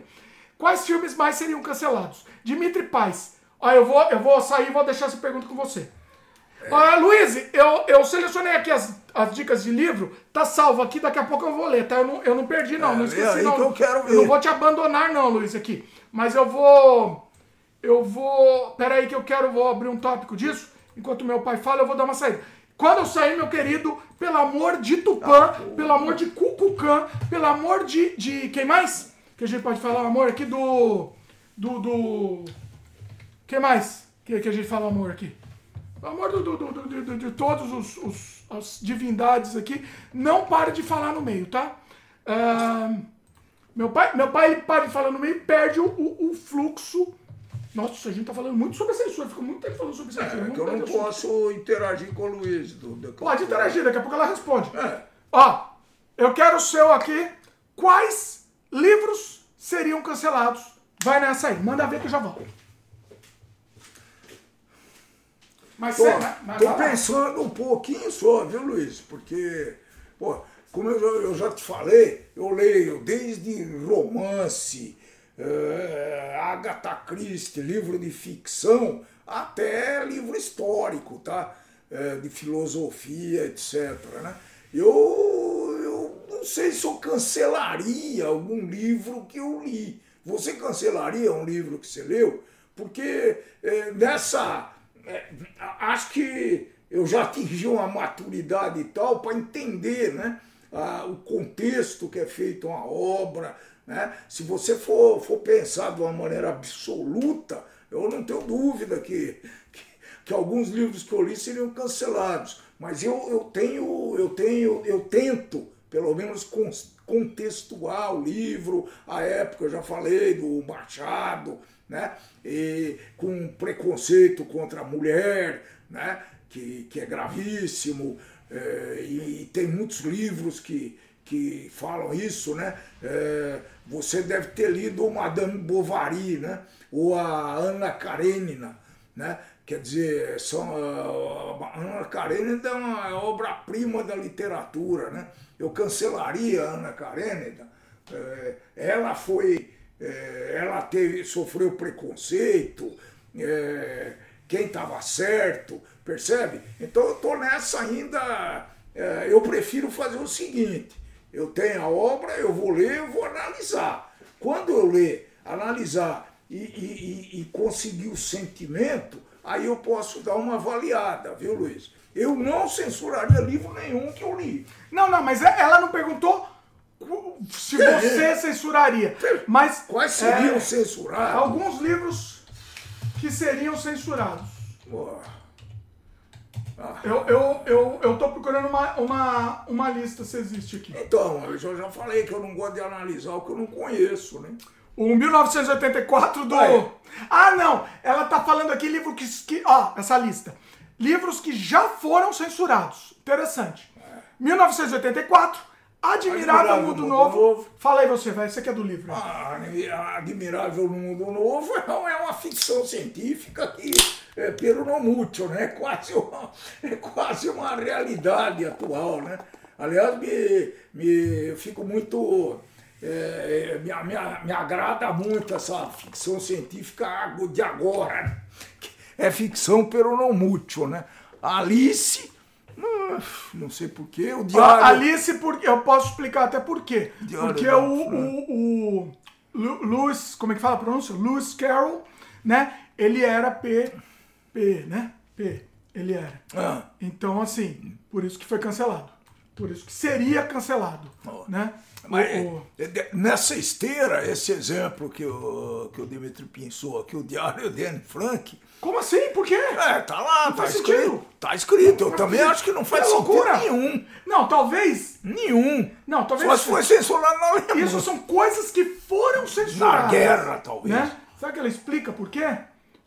Speaker 1: Quais filmes mais seriam cancelados? Dimitri Paz. Ó, eu vou, eu vou sair e vou deixar essa pergunta com você. Ó, Luiz, eu, eu selecionei aqui as, as dicas de livro, tá salvo aqui, daqui a pouco eu vou ler, tá? Eu não, eu não perdi, não,
Speaker 2: É,
Speaker 1: não esqueci, não.
Speaker 2: que eu quero
Speaker 1: Eu não
Speaker 2: ver.
Speaker 1: vou te abandonar, não, Luiz, aqui. Mas eu vou. Eu vou. Pera aí que eu quero, vou abrir um tópico disso. Enquanto meu pai fala, eu vou dar uma saída. Quando eu sair, meu querido, pelo amor de Tupã, pelo amor de Cucucã, pelo amor de, de. Quem mais? Que a gente pode falar, amor, aqui do. Do. do quem mais? Que, que a gente fala amor aqui? Pelo amor do, do, do, do- de todos os, os- as divindades aqui, não pare de falar no meio, tá? Ah, meu pai, meu pai ele para de falar no meio e perde o, o- o fluxo Nossa, a gente tá falando muito sobre censura, fica muito tempo falando sobre censura.
Speaker 2: É, que eu não posso interagir com o Luiz. Do, do,
Speaker 1: Pode interagir, daqui a pouco ela responde.
Speaker 2: É.
Speaker 1: Ó, eu quero o seu aqui. Quais livros seriam cancelados? Vai nessa aí, manda ver que eu já volto. Mas, cê, mas-
Speaker 2: tô pensando um pouquinho só, viu, Luiz? Porque, pô, como eu, já- eu já te falei, eu leio desde romance, eh, Agatha Christie, livro de ficção, até livro histórico, tá? Eh, de filosofia, etc. Né? Eu, eu não sei se eu cancelaria algum livro que eu li. Você cancelaria um livro que você leu? Porque eh, nessa. Eh, acho que eu já atingi uma maturidade e tal para entender né, a- o contexto que é feito uma obra. Né? Se você for, for pensar de uma maneira absoluta, eu não tenho dúvida que, que, que alguns livros que eu li seriam cancelados. Mas eu, eu tenho, eu tenho, eu tento, pelo menos, contextuar o livro, a época, eu já falei do Machado, né? E com preconceito contra a mulher, né? que, que é gravíssimo, eh, e, e tem muitos livros que, que falam isso, né? Eh, você deve ter lido o Madame Bovary, né? Ou a Ana Karenina, né? Quer dizer, são, ah, a Ana Karenina é uma obra-prima da literatura, né? Eu cancelaria a Ana Karenina. Eh, ela foi, eh, ela teve, sofreu preconceito, eh, quem estava certo, percebe? Então eu estou nessa ainda. eh, eu prefiro fazer o seguinte: eu tenho a obra, eu vou ler, eu vou analisar. Quando eu ler, analisar e, e, e- conseguir o sentimento, aí eu posso dar uma avaliada, viu, Luiz? Eu não censuraria livro nenhum que eu li.
Speaker 1: Não, não, mas é- ela não perguntou se
Speaker 2: É.
Speaker 1: você censuraria. Mas
Speaker 2: Quais seriam
Speaker 1: é,
Speaker 2: censurados?
Speaker 1: alguns livros que seriam censurados.
Speaker 2: Pô, Ah,
Speaker 1: Eu, eu, eu, eu tô procurando uma, uma, uma lista se existe aqui.
Speaker 2: Então, eu já, falei que eu não gosto de analisar o que eu não conheço, né?
Speaker 1: O 1984 do.
Speaker 2: Vai.
Speaker 1: Ah, não! Ela tá falando aqui livro que, que. Ó, essa lista. Livros que já foram censurados. Interessante. 1984, Admirável,
Speaker 2: Admirável
Speaker 1: Mundo,
Speaker 2: Mundo
Speaker 1: Novo.
Speaker 2: Novo.
Speaker 1: Fala aí você, vai. Esse aqui é do livro.
Speaker 2: Ah, Admirável no Mundo Novo é uma ficção científica que é peronomútil, né? É quase uma, é quase uma realidade atual, né? Aliás, me, me eu fico muito. é, é, me, me, me agrada muito essa ficção científica de agora. né? É ficção peronomútil, né? Alice, não sei porquê, o
Speaker 1: Ó,
Speaker 2: diário.
Speaker 1: Alice, porque eu posso explicar até por quê.
Speaker 2: Diário
Speaker 1: Porque o, o, o Lewis, como é que fala a pronúncia? Lewis Carroll, né? Ele era P, P, né? P, ele era.
Speaker 2: Ah.
Speaker 1: Então, assim, por isso que foi cancelado. Por isso que seria cancelado, né?
Speaker 2: Mas
Speaker 1: O-
Speaker 2: é, de- nessa esteira, esse exemplo que o, que o Dimitri pensou aqui, o Diário de Anne Frank,
Speaker 1: Como assim? Por quê?
Speaker 2: é, tá lá, tá
Speaker 1: faz
Speaker 2: escrito.
Speaker 1: sentido.
Speaker 2: Tá escrito. Eu também acho que não faz
Speaker 1: É loucura.
Speaker 2: nenhum.
Speaker 1: Não, talvez.
Speaker 2: Nenhum.
Speaker 1: Não, talvez.
Speaker 2: Se foi censurado na Alemanha.
Speaker 1: Isso são coisas que foram censuradas.
Speaker 2: Na guerra, talvez.
Speaker 1: Né? Será que ela explica por quê?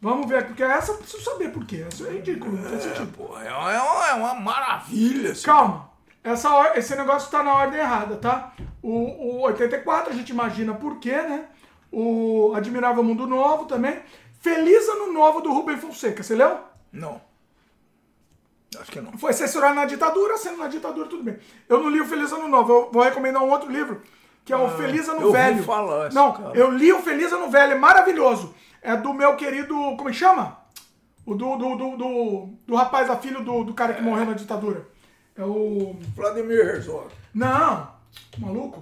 Speaker 1: Vamos ver, porque essa eu preciso saber por quê. Essa é ridículo, não faz
Speaker 2: É,
Speaker 1: sentido.
Speaker 2: é, uma- é uma, é uma maravilha. assim.
Speaker 1: Calma. Essa, esse negócio tá na ordem errada, tá? O, o 84 a gente imagina por quê, né? O Admirável Mundo Novo também. Feliz Ano Novo do Rubem Fonseca. Você leu?
Speaker 2: Não. Acho que não.
Speaker 1: Foi censurado na ditadura, sendo na ditadura, tudo bem. Eu não li o Feliz Ano Novo, eu vou recomendar um outro livro, que é o Feliz Ano
Speaker 2: Ah, eu
Speaker 1: Velho.
Speaker 2: falar
Speaker 1: não,
Speaker 2: cara.
Speaker 1: eu li o Feliz Ano Velho, é maravilhoso. É do meu querido, como é que chama? O do, do, do, do, do rapaz, a filho do, do cara que morreu na ditadura. É o...
Speaker 2: Vladimir Herzog.
Speaker 1: Não, maluco.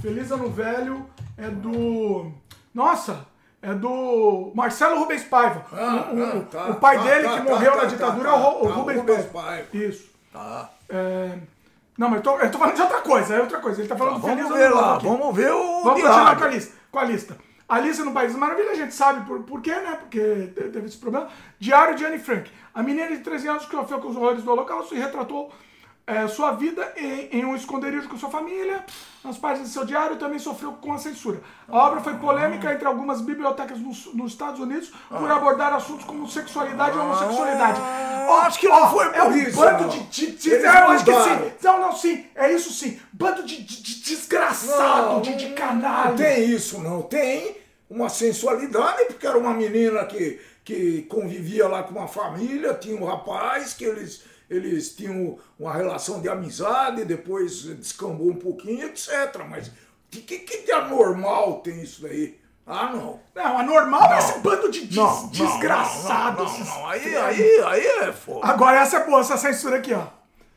Speaker 1: Feliz Ano Velho é do... Nossa, é do Marcelo Rubens Paiva.
Speaker 2: Ah,
Speaker 1: o,
Speaker 2: ah, tá,
Speaker 1: o pai
Speaker 2: tá,
Speaker 1: dele
Speaker 2: tá,
Speaker 1: que
Speaker 2: tá,
Speaker 1: morreu
Speaker 2: tá,
Speaker 1: na
Speaker 2: tá,
Speaker 1: ditadura
Speaker 2: tá,
Speaker 1: é o, o
Speaker 2: tá,
Speaker 1: Rubens,
Speaker 2: Rubens
Speaker 1: Paiva.
Speaker 2: Paiva.
Speaker 1: Isso.
Speaker 2: Tá.
Speaker 1: É, Não, mas eu tô, eu tô falando de outra coisa, é outra coisa. Ele tá falando do
Speaker 2: Vamos
Speaker 1: Feliz
Speaker 2: ver
Speaker 1: Ano Novo
Speaker 2: lá,
Speaker 1: aqui.
Speaker 2: vamos ver o
Speaker 1: Vamos
Speaker 2: diário.
Speaker 1: continuar com a lista. Com a lista. Alice no País das Maravilhas, a gente sabe por, por quê, né? Porque te- teve esse problema. Diário de Anne Frank. A menina de 13 anos que sofreu com os horrores do Holocausto e retratou é, sua vida em, em, um esconderijo com sua família. Nas páginas de seu diário também sofreu com a censura. A obra foi polêmica entre algumas bibliotecas nos, nos Estados Unidos por abordar assuntos como sexualidade e homossexualidade.
Speaker 2: Oh, acho que não foi por
Speaker 1: é um
Speaker 2: isso.
Speaker 1: bando
Speaker 2: não.
Speaker 1: de, de, de eu acho que sim. Não, não, sim. É isso sim. Bando de, de, de desgraçado, não, de, de canalha.
Speaker 2: Não tem isso, não. Tem uma sensualidade, porque era uma menina que, que convivia lá com uma família, tinha um rapaz que eles eles tinham uma relação de amizade, depois descambou um pouquinho, etc. Mas que, que, que de anormal tem isso daí? Ah, não.
Speaker 1: Não, anormal não. é esse bando de des não, desgraçados.
Speaker 2: Não, não, não, Aí, aí, aí é foda.
Speaker 1: Agora essa é boa, essa censura aqui, ó.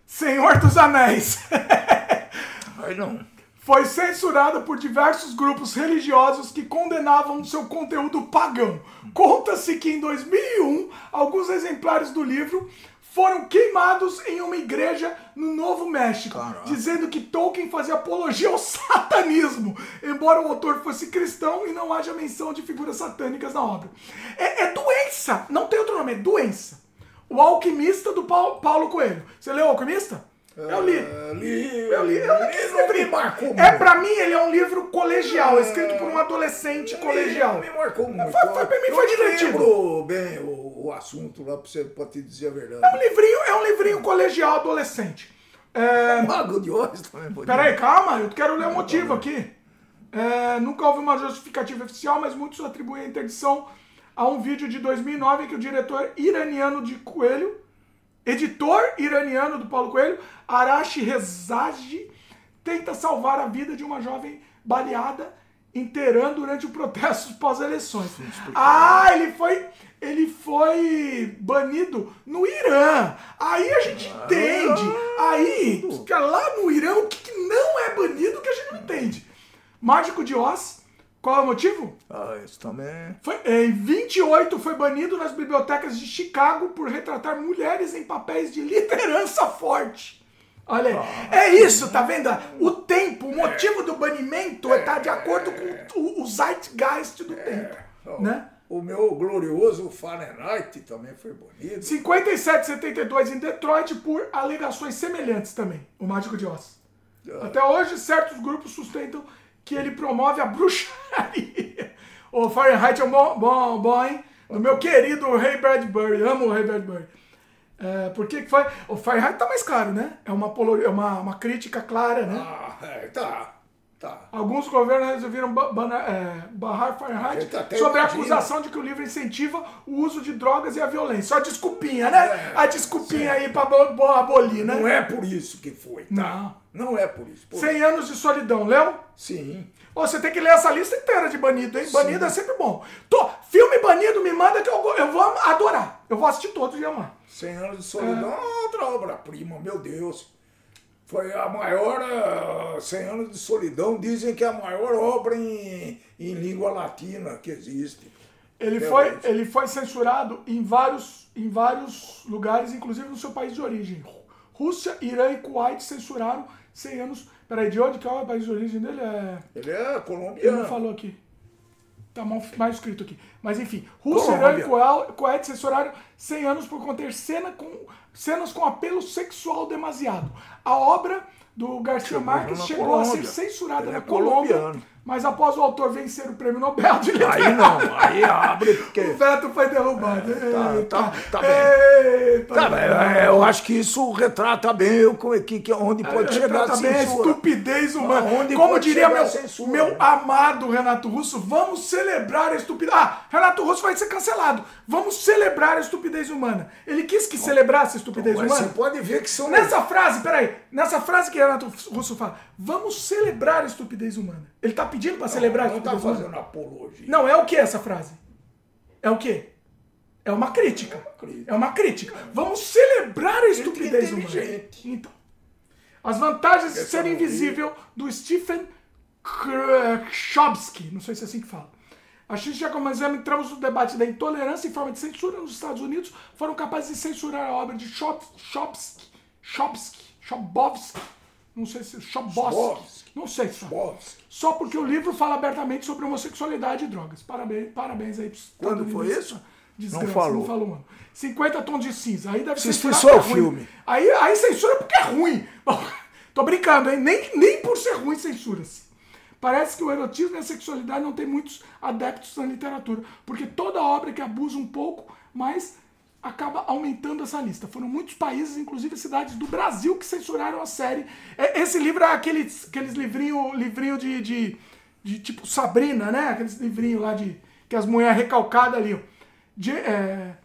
Speaker 1: Senhor dos Anéis.
Speaker 2: aí não.
Speaker 1: Foi censurada por diversos grupos religiosos que condenavam seu conteúdo pagão. Conta-se que em 2001, alguns exemplares do livro foram queimados em uma igreja no Novo México, Caraca. dizendo que Tolkien fazia apologia ao satanismo, embora o autor fosse cristão e não haja menção de figuras satânicas na obra. É, é doença, não tem outro nome, é doença. O Alquimista do Paulo, Paulo Coelho. Você leu o Alquimista?
Speaker 2: Eu li. Uh, li, eu li. Eu li esse
Speaker 1: livro. Me marcou é, pra mim, ele é um livro colegial, uh, escrito por um adolescente colegial.
Speaker 2: Me marcou muito.
Speaker 1: Foi, foi, pra mim foi divertido.
Speaker 2: Bem o, o assunto lá pra te dizer a verdade.
Speaker 1: É um livrinho, é um livrinho colegial adolescente.
Speaker 2: É... Mago de Oz também pode
Speaker 1: Peraí, calma, eu quero ler o motivo aqui. É, nunca houve uma justificativa oficial, mas muitos atribuem a interdição a um vídeo de 2009 em que o diretor iraniano de Coelho editor iraniano do Paulo Coelho, Arashi Rezaji, tenta salvar a vida de uma jovem baleada em Teherã durante o protesto pós-eleições. Ah, ele foi, ele foi banido no Irã. Aí a gente entende. Aí, lá no Irã, o que não é banido que a gente não entende. Mágico de Oz qual é o motivo?
Speaker 2: Ah, isso também.
Speaker 1: Foi, em 28 foi banido nas bibliotecas de Chicago por retratar mulheres em papéis de liderança forte. Olha aí. Ah, é isso, tá vendo? O tempo, o motivo do banimento está de acordo com o, o zeitgeist do tempo. Né?
Speaker 2: O meu glorioso Fahrenheit também foi banido.
Speaker 1: 57 72 em Detroit por alegações semelhantes também, o Mágico de Oz. Ah. Até hoje, certos grupos sustentam que ele promove a bruxaria. O Fahrenheit é um bom, bom, bom hein? Do meu querido Ray Bradbury. Amo o Ray Bradbury. É, por que foi? O Fahrenheit tá mais claro, né? É uma, é uma, uma crítica clara, né?
Speaker 2: Ah, é, tá. Tá.
Speaker 1: Alguns governos resolveram é, barrar Fahrenheit tá sobre a acusação de que o livro incentiva o uso de drogas e a violência. Só a desculpinha, né? É, a desculpinha sim. aí pra abolir, né?
Speaker 2: Não é por isso que foi, tá? Não. Não é por isso. Por
Speaker 1: 100 anos de solidão, leu?
Speaker 2: Sim.
Speaker 1: você tem que ler essa lista inteira de banido, hein? Sim. Banido é sempre bom. Tô, filme banido, me manda que eu, eu vou adorar. Eu vou assistir todos e amar.
Speaker 2: 100 anos de solidão é outra obra-prima, meu Deus. Foi a maior. Uh, 100 anos de solidão, dizem que é a maior obra em, em língua latina que existe.
Speaker 1: Ele foi, ele foi censurado em vários, em vários lugares, inclusive no seu país de origem. Rússia, Irã e Kuwait censuraram 100 anos. Peraí, de onde que é o país de origem dele? É...
Speaker 2: Ele é colombiano.
Speaker 1: Ele não falou aqui. Tá mal, mais escrito aqui. Mas enfim, Irã e Kuwait censuraram 100 anos por conter cena com, cenas com apelo sexual demasiado. A obra do Garcia Marques chegou a ser censurada Ele na é Colômbia. Colombiano. Mas após o autor vencer o prêmio Nobel de
Speaker 2: Literatura. Aí não, aí abre porque.
Speaker 1: o veto foi derrubado.
Speaker 2: É, tá, tá, tá bem. Eita, tá bem. É, eu acho que isso retrata bem o que, que, onde pode é, chegar a
Speaker 1: censura. bem a estupidez humana. Onde Como diria meu, meu amado Renato Russo, vamos celebrar a estupidez. Ah, Renato Russo vai ser cancelado. Vamos celebrar a estupidez humana. Ele quis que celebrasse a estupidez
Speaker 2: Mas
Speaker 1: humana.
Speaker 2: Você pode ver que são.
Speaker 1: Nessa frase, peraí, nessa frase que Renato Russo fala, vamos celebrar a estupidez humana. Ele tá pedindo para celebrar
Speaker 2: não, não tá fazendo apologia.
Speaker 1: Não, é o que essa frase? É o que? É uma crítica. É uma crítica. É uma crítica. Vamos celebrar a estupidez humana. Então, as vantagens de ser invisível do Stephen Chomsky, não sei se é assim que fala. A gente já começamos, entramos no debate da intolerância em forma de censura nos Estados Unidos, foram capazes de censurar a obra de Chomsky, Chomsky, Chomsky, não sei se Chomsky, não sei só. Só porque o livro fala abertamente sobre homossexualidade e drogas. Parabéns, parabéns aí.
Speaker 2: Quando foi isso?
Speaker 1: Desgraça,
Speaker 2: Não falou.
Speaker 1: Não falou, mano. 50 tons de cinza. Aí deve
Speaker 2: só
Speaker 1: porque
Speaker 2: o filme.
Speaker 1: Aí, aí censura porque é ruim. Tô brincando, hein? Nem, nem por ser ruim censura-se. Parece que o erotismo e a sexualidade não tem muitos adeptos na literatura, porque toda obra que abusa um pouco, mas acaba aumentando essa lista. Foram muitos países, inclusive cidades do Brasil, que censuraram a série. É, Esse livro é aqueles, aqueles livrinho, livrinho de, de, de tipo Sabrina, né? Aqueles livrinhos lá de que as mulheres recalcadas ali. De, é,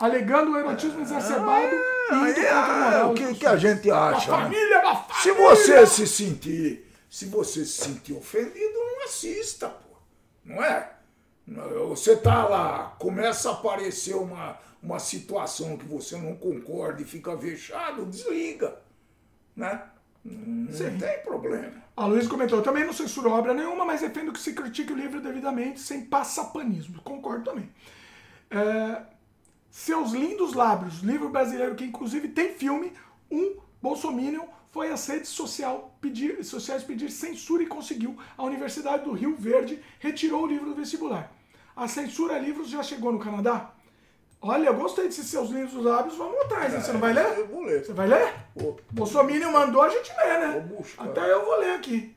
Speaker 1: alegando o erotismo exacerbado e a
Speaker 2: Ah,
Speaker 1: moral.
Speaker 2: o que, que a gente acha? né?
Speaker 1: família, a
Speaker 2: Se
Speaker 1: família.
Speaker 2: você se sentir, se você se sentir ofendido, não assista, pô. Não é? Você tá lá, começa a aparecer uma, uma situação que você não concorda e fica vexado, desliga. Né? Não
Speaker 1: Sim.
Speaker 2: tem problema.
Speaker 1: A Luiz comentou, eu também não censuro obra nenhuma, mas defendo que se critique o livro devidamente, sem passapanismo. Concordo também. É, Seus lindos lábios, livro brasileiro que inclusive tem filme, um Bolsominion foi às redes social pedir, sociais pedir censura e conseguiu. A Universidade do Rio Verde retirou o livro do vestibular. A censura a livros já chegou no Canadá? Olha, eu gostei desses seus lindos lábios, vamos atrás, hein? Você não vai ler?
Speaker 2: Eu vou ler.
Speaker 1: Você vai ler?
Speaker 2: Vou.
Speaker 1: Bolsonaro mandou, a gente lê, né?
Speaker 2: Vou buscar.
Speaker 1: Até eu vou ler aqui.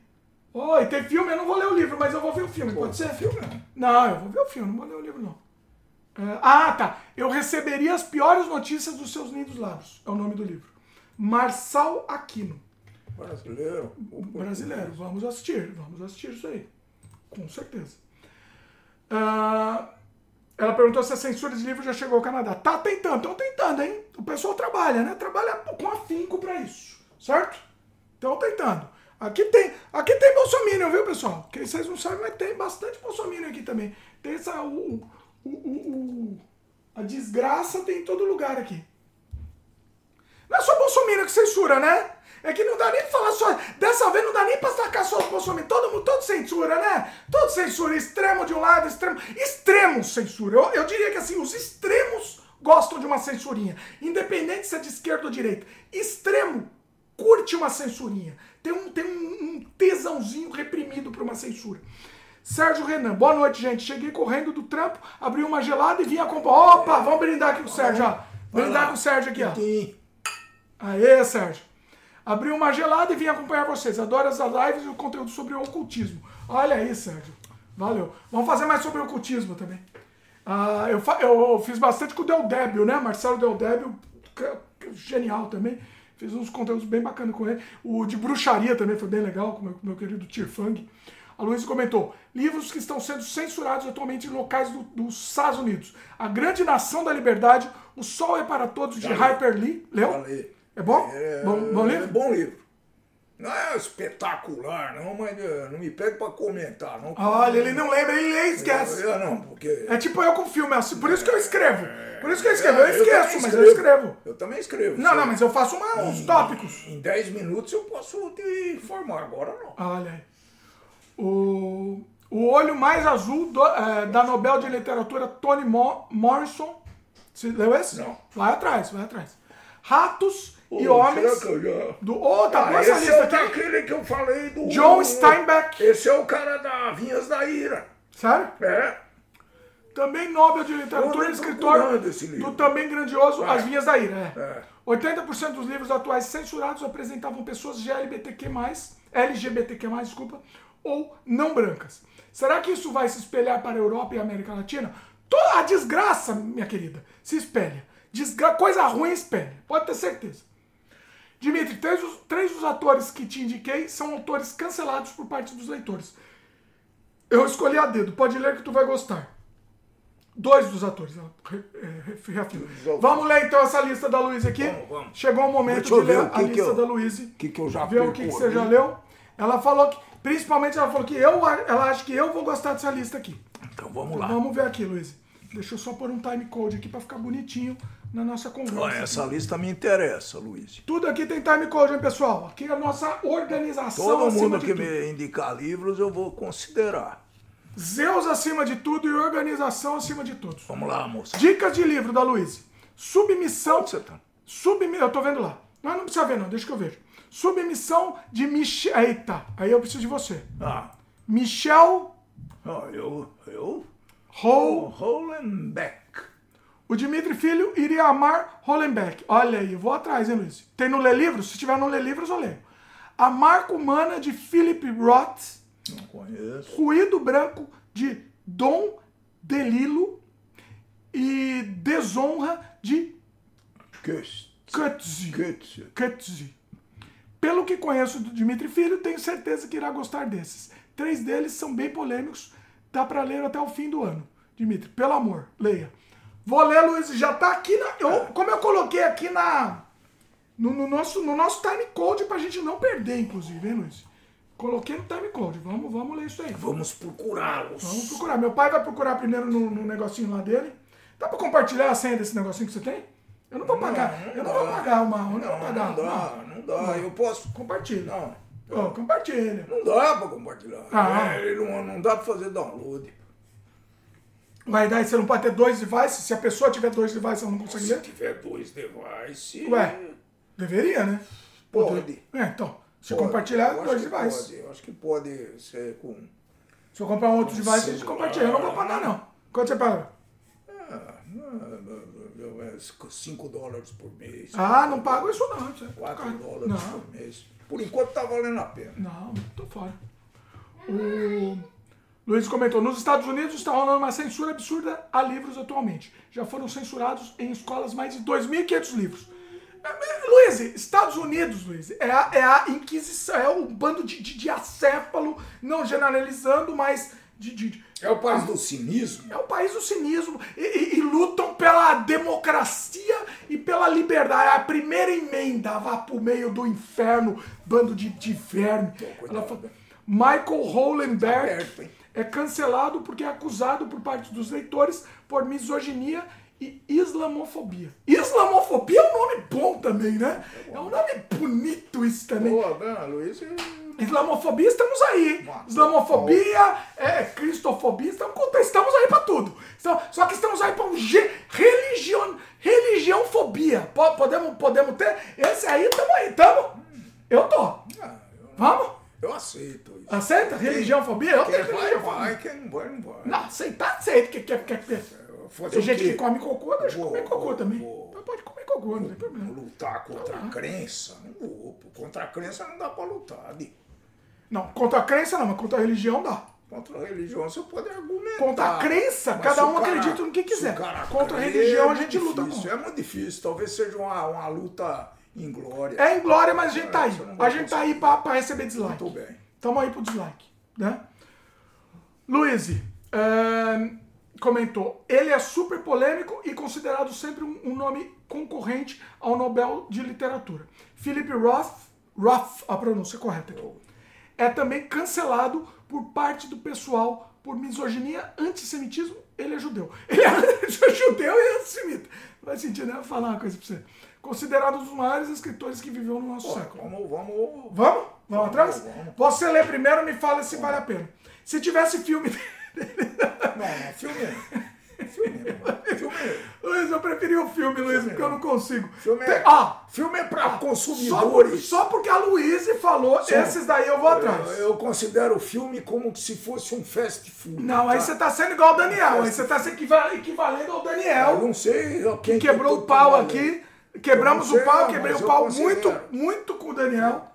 Speaker 1: Oi, tem filme, eu não vou ler o livro, mas eu vou ver o filme, pode ser?
Speaker 2: filme não.
Speaker 1: Não, eu vou ver o filme, não vou ler o livro, não. É, ah, tá. Eu receberia as piores notícias dos seus lindos lábios. É o nome do livro. Marçal Aquino.
Speaker 2: Brasileiro.
Speaker 1: Brasileiro. Vamos assistir. Vamos assistir isso aí. Com certeza. Ah, ela perguntou se a censura de livro já chegou ao Canadá. Tá tentando, estão tentando, hein? O pessoal trabalha, né? Trabalha com afinco pra isso. Certo? Estão tentando. Aqui tem, aqui tem Bolsonaro, viu, pessoal? Que vocês não sabem, mas tem bastante Bolsonaro aqui também. Tem essa. O, o, o, a desgraça tem em todo lugar aqui. Não é só Bolsonaro que censura, né? É que não dá nem pra falar só. Dessa vez não dá nem pra sacar só os Bolsonaro. Todo mundo, todo censura, né? Todo censura. Extremo de um lado, extremo. Extremos censura. Eu, eu diria que assim, os extremos gostam de uma censurinha. Independente se é de esquerda ou direita. Extremo curte uma censurinha. Tem um, tem um, um tesãozinho reprimido por uma censura. Sérgio Renan, boa noite, gente. Cheguei correndo do trampo, abri uma gelada e vim acompanhar. Opa, vamos brindar aqui com o Sérgio, ó. Brindar com o Sérgio aqui, ó. Aê, Sérgio. Abri uma gelada e vim acompanhar vocês. Adoro as lives e o conteúdo sobre o ocultismo. Olha aí, Sérgio. Valeu. Vamos fazer mais sobre o ocultismo também. Ah, eu, eu fiz bastante com o Del Débio, né? Marcelo Del Débio, genial também. Fiz uns conteúdos bem bacanas com ele. O de bruxaria também foi bem legal, com o meu, meu querido Tirfang. A Luísa comentou: livros que estão sendo censurados atualmente em locais do- dos Estados Unidos. A Grande Nação da Liberdade, O Sol é para Todos, de Harper Lee. Leu?
Speaker 2: Falei.
Speaker 1: É bom?
Speaker 2: É,
Speaker 1: bom, bom
Speaker 2: é
Speaker 1: livro?
Speaker 2: bom livro. Não é espetacular, não, mas eh, não me pede pra comentar, não.
Speaker 1: Olha, ele não lembra, ele lê e esquece.
Speaker 2: Eu, eu não, porque.
Speaker 1: É tipo eu com filme, assim, por isso que eu escrevo. Por isso que eu escrevo. Eu
Speaker 2: É,
Speaker 1: esqueço,
Speaker 2: também
Speaker 1: mas eu escrevo.
Speaker 2: Eu também escrevo.
Speaker 1: Não, não, mas eu faço uma- uns tópicos.
Speaker 2: Em 10 minutos eu posso te informar, agora não.
Speaker 1: Olha aí. O, o olho mais azul do- é, da Nobel de Literatura Toni Mo- Morrison. Você leu esse?
Speaker 2: Não.
Speaker 1: Vai atrás, vai atrás. Ratos e
Speaker 2: Ô,
Speaker 1: Homens.
Speaker 2: já-
Speaker 1: Do, oh, tá
Speaker 2: Ah,
Speaker 1: essa
Speaker 2: esse
Speaker 1: lista
Speaker 2: é
Speaker 1: aqui.
Speaker 2: que eu falei do.
Speaker 1: John Steinbeck.
Speaker 2: Esse é o cara da Vinhas da Ira.
Speaker 1: Sério?
Speaker 2: É.
Speaker 1: Também Nobel de Literatura e escritor do também grandioso
Speaker 2: É.
Speaker 1: As Vinhas da Ira. É.
Speaker 2: É.
Speaker 1: 80% dos livros atuais censurados apresentavam pessoas GLBTQ+, LGBTQ+, desculpa, ou não brancas. Será que isso vai se espelhar para a Europa e a América Latina? Toda a desgraça, minha querida, se espelha. Desgra coisa ruim espelha, pode ter certeza. Dimitri, três, dos- três dos atores que te indiquei são autores cancelados por parte dos leitores. Eu escolhi a dedo, pode ler que tu vai gostar. Dois dos atores, é, re- reafirma. Vamos ler então essa lista da Luísa aqui.
Speaker 2: Vamos, vamos.
Speaker 1: Chegou o momento de ler a lista
Speaker 2: eu-
Speaker 1: da Luísa.
Speaker 2: O que, que eu já
Speaker 1: Ver o que, que você já leu. Ela falou que, principalmente ela falou que eu, ela acha que eu vou gostar dessa lista aqui.
Speaker 2: Então vamos lá.
Speaker 1: Vamos ver aqui, Luísa. Deixa eu só pôr um time code aqui pra ficar bonitinho na nossa conversa.
Speaker 2: Ó, essa lista me interessa, Luiz.
Speaker 1: Tudo aqui tem time code, hein, pessoal? Aqui é a nossa organização
Speaker 2: Todo mundo que
Speaker 1: tudo.
Speaker 2: me indicar livros eu vou considerar.
Speaker 1: Zeus acima de tudo e organização acima de todos.
Speaker 2: Vamos lá, moça.
Speaker 1: Dicas de livro da Luísa. Submissão.
Speaker 2: Onde você tá?
Speaker 1: Submi... Eu tô vendo lá. Não, não precisa ver, não. Deixa que eu vejo. Submissão de Michel. Eita, aí eu preciso de você.
Speaker 2: Ah,
Speaker 1: Michel
Speaker 2: ó, eu. Eu.
Speaker 1: Hol...
Speaker 2: Hollenbeck.
Speaker 1: O Dimitri Filho iria amar Hollenbeck. Olha aí, eu vou atrás, hein, Luiz? Tem no Lê Livros? Se tiver no Lê Livros, eu leio. A Marca Humana de Philip Roth.
Speaker 2: Não conheço.
Speaker 1: Ruído Branco de Dom DeLillo. E Desonra de. Kutzi. Kutzi. Pelo que conheço do Dimitri Filho, tenho certeza que irá gostar desses. Três deles são bem polêmicos, dá para ler até o fim do ano. Dimitri, pelo amor, leia. Vou ler, Luiz, já tá aqui na. Eu, como eu coloquei aqui na. No, no nosso, no nosso time code pra gente não perder, inclusive, hein, Luiz? Coloquei no time code. Vamos, vamos ler isso aí.
Speaker 2: Vamos procurá-los.
Speaker 1: Vamos procurar. Meu pai vai procurar primeiro no, no negocinho lá dele. Dá pra compartilhar a senha desse negocinho que você tem? Eu não vou pagar. eu não vou pagar uma. Eu não, vou pagar.
Speaker 2: Não dá, não dá. Eu posso.
Speaker 1: Compartilha.
Speaker 2: Não.
Speaker 1: Ó, compartilha.
Speaker 2: Não dá pra compartilhar.
Speaker 1: Ah.
Speaker 2: É, não, não dá pra fazer download.
Speaker 1: Vai dar, você não pode ter dois devices? Se a pessoa tiver dois devices, ela não consegue
Speaker 2: Se
Speaker 1: ler?
Speaker 2: tiver dois devices.
Speaker 1: Ué, deveria, né?
Speaker 2: Pode.
Speaker 1: É, então. Se
Speaker 2: Pode.
Speaker 1: compartilhar, dois devices.
Speaker 2: Pode. Eu acho que pode ser com.
Speaker 1: Se eu comprar um outro device, a gente compartilha. Eu não vou pagar, não. Quanto você paga?
Speaker 2: Ah, 5 dólares por mês.
Speaker 1: Ah, não pago isso não. Isso é
Speaker 2: 4
Speaker 1: caro.
Speaker 2: dólares
Speaker 1: Não,
Speaker 2: por mês. Por enquanto tá valendo a pena.
Speaker 1: não, tô fora. O Luiz comentou, nos Estados Unidos está rolando uma censura absurda a livros atualmente. Já foram censurados em escolas mais de 2.500 livros. É, é, Luiz, Estados Unidos, Luiz, é a, é a Inquisição, é um bando de, de, de acéfalo, não generalizando, mas de- de-
Speaker 2: É o país do cinismo.
Speaker 1: É o país do cinismo e, e- e lutam pela democracia e pela liberdade. A primeira emenda vá pro meio do inferno, bando de, de verme. Fala, Michael Hollenberg
Speaker 2: perto, hein?
Speaker 1: É cancelado porque é acusado por parte dos leitores por misoginia e islamofobia. Islamofobia é um nome bom também, né? É um nome bonito isso também.
Speaker 2: Né, Luiz?
Speaker 1: Islamofobia, estamos aí. Islamofobia, é, cristofobia, estamos, estamos aí pra tudo. Então, só que estamos aí pra um ge- religião, religiãofobia. Po- Podemos, podemos ter? Esse aí, estamos aí, estamos? Eu tô.
Speaker 2: Ah,
Speaker 1: Vamos?
Speaker 2: Eu aceito isso.
Speaker 1: Aceita? Religiãofobia? Eu
Speaker 2: Quem
Speaker 1: tenho
Speaker 2: vai,
Speaker 1: religiãofobia.
Speaker 2: vai. Quem não vai, não vai.
Speaker 1: Não, aceitar, aceita. Que, que, que, que.
Speaker 2: Fazer
Speaker 1: Tem gente que come cocô, deixa eu
Speaker 2: Vou,
Speaker 1: comer cocô
Speaker 2: vou,
Speaker 1: também.
Speaker 2: vou.
Speaker 1: Então Pode comer cocô, não tem problema.
Speaker 2: Lutar contra a crença? Não vou. Contra a crença não dá pra lutar.
Speaker 1: Não, contra a crença não, mas contra a religião dá.
Speaker 2: Contra a religião você pode argumentar.
Speaker 1: Contra a crença,
Speaker 2: Mas
Speaker 1: cada um acredita no que
Speaker 2: se
Speaker 1: quiser.
Speaker 2: cara
Speaker 1: Contra a religião,
Speaker 2: é
Speaker 1: a gente
Speaker 2: muito
Speaker 1: luta
Speaker 2: difícil,
Speaker 1: contra.
Speaker 2: É muito difícil. Talvez seja uma, uma luta inglória.
Speaker 1: É inglória, mas a gente tá aí. A gente tá aí pra, pra receber dislike.
Speaker 2: Muito bem.
Speaker 1: Tamo aí pro dislike, né? Luiz é, comentou, ele é super polêmico e considerado sempre um, um nome concorrente ao Nobel de Literatura. Philip Roth, Roth, a pronúncia correta aqui, é também cancelado por parte do pessoal por misoginia, antissemitismo, ele é judeu. Ele é judeu e antissemita. Não faz sentido, né? Vou falar uma coisa pra você. Considerado um dos maiores escritores que viveu no nosso
Speaker 2: Ó,
Speaker 1: século.
Speaker 2: Vamos, vamos.
Speaker 1: Vamos? Vamos atrás?
Speaker 2: vamos.
Speaker 1: Você lê primeiro e me fala se vale a pena. Se tivesse filme dele.
Speaker 2: Não, não, filme. filme. Filme.
Speaker 1: Luiz, eu preferi o filme, Luiz, porque eu não consigo.
Speaker 2: Filme
Speaker 1: Tem-
Speaker 2: é,
Speaker 1: Ah,
Speaker 2: filme é pra
Speaker 1: só,
Speaker 2: consumidores.
Speaker 1: só porque a Luísa falou, esses daí eu vou atrás.
Speaker 2: Eu, eu considero o filme como se fosse um fast food.
Speaker 1: Não, aí
Speaker 2: tá?
Speaker 1: você tá sendo igual o Daniel. Aí você tá se equiva- equivalendo ao
Speaker 2: Eu
Speaker 1: Daniel,
Speaker 2: não sei quem
Speaker 1: que quebrou
Speaker 2: que
Speaker 1: o pau
Speaker 2: eu
Speaker 1: aqui. Quebramos o pau, quebrei o pau muito, muito com o Daniel.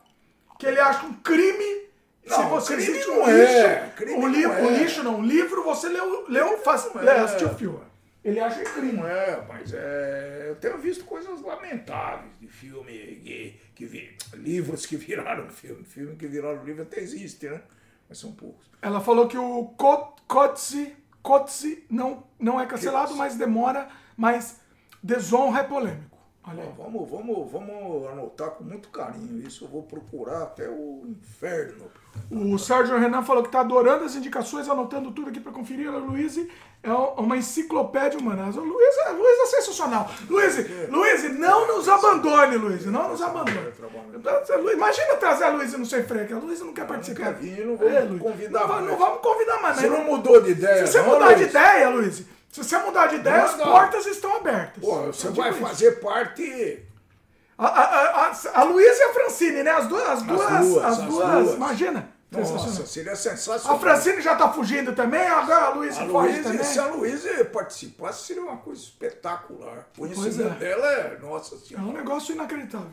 Speaker 1: Que ele acha um crime. se
Speaker 2: Não,
Speaker 1: você
Speaker 2: crime
Speaker 1: assiste
Speaker 2: não
Speaker 1: um
Speaker 2: é,
Speaker 1: lixo,
Speaker 2: não
Speaker 1: livro,
Speaker 2: é.
Speaker 1: lixo não, um livro você leu, leu faz, lê,
Speaker 2: é.
Speaker 1: assistiu o filme. Ele acha crime.
Speaker 2: Não é, mas é, eu tenho visto coisas lamentáveis de filme, que, que vi- livros que viraram filme, filme que viraram livro até existe, né? Mas são poucos.
Speaker 1: Ela falou que o Ko- Kotze, Kotze não, não é cancelado, mas demora, mas desonra é polêmico. Olha.
Speaker 2: Ó, vamos, vamos, vamos anotar com muito carinho isso. Eu vou procurar até o inferno.
Speaker 1: O Sérgio Renan falou que está adorando as indicações, anotando tudo aqui para conferir. A Luiz é uma enciclopédia humana. O Luiz é, Luiz é sensacional. Luiz, Luiz, não nos abandone, Luiz. Não nos abandone. Imagina trazer a Luiz no Sem Freio, a Luiz não quer participar.
Speaker 2: vir, não vamos
Speaker 1: Luiz.
Speaker 2: convidar
Speaker 1: Não,
Speaker 2: mais.
Speaker 1: não vamos convidar mais.
Speaker 2: Você
Speaker 1: mas
Speaker 2: não mudou de ideia,
Speaker 1: Se você
Speaker 2: não,
Speaker 1: mudar de
Speaker 2: Luiz?
Speaker 1: ideia, Luiz, se você mudar de ideia, as portas estão abertas.
Speaker 2: Pô, você
Speaker 1: Eu
Speaker 2: vai
Speaker 1: digo isso.
Speaker 2: fazer parte.
Speaker 1: A, a, a, a, Luísa e a Francine, né? As duas. As duas. As
Speaker 2: duas,
Speaker 1: duas,
Speaker 2: as duas.
Speaker 1: Imagina.
Speaker 2: Nossa, seria sensacional.
Speaker 1: A Francine já tá fugindo também, agora a Luísa foge também.
Speaker 2: se a Luísa participasse, seria uma coisa espetacular. O conhecimento
Speaker 1: é.
Speaker 2: dela é, nossa
Speaker 1: É
Speaker 2: senhora.
Speaker 1: um negócio inacreditável.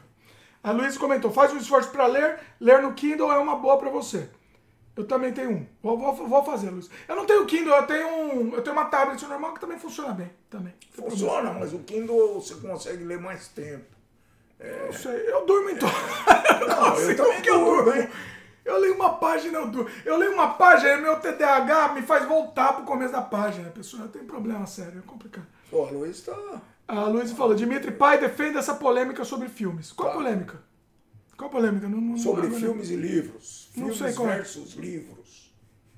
Speaker 1: A Luísa comentou: faz um esforço para ler, ler no Kindle é uma boa para você. Eu também tenho um. Vou, vou, vou fazer, Luísa. Eu não tenho Kindle, eu tenho um, eu tenho uma tablet normal que também funciona bem. Também. Não.
Speaker 2: Funciona, mas o Kindle você consegue ler mais tempo.
Speaker 1: Não sei, eu durmo então.
Speaker 2: Não, eu também
Speaker 1: que eu
Speaker 2: durmo, hein?
Speaker 1: Eu leio uma página, eu durmo. Eu leio uma página, meu TDAH me faz voltar pro começo da página. Pessoal, tem problema sério, é complicado.
Speaker 2: Pô, a Luísa tá.
Speaker 1: A Luísa falou, Dimitri Pai defende essa polêmica sobre filmes. Qual
Speaker 2: Tá.
Speaker 1: polêmica? Qual polêmica? Não, não,
Speaker 2: Sobre
Speaker 1: agora-
Speaker 2: filmes e livros.
Speaker 1: Não
Speaker 2: Filmes
Speaker 1: é.
Speaker 2: versus livros.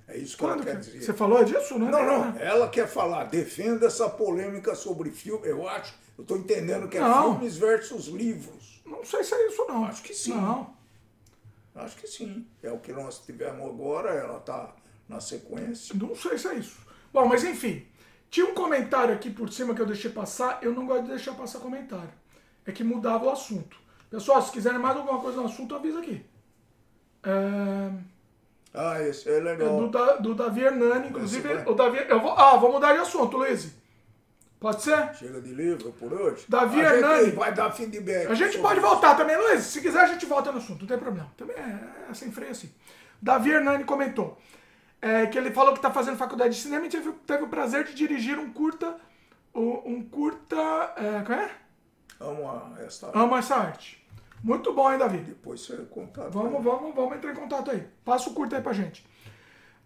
Speaker 2: É isso que
Speaker 1: Quando
Speaker 2: ela quer
Speaker 1: que-
Speaker 2: dizer.
Speaker 1: Você falou disso, né?
Speaker 2: Não, não. Ela quer falar, defenda essa polêmica sobre filme. Eu acho, eu tô entendendo que é
Speaker 1: Não.
Speaker 2: filmes versus livros.
Speaker 1: Não sei se é isso, não.
Speaker 2: Acho que sim.
Speaker 1: Não.
Speaker 2: Acho que sim. É o que nós tivemos agora, ela tá na sequência.
Speaker 1: Não sei se é isso. Bom, mas enfim. Tinha um comentário aqui por cima que eu deixei passar. Eu não gosto de deixar passar comentário. É que mudava o assunto. Pessoal, se quiserem mais alguma coisa no assunto, avisa aqui. É,
Speaker 2: Ah, esse é
Speaker 1: é
Speaker 2: legal.
Speaker 1: do, Da- do Davi Hernani, inclusive.
Speaker 2: Vai.
Speaker 1: O Davi, eu vou, ah, vou mudar de assunto, Luiz. Pode ser?
Speaker 2: Chega de livro por hoje.
Speaker 1: Davi
Speaker 2: a
Speaker 1: Hernani.
Speaker 2: gente vai dar feedback.
Speaker 1: A gente pode
Speaker 2: isso.
Speaker 1: voltar também, Luiz. Se quiser, a gente volta no assunto, não tem problema. Também é, é sem freio assim. Davi Hernani comentou é, que ele falou que está fazendo faculdade de cinema e teve, teve o prazer de dirigir um curta. Um curta. É, qual é?
Speaker 2: Vamos a essa.
Speaker 1: Amo essa arte. Muito bom, hein, Davi?
Speaker 2: Depois você conta.
Speaker 1: Vamos, vamos, vamos entrar em contato aí. Passa o curta aí pra gente.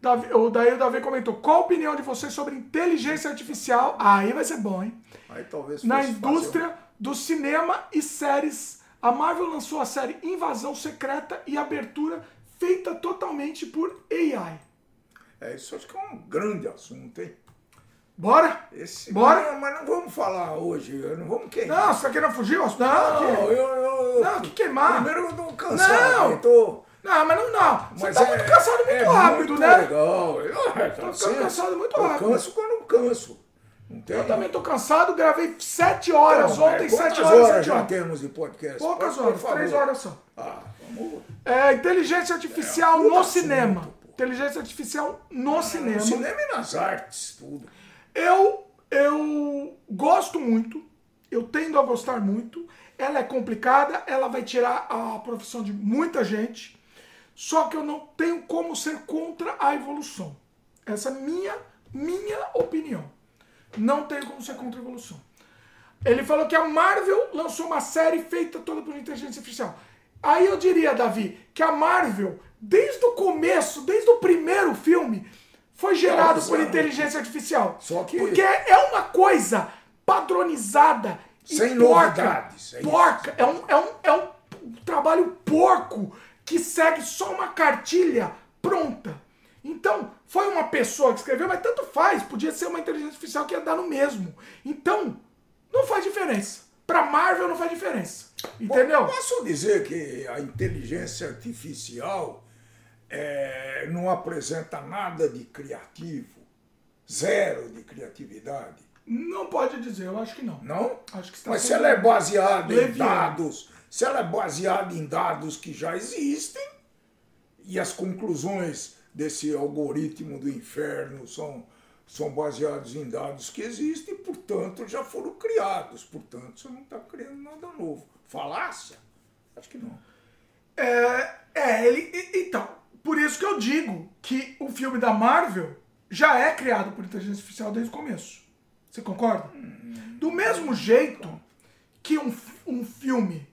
Speaker 1: Davi, o, daí o Davi comentou: qual a opinião de vocês sobre inteligência artificial? Aí vai ser bom, hein?
Speaker 2: Aí talvez
Speaker 1: na
Speaker 2: fosse fazer
Speaker 1: indústria do cinema e séries. A Marvel lançou a série Invasão Secreta e Abertura, feita totalmente por AI.
Speaker 2: É, isso acho que é um grande assunto, hein?
Speaker 1: Bora?
Speaker 2: Esse,
Speaker 1: Bora?
Speaker 2: Mas, mas não vamos falar hoje, não vamos queimar.
Speaker 1: Não, você tá querendo fugir? Não,
Speaker 2: Não,
Speaker 1: que-
Speaker 2: eu, eu,
Speaker 1: não, que queimar.
Speaker 2: Primeiro eu tô cansado.
Speaker 1: Não.
Speaker 2: eu tô,
Speaker 1: Não, mas não, não. Você
Speaker 2: mas
Speaker 1: tá
Speaker 2: é-
Speaker 1: muito cansado muito
Speaker 2: é
Speaker 1: rápido,
Speaker 2: muito
Speaker 1: né?
Speaker 2: legal. Eu, tá
Speaker 1: ficando
Speaker 2: certo.
Speaker 1: cansado muito
Speaker 2: eu
Speaker 1: rápido.
Speaker 2: canso quando eu canso. Não?
Speaker 1: Eu também tô cansado, gravei sete horas
Speaker 2: Então,
Speaker 1: ontem,
Speaker 2: é,
Speaker 1: sete horas,
Speaker 2: horas
Speaker 1: sete
Speaker 2: já
Speaker 1: horas.
Speaker 2: temos de podcast?
Speaker 1: Poucas
Speaker 2: Por
Speaker 1: horas, três horas só.
Speaker 2: Ah, vamos.
Speaker 1: É, inteligência artificial
Speaker 2: É,
Speaker 1: no
Speaker 2: assunto,
Speaker 1: cinema.
Speaker 2: pô.
Speaker 1: Inteligência artificial no cinema.
Speaker 2: No cinema e nas artes, tudo.
Speaker 1: Eu, eu gosto muito, eu tendo a gostar muito. Ela é complicada, ela vai tirar a profissão de muita gente. Só que eu não tenho como ser contra a evolução. Essa é minha, minha opinião. Não tenho como ser contra a evolução. Ele falou que a Marvel lançou uma série feita toda por inteligência artificial. Aí eu diria, Davi, que a Marvel, desde o começo, desde o primeiro filme, foi gerado por inteligência artificial.
Speaker 2: Só que-
Speaker 1: Porque é uma coisa padronizada e
Speaker 2: Sem
Speaker 1: porca,
Speaker 2: novidades, é isso.
Speaker 1: porca. É um, é, um, é um trabalho porco que segue só uma cartilha pronta. Então, foi uma pessoa que escreveu, mas tanto faz, podia ser uma inteligência artificial que ia dar no mesmo. Então, não faz diferença. Pra Marvel não faz diferença. Entendeu?
Speaker 2: Posso dizer que a inteligência artificial é, não apresenta nada de criativo, zero de criatividade,
Speaker 1: Não pode dizer, eu acho que não.
Speaker 2: não?
Speaker 1: Acho que está
Speaker 2: Mas se ela é baseada em
Speaker 1: leviano.
Speaker 2: dados, se ela é baseada em dados que já existem e as conclusões desse algoritmo do inferno são são baseados em dados que existem, portanto já foram criados, portanto você não está criando nada novo. Falácia? Acho que não.
Speaker 1: É, é, ele. Então, por isso que eu digo que o filme da Marvel já é criado por inteligência artificial desde o começo. Você concorda? Do mesmo jeito que um, um filme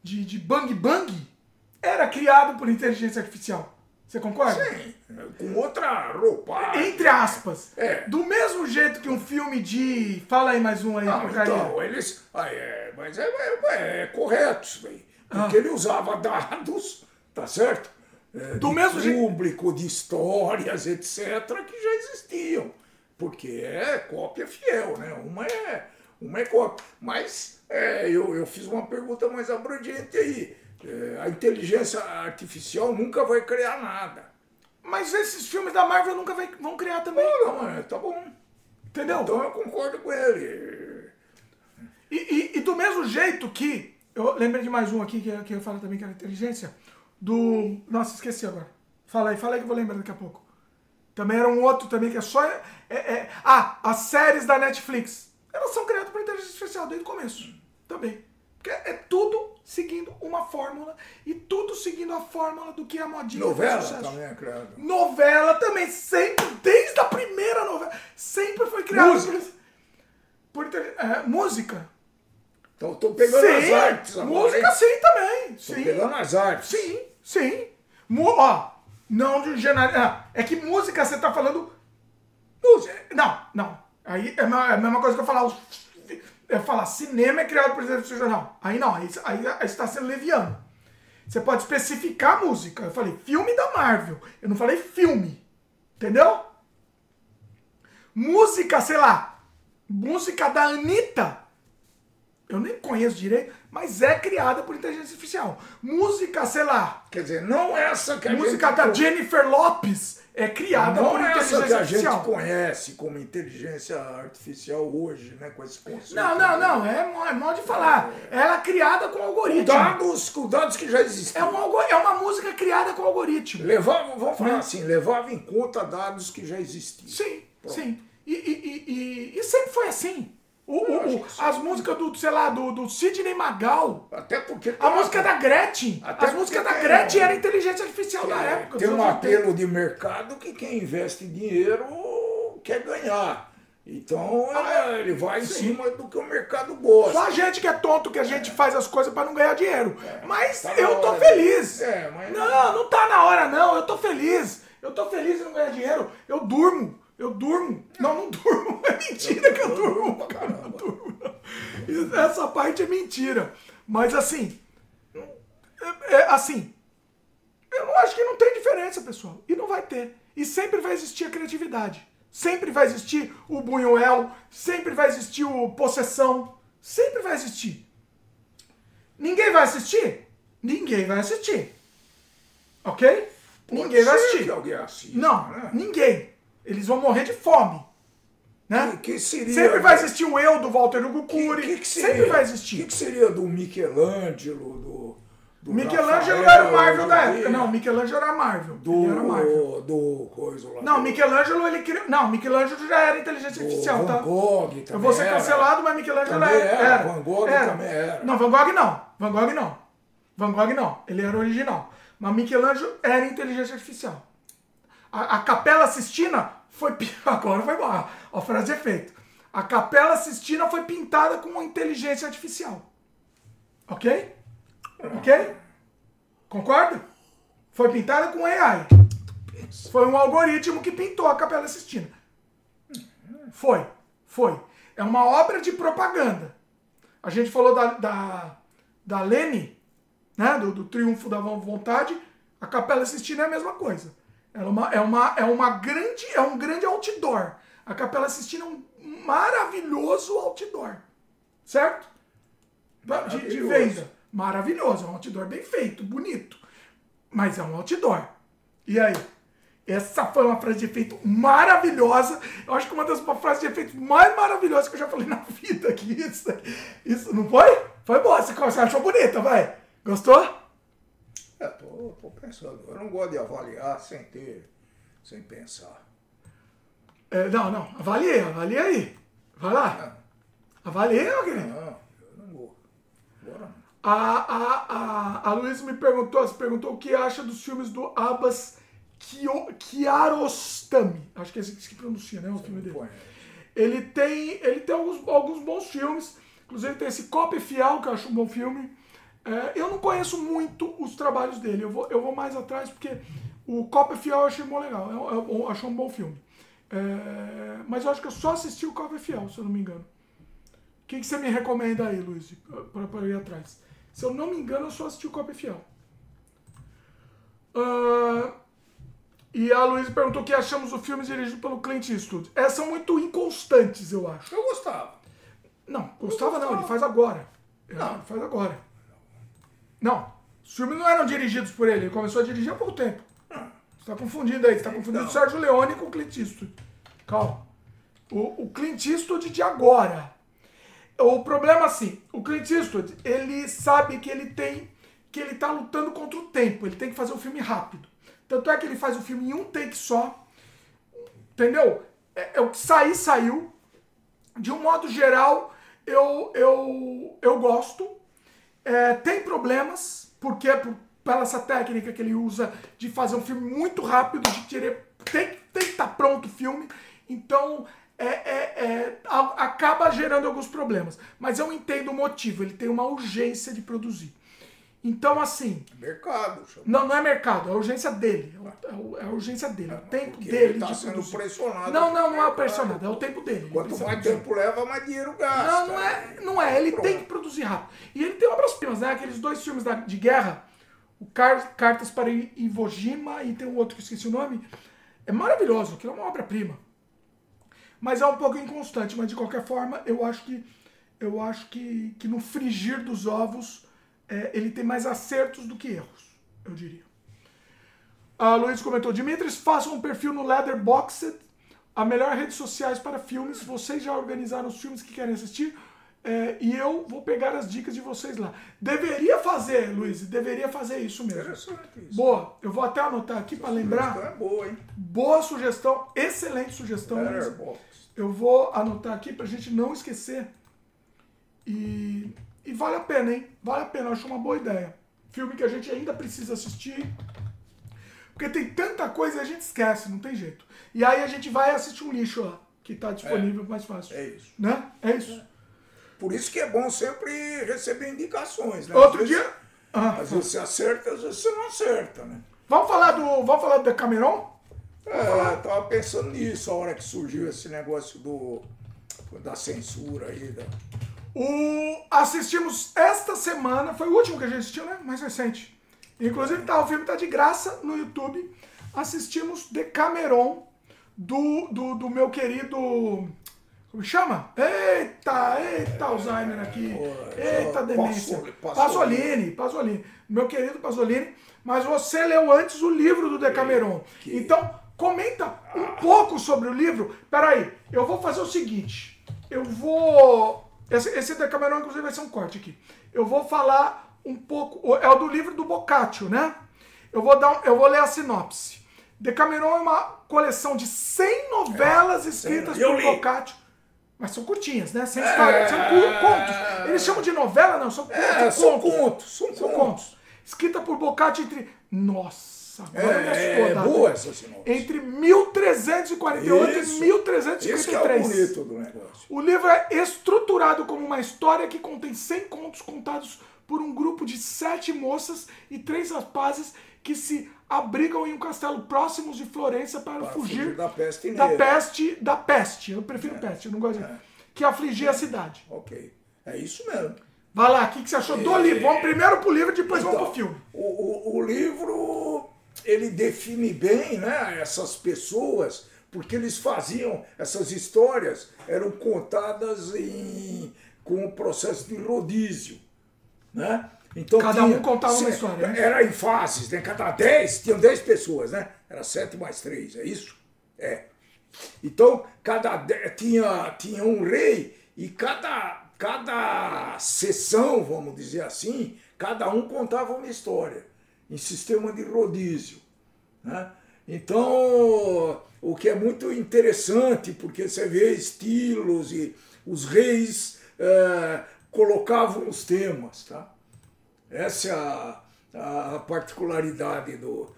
Speaker 1: de, de Bang Bang era criado por inteligência artificial. Você concorda?
Speaker 2: Sim, com outra roupagem.
Speaker 1: Entre aspas.
Speaker 2: É.
Speaker 1: Do mesmo jeito que um filme de. Fala aí mais um aí,
Speaker 2: Não,
Speaker 1: porcaria.
Speaker 2: então, eles. Ah, é, mas é, é, é correto isso aí. Porque ele usava dados, tá certo? É,
Speaker 1: Do mesmo jeito-
Speaker 2: público, de histórias, etc., que já existiam. Porque é cópia fiel, né? Uma é, uma é cópia. Mas é, eu, eu fiz uma pergunta mais abrangente aí. É, a inteligência artificial nunca vai criar nada.
Speaker 1: Mas esses filmes da Marvel nunca vai- vão criar também.
Speaker 2: Não, é, tá bom.
Speaker 1: Entendeu?
Speaker 2: Então eu concordo com ele.
Speaker 1: E, e- e do mesmo jeito que. Eu lembrei de mais um aqui que, que eu falo também que era inteligência. Do. Nossa, esqueci agora. Fala aí, fala aí que eu vou lembrar daqui a pouco. Também era um outro também que é só. É, é, ah, as séries da Netflix. Elas são criadas por inteligência artificial desde o começo. Também. Porque é tudo seguindo uma fórmula e tudo seguindo a fórmula do que é a modinha
Speaker 2: Novela também é criada.
Speaker 1: Novela também, sempre, desde a primeira novela, sempre foi criada
Speaker 2: Música.
Speaker 1: por, por é, música.
Speaker 2: Então tô pegando
Speaker 1: sim,
Speaker 2: as artes agora,
Speaker 1: música
Speaker 2: hein?
Speaker 1: sim também.
Speaker 2: Tô
Speaker 1: Sim,
Speaker 2: pegando as artes.
Speaker 1: sim, sim. Mu ó, não de general. ah, É que música você tá falando. Não, não. Aí é a mesma- é a mesma coisa que eu falar. É falar cinema é criado por inteligência artificial. Aí não, aí, aí, aí você tá sendo leviano. Você pode especificar a música. Eu falei filme da Marvel. Eu não falei filme. Entendeu? Música, sei lá. Música da Anitta. Eu nem conheço direito, mas é criada por inteligência artificial. Música, sei lá.
Speaker 2: Quer dizer, não essa que a
Speaker 1: música
Speaker 2: gente...
Speaker 1: da Jennifer Lopes é criada
Speaker 2: Não
Speaker 1: por
Speaker 2: essa
Speaker 1: inteligência
Speaker 2: que a gente conhece como inteligência artificial hoje, né? Com esse conceito.
Speaker 1: Não, não, não. É, é modo de falar. Ela é criada com algoritmo.
Speaker 2: Dados, com dados que já
Speaker 1: É,
Speaker 2: existiam.
Speaker 1: um algo- é uma música criada com algoritmo.
Speaker 2: Levava, vamos falar
Speaker 1: Hum.
Speaker 2: assim, levava em conta dados que já existiam.
Speaker 1: Sim,
Speaker 2: Pronto.
Speaker 1: sim. E, e, e, e- e sempre foi assim. O- o- o-
Speaker 2: sim.
Speaker 1: as músicas do, sei lá, do, do Sidney Magal.
Speaker 2: Até porque...
Speaker 1: A música da Gretchen. As músicas da Gretchen era inteligência artificial da
Speaker 2: É,
Speaker 1: época.
Speaker 2: Tem um
Speaker 1: anos 80.
Speaker 2: apelo de mercado que quem investe dinheiro quer ganhar. Então é, ele vai em cima do que o mercado gosta.
Speaker 1: Só a gente que é tonto que a gente faz as coisas pra não ganhar dinheiro. Mas
Speaker 2: tá
Speaker 1: eu tô feliz.
Speaker 2: É, mas-
Speaker 1: Não, não tá na hora, não. Eu tô feliz. Eu tô feliz em não ganhar dinheiro. Eu durmo. Eu durmo. Não, não durmo. É mentira que eu durmo. cara. Não durmo, não. Essa parte é mentira. Mas assim. é- é assim. Eu não acho que não tem diferença, pessoal. E não vai ter. E sempre vai existir a criatividade. Sempre vai existir o Buñuel. Sempre vai existir o Possessão. Sempre vai existir. Ninguém vai assistir? Ninguém vai assistir. Ok?
Speaker 2: Pode
Speaker 1: ninguém vai assistir.
Speaker 2: que alguém assista,
Speaker 1: Não,
Speaker 2: né?
Speaker 1: ninguém. Eles vão morrer de fome. Né?
Speaker 2: Que- que seria-
Speaker 1: Sempre vai existir o eu do Walter Hugo Cury.
Speaker 2: que que?
Speaker 1: Sempre vai
Speaker 2: O que,
Speaker 1: existir.
Speaker 2: seria do Michelangelo, do. do
Speaker 1: Michelangelo
Speaker 2: Rafael,
Speaker 1: era o Marvel da
Speaker 2: do-
Speaker 1: época. Não, Michelangelo era Marvel. Ele era Marvel.
Speaker 2: Do. Do. Coisa lá.
Speaker 1: Não,
Speaker 2: do-
Speaker 1: Michelangelo ele criou. Não, Michelangelo já era inteligência
Speaker 2: do
Speaker 1: artificial,
Speaker 2: Van
Speaker 1: tá?
Speaker 2: Gogh também.
Speaker 1: Eu vou ser
Speaker 2: era.
Speaker 1: cancelado, mas Michelangelo era.
Speaker 2: era, Van Gogh também era.
Speaker 1: Não, Van Gogh não. Van Gogh não. Van Gogh não. Ele era original. Mas Michelangelo era inteligência artificial. A, a Capela Sistina foi. Agora foi boa. A frase de efeito. A Capela Sistina foi pintada com inteligência artificial. Ok? Ok? Concorda? Foi pintada com AI. Foi um algoritmo que pintou a Capela Sistina. Foi, foi. É uma obra de propaganda. A gente falou da, da, da Lene, né? Do, do Triunfo da Vontade. A Capela Sistina é a mesma coisa. Ela é uma, é uma, é uma grande, é um grande outdoor. A Capela Sistina é um maravilhoso outdoor. Certo? De, de venda. Maravilhoso. É um outdoor bem feito, bonito. Mas é um outdoor. E aí? Essa foi uma frase de efeito maravilhosa. Eu acho que uma das frases de efeito mais maravilhosas que eu já falei na vida aqui. Isso, isso não foi? Foi boa. Você achou bonita, vai? Gostou?
Speaker 2: É, tô, tô pensando. Eu não gosto de avaliar sem ter. sem pensar.
Speaker 1: É, não, não. Avalie, avalie aí. Vai lá. Avalie, meu querido.
Speaker 2: Não, eu não vou. Agora não.
Speaker 1: A, a, a, a Luiz me perguntou, se perguntou o que acha dos filmes do Abbas Kio- Kiarostami. Acho que é assim que se pronuncia, né? O filme dele. Ele tem, ele tem alguns, alguns bons filmes. Inclusive tem esse Copy Fiel, que eu acho um bom filme. É, eu não conheço muito os trabalhos dele. Eu vou, eu vou mais atrás porque o Copy Fiel eu achei bom legal. Eu, eu, eu acho um bom filme. É, mas eu acho que eu só assisti o Copy Fiel, se eu não me engano. O que, que você me recomenda aí, Luiz, eu ir atrás? Se eu não me engano, eu só assisti o Copy Fiel. Ah, e a Luísa perguntou o que achamos do filme dirigido pelo Clint Eastwood. É, são muito inconstantes, eu acho.
Speaker 2: Eu gostava.
Speaker 1: Não, gostava não,
Speaker 2: gostava.
Speaker 1: ele faz agora. É,
Speaker 2: Não.
Speaker 1: Ele faz agora. Não, os filmes não eram dirigidos por ele, ele começou a dirigir há pouco tempo. Você tá confundindo aí, você tá confundindo o
Speaker 2: Não.
Speaker 1: Sérgio Leone com o Clint Eastwood. Calma. O, o Clint Eastwood de agora. O problema é assim, o Clint Eastwood, ele sabe que ele tem que ele tá lutando contra o tempo, ele tem que fazer um filme rápido. Tanto é que ele faz o filme em um take só. Entendeu? É, é o que sair, saiu. De um modo geral, eu, eu, eu gosto. É, tem problemas, porque por, pela essa técnica que ele usa de fazer um filme muito rápido, de querer. Tem, tem que estar tá pronto o filme. Então, é, é, é, acaba gerando alguns problemas. Mas eu entendo o motivo, ele tem uma urgência de produzir. Então, assim.
Speaker 2: Mercado.
Speaker 1: Chama. Não, não é mercado, é a urgência dele. É, é a urgência dele, é, o tempo dele.
Speaker 2: Ele tá sendo pressionado.
Speaker 1: Não, não, não é o pressionado, é o tempo dele.
Speaker 2: Quanto mais tempo leva, mais dinheiro gasta.
Speaker 1: Não, não é. Não é. Ele Pronto. tem que produzir rápido. E ele tem obras-primas, né? Aqueles dois filmes de guerra, o Car Cartas para Iwo Jima e tem um outro que eu esqueci o nome. É maravilhoso, aquilo é uma obra-prima. Mas é um pouco inconstante, mas de qualquer forma, eu acho que eu acho que, que no frigir dos ovos é, ele tem mais acertos do que erros, eu diria. A Luiz comentou: Dimitris, faça um perfil no Leatherboxed, a melhor rede sociais para filmes. Vocês já organizaram os filmes que querem assistir? É, e eu vou pegar as dicas de vocês lá. Deveria fazer, Luiz, deveria fazer isso mesmo. Isso. Boa, eu vou até anotar aqui para lembrar.
Speaker 2: É boa, hein?
Speaker 1: Boa sugestão, excelente sugestão. Eu vou anotar aqui para a gente não esquecer. E e vale a pena, hein? Vale a pena, acho uma boa ideia. Filme que a gente ainda precisa assistir. Porque tem tanta coisa e a gente esquece, não tem jeito. E aí a gente vai assistir um lixo lá, que está disponível é, mais fácil.
Speaker 2: É isso.
Speaker 1: Né? É isso.
Speaker 2: Por isso que é bom sempre receber indicações, né?
Speaker 1: Outro dia.
Speaker 2: Ah, às vezes você acerta, às vezes você não acerta, né?
Speaker 1: Vamos falar do. Vamos falar do Decameron?
Speaker 2: É, eu tava pensando nisso a hora que surgiu esse negócio do da censura aí. Da...
Speaker 1: O, assistimos esta semana, foi o último que a gente assistiu, né? Mais recente. Inclusive, tá, o filme tá de graça no YouTube. Assistimos Decameron, do, do, do meu querido. Como chama? Eita, eita Alzheimer aqui. Eita demência. Pasolini, Pasolini. Meu querido Pasolini. Mas você leu antes o livro do Decameron. Então, comenta um pouco sobre o livro. Peraí, eu vou fazer o seguinte. Eu vou esse, esse Decameron, inclusive, vai ser um corte aqui. Eu vou falar um pouco. É o do livro do Boccaccio, né? Eu vou, dar, eu vou ler a sinopse. Decameron é uma coleção de 100 novelas é, escritas por Boccaccio. Mas são curtinhas, né? Sem história. É, são contos. Eles chamam de novela, não? São,
Speaker 2: é, são contos. São,
Speaker 1: são contos. Escrita por Boccaccio entre. Nossa!
Speaker 2: Agora é, é boa essa sinopse.
Speaker 1: Entre 1348 Isso. e 1353. Esse é o
Speaker 2: bonito do negócio.
Speaker 1: O livro é estruturado como uma história que contém 100 contos contados por um grupo de sete moças e três rapazes que se abrigam em um castelo próximos de Florença para, para fugir, fugir,
Speaker 2: da peste
Speaker 1: da peste da peste. Eu prefiro é. peste, eu não gosto de é. que afligia a cidade.
Speaker 2: Ok, é isso mesmo.
Speaker 1: Vai lá, o que, que você achou do livro? Vamos primeiro pro livro, depois então, vamos pro filme.
Speaker 2: O, o, o livro ele define bem né, essas pessoas, porque eles faziam essas histórias, eram contadas em, com o processo de rodízio. Né?
Speaker 1: Então, cada tinha, um contava uma história. Né?
Speaker 2: Era em fases, né? Cada dez, tinham dez pessoas, né? Era sete mais três, é isso? É. Então, cada tinha, tinha um rei e cada, cada sessão, vamos dizer assim, cada um contava uma história em sistema de rodízio. Né? Então, o que é muito interessante, porque você vê estilos e os reis é, colocavam os temas. Tá? Essa é a, a particularidade do,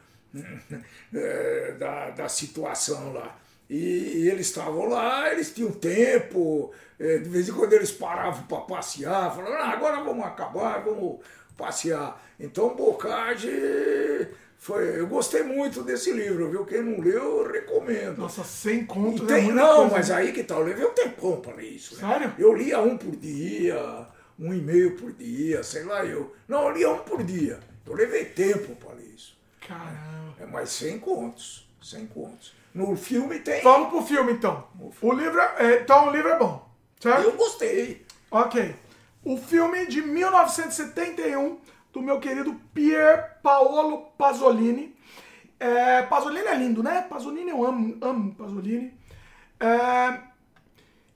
Speaker 2: é, da, da situação lá. E, e eles estavam lá, eles tinham tempo, é, de vez em quando eles paravam para passear, falavam, ah, agora vamos acabar, vamos passear. Então Bocage foi. Eu gostei muito desse livro, viu? Quem não leu, eu recomendo.
Speaker 1: Nossa, sem contos
Speaker 2: tem, é Não, coisa, mas aí que tal? Tá, eu levei um tempão para ler isso.
Speaker 1: Né? Sério?
Speaker 2: Eu lia um por dia, um e meio por dia, sei lá eu. Não, eu lia um por dia. Eu levei tempo para ler isso.
Speaker 1: Caramba.
Speaker 2: É mais 100 contos. 100 contos. No filme tem.
Speaker 1: Vamos pro filme então. O livro é, então o livro é bom. Certo?
Speaker 2: Eu gostei.
Speaker 1: Ok. O filme de 1971 do meu querido Pier Paolo Pasolini. É, Pasolini é lindo, né? Pasolini eu amo, amo Pasolini. É,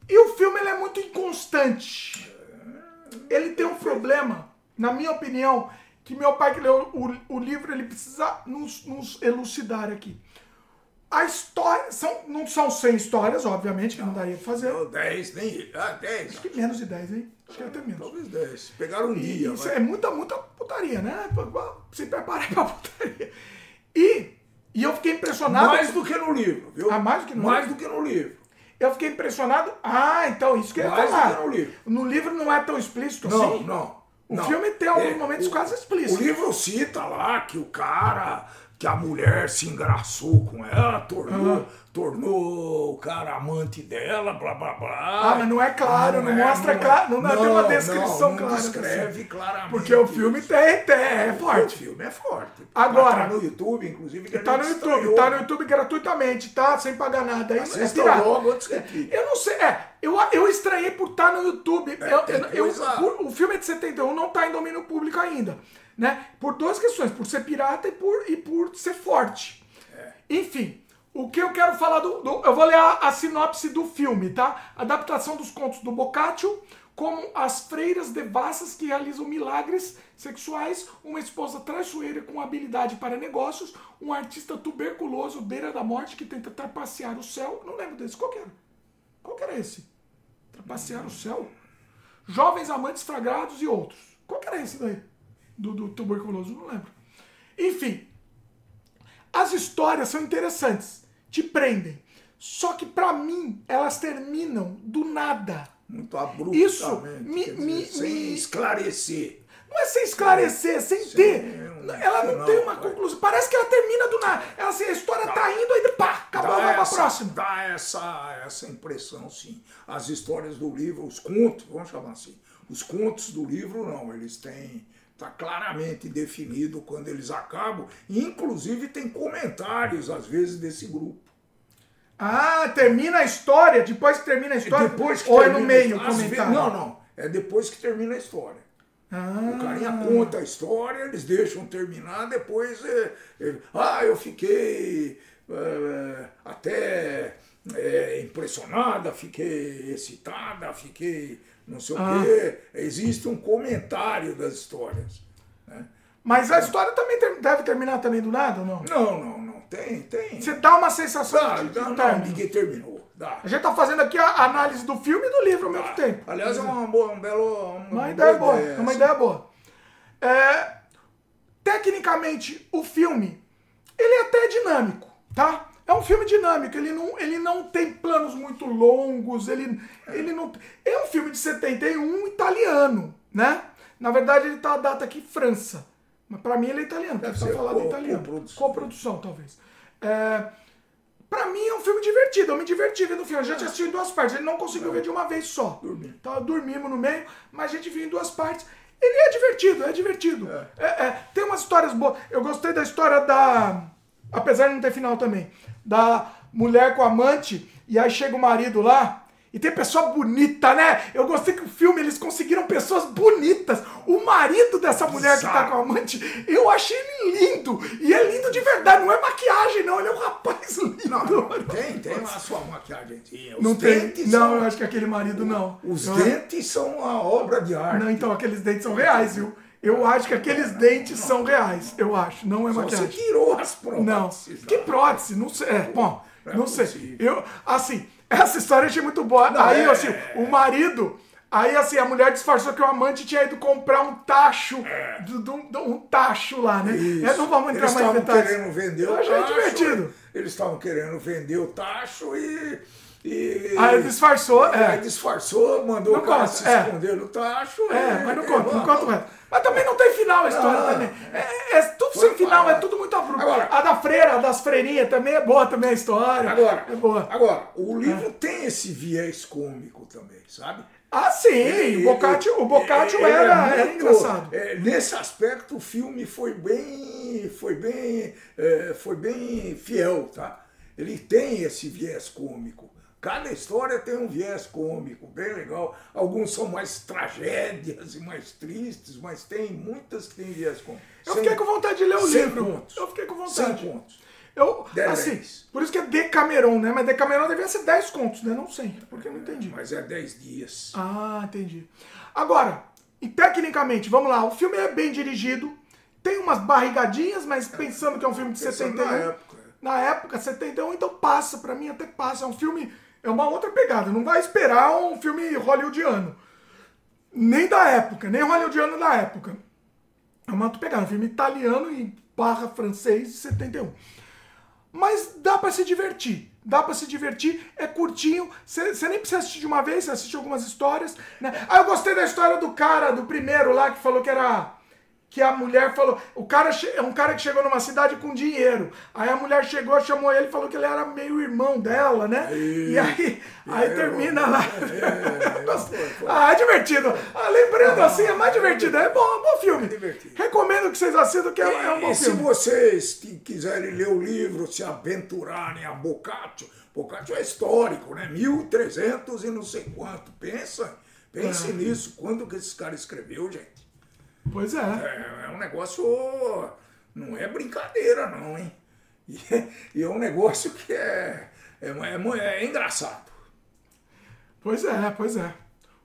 Speaker 1: e o filme ele é muito inconstante. Ele tem um problema, na minha opinião, que meu pai que leu o, o livro, ele precisa nos, nos elucidar aqui. A história, são, não são 100 histórias, obviamente, que não daria pra fazer.
Speaker 2: Não, 10, nem. Ah, 10.
Speaker 1: Acho que menos de 10, hein? Acho que até menos.
Speaker 2: Talvez 10. Pegaram um dia.
Speaker 1: Isso
Speaker 2: vai.
Speaker 1: é muita, muita putaria, né? Se preparar pra putaria. E, e eu fiquei impressionado.
Speaker 2: Mais do que no livro, viu?
Speaker 1: Ah, mais do que no
Speaker 2: Mais
Speaker 1: livro?
Speaker 2: do que no livro.
Speaker 1: Eu fiquei impressionado. Ah, então isso que eu ia
Speaker 2: Mais do
Speaker 1: falar.
Speaker 2: que no livro.
Speaker 1: No livro não é tão explícito
Speaker 2: Não,
Speaker 1: assim?
Speaker 2: não.
Speaker 1: O
Speaker 2: não.
Speaker 1: filme tem alguns
Speaker 2: É,
Speaker 1: momentos
Speaker 2: o-
Speaker 1: quase explícitos.
Speaker 2: O livro cita lá que o cara, que a mulher se engraçou com ela, tornou, tornou o cara amante dela, blá blá blá.
Speaker 1: Ah, mas não é claro, não mostra claro, não tem uma descrição
Speaker 2: não,
Speaker 1: clara,
Speaker 2: Não descreve claramente.
Speaker 1: Porque o filme tem, tem, é
Speaker 2: O
Speaker 1: forte.
Speaker 2: filme é forte.
Speaker 1: Agora-
Speaker 2: Tá no YouTube, inclusive. que
Speaker 1: Tá no YouTube,
Speaker 2: estreou.
Speaker 1: tá no YouTube gratuitamente, tá? Sem pagar nada. Aí é
Speaker 2: Assista
Speaker 1: pirata.
Speaker 2: logo antes que.
Speaker 1: Eu não sei, é, eu, eu estranhei por estar no YouTube. eu,
Speaker 2: É,
Speaker 1: eu- eu- por- o filme é de 71, não tá em domínio público ainda. Né? Por duas questões, por ser pirata e por, e por ser forte.
Speaker 2: É.
Speaker 1: Enfim, o que eu quero falar do. do- eu vou ler a, a sinopse do filme, tá? Adaptação dos contos do Boccaccio, como as freiras devassas que realizam milagres sexuais, uma esposa traiçoeira com habilidade para negócios, um artista tuberculoso beira da morte que tenta trapacear o céu. Não lembro desse, qual que era? Qual que era esse? Trapacear o céu? Jovens amantes flagrados e outros. Qual que era esse daí? Do, do tuberculoso, não lembro. Enfim, as histórias são interessantes, te prendem. Só que pra mim, elas terminam do nada.
Speaker 2: Muito abruptamente.
Speaker 1: Isso me-
Speaker 2: dizer,
Speaker 1: me-
Speaker 2: sem
Speaker 1: me-
Speaker 2: esclarecer.
Speaker 1: Não é sem esclarecer, sem
Speaker 2: Sim,
Speaker 1: ter.
Speaker 2: um
Speaker 1: Ela não
Speaker 2: final,
Speaker 1: tem uma
Speaker 2: vai.
Speaker 1: conclusão. Parece que ela termina do nada. Ela assim, a história tá indo, aí pá, acabou,
Speaker 2: Dá
Speaker 1: vai pra
Speaker 2: essa-
Speaker 1: próxima.
Speaker 2: Dá essa, essa impressão, sim. As histórias do livro, os contos, vamos chamar assim. Os contos do livro, não, eles têm. Está claramente definido quando eles acabam. E, inclusive, tem comentários, às vezes, desse grupo.
Speaker 1: Ah, termina a história, depois que termina a história.
Speaker 2: Depois que
Speaker 1: ou é no meio o comentário?
Speaker 2: Não, não. É depois que termina a história. O carinha conta a história, eles deixam terminar, depois. é, é, ah, eu fiquei é, até é, impressionada, fiquei excitada, fiquei não sei
Speaker 1: Ah.
Speaker 2: o quê. Existe um comentário das histórias. né?
Speaker 1: Mas a história também deve terminar também do nada ou não?
Speaker 2: Não, não, não. Tem, tem.
Speaker 1: Você dá uma sensação
Speaker 2: Dá,
Speaker 1: de, de
Speaker 2: dá, não,
Speaker 1: término.
Speaker 2: ninguém terminou. Dá.
Speaker 1: A gente tá fazendo aqui a análise do filme e do livro ao mesmo
Speaker 2: dá.
Speaker 1: tempo.
Speaker 2: Aliás, é uma, boa, um belo. Uma,
Speaker 1: Uma ideia boa, é uma ideia boa. É, tecnicamente, o filme, ele é até dinâmico, tá? É um filme dinâmico, ele não, ele não tem planos muito longos, ele, ele não... É um filme de 71 italiano, né? Na verdade, ele tá a data aqui França. Mas pra mim ele é italiano, porque tá falado
Speaker 2: co-
Speaker 1: italiano.
Speaker 2: coprodução.
Speaker 1: Coprodução, talvez. É, Pra mim é um filme divertido, eu me diverti vendo o filme. A gente assistiu em duas partes, gente não conseguiu ver de uma vez só.
Speaker 2: Dormi.
Speaker 1: Então, dormimos no meio, mas a gente viu em duas partes. Ele é divertido, é divertido. É, é, tem umas histórias boas. Eu gostei da história da. Apesar de não ter final também. Da mulher com amante, e aí chega o marido lá. E tem pessoa bonita, né? Eu gostei que o filme eles conseguiram pessoas bonitas. O marido dessa mulher que tá com a amante, eu achei ele lindo. E é lindo de verdade, não é maquiagem, não. Ele é um rapaz lindo.
Speaker 2: Não, não, tem, tem a sua maquiagemzinha. Os
Speaker 1: Não tem.
Speaker 2: dentes
Speaker 1: Não,
Speaker 2: são-
Speaker 1: eu acho que aquele marido não.
Speaker 2: Os
Speaker 1: Eu-
Speaker 2: dentes são uma obra de arte.
Speaker 1: Não, então aqueles dentes são reais, viu? Eu acho que aqueles dentes são reais, eu acho. Não é
Speaker 2: Só você
Speaker 1: maquiagem.
Speaker 2: tirou as
Speaker 1: Não.
Speaker 2: próteses.
Speaker 1: Que
Speaker 2: lá.
Speaker 1: prótese? Não sei. É, bom,
Speaker 2: Não é
Speaker 1: não sei. Eu, assim, essa história eu achei muito boa. aí,
Speaker 2: é-
Speaker 1: assim, o marido. Aí, assim, a mulher disfarçou que o amante tinha ido comprar um tacho. do- do- do- um tacho lá, né?
Speaker 2: É. Isso.
Speaker 1: É, não vamos entrar
Speaker 2: Eles
Speaker 1: mais em
Speaker 2: estavam
Speaker 1: detalhes.
Speaker 2: querendo vender
Speaker 1: Eu
Speaker 2: o
Speaker 1: achei
Speaker 2: tacho.
Speaker 1: divertido.
Speaker 2: Eles estavam querendo vender o tacho e. e
Speaker 1: Aí ele disfarçou,
Speaker 2: Aí
Speaker 1: é.
Speaker 2: disfarçou, mandou
Speaker 1: Não
Speaker 2: o cara
Speaker 1: conta,
Speaker 2: se
Speaker 1: é.
Speaker 2: esconder no tacho.
Speaker 1: É,
Speaker 2: e-
Speaker 1: mas não conta, não
Speaker 2: vamos.
Speaker 1: conta resto. Mas também não tem final a história
Speaker 2: Não.
Speaker 1: também. É, é tudo
Speaker 2: Foi
Speaker 1: sem final,
Speaker 2: parado.
Speaker 1: é tudo muito abrupto.
Speaker 2: Agora-
Speaker 1: a da freira, a das freirinhas também é boa também a história.
Speaker 2: Agora,
Speaker 1: É boa.
Speaker 2: agora, o livro tem esse viés cômico também, sabe?
Speaker 1: Ah, sim,
Speaker 2: Ele-
Speaker 1: o Boccaccio, o Boccaccio
Speaker 2: ele é
Speaker 1: era, era
Speaker 2: muito-
Speaker 1: engraçado.
Speaker 2: é, nesse aspecto, o filme foi bem, foi bem, é, foi bem fiel, tá? Ele tem esse viés cômico. Cada história tem um viés cômico, bem legal. Alguns são mais tragédias e mais tristes, mas tem muitas que têm viés cômico.
Speaker 1: Eu
Speaker 2: Sem-
Speaker 1: fiquei com vontade de ler o livro.
Speaker 2: contos.
Speaker 1: Eu fiquei com vontade.
Speaker 2: contos.
Speaker 1: Eu,
Speaker 2: Dez
Speaker 1: assim, por isso que é Decameron, né? Mas Decameron devia ser 10 contos, né? Não sei, porque eu não entendi.
Speaker 2: Mas é 10 dias.
Speaker 1: Ah, entendi. Agora, e tecnicamente, vamos lá, o filme é bem dirigido, tem umas barrigadinhas, mas pensando que é um filme de
Speaker 2: Pensando
Speaker 1: 71.
Speaker 2: na época.
Speaker 1: Na época, 71, então passa, pra mim até passa. É um filme, é uma outra pegada. Não vai esperar um filme hollywoodiano. Nem da época, nem hollywoodiano da época. É uma outra pegada, um filme italiano e barra francês de 71. Mas dá pra se divertir. Dá pra se divertir, é curtinho. Você nem precisa assistir de uma vez, você assiste algumas histórias. Né? Ah, eu gostei da história do cara, do primeiro lá, que falou que era. Que a mulher falou. O cara é um cara que chegou numa cidade com dinheiro. Aí a mulher chegou, chamou ele e falou que ele era meio irmão dela, né? E aí, aí termina lá. ah, é divertido. Ah, lembrando assim, é mais divertido. É bom, é um bom filme.
Speaker 2: divertido.
Speaker 1: Recomendo que vocês assistam, que é, é um bom
Speaker 2: E se
Speaker 1: filme.
Speaker 2: vocês t- quiserem ler o livro, se aventurarem a Boccaccio, Boccaccio é histórico, né? 1300 e não sei quanto. Pensa, pense
Speaker 1: É.
Speaker 2: nisso. Quando que esse cara escreveu, gente?
Speaker 1: Pois é.
Speaker 2: É, é um negócio. Não é brincadeira, não, hein? E é, e é um negócio que é, é, é é engraçado.
Speaker 1: Pois é, pois é.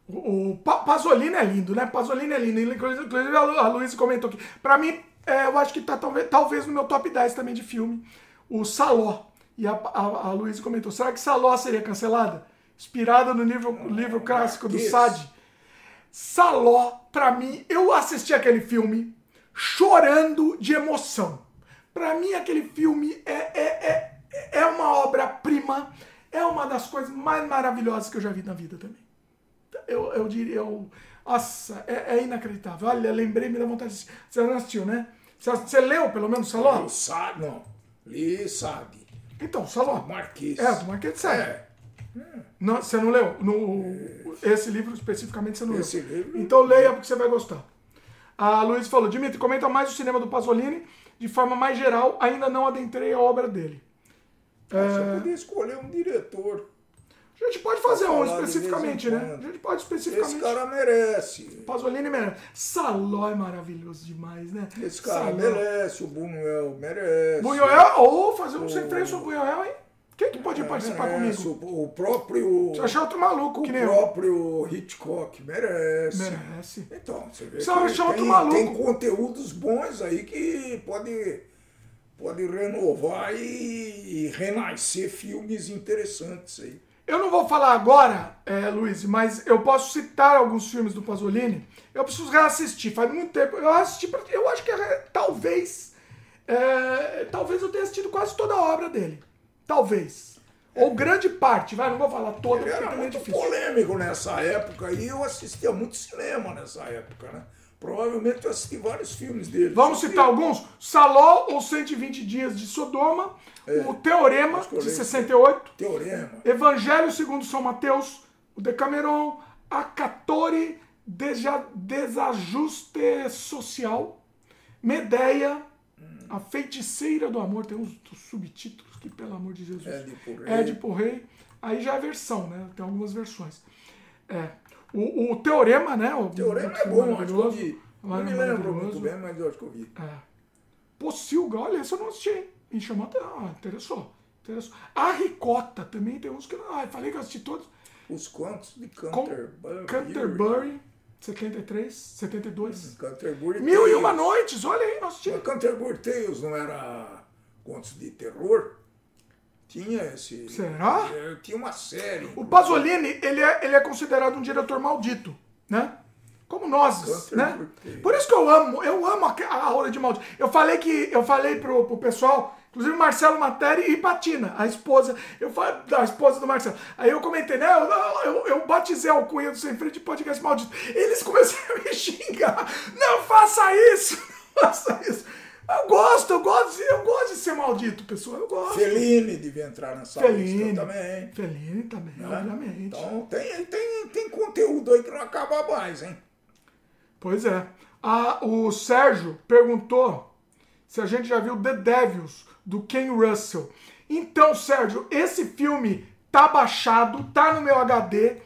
Speaker 1: O, o Pa- Pasolini é lindo, né? Pasolini é lindo. Inclusive, a Lu- a Luísa comentou aqui. Pra mim, é, eu acho que tá talvez, talvez no meu top 10 também de filme. O Saló. E a, a, a Luísa comentou: será que Saló seria cancelada? Inspirada no livro, livro clássico do. Sade. Saló, pra mim, eu assisti aquele filme chorando de emoção. Pra mim, aquele filme é, é, é, é uma obra-prima, é uma das coisas mais maravilhosas que eu já vi na vida também. Eu, eu diria, eu, nossa, é, é inacreditável. Olha, lembrei, me dá vontade de assistir. Você não assistiu, né? Você, você leu, pelo menos, Saló?
Speaker 2: O Sade, não. Li Sade.
Speaker 1: Então, Saló.
Speaker 2: Marquês.
Speaker 1: É, do Marquês de Sade.
Speaker 2: É.
Speaker 1: Não, você não leu? No, esse livro especificamente você não
Speaker 2: Esse
Speaker 1: leu.
Speaker 2: livro-
Speaker 1: Então leia porque você vai gostar. A Luiz falou, Dimitri, comenta mais o cinema do Pasolini de forma mais geral, ainda não adentrei a obra dele.
Speaker 2: Você podia escolher um diretor.
Speaker 1: A gente pode fazer um especificamente, né? A gente pode
Speaker 2: Esse
Speaker 1: especificamente.
Speaker 2: cara merece.
Speaker 1: Pasolini merece. Saló é maravilhoso demais, né?
Speaker 2: Esse cara
Speaker 1: Saló.
Speaker 2: merece, o Buñuel merece.
Speaker 1: Bunhoel, ou fazer um sem freio sobre Bunhoel, hein? Quem que pode participar
Speaker 2: merece.
Speaker 1: comigo?
Speaker 2: O, próprio.
Speaker 1: Você achar outro maluco
Speaker 2: o
Speaker 1: que nem eu.
Speaker 2: próprio Hitchcock merece.
Speaker 1: Merece.
Speaker 2: Então, você vê
Speaker 1: Você
Speaker 2: que
Speaker 1: achar outro
Speaker 2: tem,
Speaker 1: maluco.
Speaker 2: tem conteúdos bons aí que pode, pode renovar e, e renascer filmes interessantes aí.
Speaker 1: Eu não vou falar agora, é, Luiz, mas eu posso citar alguns filmes do Pasolini. Eu preciso reassistir, faz muito tempo. Eu assisti, eu acho que é, talvez, é, talvez eu tenha assistido quase toda a obra dele. Talvez. Ou grande parte, vai, não vou falar toda,
Speaker 2: Ele
Speaker 1: porque
Speaker 2: era
Speaker 1: é
Speaker 2: muito
Speaker 1: difícil.
Speaker 2: polêmico nessa época e eu assistia muito cinema nessa época, né? Provavelmente eu assisti vários filmes dele.
Speaker 1: Vamos citar alguns? Saló ou 120 Dias de Sodoma, o Teorema, de
Speaker 2: lembro.
Speaker 1: 68,
Speaker 2: Teorema.
Speaker 1: Evangelho segundo São Mateus, o Decameron, a Catore, Deja- Desajuste Social, Medeia, a Feiticeira do Amor, tem uns subtítulos que, pelo amor de Jesus.
Speaker 2: Édipo Rei.
Speaker 1: Édipo Rei. Aí já é versão, né? Tem algumas versões. É. O, o Teorema, né? O
Speaker 2: Teorema é bom, acho que eu vi. Não me lembro muito bem, mas eu acho que eu vi.
Speaker 1: É. Pocilga, olha, esse eu não assisti. Me chamou até. Ah, interessou. interessou. A Ricota também tem uns que. Ah, falei que eu assisti todos.
Speaker 2: Os contos de Canterbury.
Speaker 1: Canterbury, 73, 72.
Speaker 2: Canterbury
Speaker 1: Mil e
Speaker 2: Tales.
Speaker 1: uma noites, olha aí, nós tínhamos.
Speaker 2: Canterbury Tales não era contos de terror? Tinha esse.
Speaker 1: Será?
Speaker 2: É, tinha uma série.
Speaker 1: O Pasolini, ele é, ele é considerado um diretor maldito, né? Como nós, né? Por isso que eu amo, eu amo a, a aura de maldito. Eu falei que, eu falei pro, pro pessoal, inclusive Marcelo Materi e Patina, a esposa, eu falei, a esposa do Marcelo. Aí eu comentei, né? Eu, eu, eu batizei a alcunha do Sem Freio de podcast maldito. Eles começaram a me xingar. Não faça isso! Não faça isso! Eu gosto, eu gosto, eu ser maldito, pessoal. Eu gosto.
Speaker 2: Fellini devia entrar nessa
Speaker 1: Fellini.
Speaker 2: lista também.
Speaker 1: Fellini também,
Speaker 2: né?
Speaker 1: obviamente.
Speaker 2: Então tem, tem, tem conteúdo aí que não acaba mais, hein?
Speaker 1: Pois é. Ah, o Sérgio perguntou se a gente já viu The Devils, do Ken Russell. Então, Sérgio, esse filme tá baixado, tá no meu HD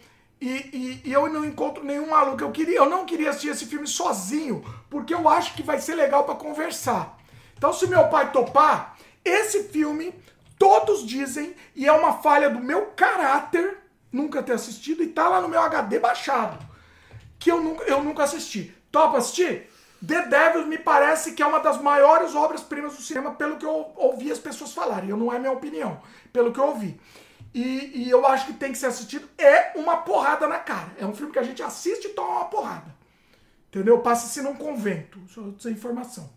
Speaker 1: e, e- e eu não encontro nenhum maluco. Eu, queria, eu não queria assistir esse filme sozinho, porque eu acho que vai ser legal pra conversar. Então, se meu pai topar, esse filme, todos dizem, e é uma falha do meu caráter, nunca ter assistido, e tá lá no meu HD baixado que eu nunca, eu nunca assisti. Topa assistir? The Devils me parece que é uma das maiores obras-primas do cinema, pelo que eu ouvi as pessoas falarem. Eu não é minha opinião, pelo que eu ouvi. E, e, eu acho que tem que ser assistido. É uma porrada na cara. É um filme que a gente assiste e toma uma porrada. Entendeu? Passa-se num convento. Só informação.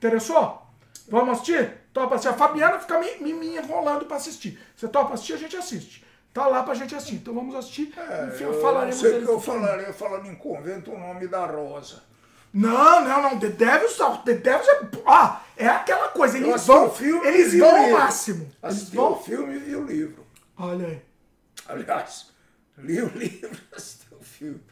Speaker 1: Interessou? Vamos assistir? Topa assistir? A Fabiana fica me, me, me enrolando pra assistir. Você topa assistir? A gente assiste. Tá lá pra gente assistir. Então vamos assistir.
Speaker 2: É, Enfim, eu falaremos sei que eu falaria falando em convento o nome da Rosa.
Speaker 1: Não, não, não. The Devils, The Devils é. Ah, é aquela coisa. Eles vão. Filme, eles vão ao máximo.
Speaker 2: Assisti
Speaker 1: vão...
Speaker 2: o filme e o livro.
Speaker 1: Olha aí.
Speaker 2: Aliás, li o livro, assisti o filme.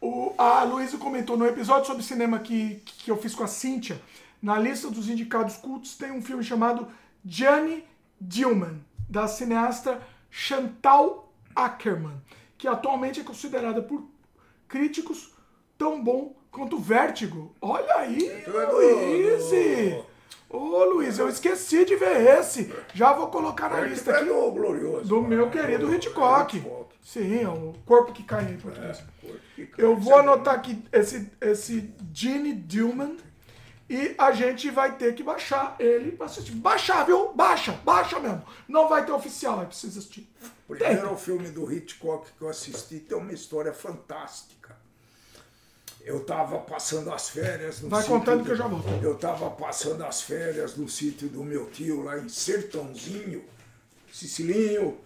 Speaker 1: O, a Luísa comentou no episódio sobre cinema que, que eu fiz com a Cíntia. Na lista dos indicados cultos tem um filme chamado Johnny Dillman, da cineasta Chantal Ackerman, que atualmente é considerada por críticos tão bom quanto Vértigo. Olha aí, Luiz! Ô Luiz, eu esqueci de ver esse. Já vou colocar na lista aqui.
Speaker 2: Do, glorioso,
Speaker 1: do meu querido Hitchcock. Sim, é o corpo que cai em português. É, eu vou anotar aqui esse, esse Gene Dillman e a gente vai ter que baixar ele pra assistir. Baixar, viu? Baixa, baixa mesmo. Não vai ter oficial, é preciso assistir.
Speaker 2: Primeiro o filme do Hitchcock que eu assisti tem uma história fantástica. Eu estava passando as férias no
Speaker 1: Vai contando
Speaker 2: do,
Speaker 1: que eu já vou.
Speaker 2: Eu estava passando as férias no sítio do meu tio lá em Sertãozinho. Cicilinho,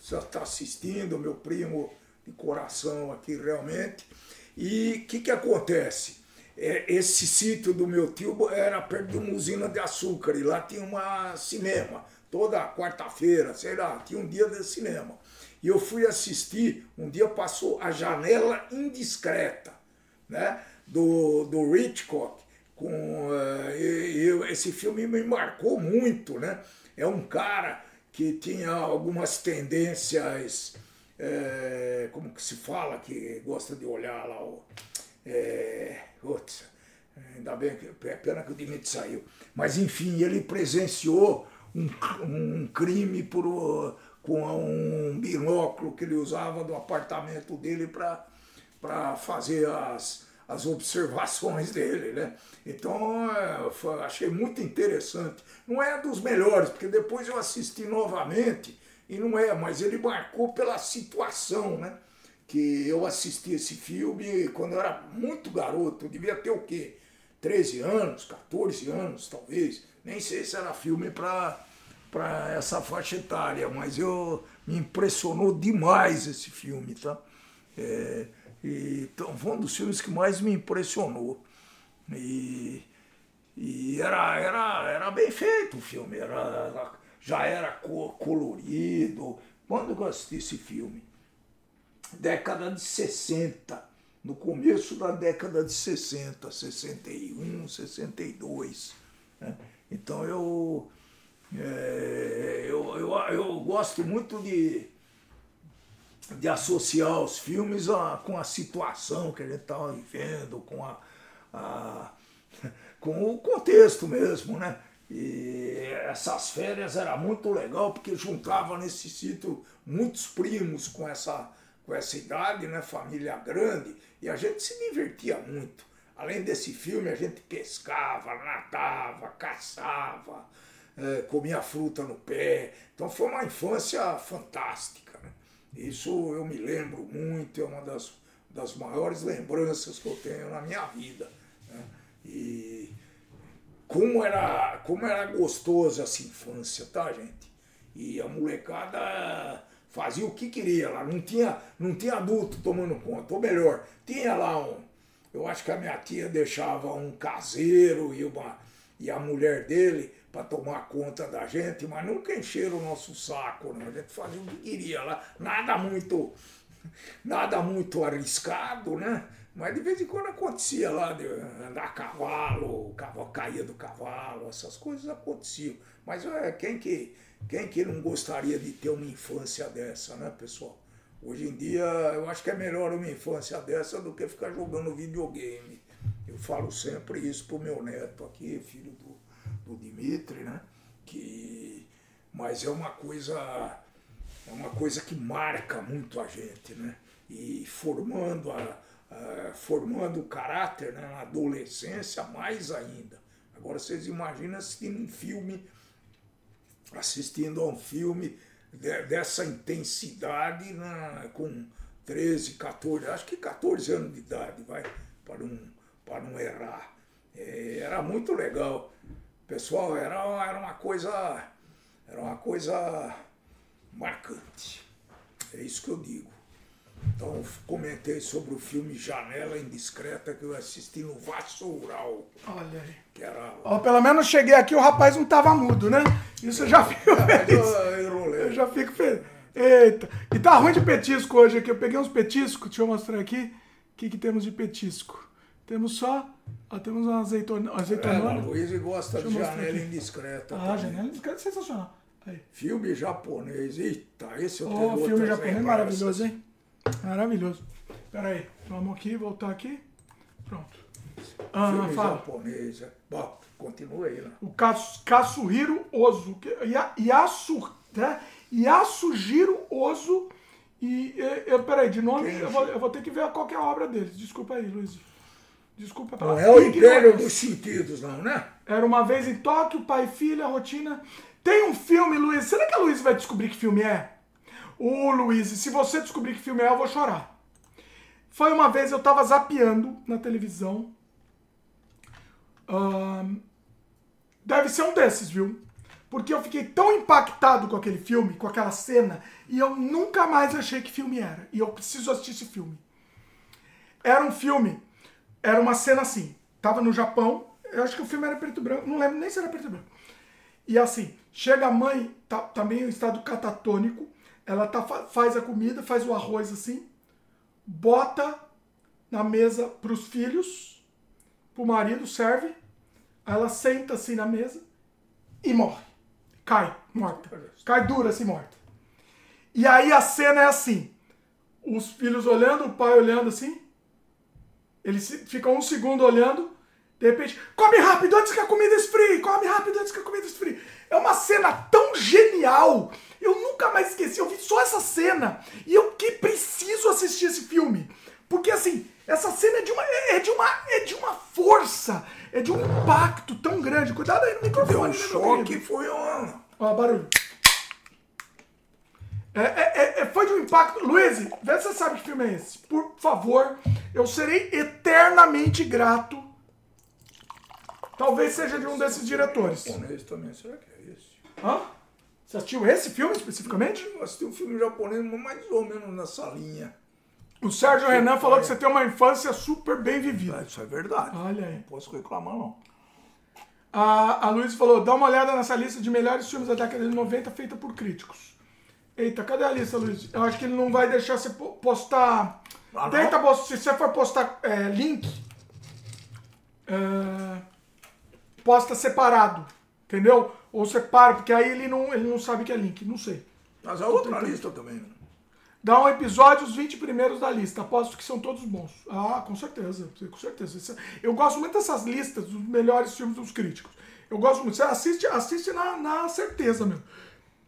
Speaker 2: você está assistindo, meu primo de coração aqui realmente. E o que, que acontece? É, esse sítio do meu tio era perto de uma usina de açúcar e lá tinha uma cinema. Toda quarta-feira, sei lá, tinha um dia de cinema. E eu fui assistir, um dia passou A Janela Indiscreta né, do, do Hitchcock. Com, uh, esse filme me marcou muito. Né? É um cara que tinha algumas tendências, é, como que se fala, que gosta de olhar lá o. É, putz, ainda bem que é pena que o Dimitri saiu. Mas enfim, ele presenciou um, um crime por, com um binóculo que ele usava do apartamento dele para fazer as, as observações dele, né? Então, é, achei muito interessante. Não é dos melhores, porque depois eu assisti novamente e não é, mas ele marcou pela situação, né? Que eu assisti esse filme quando eu era muito garoto, eu devia ter o quê? 13 anos, 14 anos, talvez. Nem sei se era filme para para essa faixa etária, mas eu me impressionou demais esse filme, tá? É, e, então, foi um dos filmes que mais me impressionou. E, e era, era, era bem feito o filme, era, já era colorido. Quando eu assisti esse filme? Década de 60, no começo da década de 60, 61, 62. Né? Então eu, é, eu, eu, eu gosto muito de de associar os filmes a, com a situação que a gente estava vivendo, com, a, a, com o contexto mesmo, né? E essas férias era muito legal porque juntava nesse sítio muitos primos com essa, com essa idade, né? Família grande, e a gente se divertia muito. Além desse filme, a gente pescava, nadava, caçava, é, comia fruta no pé. Então foi uma infância fantástica. Isso eu me lembro muito, é uma das, das maiores lembranças que eu tenho na minha vida. Né? E como era, como era gostosa essa infância, tá, gente? E a molecada fazia o que queria lá, não tinha, não tinha adulto tomando conta, ou melhor, tinha lá um. Eu acho que a minha tia deixava um caseiro e, uma, e a mulher dele para tomar conta da gente, mas nunca encheram o nosso saco, não. A gente fazia o que queria lá, nada muito, nada muito arriscado, né? Mas de vez em quando acontecia lá de andar a cavalo, o cavalo caía do cavalo, essas coisas aconteciam. Mas é, quem, que, quem que não gostaria de ter uma infância dessa, né, pessoal? Hoje em dia eu acho que é melhor uma infância dessa do que ficar jogando videogame. Eu falo sempre isso pro meu neto aqui, filho do do Dimitri, né? Que, mas é uma coisa é uma coisa que marca muito a gente, né? E formando a, a, formando o caráter né, na adolescência, mais ainda. Agora vocês imaginam assistindo um filme, assistindo a um filme de- dessa intensidade né, com 13, 14, acho que 14 anos de idade, vai, para não, para não errar. Eh, era muito legal. Pessoal, era, era uma coisa. Era uma coisa marcante. É isso que eu digo. Então, comentei sobre o filme Janela Indiscreta que eu assisti no Vassoural,
Speaker 1: Olha aí.
Speaker 2: Era.
Speaker 1: Pelo menos cheguei aqui, o rapaz não tava mudo, né? Isso eu já fico feliz.
Speaker 2: eu-
Speaker 1: já fico feliz. Eita. E tá ruim de petisco hoje aqui. Eu peguei uns petiscos, deixa eu mostrar aqui. O que, que temos de petisco? Temos só. Ó, temos uma azeitona.
Speaker 2: É,
Speaker 1: azeitonona.
Speaker 2: a Luísa gosta de Janela
Speaker 1: aqui.
Speaker 2: Indiscreta.
Speaker 1: ah,
Speaker 2: também.
Speaker 1: janela discreta é sensacional. Aí.
Speaker 2: Filme japonês. Eita, esse eu tenho
Speaker 1: Ô, filme
Speaker 2: outras
Speaker 1: japonês maravilhoso, hein? Maravilhoso. Pera aí, vamos aqui, voltar aqui. Pronto. Ah,
Speaker 2: Filme
Speaker 1: fala.
Speaker 2: japonês. é. Bom, continua aí, né?
Speaker 1: O Katsuhiro Ozu. Yasu, né? Yasujiro Ozu. E, e, eu, peraí, de nome,
Speaker 2: Quem?
Speaker 1: eu vou, eu vou ter que ver qual é a obra deles. Desculpa aí, Luiz. Desculpa
Speaker 2: Não
Speaker 1: pela
Speaker 2: é o Império dos Sentidos, não, né?
Speaker 1: Era uma vez em Tóquio, pai e filha, rotina. Tem um filme, Luiz. Será que a Luiz vai descobrir que filme é? Ô, Luiz, se você descobrir que filme é, eu vou chorar. Foi uma vez eu tava zapeando na televisão. Deve ser um desses, viu? Porque eu fiquei tão impactado com aquele filme, com aquela cena, e eu nunca mais achei que filme era. E eu preciso assistir esse filme. Era um filme, era uma cena assim. Tava no Japão, eu acho que o filme era preto e branco, não lembro nem se era preto e branco. E assim, chega a mãe, tá, tá meio em estado catatônico, ela tá, fa- faz a comida, faz o arroz assim, bota na mesa pros filhos, pro marido, serve, ela senta assim na mesa e morre. Cai, morta. Cai dura assim, morta. E aí a cena é assim, os filhos olhando, o pai olhando assim, eles ficam um segundo olhando, de repente, come rápido antes que a comida esfrie, come rápido antes que a comida esfrie. É uma cena tão genial. Eu nunca mais esqueci, eu vi só essa cena e eu que preciso assistir esse filme. Porque assim, essa cena é de uma é de uma é de uma força, é de um impacto tão grande. Cuidado aí no
Speaker 2: Deu
Speaker 1: microfone,
Speaker 2: um
Speaker 1: né,
Speaker 2: choque,
Speaker 1: querido?
Speaker 2: foi uma.
Speaker 1: Ó, barulho. É, é- é- é- foi de um impacto. Luiz, vê se você sabe que filme é esse. Por favor, eu serei eternamente grato. Talvez seja de um desses diretores.
Speaker 2: japonês também, será que é esse?
Speaker 1: Hã? Você assistiu esse filme especificamente?
Speaker 2: Eu assisti um filme japonês mais ou menos nessa linha.
Speaker 1: O Sérgio Renan falou que você tem uma infância super bem vivida.
Speaker 2: Isso é verdade.
Speaker 1: Olha aí.
Speaker 2: Não posso reclamar, não.
Speaker 1: A, a Luiz falou: dá uma olhada nessa lista de melhores filmes da década de 90 feita por críticos. Eita, cadê a lista, Luiz? Eu acho que ele não vai deixar você po- postar.
Speaker 2: Ah?
Speaker 1: Tenta postar. Se você for postar é, link, é, posta separado. Entendeu? Ou separa, porque aí ele não, ele não sabe que é link. Não sei.
Speaker 2: Mas a outra lista também. né?
Speaker 1: Dá um episódio, os 20 primeiros da lista. Aposto que são todos bons. Ah, com certeza. Com certeza. Isso- Eu gosto muito dessas listas dos melhores filmes dos críticos. Eu gosto muito. Você assiste, assiste na, na certeza, meu.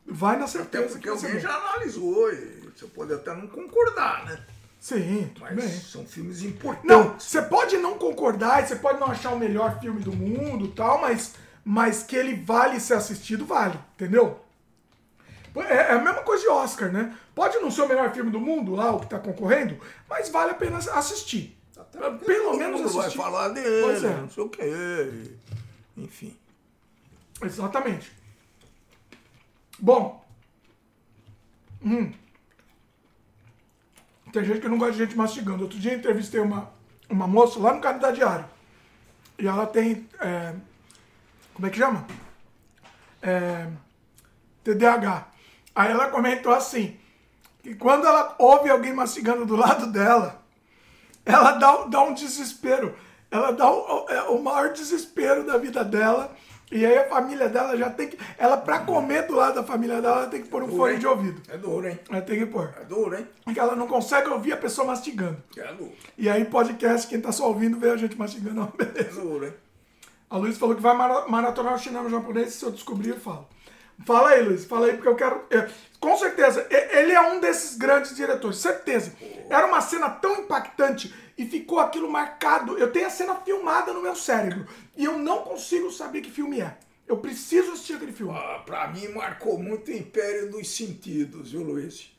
Speaker 1: Vai na
Speaker 2: Até
Speaker 1: certeza.
Speaker 2: porque
Speaker 1: que vai ser
Speaker 2: alguém já analisou e você pode até não concordar, né?
Speaker 1: Sim,
Speaker 2: Mas
Speaker 1: bem.
Speaker 2: são filmes importantes.
Speaker 1: Não, você pode não concordar, e você pode não achar o melhor filme do mundo tal, mas, mas que ele vale ser assistido, vale, entendeu? É, é a mesma coisa de Oscar, né? Pode não ser o melhor filme do mundo, lá, o que tá concorrendo, mas vale a pena assistir.
Speaker 2: Até
Speaker 1: Pelo menos
Speaker 2: mundo vai
Speaker 1: assistir.
Speaker 2: falar dele,
Speaker 1: Pois é.
Speaker 2: não sei o quê. Enfim.
Speaker 1: Exatamente. Bom. Hum. Tem gente que não gosta de gente mastigando. Outro dia entrevistei uma, uma moça lá no Canadá Diário. E ela tem. é, como é que chama? É, TDAH. Aí ela comentou assim: que quando ela ouve alguém mastigando do lado dela, ela dá, dá um desespero. Ela dá o, é, o maior desespero da vida dela. E aí a família dela já tem que. Ela, pra comer do lado da família dela, ela tem que pôr um fone
Speaker 2: hein?
Speaker 1: de ouvido.
Speaker 2: É duro, hein?
Speaker 1: Ela tem que pôr.
Speaker 2: É duro, hein?
Speaker 1: Porque ela não consegue ouvir a pessoa mastigando.
Speaker 2: É duro.
Speaker 1: E aí, podcast, quem tá só ouvindo, vê a gente mastigando.
Speaker 2: É
Speaker 1: beleza.
Speaker 2: duro, hein?
Speaker 1: A Luiz falou que vai mara- maratonar o cinema japonês. Se eu descobrir, eu falo. Fala aí, Luiz, fala aí, porque eu quero. é, com certeza, ele é um desses grandes diretores, certeza. Era uma cena tão impactante e ficou aquilo marcado. Eu tenho a cena filmada no meu cérebro e eu não consigo saber que filme é. Eu preciso assistir aquele filme.
Speaker 2: Ah, pra mim marcou muito o Império dos Sentidos, viu, Luiz?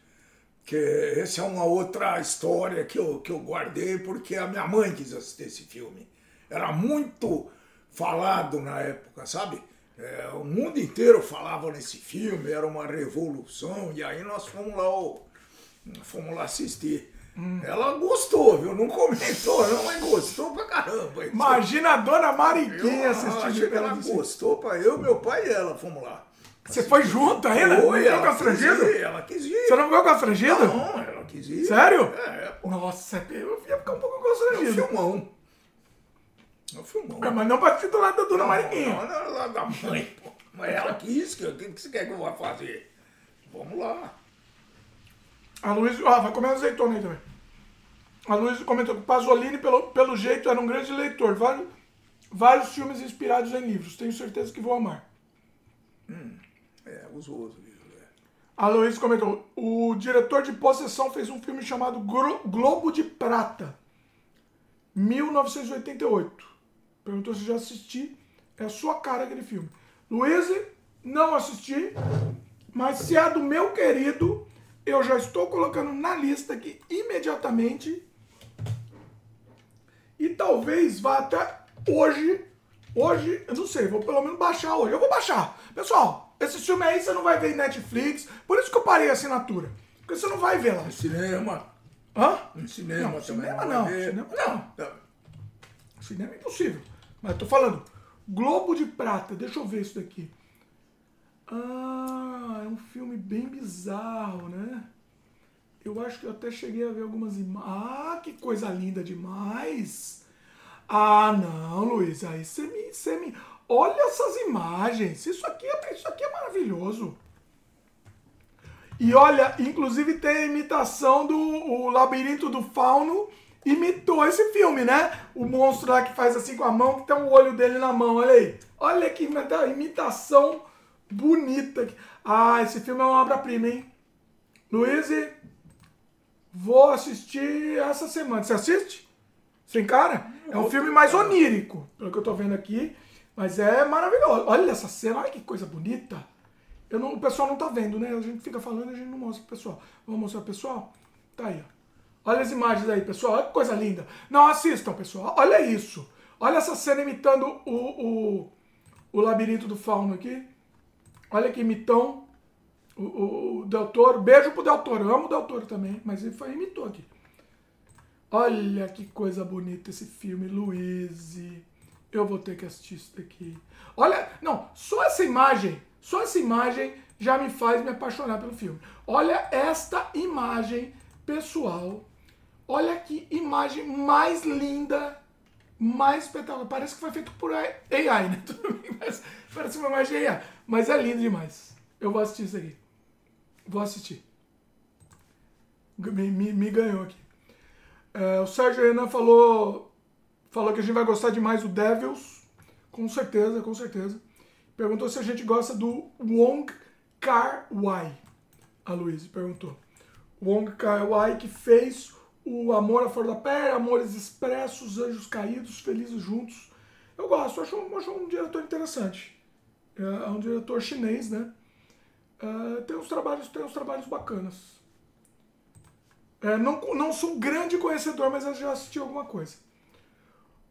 Speaker 2: Que essa é uma outra história que eu, que eu guardei porque a minha mãe quis assistir esse filme. Era muito falado na época, sabe? É, o mundo inteiro falava nesse filme, era uma revolução, e aí nós fomos lá, ó, fomos lá assistir. Ela gostou, viu? Não comentou, não, mas gostou pra caramba.
Speaker 1: Imagina a dona Mariquinha
Speaker 2: Eu
Speaker 1: assistindo
Speaker 2: que ela gostou, pra eu, meu pai e ela, fomos lá.
Speaker 1: Você foi junto ainda? Não
Speaker 2: Foi,
Speaker 1: ficou
Speaker 2: ela quis
Speaker 1: constrangido?
Speaker 2: ir, ela quis ir.
Speaker 1: Você não ficou constrangido?
Speaker 2: Não, ela quis ir.
Speaker 1: Sério?
Speaker 2: É, pô.
Speaker 1: Nossa, eu ia ficar um pouco
Speaker 2: É um
Speaker 1: constrangido.
Speaker 2: filmão. É um filmão.
Speaker 1: É, mas não pra assistir do lado da dona Mariquinha.
Speaker 2: Não, não, lá da mãe, pô. Mas ela quis, que- o que, que você quer que eu vá fazer? Vamos lá.
Speaker 1: A Luiz. Ah, vai comer azeitona aí também. A Luiz comentou que o Pasolini, pelo, pelo jeito, era um grande leitor. Vários, vários filmes inspirados em livros. Tenho certeza que vou amar.
Speaker 2: É, os outros. é.
Speaker 1: A Luiz comentou: o diretor de Possessão fez um filme chamado Gro- Globo de Prata, 1988. Perguntou se já assisti. É a sua cara aquele filme. Luiz, não assisti, mas se é do meu querido, eu já estou colocando na lista aqui imediatamente. E talvez vá até hoje. Hoje, eu não sei, vou pelo menos baixar hoje. Eu vou baixar. Pessoal, esse filme aí você não vai ver em Netflix. Por isso que eu parei a assinatura. Porque você não vai ver lá.
Speaker 2: Cinema.
Speaker 1: Hã?
Speaker 2: No cinema
Speaker 1: Não,
Speaker 2: também.
Speaker 1: cinema não, cinema não.
Speaker 2: Tá.
Speaker 1: Cinema é impossível. Mas tô falando. Globo de Prata, deixa eu ver isso daqui. Ah, é um filme bem bizarro, né? Eu acho que eu até cheguei a ver algumas imagens. Ah, que coisa linda demais! Ah, não, Luiz, aí você me, você me. Olha essas imagens! Isso aqui, é- isso aqui é maravilhoso! E olha, inclusive tem a imitação do o Labirinto do Fauno imitou esse filme, né? O monstro lá que faz assim com a mão, que tem o olho dele na mão, olha aí. Olha que imita- imitação bonita. Ah, esse filme é uma obra-prima, hein? Luiz, vou assistir essa semana. Você assiste? Sem cara? É um filme mais onírico, pelo que eu tô vendo aqui. Mas é maravilhoso. Olha essa cena, olha que coisa bonita. Eu não- o pessoal não tá vendo, né? A gente fica falando e a gente não mostra pro pessoal. Vamos mostrar pro pessoal? Tá aí, ó. Olha as imagens aí, pessoal. Olha que coisa linda. Não, assistam, pessoal. Olha isso. Olha essa cena imitando o, o, o labirinto do fauno aqui. Olha que imitão. O, o, o Del Toro. Beijo pro Del Toro. Eu amo o Del Toro também, mas ele foi imitou aqui. Olha que coisa bonita esse filme, Luiz. Eu vou ter que assistir isso daqui. Olha, não, só essa imagem, só essa imagem já me faz me apaixonar pelo filme. Olha esta imagem, pessoal. Olha que imagem mais linda, mais espetacular. Parece que foi feito por AI, né? Tudo bem, mas parece uma imagem AI. Mas é lindo demais. Eu vou assistir isso aqui. Vou assistir. Me, me, me ganhou aqui. É, o Sérgio Renan falou, falou que a gente vai gostar demais do Devils. Com certeza, com certeza. Perguntou se a gente gosta do Wong Kar Wai. A Luísa perguntou. Wong Kar Wai que fez o Amor à Flor da Pele, Amores Expressos, Anjos Caídos, Felizes Juntos. Eu gosto, acho, acho um diretor interessante. É, é um diretor chinês, né? É, tem uns trabalhos, tem uns trabalhos bacanas. É, não, não sou um grande conhecedor, mas eu já assisti alguma coisa.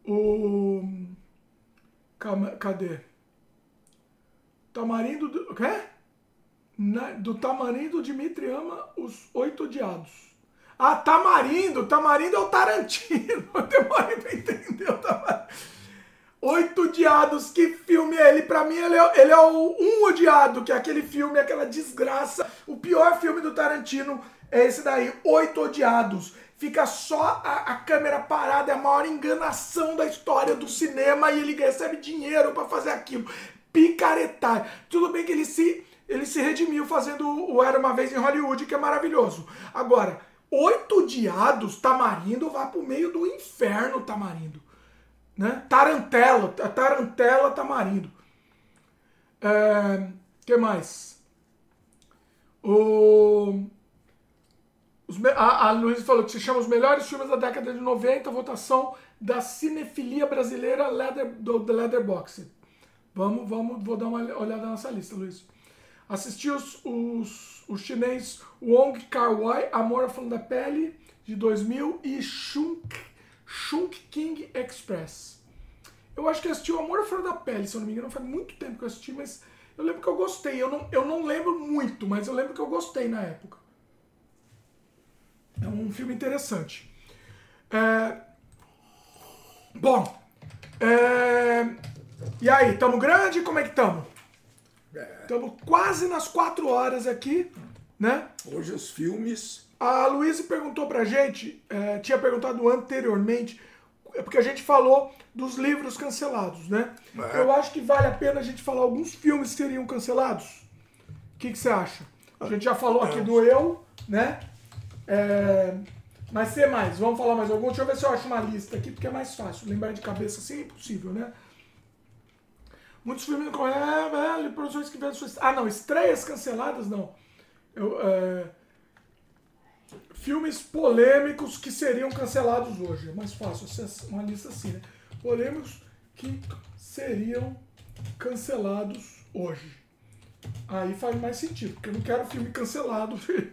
Speaker 1: O. Cadê? Tamarindo. Do, quê? Na- do Tamarindo, Dimitri ama os Oito Odiados. Ah, Tamarindo! Tamarindo é o Tarantino. Eu demorei pra entender o Tamarindo. Oito Odiados, que filme é ele? Pra mim, ele é, ele é o Um Odiado, que é aquele filme, aquela desgraça. O pior filme do Tarantino é esse daí, Oito Odiados. Fica só a, a câmera parada, é a maior enganação da história do cinema e ele recebe dinheiro pra fazer aquilo. Picaretagem. Tudo bem que ele se, ele se redimiu fazendo o Era Uma Vez em Hollywood, que é maravilhoso. Agora, Oito Odiados, Tamarindo, vai pro meio do inferno, Tamarindo né? Tarantela, Tarantela Tamarindo. É, que mais? O... Os A, a Luiz falou que se chama os melhores filmes da década de 90, votação da cinefilia brasileira Leather, do The Leatherbox. Vamos, vamos, vou dar uma olhada nessa lista, Luiz. Assisti os, os, o chinês Wong Kar-wai, Amor Flor da Pele, de 2000, e Shunk, Shunk King Express. Eu acho que assisti o Amor Flor da Pele, se eu não me engano, faz muito tempo que eu assisti, mas eu lembro que eu gostei. Eu não, eu não lembro muito, mas eu lembro que eu gostei na época. É um filme interessante. É, Bom, é, e aí, tamo grande? Como é que tamo? Estamos quase nas quatro horas aqui, né?
Speaker 2: Hoje os filmes.
Speaker 1: A Luísa perguntou pra gente, é, tinha perguntado anteriormente, é porque a gente falou dos livros cancelados, né?
Speaker 2: É.
Speaker 1: Eu acho que vale a pena a gente falar alguns filmes que seriam cancelados. O que, que você acha? A gente já falou aqui do Eu, né? É, mas ser mais, vamos falar mais algum? Deixa eu ver se eu acho uma lista aqui, porque é mais fácil. Lembrar de cabeça assim é impossível, né? Muitos filmes com é, produções que suas. Ah, não, estreias canceladas, não. Eu, é, filmes polêmicos que seriam cancelados hoje. É mais fácil, uma lista assim, né? Polêmicos que seriam cancelados hoje. Aí faz mais sentido, porque eu não quero filme cancelado.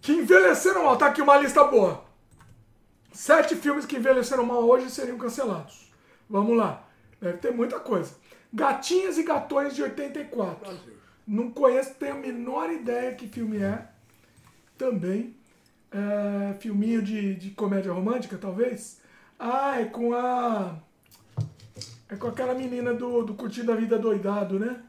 Speaker 1: que envelheceram mal. Tá aqui uma lista boa. Sete filmes que envelheceram mal hoje seriam cancelados. Vamos lá. Deve ter muita coisa. Gatinhas e Gatões de 84. Não conheço, tenho a menor ideia que filme é. Também. É, filminho de, de comédia romântica, talvez. Ah, é com a. É com aquela menina do, do Curtindo a Vida Doidado, né?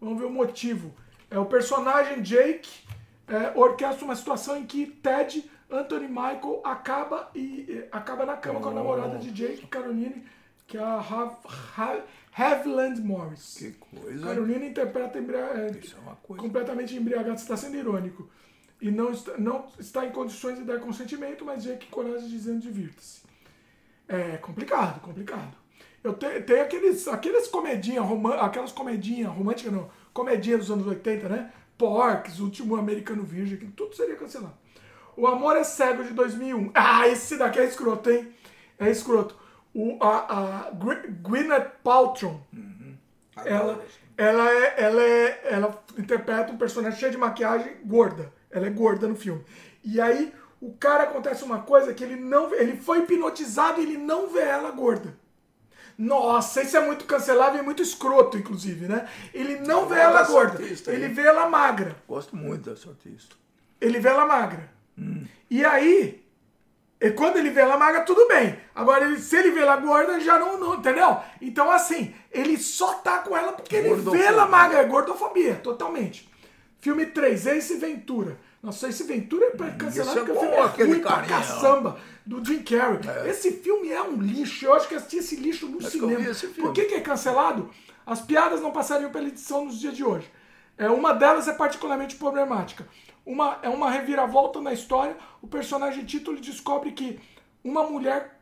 Speaker 1: Vamos ver o motivo. É o personagem Jake é, orquestra uma situação em que Ted Anthony Michael acaba e acaba na cama com a namorada de Jake Caroline, que é a Hav- Ha- Haviland Morris.
Speaker 2: Que coisa.
Speaker 1: Caroline interpreta embria- é,
Speaker 2: Isso é uma coisa.
Speaker 1: completamente embriagado, está sendo irônico. E não está, não está em condições de dar consentimento, mas Jake coragem dizendo divirta-se. É complicado, complicado. Eu te- tenho aqueles, aqueles comedinha, roman, aquelas comedinhas, romântica não, comedinha dos anos 80, né? Porks, Último Americano Virgem, que tudo seria cancelado. O Amor é Cego de 2001. Ah, esse daqui é escroto, hein? É escroto. O, a, a Gwy- Gwyneth Paltrow, ela, ela, é, ela, é, ela interpreta um personagem cheio de maquiagem gorda. Ela é gorda no filme. E aí, o cara acontece uma coisa que ele não ele foi hipnotizado e ele não vê ela gorda. Nossa, isso é muito cancelável e muito escroto, inclusive, né? Ele não vê ela gorda,
Speaker 2: artista
Speaker 1: ele vê ela magra.
Speaker 2: Gosto muito dessa artista.
Speaker 1: Ele vê ela magra. E aí, e quando ele vê ela magra, tudo bem. Agora, ele- se ele vê ela gorda, já não, não, entendeu? Então, assim, ele só tá com ela porque ele vê
Speaker 2: Gordofobia.
Speaker 1: ela magra. É gordofobia, totalmente. Filme 3, Ace Ventura. Nossa, Ace Ventura é cancelado
Speaker 2: esse é
Speaker 1: porque o
Speaker 2: bom,
Speaker 1: filme é ruim pra caçamba, do Jim Carrey. Esse filme é um lixo. Eu acho que assisti esse lixo no
Speaker 2: Acho vi
Speaker 1: cinema. Por que, que é cancelado? As piadas não passariam pela edição nos dias de hoje. É, uma delas é particularmente problemática. Uma, é uma reviravolta na história. O personagem título descobre que uma mulher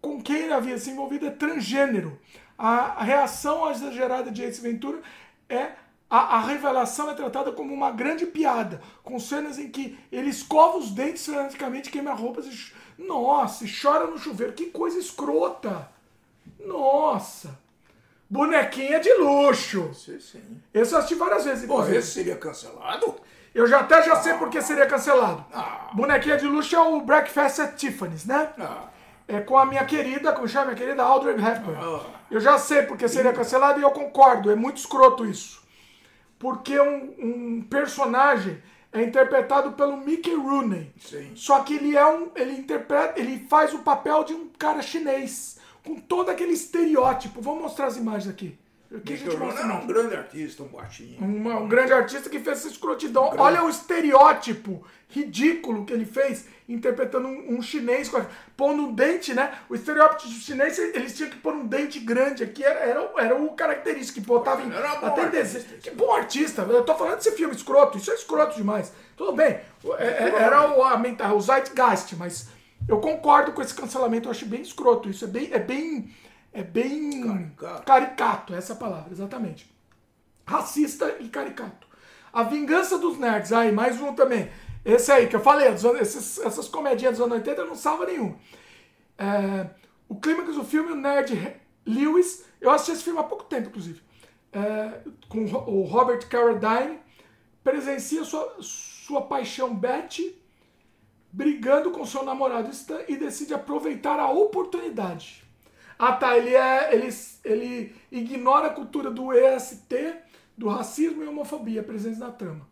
Speaker 1: com quem ele havia se envolvido é transgênero. A, a reação exagerada de Ace Ventura é a, a revelação é tratada como uma grande piada, com cenas em que ele escova os dentes freneticamente, queima roupas e. Nossa, e chora no chuveiro. Que coisa escrota! Nossa! Bonequinha de luxo!
Speaker 2: Sim, sim.
Speaker 1: Eu assisti várias vezes.
Speaker 2: Pô, esse seria cancelado?
Speaker 1: Eu já até já sei porque seria cancelado. Bonequinha de luxo é o Breakfast at Tiffany's, né?
Speaker 2: Ah,
Speaker 1: É com a minha querida, como chama minha querida Audrey Hepburn.
Speaker 2: Ah.
Speaker 1: Eu já sei porque seria cancelado e eu concordo, é muito escroto isso. Porque um, um personagem é interpretado pelo Mickey Rooney.
Speaker 2: Sim.
Speaker 1: Só que ele é um, ele interpreta, ele faz o papel de um cara chinês com todo aquele estereótipo. Vamos mostrar as imagens aqui. Mostra
Speaker 2: Rooney
Speaker 1: a
Speaker 2: era um grande artista, um baixinho.
Speaker 1: Uma- um grande artista que fez essa escrotidão. Olha o estereótipo ridículo que ele fez interpretando um, um chinês, pondo um dente, né? O estereótipo chinês, eles tinham que pôr um dente grande aqui, era, era, o- era o característico que botava em.
Speaker 2: Era bom
Speaker 1: até
Speaker 2: artista,
Speaker 1: desenho. Que bom artista! Eu tô falando desse filme escroto, isso é escroto demais. Tudo bem, é- é- era o, a, o Zeitgeist, mas eu concordo com esse cancelamento, eu acho bem escroto. Isso é bem. É bem é bem
Speaker 2: Caricato.
Speaker 1: caricato, essa é a palavra, exatamente. racista e caricato. A Vingança dos Nerds, aí, mais um também. Esse aí que eu falei, esses, essas comedinhas dos anos 80 não salva nenhum. É, o clímax do filme, o Nerd Lewis, eu assisti esse filme há pouco tempo, inclusive, é, com o Robert Carradine, presencia sua, sua paixão Betty brigando com seu namorado Stan e decide aproveitar a oportunidade. Ah tá, ele é. Ele, ele ignora a cultura do EST, do racismo e homofobia presentes na trama.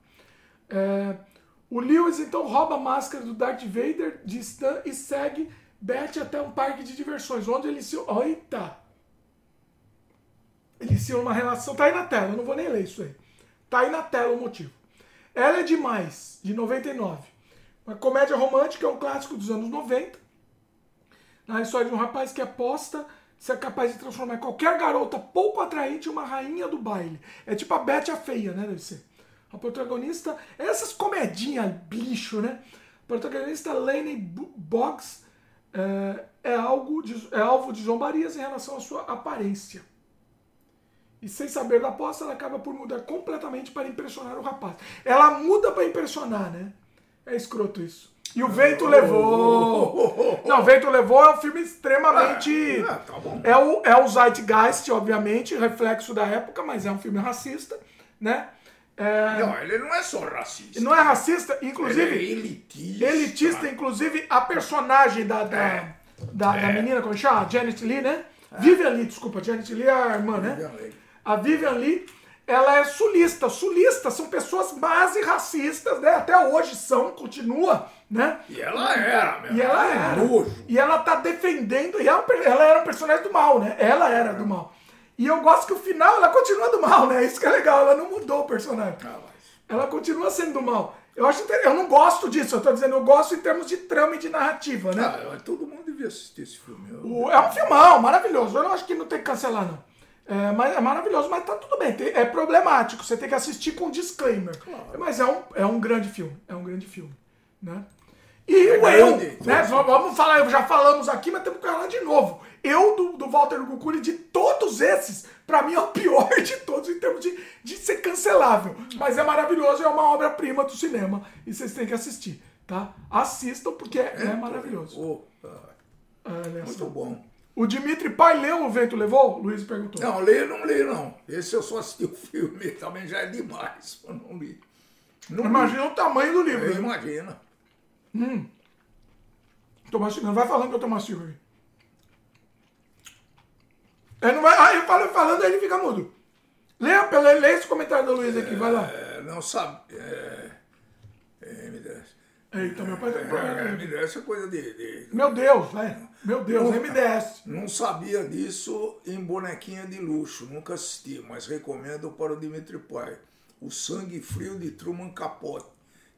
Speaker 1: É, o Lewis então rouba a máscara do Darth Vader de Stan e segue Beth até um parque de diversões, onde ele se. Eita! Ele se uma relação. Tá aí na tela, eu não vou nem ler isso aí. Tá aí na tela o motivo. Ela é demais, de 99. Uma comédia romântica, é um clássico dos anos 90. Na história de um rapaz que aposta ser capaz de transformar qualquer garota pouco atraente em uma rainha do baile. É tipo a Betty a feia, né? Deve ser. A protagonista, essas comedinhas bicho, né? A protagonista Lane Boggs é, é, algo de, é alvo de zombarias em relação à sua aparência. E sem saber da aposta, ela acaba por mudar completamente para impressionar o rapaz. Ela muda para impressionar, né? É escroto isso. E o Vento Levou. Não, o Vento Levou é um filme extremamente.
Speaker 2: Ah, tá bom.
Speaker 1: É o, é o Zeitgeist, obviamente, reflexo da época, mas é um filme racista, né? É,
Speaker 2: Não, ele não é só racista.
Speaker 1: não é racista, inclusive.
Speaker 2: Ele é elitista.
Speaker 1: elitista, inclusive a personagem da, da,
Speaker 2: É.
Speaker 1: da, da
Speaker 2: É.
Speaker 1: menina, como chama? Janet Lee, né? Vivian Lee, desculpa, Janet Lee é a irmã, né?
Speaker 2: Vivian Lee.
Speaker 1: A Vivian Lee, ela é sulista. Sulistas são pessoas más e racistas, né? Até hoje são, continua, né?
Speaker 2: E ela era, meu.
Speaker 1: E ela era.
Speaker 2: Nojo.
Speaker 1: E ela tá defendendo. E ela, ela era um personagem do mal, né? Ela era do mal. E eu gosto que o final ela continua do mal, né? Isso que é legal. Ela não mudou o personagem.
Speaker 2: Ah, mas-
Speaker 1: Ela continua sendo do mal. Eu acho inter- eu não gosto disso. Eu tô dizendo, eu gosto em termos de trama e de narrativa, né?
Speaker 2: Ah, todo mundo devia assistir esse filme. Eu-
Speaker 1: O- é um filmão, maravilhoso. Eu não acho que não tem que cancelar, não. É, mas é maravilhoso, mas tá tudo bem. É problemático. Você tem que assistir com disclaimer. Mas é um, é um grande filme. É um grande filme. Né? E
Speaker 2: É
Speaker 1: o eu, né? Vamos falar, já falamos aqui, mas temos que falar de novo. Eu, do, do Walter Gucuri, de todos esses, pra mim é o pior de todos em termos de, de ser cancelável. Mas é maravilhoso, é uma obra-prima do cinema. E vocês têm que assistir, tá? Assistam, porque é, é maravilhoso.
Speaker 2: Oh, ah, muito bom.
Speaker 1: O Dimitri Pai leu O Vento Levou? Luiz perguntou.
Speaker 2: Não, ler não li, não. Esse eu só assisti o filme, também já é demais. Eu não li. Não li.
Speaker 1: Imagina o tamanho do livro.
Speaker 2: É,
Speaker 1: né?
Speaker 2: imagina.
Speaker 1: Tô mastigando. Vai falando que eu tô mastigando aí. Ele não vai. Ah, eu falo falando, aí ele fica mudo. Lê, lê, lê esse comentário do Luiz aqui, vai lá.
Speaker 2: É, não sabe. É, é, desce.
Speaker 1: Eita, meu pai
Speaker 2: É,
Speaker 1: problema.
Speaker 2: desce é coisa de, de-
Speaker 1: Meu Deus, vai. Meu Deus, MDS.
Speaker 2: Não sabia disso em Bonequinha de Luxo, nunca assisti, mas recomendo para o Dimitri Pai. O Sangue Frio de Truman Capote,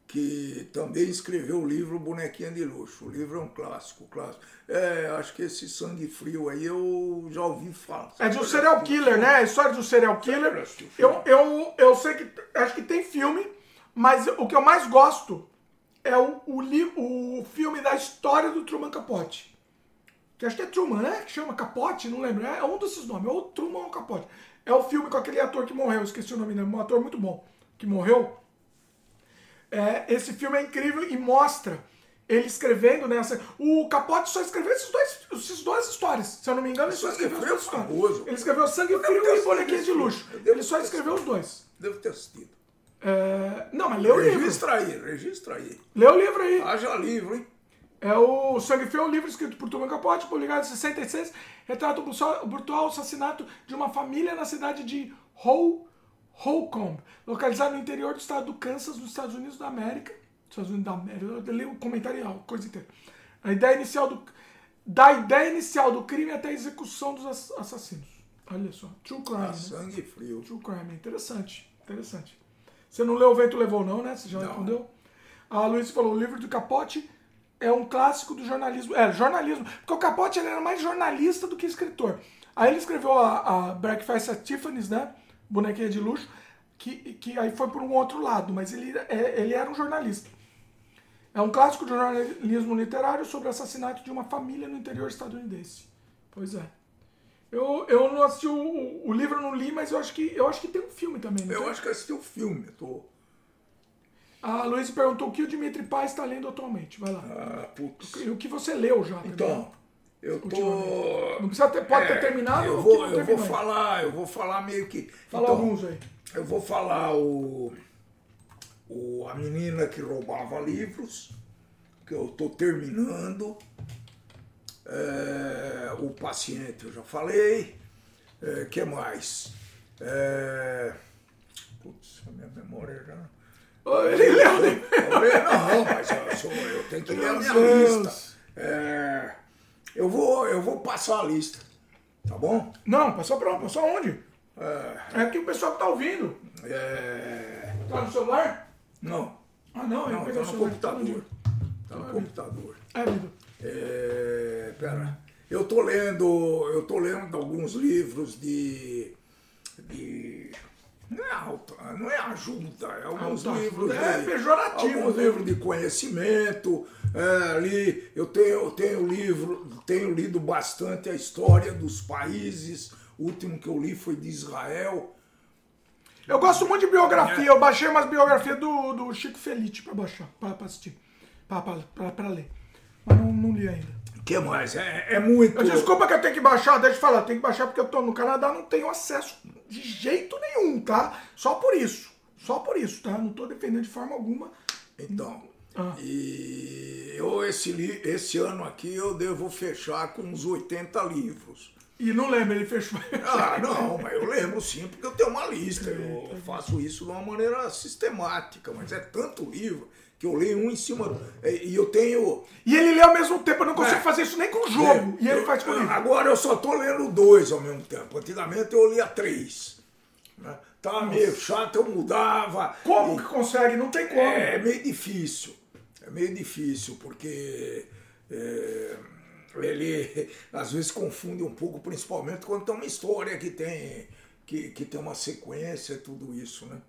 Speaker 2: que também escreveu o livro Bonequinha de Luxo. O livro é um clássico, clássico. É, acho que esse Sangue Frio aí eu já ouvi falar.
Speaker 1: É de um serial killer, né? A história de um serial killer.
Speaker 2: Eu
Speaker 1: eu, eu sei que. Acho que tem filme, mas o que eu mais gosto é o, o, li- o filme da história do Truman Capote. Que acho que é Truman, né? Que chama Capote, não lembro. É um desses nomes, ou Truman ou Capote. É o filme com aquele ator que morreu, esqueci o nome dele, um ator muito bom, que morreu. É, esse filme é incrível e mostra ele escrevendo nessa. O Capote só escreveu esses dois, essas duas histórias. Se eu não me engano, ele só escreveu as duas
Speaker 2: é
Speaker 1: histórias. Ele escreveu Sangue Frio e Bonequinho de Luxo. Ele só escreveu os dois.
Speaker 2: Devo ter assistido.
Speaker 1: É, Não, mas lê o livro.
Speaker 2: Registra aí, registra aí.
Speaker 1: Lê o livro aí.
Speaker 2: Haja livro, hein?
Speaker 1: É o Sangue Frio, um livro escrito por Truman Capote, publicado em 66, retrata o brutal- assassinato de uma família na cidade de Hol- Holcomb, localizado no interior do estado do Kansas, nos Estados Unidos da América. Estados Unidos da América, eu li o comentário real, coisa inteira. A ideia inicial do, da ideia inicial do crime até a execução dos ass- assassinos. Olha só, true crime,
Speaker 2: Ah,
Speaker 1: né?
Speaker 2: sangue frio.
Speaker 1: True crime, interessante, interessante. Você não leu O Vento Levou não, né? Você já
Speaker 2: Não.
Speaker 1: respondeu? A Luiz falou, o livro do Capote é um clássico do jornalismo. É, jornalismo. Porque o Capote ele era mais jornalista do que escritor. Aí ele escreveu a, a Breakfast at Tiffany's, né? Bonequinha de luxo, que, que aí foi por um outro lado, mas ele, é, ele era um jornalista. É um clássico de jornalismo literário sobre o assassinato de uma família no interior estadunidense. Pois é. Eu, eu não assisti o, o livro, eu não li, mas eu acho que, eu acho que tem um filme também.
Speaker 2: Eu
Speaker 1: tem?
Speaker 2: acho que assisti o filme. Tô...
Speaker 1: A Luiz perguntou o que o Dimitri Paz está lendo atualmente. Vai lá.
Speaker 2: Ah, putz.
Speaker 1: E o que você leu já.
Speaker 2: Então, eu tô.
Speaker 1: Não precisa ter, pode ter
Speaker 2: É,
Speaker 1: terminado
Speaker 2: Eu
Speaker 1: ou
Speaker 2: vou, eu vou falar, eu vou falar meio que.
Speaker 1: Fala
Speaker 2: então,
Speaker 1: alguns aí.
Speaker 2: Eu vou falar o, o a menina que roubava livros, que eu tô terminando. É, o paciente eu já falei. É, que mais? É, putz, a minha memória já.
Speaker 1: Ô, Ele leu,
Speaker 2: Não, mas eu, sou- eu tenho que ler a minha lista. É, eu, vou, eu vou passar a lista, tá bom?
Speaker 1: Não, passou pra passou aonde?
Speaker 2: É,
Speaker 1: É que o pessoal que tá ouvindo.
Speaker 2: é,
Speaker 1: Tá no celular?
Speaker 2: não,
Speaker 1: Ah, não,
Speaker 2: não,
Speaker 1: peguei
Speaker 2: tá
Speaker 1: o
Speaker 2: no
Speaker 1: celular.
Speaker 2: computador. Tá no computador.
Speaker 1: É, Lido.
Speaker 2: É, pera, eu tô lendo, eu tô lendo alguns livros de, de não é, alta, não é ajuda, é alguns
Speaker 1: Alta
Speaker 2: livros
Speaker 1: é
Speaker 2: de,
Speaker 1: pejorativo,
Speaker 2: alguns
Speaker 1: né?
Speaker 2: livros de conhecimento. é, ali eu tenho, eu tenho livro, tenho lido bastante a história dos países. O último que eu li foi de Israel.
Speaker 1: Eu gosto muito de biografia. Eu baixei umas biografias do, do Chico Felite pra baixar, pra assistir. Pra ler. Mas não, não li ainda.
Speaker 2: O que mais? É, é muito.
Speaker 1: Desculpa que eu tenho que baixar, deixa eu falar, eu tenho que baixar porque eu tô no Canadá, não tenho acesso de jeito nenhum, tá? Só por isso. Só por isso, tá? Não tô defendendo de forma alguma.
Speaker 2: Então,
Speaker 1: Ah.
Speaker 2: e eu esse, li- esse ano aqui eu devo fechar com uns 80 livros.
Speaker 1: E não lembro, ele fechou.
Speaker 2: Ah, não, mas eu lembro sim, porque eu tenho uma lista. Eu faço isso de uma maneira sistemática, mas é tanto livro que eu leio um em cima. do- E eu tenho.
Speaker 1: E ele lê ao mesmo tempo, eu não consigo
Speaker 2: É.
Speaker 1: fazer isso nem com o jogo. e ele
Speaker 2: eu-
Speaker 1: faz com o livro.
Speaker 2: Agora eu só tô lendo dois ao mesmo tempo. Antigamente eu lia três. Né? Tava meio chato, eu mudava.
Speaker 1: Como
Speaker 2: E-
Speaker 1: que consegue? Não tem como.
Speaker 2: É meio difícil. É meio difícil, porque é, ele às vezes confunde um pouco, principalmente quando tem uma história que tem, que, que tem uma sequência e tudo isso, né?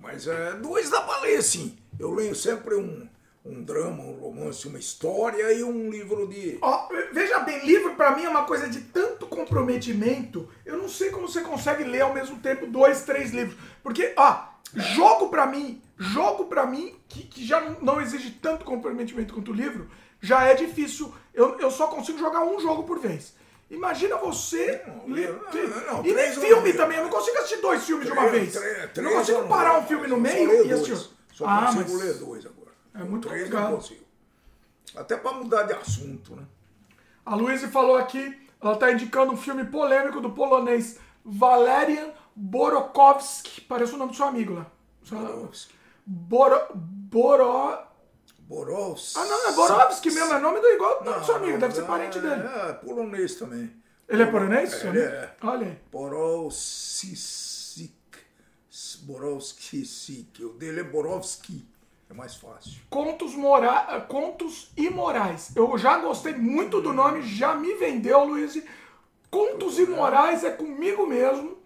Speaker 2: Mas é, dois dá pra ler, sim. Eu leio sempre um, um drama, um romance, uma história e um livro de.
Speaker 1: Veja bem, livro pra mim é uma coisa de tanto comprometimento. Eu não sei como você consegue ler ao mesmo tempo dois, três livros. Porque, ó, jogo pra mim, jogo pra mim, que, que já não exige tanto comprometimento quanto o livro, já é difícil. Eu, eu só consigo jogar um jogo por vez. Imagina você. ler-
Speaker 2: não, não,
Speaker 1: e nem
Speaker 2: três
Speaker 1: filme
Speaker 2: não-
Speaker 1: também, eu não consigo assistir dois filmes de uma
Speaker 2: Três,
Speaker 1: vez.
Speaker 2: três,
Speaker 1: eu
Speaker 2: três
Speaker 1: não consigo parar um filme no meio e assistir.
Speaker 2: Só
Speaker 1: Ah,
Speaker 2: consigo
Speaker 1: mas-
Speaker 2: ler dois agora.
Speaker 1: É muito
Speaker 2: Três
Speaker 1: legal.
Speaker 2: não consigo. Até pra mudar de assunto, né?
Speaker 1: A Luísa falou aqui, ela está indicando um filme polêmico do polonês Valerian Borokowski. Parece o nome do seu amigo lá.
Speaker 2: Borowski.
Speaker 1: Boro... Boro...
Speaker 2: Borovski.
Speaker 1: Ah, não, é Borowski mesmo, é nome do igual do seu amigo, deve ser
Speaker 2: é-
Speaker 1: parente dele.
Speaker 2: É, polonês também.
Speaker 1: Ele é polonês?
Speaker 2: Ele
Speaker 1: amigo?
Speaker 2: é.
Speaker 1: Olha aí.
Speaker 2: Borowsik. Borowski. O dele é Borowski. É mais fácil.
Speaker 1: Contos, mora... Contos Imorais. Eu já gostei muito do nome, já me vendeu, Luiz. Contos Imorais é comigo mesmo.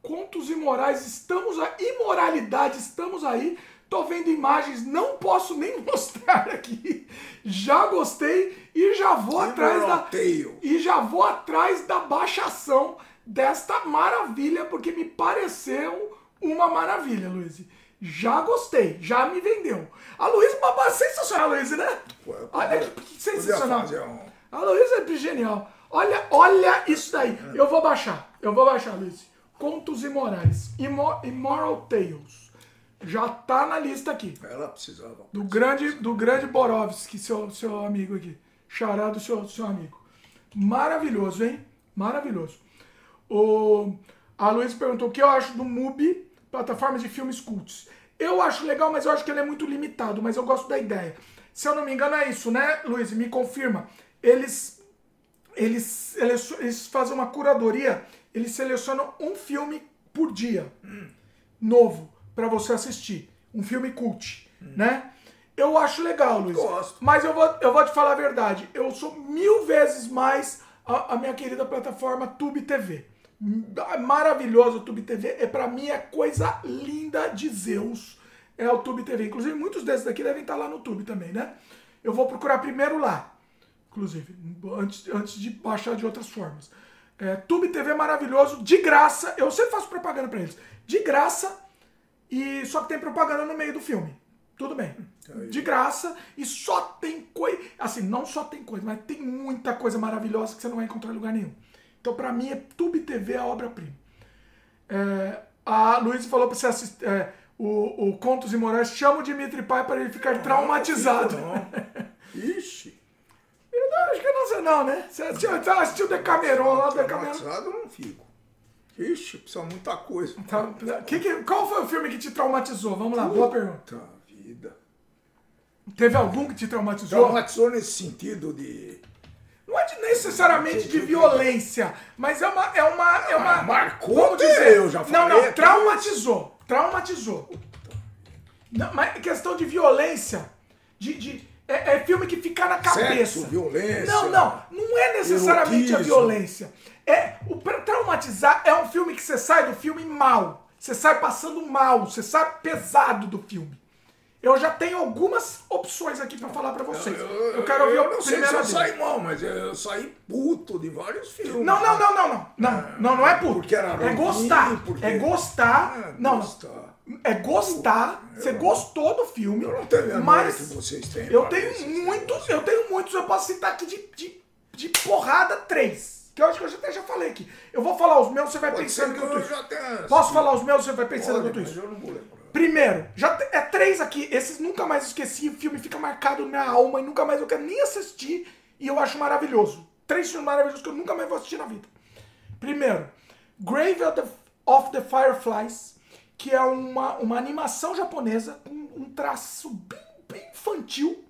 Speaker 1: Contos Imorais, estamos a imoralidade, estamos aí. Tô vendo imagens, não posso nem mostrar aqui. Já gostei e já vou atrás da
Speaker 2: Tale.
Speaker 1: e já vou atrás da baixação desta maravilha porque me pareceu uma maravilha, Luiz. Já gostei, já me vendeu. A Luísa, babá, sensacional, Luiz, né?
Speaker 2: Eu
Speaker 1: Olha que
Speaker 2: podia
Speaker 1: sensacional.
Speaker 2: um-
Speaker 1: A Luísa é genial. Olha, olha isso daí. Eu vou baixar. Eu vou baixar, Luiz. Contos Imorais. Imo- Immoral Tales. Já tá na lista aqui.
Speaker 2: Ela precisava.
Speaker 1: Do grande, do grande Borovski, seu, seu amigo aqui. Xará do seu, seu amigo. Maravilhoso, hein? Maravilhoso. O, a Luísa perguntou o que eu acho do MUBI, plataforma de filmes cultos. Eu acho legal, mas eu acho que ele é muito limitado, mas eu gosto da ideia. Se eu não me engano, é isso, né, Luiz? Me confirma. Eles, eles, eles, eles fazem uma curadoria, eles selecionam um filme por dia novo pra você assistir. Um filme cult, né? Eu acho legal, Luiz.
Speaker 2: Gosto.
Speaker 1: Mas eu vou, eu vou te falar a verdade. Eu sou mil vezes mais a, a minha querida plataforma Tube TV. Maravilhoso o Tube TV. É pra mim é coisa linda de Zeus. É o Tube TV. Inclusive, muitos desses daqui devem estar lá no Tube também, né? Eu vou procurar primeiro lá. Inclusive, antes, antes de baixar de outras formas. É, Tube TV é maravilhoso, de graça. Eu sempre faço propaganda pra eles. De graça, e só que tem propaganda no meio do filme. Tudo bem. De graça, e só tem coisa. Assim, não só tem coisa, mas tem muita coisa maravilhosa que você não vai encontrar em lugar nenhum. Então, pra mim, é Tube TV a obra-prima. É, a Luiz falou pra você assistir. É, o, o Contos Imorais chama o Dimitri Pai para ele ficar traumatizado.
Speaker 2: Não. Ixi.
Speaker 1: Eu não, acho que não sei não, né? Você assistiu, você assistiu Decameron lá, Decameron.
Speaker 2: Traumatizado eu não fico. Ixi, precisa muita coisa.
Speaker 1: Tá, que, que, qual foi o filme que te traumatizou? Vamos lá, boa pergunta.
Speaker 2: Puta vida.
Speaker 1: Teve algum que te traumatizou?
Speaker 2: Traumatizou nesse sentido de.
Speaker 1: Não é de necessariamente de violência, mas é uma. É uma, é uma
Speaker 2: Ah, marcou
Speaker 1: vamos dizer,
Speaker 2: eu já
Speaker 1: Não,
Speaker 2: falei
Speaker 1: não,
Speaker 2: aqui.
Speaker 1: traumatizou. Traumatizou. Não, mas é questão de violência. De, de, é, é filme que fica na cabeça.
Speaker 2: Sexo, violência.
Speaker 1: Não, não. Não é necessariamente a
Speaker 2: Erotismo.
Speaker 1: violência. É, o traumatizar é um filme que você sai do filme mal. Você sai passando mal. Você sai pesado do filme. Eu já tenho algumas opções aqui pra falar pra vocês. Eu, quero ouvir
Speaker 2: eu não sei se eu saí mal, mas eu saí puto de vários filmes.
Speaker 1: Não, não, não, não, não. Não, não, não é por.
Speaker 2: Porque era
Speaker 1: É gostar.
Speaker 2: porque-
Speaker 1: É gostar.
Speaker 2: É,
Speaker 1: não,
Speaker 2: gostar.
Speaker 1: é gostar. Você gostou do filme.
Speaker 2: Eu não tenho a memória
Speaker 1: mas
Speaker 2: que vocês têm.
Speaker 1: eu tenho muitos, eu tenho muitos, eu posso citar aqui de, de, de porrada três. Que eu acho que eu já- até já falei aqui. Eu vou falar os meus, você vai
Speaker 2: Pode
Speaker 1: pensando que eu
Speaker 2: eu
Speaker 1: tô.
Speaker 2: já.
Speaker 1: Posso falar os meus, você vai pensando
Speaker 2: Pode,
Speaker 1: que eu tô
Speaker 2: mas
Speaker 1: isso.
Speaker 2: eu não vou lembrar.
Speaker 1: Primeiro, já é três aqui. Esses nunca mais esqueci. O filme fica marcado na minha alma e nunca mais eu quero nem assistir. E eu acho maravilhoso. Três filmes maravilhosos que eu nunca mais vou assistir na vida. Primeiro, Grave of the, of the Fireflies, que é uma, uma animação japonesa com um traço bem, bem infantil,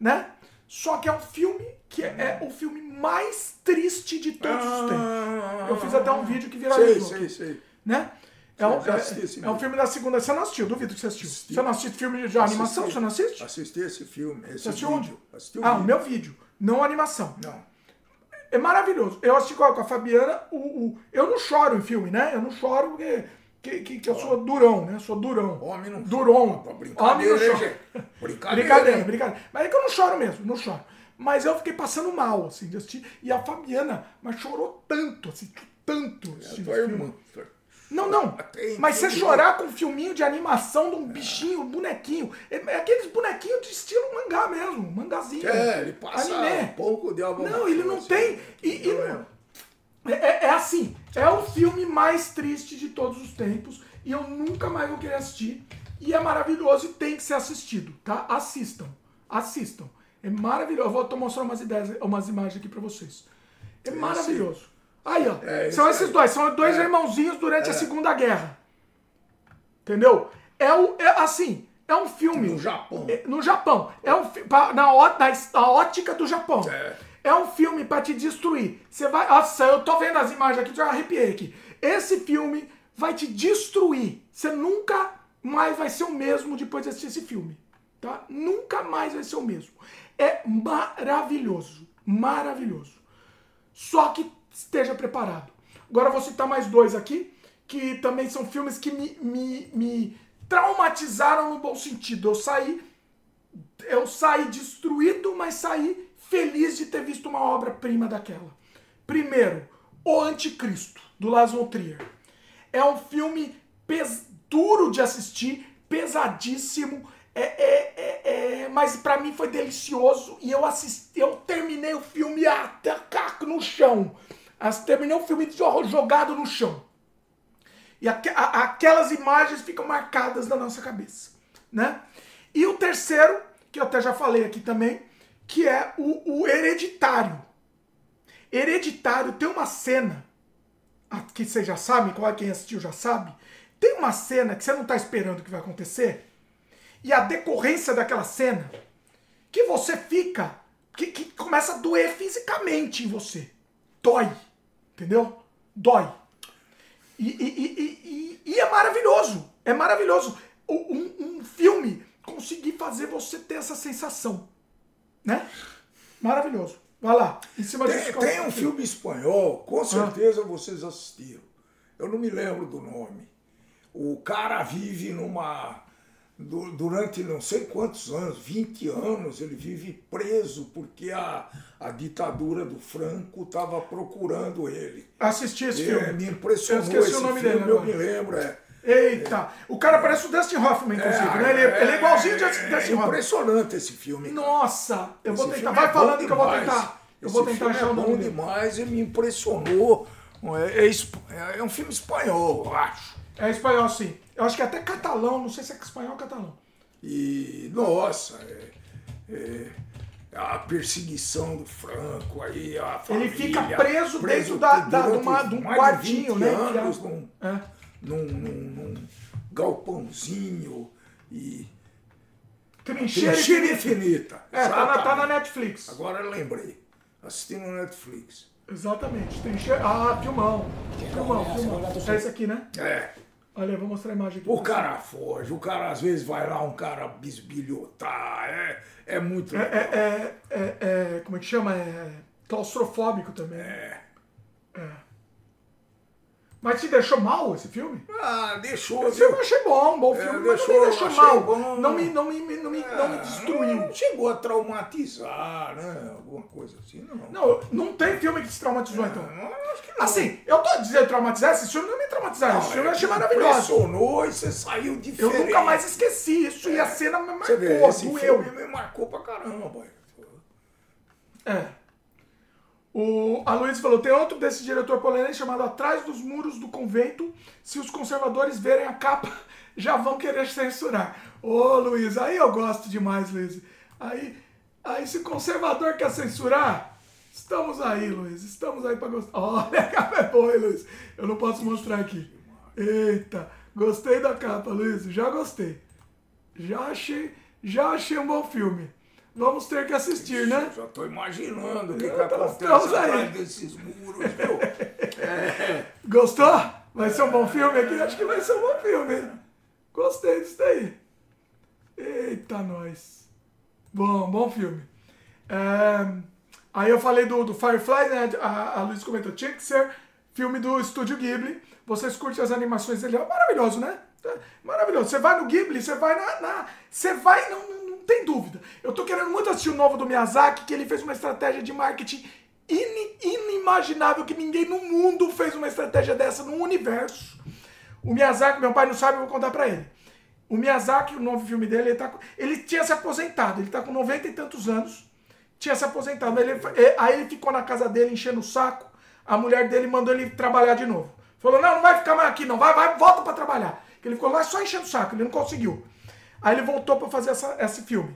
Speaker 1: né? Só que é um filme que é, o filme mais triste de todos os tempos. Eu fiz até um vídeo que viralizou.
Speaker 2: sei, sei.
Speaker 1: né? É, um, é- é um filme da segunda. Você não assistiu? Duvido que você assistiu.
Speaker 2: Assisti.
Speaker 1: Você não assiste filme de animação?
Speaker 2: Assisti.
Speaker 1: Você não assiste?
Speaker 2: Assisti esse filme. Esse
Speaker 1: Você assistiu
Speaker 2: vídeo.
Speaker 1: onde?
Speaker 2: Assisti o
Speaker 1: ah, o meu vídeo. Não animação.
Speaker 2: Não.
Speaker 1: É maravilhoso. Eu assisti com a, Fabiana. O, o- eu não choro em filme, né? Eu não choro porque que, que, que eu sou durão, né? Sou durão.
Speaker 2: Homem não
Speaker 1: Duron.
Speaker 2: Pra
Speaker 1: Homem
Speaker 2: brincadeira,
Speaker 1: não chora.
Speaker 2: Brincadeira.
Speaker 1: Brincadeira, brincadeira. Mas é que eu não choro mesmo, não choro. Mas eu fiquei passando mal, assim, de assistir. E a Fabiana, mas chorou tanto, assim, tanto.
Speaker 2: É tua irmã.
Speaker 1: Não, não.
Speaker 2: Tem-
Speaker 1: Mas você chorar com um filminho de animação de um bichinho, um bonequinho. É, é aqueles bonequinhos de estilo mangá mesmo, mangazinho.
Speaker 2: É, ele passa
Speaker 1: Anime.
Speaker 2: um pouco de algo.
Speaker 1: Não, ele não tem. E, e não-
Speaker 2: lembro.
Speaker 1: é, é- é assim, é o filme mais triste de todos os tempos. E eu nunca mais vou querer assistir. E é maravilhoso e tem que ser assistido, tá? Assistam. Assistam. É maravilhoso. Eu vou tô mostrando umas ideias, umas imagens aqui pra vocês. É maravilhoso. Aí, ó.
Speaker 2: É,
Speaker 1: são
Speaker 2: esse
Speaker 1: esses dois. São dois
Speaker 2: É.
Speaker 1: irmãozinhos durante a Segunda Guerra. Entendeu? É, o, é assim, é um filme.
Speaker 2: No Japão.
Speaker 1: É, no Japão. É um pra- na, na, na ótica do Japão.
Speaker 2: É.
Speaker 1: É um filme pra te destruir. Você vai. Nossa, eu tô vendo as imagens aqui, já arrepiei aqui. Esse filme vai te destruir. Você nunca mais vai ser o mesmo depois de assistir esse filme. Tá? Nunca mais vai ser o mesmo. É maravilhoso. Maravilhoso. Só que esteja preparado. Agora vou citar mais dois aqui, que também são filmes que me, me, me traumatizaram no bom sentido. Eu saí, eu saí destruído, mas saí feliz de ter visto uma obra-prima daquela. Primeiro, O Anticristo, do Lars von Trier. É um filme pes- duro de assistir, pesadíssimo, é, é, é, é, mas pra mim foi delicioso e eu assisti, eu terminei o filme até caco no chão. As- Terminei o filme jo- jogado no chão. E aque- a- aquelas imagens ficam marcadas na nossa cabeça, né? E o terceiro, que eu até já falei aqui também, que é o, o Hereditário. Hereditário tem uma cena, que vocês já sabem, qual é quem assistiu já sabe, tem uma cena que você não está esperando que vai acontecer, e a decorrência daquela cena, que você fica, que, que começa a doer fisicamente em você. Dói, entendeu? Dói. E, e- e- e- é maravilhoso. É maravilhoso. Um, um filme conseguir fazer você ter essa sensação. Né? Maravilhoso. Vai lá.
Speaker 2: Tem, tem um filme espanhol, com certeza vocês assistiram. Eu não me lembro do nome. O cara vive numa, durante não sei quantos anos, 20 anos, ele vive preso porque a, a ditadura do Franco estava procurando ele.
Speaker 1: Assisti esse
Speaker 2: É,
Speaker 1: filme.
Speaker 2: me impressionou
Speaker 1: Eu esqueci
Speaker 2: esse
Speaker 1: o nome
Speaker 2: filme,
Speaker 1: dele
Speaker 2: eu
Speaker 1: agora.
Speaker 2: me lembro. É,
Speaker 1: Eita! O cara parece o Dustin Hoffman, inclusive, né? Ele, é- ele é igualzinho o Dustin
Speaker 2: é
Speaker 1: Hoffman.
Speaker 2: impressionante esse filme. cara.
Speaker 1: Nossa! Eu vou
Speaker 2: Esse
Speaker 1: tentar.
Speaker 2: filme
Speaker 1: Vai
Speaker 2: é bom
Speaker 1: falando que eu vou tentar. Eu
Speaker 2: Esse
Speaker 1: vou tentar achar
Speaker 2: é
Speaker 1: o
Speaker 2: bom
Speaker 1: nome dele.
Speaker 2: demais e me impressionou. É, é é um filme espanhol, eu acho.
Speaker 1: É espanhol, sim. Eu acho que é até catalão, não sei se é espanhol ou catalão.
Speaker 2: E, nossa, é- é a perseguição do Franco, aí a
Speaker 1: Ele
Speaker 2: família,
Speaker 1: fica preso dentro da- da- de uma- de um quartinho,
Speaker 2: 20
Speaker 1: né,
Speaker 2: Anos, num,
Speaker 1: É.
Speaker 2: num, num- num galpãozinho e
Speaker 1: Trincheira
Speaker 2: trincheira
Speaker 1: infinita.
Speaker 2: infinita.
Speaker 1: É, tá na, tá na. Netflix.
Speaker 2: Agora eu lembrei. Assistindo no Netflix.
Speaker 1: Exatamente. Trincheira. Ah, filmão. Filmão, filmão. É esse aqui, né?
Speaker 2: É.
Speaker 1: Olha, eu vou mostrar a imagem aqui.
Speaker 2: O cara foge, o cara às vezes vai lá, um cara bisbilhotar, é, é muito
Speaker 1: É,
Speaker 2: legal.
Speaker 1: é, é, é- como é que chama? É claustrofóbico também.
Speaker 2: É.
Speaker 1: Mas te deixou mal esse filme?
Speaker 2: Ah, deixou,
Speaker 1: Esse filme eu
Speaker 2: viu?
Speaker 1: achei bom, um bom
Speaker 2: É,
Speaker 1: filme, mas não me deixou
Speaker 2: achei
Speaker 1: mal.
Speaker 2: bom.
Speaker 1: Não me, não me, não me, não me destruiu.
Speaker 2: Não chegou a traumatizar, né? Alguma coisa assim, não.
Speaker 1: Não, não tem filme que te traumatizou, então.
Speaker 2: Não, eu acho que não.
Speaker 1: Assim, eu tô dizendo traumatizar, esse filme não me traumatizaram. Esse filme eu achei
Speaker 2: me
Speaker 1: maravilhoso.
Speaker 2: Impressionou e você saiu
Speaker 1: Eu
Speaker 2: diferente.
Speaker 1: nunca mais esqueci isso e a cena me
Speaker 2: Você vê,
Speaker 1: marcou,
Speaker 2: esse
Speaker 1: doeu.
Speaker 2: filme me marcou pra caramba, boy.
Speaker 1: É. O, a Luiz falou: tem outro desse diretor polonês chamado Atrás dos Muros do Convento. Se os conservadores verem a capa, já vão querer censurar. Ô Luiz, aí eu gosto demais, Luiz. Aí, aí se conservador quer censurar, estamos aí, Luiz. Estamos aí pra gostar. Olha, a capa é boa, hein, Luiz. Eu não posso mostrar aqui. Eita, gostei da capa, Luiz. Já gostei. Já achei, já achei um bom filme. Vamos ter que assistir, né?
Speaker 2: Já tô imaginando o que, que acontece atrás desses muros, viu?
Speaker 1: Gostou? Vai ser um bom filme aqui? Acho que vai ser um bom filme. Gostei disso daí. Eita, nós. Bom, bom filme. É, Aí eu falei do, do Firefly, né? A, a Luiz comentou, tinha que ser filme do Estúdio Ghibli. Vocês curtem as animações dele? É maravilhoso, né? É Maravilhoso. Você vai no Ghibli, você vai na. na- você vai, não tem dúvida. Eu tô querendo muito assistir o novo do Miyazaki, que ele fez uma estratégia de marketing ini- inimaginável, que ninguém no mundo fez uma estratégia dessa no universo. O Miyazaki, meu pai não sabe, eu vou contar pra ele. O Miyazaki, o novo filme dele, ele, tá, ele tinha se aposentado, ele tá com 90 e tantos anos, tinha se aposentado. Ele, aí ele ficou na casa dele enchendo o saco, a mulher dele mandou ele trabalhar de novo. Falou, não, não vai ficar mais aqui não, vai, vai, volta pra trabalhar. Ele ficou lá só enchendo o saco, ele não conseguiu. Aí ele voltou pra fazer essa, esse filme.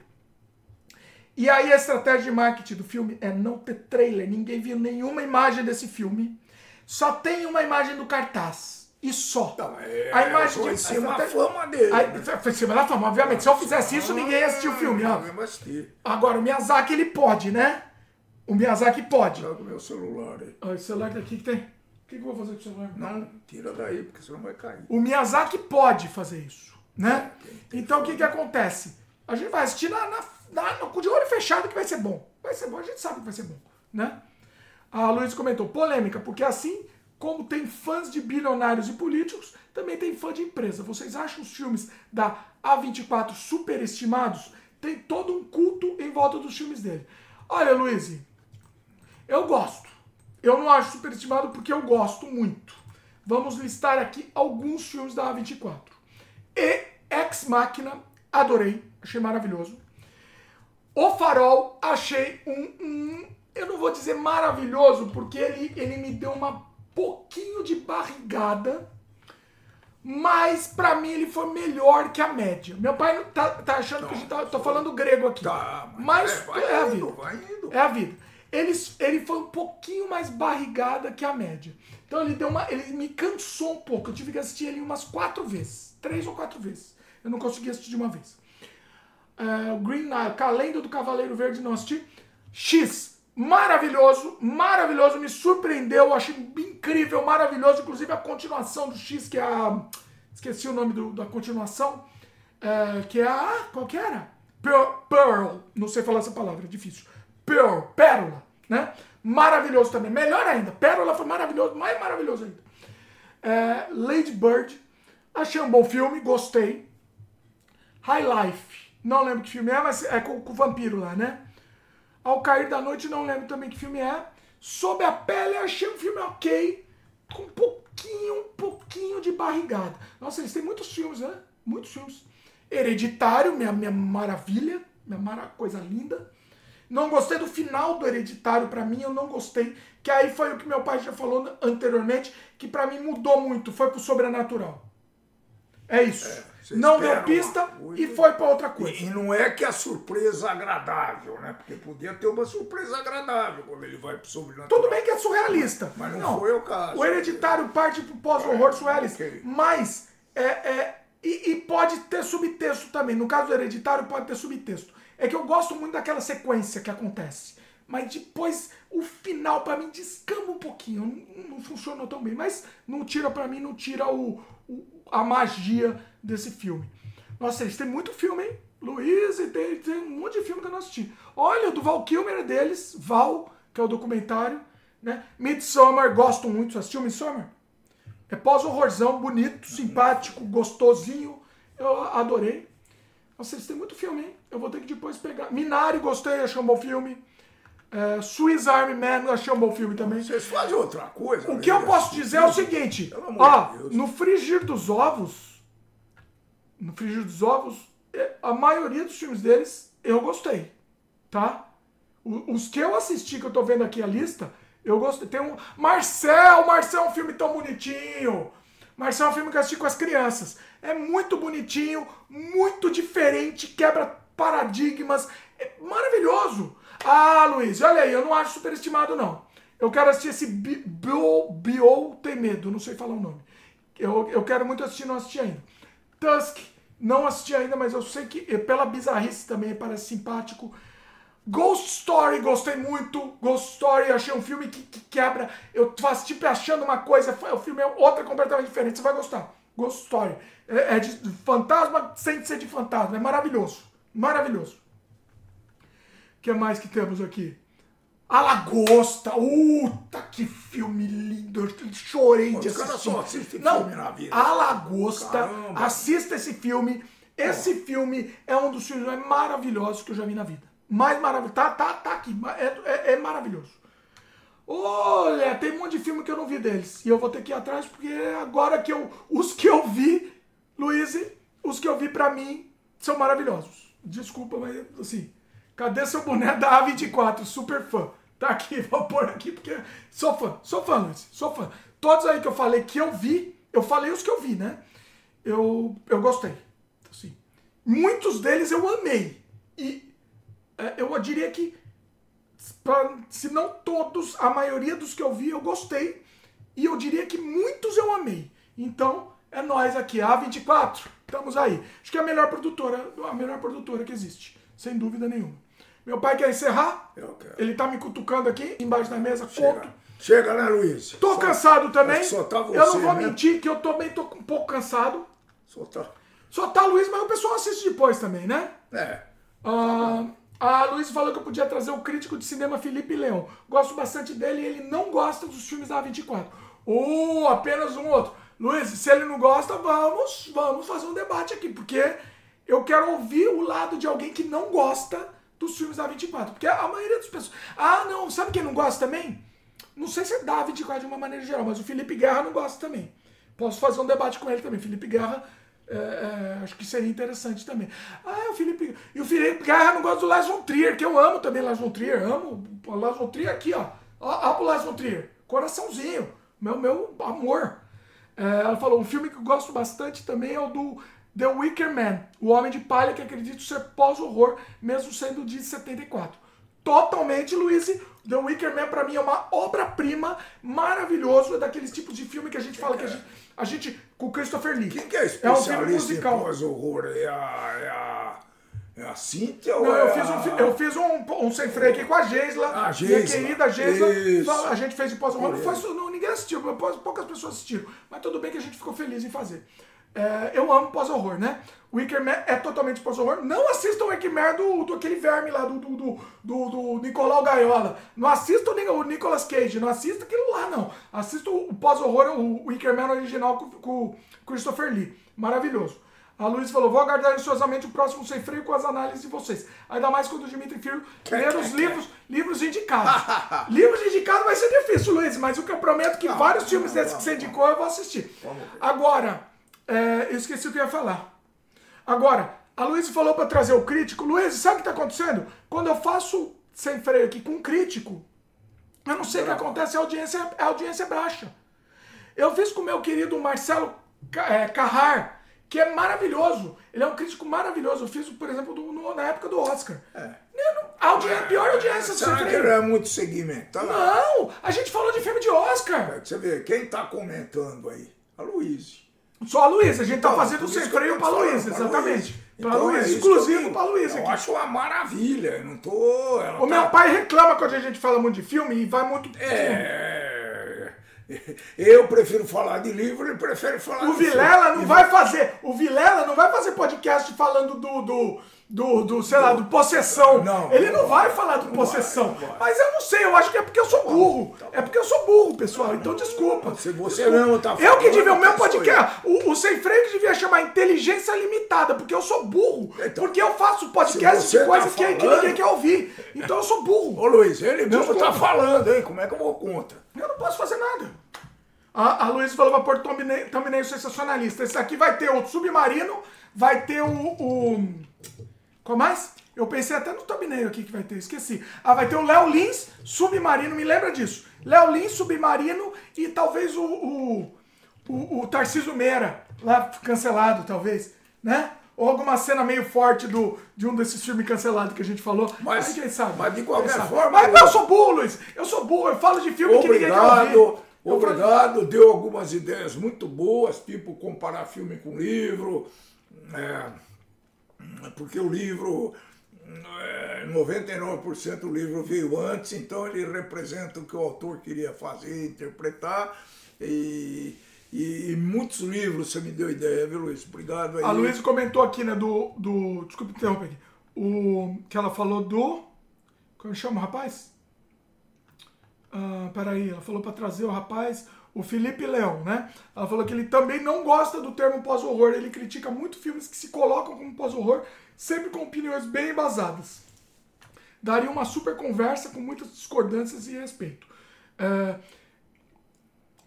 Speaker 1: E aí a estratégia de marketing do filme é não ter trailer, ninguém viu nenhuma imagem desse filme. Só tem uma imagem do cartaz. E só.
Speaker 2: Não, é,
Speaker 1: a imagem
Speaker 2: foi
Speaker 1: de
Speaker 2: em cima da fama dele,
Speaker 1: Aí,
Speaker 2: né?
Speaker 1: Foi em cima da fama, obviamente. Se eu fizesse isso, ninguém ia assistir o filme. ó. Agora, o Miyazaki, ele pode, né? O Miyazaki pode.
Speaker 2: Joga o meu celular aí.
Speaker 1: Olha, o celular daqui que tem. O que, que eu vou fazer com o celular?
Speaker 2: Não, tira daí, porque senão vai cair.
Speaker 1: O Miyazaki pode fazer isso, né? Então o que que acontece? A gente vai assistir na, na, na- de olho fechado que vai ser bom. Vai ser bom, a gente sabe que vai ser bom, né? A Luiz comentou, polêmica, porque assim como tem fãs de bilionários e políticos, também tem fã de empresa. Vocês acham os filmes da A24 superestimados? Tem todo um culto em volta dos filmes dele. Olha, Luiz, eu gosto. Eu não acho superestimado porque eu gosto muito. Vamos listar aqui alguns filmes da A24. E Ex Machina, adorei, achei maravilhoso. O Farol, achei um, um- eu não vou dizer maravilhoso, porque ele, ele me deu uma pouquinho de barrigada, mas pra mim ele foi melhor que a média. Meu pai não tá, tá achando que a gente tá, tô falando grego aqui.
Speaker 2: Tá,
Speaker 1: mas
Speaker 2: é, vai
Speaker 1: é a vida.
Speaker 2: indo.
Speaker 1: É a vida. Ele, ele foi um pouquinho mais barrigada que a média. Então ele deu uma. Ele me cansou um pouco. Eu tive que assistir ele umas quatro vezes. Três ou quatro vezes. Eu não consegui assistir de uma vez. O Green Knight, Calendo do Cavaleiro Verde, não assisti. X, maravilhoso, maravilhoso, me surpreendeu, achei incrível, maravilhoso. Inclusive a continuação do X, que é a. Esqueci o nome do- da continuação. é, que é a. Qual que era? Pearl, não sei falar essa palavra, é difícil. Pearl, Pérola, né? Maravilhoso também, melhor ainda. Pérola foi maravilhoso, mais maravilhoso ainda. É, Lady Bird, achei um bom filme, gostei. High Life. Não lembro que filme é, mas é com, com o vampiro lá, né? Ao Cair da Noite, não lembro também que filme é. Sob a Pele, achei um filme ok. Com um pouquinho, um pouquinho de barrigada. Nossa, eles têm muitos filmes, né? Muitos filmes. Hereditário, minha, minha maravilha. Minha mara, coisa linda. Não gostei do final do Hereditário, para mim eu não gostei. Que aí foi o que meu pai já falou anteriormente, que para mim mudou muito, foi pro sobrenatural. É isso. É, não deu pista e foi para outra coisa.
Speaker 2: E, e, não é que a surpresa agradável, né? Porque podia ter uma surpresa agradável quando ele vai pro sobrenatural.
Speaker 1: Tudo bem que é surrealista.
Speaker 2: Mas não, não foi o caso.
Speaker 1: O hereditário parte pro pós-horror é, surrealista. Okay. Mas é, é e, e, pode ter subtexto também. No caso do hereditário, pode ter subtexto. É que eu gosto muito daquela sequência que acontece. Mas depois o final para mim descamba um pouquinho. Não, não, funcionou tão bem. Mas não tira para mim, não tira o, a magia desse filme. Nossa, eles têm muito filme, hein? Luiz, e tem, tem um monte de filme que eu não assisti. Olha, o do Val Kilmer é deles, Val, que é o documentário. Né? Midsommar, gosto muito. Você assistiu Midsommar? É pós-horrorzão, bonito, simpático, gostosinho. Eu adorei. Nossa, eles têm muito filme, hein? Eu vou ter que depois pegar. Minari, gostei, achei um bom filme. É, Swiss Army Man, achei um bom filme também.
Speaker 2: Vocês fazem outra coisa.
Speaker 1: O que eu posso dizer é o seguinte: ó, no frigir dos ovos, no frigir dos ovos, é, a maioria dos filmes deles eu gostei, tá? Os que eu assisti, que eu tô vendo aqui a lista, eu gostei. Tem um. Marcel! Marcel é um filme tão bonitinho! Marcel é um filme que eu assisti com as crianças. É muito bonitinho, muito diferente, quebra paradigmas. É maravilhoso! Ah, Luiz, olha aí, eu não acho superestimado, não. Eu quero assistir esse Bio, Bio Tem Medo, não sei falar o nome. Eu, eu quero muito assistir, não assisti ainda. Tusk, não assisti ainda, mas eu sei que pela bizarrice também parece simpático. Ghost Story, gostei muito. Ghost Story, achei um filme que, que quebra. Eu faço tipo achando uma coisa, o filme é outra completamente diferente. Você vai gostar. Ghost Story. É, é de fantasma sem ser de fantasma. É maravilhoso. Maravilhoso. O que mais que temos aqui? A Lagosta. Puta, que filme lindo. Eu chorei de assistir.
Speaker 2: Só assiste Não, filme na vida.
Speaker 1: A Lagosta. Caramba. Assista esse filme. Esse filme é um dos filmes mais maravilhosos que eu já vi na vida mais maravilhoso. Tá, tá, tá aqui. É, é, é, maravilhoso. Olha, tem um monte de filme que eu não vi deles. E eu vou ter que ir atrás, porque agora que eu. Os que eu vi, Luiz, os que eu vi pra mim são maravilhosos. Desculpa, mas assim. Cadê seu boné da A24? Super fã. Tá aqui, vou pôr aqui, porque. Sou fã, sou fã, Luiz. Sou fã. Todos aí que eu falei que eu vi, eu falei os que eu vi, né? Eu, eu gostei. Assim, muitos deles eu amei. E é, eu diria que, se não todos, a maioria dos que eu vi eu gostei. E eu diria que muitos eu amei. Então, é nós aqui, a A24. Estamos aí. Acho que é a melhor produtora, a melhor produtora que existe. Sem dúvida nenhuma. Meu pai quer encerrar?
Speaker 2: Eu quero.
Speaker 1: Ele tá me cutucando aqui, embaixo da mesa, Chega. conto.
Speaker 2: Chega, né, Luiz?
Speaker 1: Tô só, cansado também.
Speaker 2: Só tá você,
Speaker 1: eu não vou
Speaker 2: né?
Speaker 1: mentir que eu também tô um pouco cansado.
Speaker 2: Só tá.
Speaker 1: Só tá Luiz, mas o pessoal assiste depois também, né?
Speaker 2: É.
Speaker 1: Ah, a Luiz falou que eu podia trazer o crítico de cinema Felipe Leão. Gosto bastante dele e ele não gosta dos filmes da A24. Ou uh, apenas um outro. Luiz, se ele não gosta, vamos, vamos fazer um debate aqui, porque eu quero ouvir o lado de alguém que não gosta dos filmes da A24. Porque a maioria das pessoas. Ah, não, sabe quem não gosta também? Não sei se é da A24 de uma maneira geral, mas o Felipe Guerra não gosta também. Posso fazer um debate com ele também. Felipe Guerra é, é, acho que seria interessante também. Ah, o Felipe. E o Felipe Guerra não gosta do Lars von Trier, que eu amo também Lars von Trier. Amo o Lars von Trier aqui, ó. Ó, ó pro Lars von Trier. Coraçãozinho. Meu, meu amor. É, ela falou: um filme que eu gosto bastante também é o do The Wicker Man, O Homem de Palha, que acredito ser pós-horror, mesmo sendo de 74. Totalmente, Luiz. The Wicker Man, pra mim, é uma obra-prima, maravilhoso. É daqueles tipos de filme que a gente fala que a gente a gente, com Christopher Lee.
Speaker 2: Quem que é especialista é um filme musical. pós-horror? É a, é a, é a Cíntia
Speaker 1: Não,
Speaker 2: é
Speaker 1: eu, fiz um, eu fiz um, um sem freio aqui com a Geisla.
Speaker 2: A Geisla.
Speaker 1: Minha querida Geisla. A gente fez em pós-horror. Ninguém assistiu, poucas pessoas assistiram. Mas tudo bem que a gente ficou feliz em fazer. É, eu amo pós-horror, né? Wicker Man é totalmente pós-horror. Não assistam o Wicker Man do, do aquele verme lá, do, do, do, do, Nicolau Gaiola. Não assistam o Nicolas Cage, não assista aquilo lá, não. Assista o pós-horror, o Wicker Man original com, com Christopher Lee. Maravilhoso. A Luiz falou, vou aguardar ansiosamente o próximo Sem Freio com as análises de vocês. Ainda mais quando o Dimitri Filho ler os livros, livros indicados. livros indicados vai ser difícil, Luiz, mas o que eu prometo que
Speaker 2: Não,
Speaker 1: vários
Speaker 2: não,
Speaker 1: filmes
Speaker 2: não,
Speaker 1: desses que você indicou eu vou assistir. Agora, é, eu esqueci o que eu ia falar. Agora, a Luiz falou para trazer o crítico. Luiz, sabe o que está acontecendo? Quando eu faço Sem Freio aqui com crítico, eu não sei o que acontece, a audiência, a audiência é baixa. Eu fiz com o meu querido Marcelo é, Carrar, que é maravilhoso. Ele é um crítico maravilhoso. Eu fiz, por exemplo, do- no- na época do Oscar. Não- A, audi- a pior audiência do Sem
Speaker 2: Será que é muito segmentado?
Speaker 1: Não! A gente falou de filme de Oscar.
Speaker 2: Você vê, quem tá comentando aí? A Luiz.
Speaker 1: Só a Luísa. A gente tá fazendo Freio
Speaker 2: tô
Speaker 1: pra Luísa, exatamente.
Speaker 2: Luísa.
Speaker 1: Pra
Speaker 2: Então, é
Speaker 1: Luísa,
Speaker 2: eu
Speaker 1: exclusivo pra Luísa
Speaker 2: Eu
Speaker 1: aqui.
Speaker 2: acho uma maravilha. eu Não tô.
Speaker 1: O meu
Speaker 2: tá-
Speaker 1: pai reclama quando a gente fala muito de filme e vai muito.
Speaker 2: É. Eu prefiro falar de livro, ele prefere falar
Speaker 1: O
Speaker 2: de
Speaker 1: Vilela
Speaker 2: filme.
Speaker 1: não vai fazer. O Vilela não vai fazer podcast falando do. do do, do, sei lá, do possessão.
Speaker 2: Não,
Speaker 1: ele não
Speaker 2: não
Speaker 1: vai falar do possessão.
Speaker 2: vai.
Speaker 1: Mas eu não sei, eu acho que é porque eu sou burro.
Speaker 2: tá bom.
Speaker 1: É porque eu sou burro, pessoal. Então desculpa.
Speaker 2: Se você
Speaker 1: Desculpa.
Speaker 2: mesmo tá
Speaker 1: Eu que devia, o meu podcast. O, o Sem Freio que devia chamar Inteligência Limitada, porque eu sou burro.
Speaker 2: Então,
Speaker 1: porque eu faço podcast de coisas
Speaker 2: tá
Speaker 1: que, que ninguém quer ouvir. Então eu sou burro.
Speaker 2: Ô Luiz, ele mesmo tá falando, hein? Como é que eu vou contra?
Speaker 1: Eu não posso fazer nada. A, a Luiz falou pra pôr thumbnail, thumbnail sensacionalista. Esse aqui vai ter o Submarino, vai ter o. o qual mais? Eu pensei até no thumbnail aqui que vai ter, esqueci. Ah, vai ter o Léo Lins, Submarino, me lembra disso. Léo Lins, Submarino e talvez o, o, o, o Tarcísio Meira, lá cancelado, talvez, né? Ou alguma cena meio forte do, de um desses filmes cancelados que a gente falou.
Speaker 2: Mas-
Speaker 1: quem sabe?
Speaker 2: mas de qualquer
Speaker 1: sabe?
Speaker 2: forma,
Speaker 1: Mas,
Speaker 2: Luiz-
Speaker 1: eu sou burro, Luiz. Eu sou burro, eu falo de filme que ninguém quer ouvir.
Speaker 2: Obrigado,
Speaker 1: Eu
Speaker 2: obrigado. Deu algumas ideias muito boas, tipo comparar filme com livro. é, porque o livro, é, 99% do livro veio antes, então ele representa o que o autor queria fazer, interpretar. E, e, muitos livros você me deu ideia, viu, Luiz? Obrigado aí.
Speaker 1: A Luísa comentou aqui, né, do. do desculpa interromper aqui. O, que ela falou do. Como chama o rapaz? Ah, peraí, ela falou pra trazer o rapaz, o Felipe Leão, né? Ela falou que ele também não gosta do termo pós-horror. Ele critica muito filmes que se colocam como pós-horror, sempre com opiniões bem embasadas. Daria uma super conversa com muitas discordâncias e respeito. É,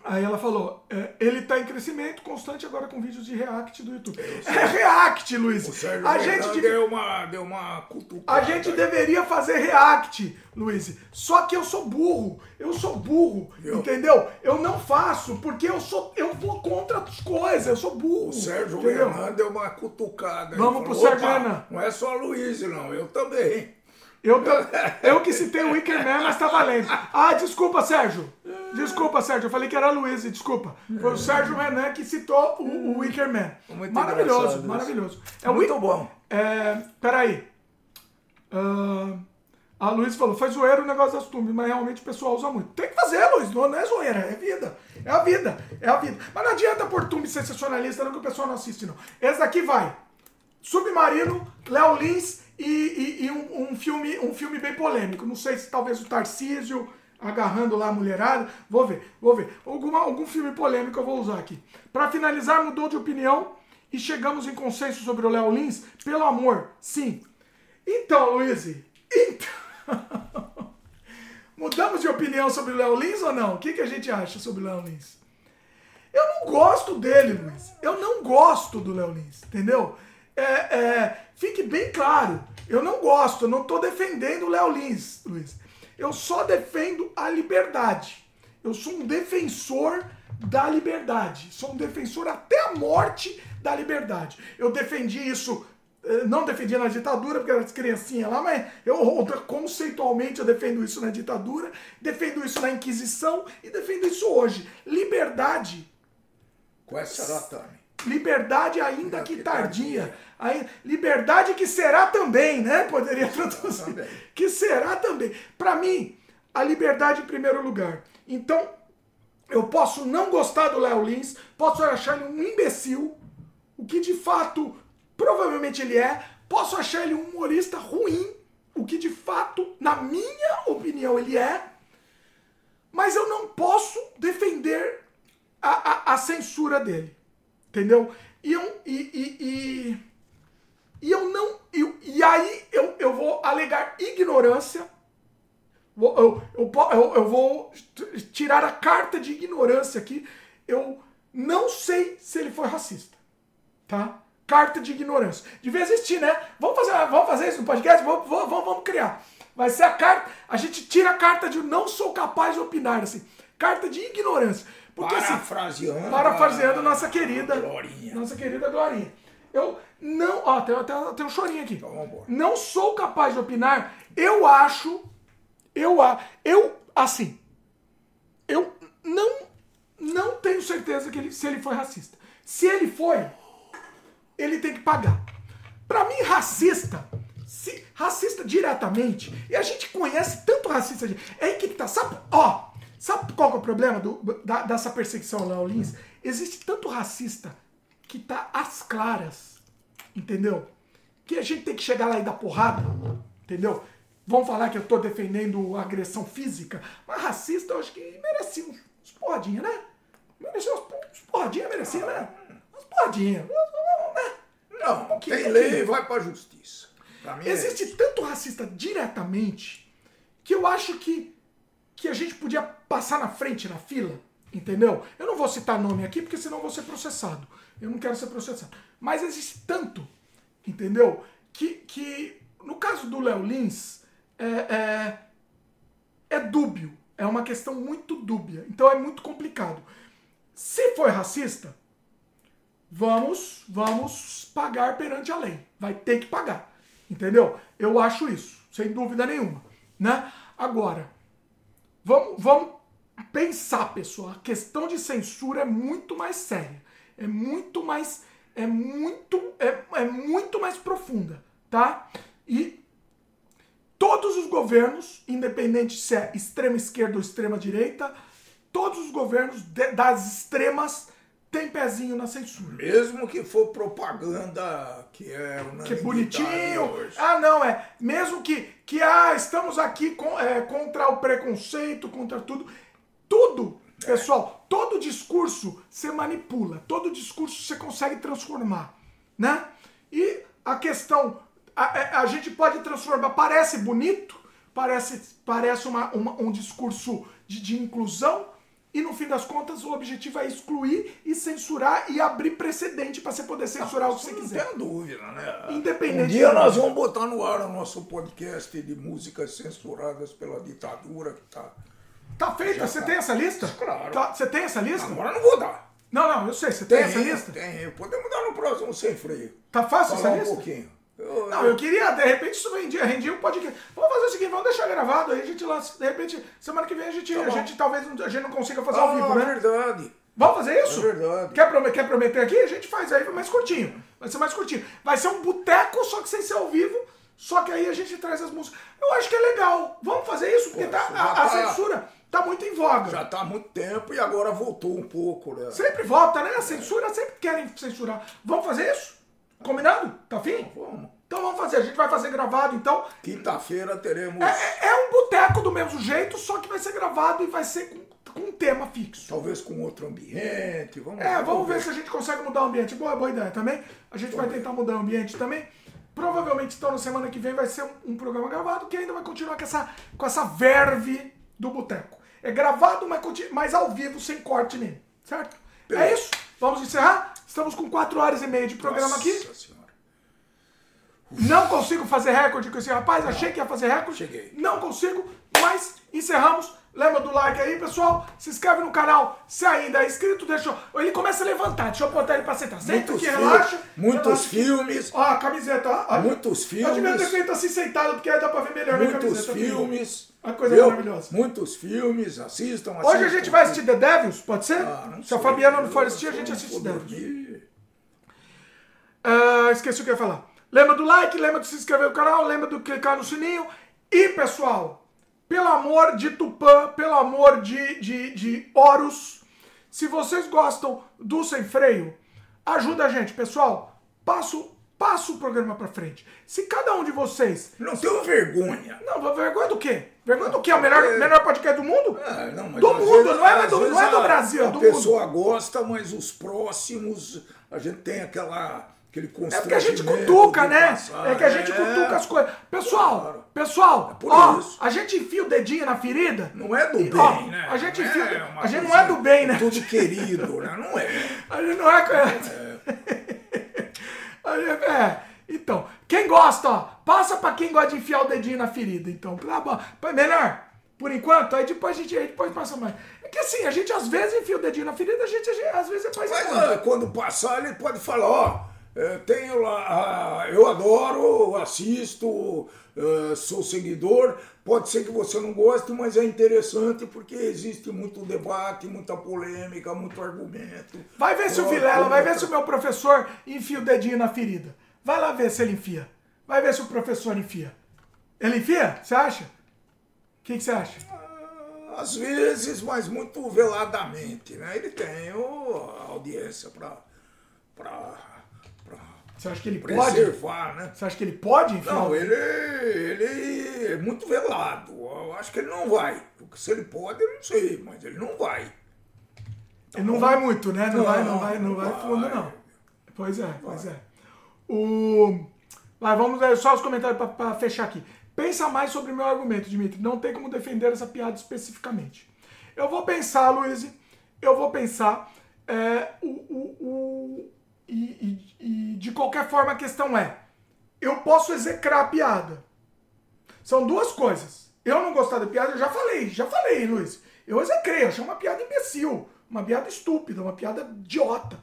Speaker 1: Aí ela falou, é, ele tá em crescimento constante agora com vídeos de react do YouTube. É react, Luiz.
Speaker 2: O Sérgio
Speaker 1: A
Speaker 2: Renan
Speaker 1: gente,
Speaker 2: deu uma, deu uma cutucada.
Speaker 1: a gente deveria fazer react, Luiz. Só que eu sou burro. Eu sou burro,
Speaker 2: Viu?
Speaker 1: entendeu? Eu não faço porque eu sou, eu vou contra as coisas. Eu sou burro.
Speaker 2: O Sérgio
Speaker 1: entendeu?
Speaker 2: Renan deu uma cutucada.
Speaker 1: Vamos
Speaker 2: Ele
Speaker 1: pro
Speaker 2: falou,
Speaker 1: Sérgio
Speaker 2: "Opa,
Speaker 1: Renan."
Speaker 2: Não é só Luiz, não, eu também.
Speaker 1: Eu, eu que citei o Wickerman, mas tá valendo. Ah, desculpa, Sérgio. Desculpa, Sérgio. Eu falei que era a Luiz, desculpa. Foi o Sérgio Renan que citou o, o Wickerman.
Speaker 2: Muito
Speaker 1: maravilhoso, maravilhoso. É
Speaker 2: Muito
Speaker 1: Wick-
Speaker 2: bom.
Speaker 1: É, peraí. Ah, a Luiz falou, foi zoeira o negócio das tumbas, mas realmente o pessoal usa muito. Tem que fazer, Luiz, não, não é zoeira, é vida. É a vida, é a vida. Mas não adianta pôr tumba sensacionalista, não, que o pessoal não assiste, não. Esse daqui vai. Submarino, Léo Lins e, e- e um, um filme, um filme bem polêmico. Não sei se talvez o Tarcísio agarrando lá a mulherada. Vou ver, vou ver. Alguma, algum filme polêmico eu vou usar aqui. Para finalizar, mudou de opinião e chegamos em consenso sobre o Léo Lins. Pelo amor, sim. Então, Luiz, então... mudamos de opinião sobre o Léo Lins ou não? O que, que a gente acha sobre o Léo Lins? Eu não gosto dele, Luiz. Eu não gosto do Léo Lins, entendeu? É, é, fique bem claro. Eu não gosto, eu não estou defendendo o Léo Lins, Luiz. Eu só defendo a liberdade. Eu sou um defensor da liberdade. Sou um defensor até a morte da liberdade. Eu defendi isso, eh, não defendia na ditadura, porque era criancinha lá, mas eu conceitualmente eu defendo isso na ditadura, defendo isso na Inquisição e defendo isso hoje. Liberdade
Speaker 2: Com essa.
Speaker 1: Liberdade ainda
Speaker 2: Ainda
Speaker 1: que
Speaker 2: que
Speaker 1: tardia. Aí, liberdade que será também, né? Poderia traduzir.
Speaker 2: Também.
Speaker 1: Que será também. Para mim, a liberdade em primeiro lugar. Então, eu posso não gostar do Léo Lins, posso achar ele um imbecil, o que de fato provavelmente ele é, posso achar ele um humorista ruim, o que de fato, na minha opinião, ele é, mas eu não posso defender a, a, a censura dele. Entendeu? E e, e, e, e eu não. E, e aí eu, eu vou alegar ignorância. Eu, eu, eu, eu vou tirar a carta de ignorância aqui. Eu não sei se ele foi racista. Tá? Carta de ignorância. Devia existir, né? Vamos fazer, vamos fazer isso no podcast? Vamos, vamos, vamos criar. Vai ser a carta. A gente tira a carta de não sou capaz de opinar, assim. Carta de ignorância. Porque, assim,
Speaker 2: parafraseando.
Speaker 1: parafraseando nossa querida.
Speaker 2: Glorinha.
Speaker 1: Nossa querida Glorinha. Eu não. Ó, tem, tem, tem um chorinho aqui.
Speaker 2: Então.
Speaker 1: Não sou capaz de opinar. Eu acho. Eu a Eu, assim. Eu não. Não tenho certeza que ele, se ele foi racista. Se ele foi, ele tem que pagar. Pra mim, racista. Se, racista diretamente. E a gente conhece tanto racista. É aí que tá. Sabe, ó, sabe qual é o problema do, da- dessa perseguição Léo Lins? Existe tanto racista que tá às claras. Entendeu? Que a gente tem que chegar lá e dar porrada. Entendeu? Vão falar que eu tô defendendo agressão física. Mas racista eu acho que merecia uns, uns porradinhas, né? Merecia uns, uns porradinhas, merecia, né? Umas porradinhas. Né?
Speaker 2: Não,
Speaker 1: Que-
Speaker 2: tem lei vai pra justiça. Pra mim é
Speaker 1: Existe
Speaker 2: isso.
Speaker 1: tanto racista diretamente que eu acho que, que a gente podia passar na frente, na fila, entendeu? Eu não vou citar nome aqui porque senão vou ser processado. Eu não quero ser processado. Mas existe tanto, entendeu? Que, que no caso do Léo Lins, é, é, é dúbio. É uma questão muito dúbia. Então é muito complicado. Se foi racista, vamos, vamos pagar perante a lei. Vai ter que pagar. Entendeu? Eu acho isso, sem dúvida nenhuma. Né? Agora, vamos, vamos pensar, pessoal. A questão de censura é muito mais séria. É muito mais. É muito. É, é muito mais profunda. Tá? E todos os governos, independente se é extrema esquerda ou extrema direita, todos os governos de- das extremas têm pezinho na censura.
Speaker 2: Mesmo que for propaganda que é
Speaker 1: Que é bonitinho.
Speaker 2: hoje.
Speaker 1: Ah, não, é. Mesmo que, que ah, estamos aqui com, é, contra o preconceito, contra tudo. Tudo, pessoal, todo discurso você manipula. Todo discurso você consegue transformar. Né? E a questão. A, a- a gente pode transformar. Parece bonito, parece, parece uma, uma- um discurso de, de inclusão. E no fim das contas, o objetivo é excluir e censurar e abrir precedente para você poder censurar o que você
Speaker 2: Não
Speaker 1: quiser.
Speaker 2: tem dúvida, né?
Speaker 1: Independente
Speaker 2: Um dia nós vamos botar no ar o nosso podcast de músicas censuradas pela ditadura que tá.
Speaker 1: Tá feita? Você
Speaker 2: tá.
Speaker 1: tem essa lista?
Speaker 2: Claro.
Speaker 1: Tá- Você tem essa lista?
Speaker 2: Agora eu não vou dar.
Speaker 1: Não, não, eu sei. Você tem, essa lista?
Speaker 2: Tem, podemos dar no próximo sem freio.
Speaker 1: Tá fácil
Speaker 2: Falar
Speaker 1: essa
Speaker 2: um
Speaker 1: lista?
Speaker 2: pouquinho. Eu-
Speaker 1: Não, eu queria, de repente, isso rendia, rendia um podcast. Vamos fazer o seguinte, vamos deixar gravado, aí a gente lança. De repente, semana que vem a gente,
Speaker 2: Tá
Speaker 1: a gente talvez a gente não consiga fazer
Speaker 2: Ah,
Speaker 1: ao vivo, né?
Speaker 2: verdade.
Speaker 1: Vamos fazer isso?
Speaker 2: É verdade.
Speaker 1: Quer, prometer, quer prometer aqui? A gente faz aí mais curtinho. Vai ser mais curtinho. Vai ser um boteco, só que sem ser ao vivo. Só que aí a gente traz as músicas. Eu acho que é legal. Vamos fazer isso, porque
Speaker 2: Pô,
Speaker 1: tá, a, a
Speaker 2: tá-
Speaker 1: censura tá muito em voga.
Speaker 2: Já tá há muito tempo e agora voltou um pouco, né?
Speaker 1: Sempre volta, né? A censura sempre querem censurar. Vamos fazer isso? Combinado? Tá afim?
Speaker 2: Vamos.
Speaker 1: Então vamos fazer. A gente vai fazer gravado, então.
Speaker 2: Quinta-feira teremos,
Speaker 1: É, é- é um boteco do mesmo jeito, só que vai ser gravado e vai ser com, com um tema fixo.
Speaker 2: talvez com outro ambiente. Vamos,
Speaker 1: É, vamos ver se a gente consegue mudar o ambiente. Boa, boa ideia também. A gente vai tentar mudar o ambiente também. Provavelmente, então, na semana que vem vai ser um, um programa gravado que ainda vai continuar com essa, com essa verve do boteco. É gravado, mas, mas ao vivo, sem corte nele. Certo? É
Speaker 2: Beleza.
Speaker 1: isso. Vamos encerrar? Estamos com 4 horas e meia de programa aqui.
Speaker 2: Nossa Senhora.
Speaker 1: Não consigo fazer recorde com esse rapaz. Achei que ia fazer recorde.
Speaker 2: Cheguei.
Speaker 1: Não consigo, mas encerramos. Lembra do like aí, pessoal? Se inscreve no canal. Se ainda é inscrito, deixa eu... Ele começa a levantar. Deixa eu botar ele pra sentar. Senta
Speaker 2: Muitos,
Speaker 1: aqui,
Speaker 2: filmes,
Speaker 1: relaxa.
Speaker 2: muitos
Speaker 1: relaxa aqui.
Speaker 2: filmes,
Speaker 1: Ó, a camiseta, ó.
Speaker 2: Muitos
Speaker 1: Eu devia ter
Speaker 2: filmes.
Speaker 1: feito assim sentado, porque aí dá pra ver melhor minha
Speaker 2: muitos
Speaker 1: camiseta.
Speaker 2: filmes.
Speaker 1: Uma coisa
Speaker 2: viu?
Speaker 1: maravilhosa.
Speaker 2: Muitos filmes, assistam, assistam.
Speaker 1: Hoje a gente vai assistir The Devils, pode ser?
Speaker 2: Ah,
Speaker 1: Se a. Fabiana não for assistir, a gente assiste The Devils. Ah, esqueci o que eu ia falar. Lembra do like, lembra de se inscrever no canal, lembra de clicar no sininho. E, pessoal, pelo amor de Tupã, pelo amor de, de, de Horus, se vocês gostam do Sem Freio, ajuda a gente, pessoal. Passa, o- passa o programa pra frente. Se cada um de vocês...
Speaker 2: Não tenho vergonha.
Speaker 1: Não, vergonha do quê? Vergonha do quê? É o melhor, melhor podcast do mundo?
Speaker 2: Ah, não,
Speaker 1: do mundo,
Speaker 2: vezes-
Speaker 1: não é,
Speaker 2: às
Speaker 1: do, não é do
Speaker 2: a-
Speaker 1: Brasil, é
Speaker 2: A
Speaker 1: do mundo.
Speaker 2: pessoa gosta, mas os próximos a gente tem aquela. Aquele
Speaker 1: É porque a gente cutuca, né?
Speaker 2: passar.
Speaker 1: É que a gente
Speaker 2: É,
Speaker 1: cutuca as coisas. Pessoal,
Speaker 2: Claro.
Speaker 1: pessoal,
Speaker 2: por
Speaker 1: ó,
Speaker 2: isso.
Speaker 1: a gente enfia o dedinho na ferida.
Speaker 2: Não é do bem,
Speaker 1: ó,
Speaker 2: né?
Speaker 1: a gente
Speaker 2: Não
Speaker 1: enfia-
Speaker 2: é
Speaker 1: a gente não é do bem, né?
Speaker 2: Tudo querido, né? Não é.
Speaker 1: A gente não é. A gente- é. Então, quem gosta, ó, passa pra quem gosta de enfiar o dedinho na ferida. Então, tá bom. Pô, Melhor, por enquanto, aí depois a gente aí depois passa mais. É que assim, a gente às vezes enfia o dedinho na ferida, a gente, a gente às vezes é mais.
Speaker 2: Mas ah, quando passar, ele pode falar, ó, eh, tenho lá, eu adoro, assisto, eh, sou seguidor. Pode ser que você não goste, mas é interessante porque existe muito debate, muita polêmica, muito argumento.
Speaker 1: Vai ver se o Vilela, vai ver se o meu professor enfia o dedinho na ferida. Vai lá ver se ele enfia. Vai ver se o professor enfia. Ele enfia? Você acha? O que, que você acha?
Speaker 2: Às vezes, mas muito veladamente, né? Ele tem o- a audiência para
Speaker 1: Você acha que ele pode?
Speaker 2: preservar, né?
Speaker 1: Você acha que ele pode enfiar?
Speaker 2: Não, ele, ele é muito velado. Eu acho que ele não vai. Porque se ele pode, eu não sei, mas ele não vai.
Speaker 1: Ele não vai muito, né? Não,
Speaker 2: Não,
Speaker 1: vai, não vai, não
Speaker 2: não
Speaker 1: vai
Speaker 2: vai.
Speaker 1: fundo, não. Pois é, pois é. O... Vai, vamos ver só os comentários para fechar aqui. Pensa mais sobre o meu argumento, Dimitri. Não tem como defender essa piada especificamente. Eu vou pensar, Luiz. Eu vou pensar. é, o, o, o- e, e- e de qualquer forma a questão é: eu posso execrar a piada. São duas coisas. Eu não gostar da piada, eu já falei, já falei, Luiz. Eu execrei, eu achei uma piada imbecil, uma piada estúpida, uma piada idiota.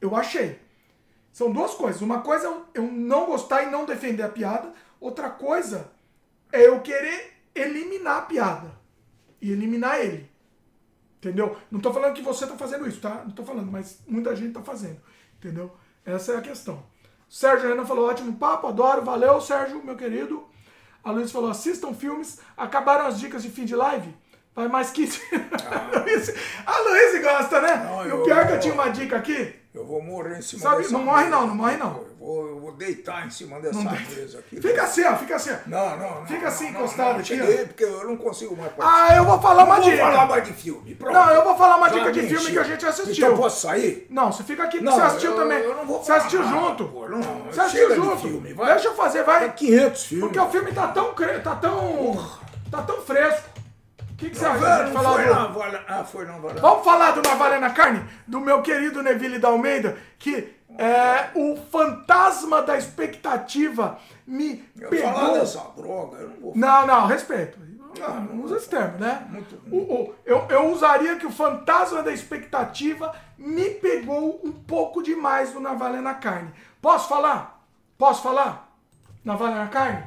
Speaker 1: Eu achei. São duas coisas. Uma coisa é eu- eu não gostar e não defender a piada. Outra coisa é eu querer eliminar a piada. E eliminar ele. Entendeu? Não tô falando que você tá fazendo isso, tá? Não tô falando, mas muita gente tá fazendo. Entendeu? Essa é a questão. Sérgio Renan falou, ótimo papo, adoro, valeu, Sérgio, meu querido. A Luiz falou, assistam filmes, acabaram as dicas de fim de live? Vai mais 15. a Luiz- a Luiz gosta, né?
Speaker 2: Não,
Speaker 1: e o
Speaker 2: eu-
Speaker 1: pior é que eu
Speaker 2: eu-
Speaker 1: tinha uma dica aqui.
Speaker 2: Eu vou morrer em cima
Speaker 1: Sabe,
Speaker 2: dessa
Speaker 1: não morre não, não morre não.
Speaker 2: Eu vou, eu vou deitar em cima dessa mesa aqui.
Speaker 1: Fica assim, ó, fica assim.
Speaker 2: Não, não, não.
Speaker 1: Fica assim,
Speaker 2: não,
Speaker 1: encostado
Speaker 2: não,
Speaker 1: aqui,
Speaker 2: cheguei porque eu não consigo mais participar.
Speaker 1: Ah, eu vou falar uma
Speaker 2: não vou
Speaker 1: dica.
Speaker 2: falar mais de filme. Pronto.
Speaker 1: Não, eu vou falar uma
Speaker 2: Já
Speaker 1: dica de
Speaker 2: me
Speaker 1: filme que a gente assistiu.
Speaker 2: Então posso sair?
Speaker 1: Não, você fica aqui,
Speaker 2: Não,
Speaker 1: você assistiu
Speaker 2: eu-
Speaker 1: também.
Speaker 2: eu não vou
Speaker 1: você
Speaker 2: falar
Speaker 1: assistiu
Speaker 2: nada,
Speaker 1: junto.
Speaker 2: pô, não,
Speaker 1: você assistiu
Speaker 2: chega de
Speaker 1: junto.
Speaker 2: filme, vai.
Speaker 1: Deixa eu fazer, vai.
Speaker 2: Tem 500 filmes.
Speaker 1: Porque o filme tá tão, cre- tá tão, tá tão fresco. O que, que você
Speaker 2: não
Speaker 1: falar
Speaker 2: foi
Speaker 1: do...
Speaker 2: na Vale- Ah, foi
Speaker 1: Vamos falar do Navalha na Carne? Do meu querido Neville da Almeida, que é o fantasma da expectativa me
Speaker 2: Eu
Speaker 1: pegou...
Speaker 2: falar dessa droga, eu não vou
Speaker 1: Não, não, respeito. Não,
Speaker 2: Não,
Speaker 1: não usa esse termo, né?
Speaker 2: Muito
Speaker 1: O- o- eu, eu usaria que o fantasma da expectativa me pegou um pouco demais no Navalha na Carne. Posso falar? Posso falar? Navalha na Carne?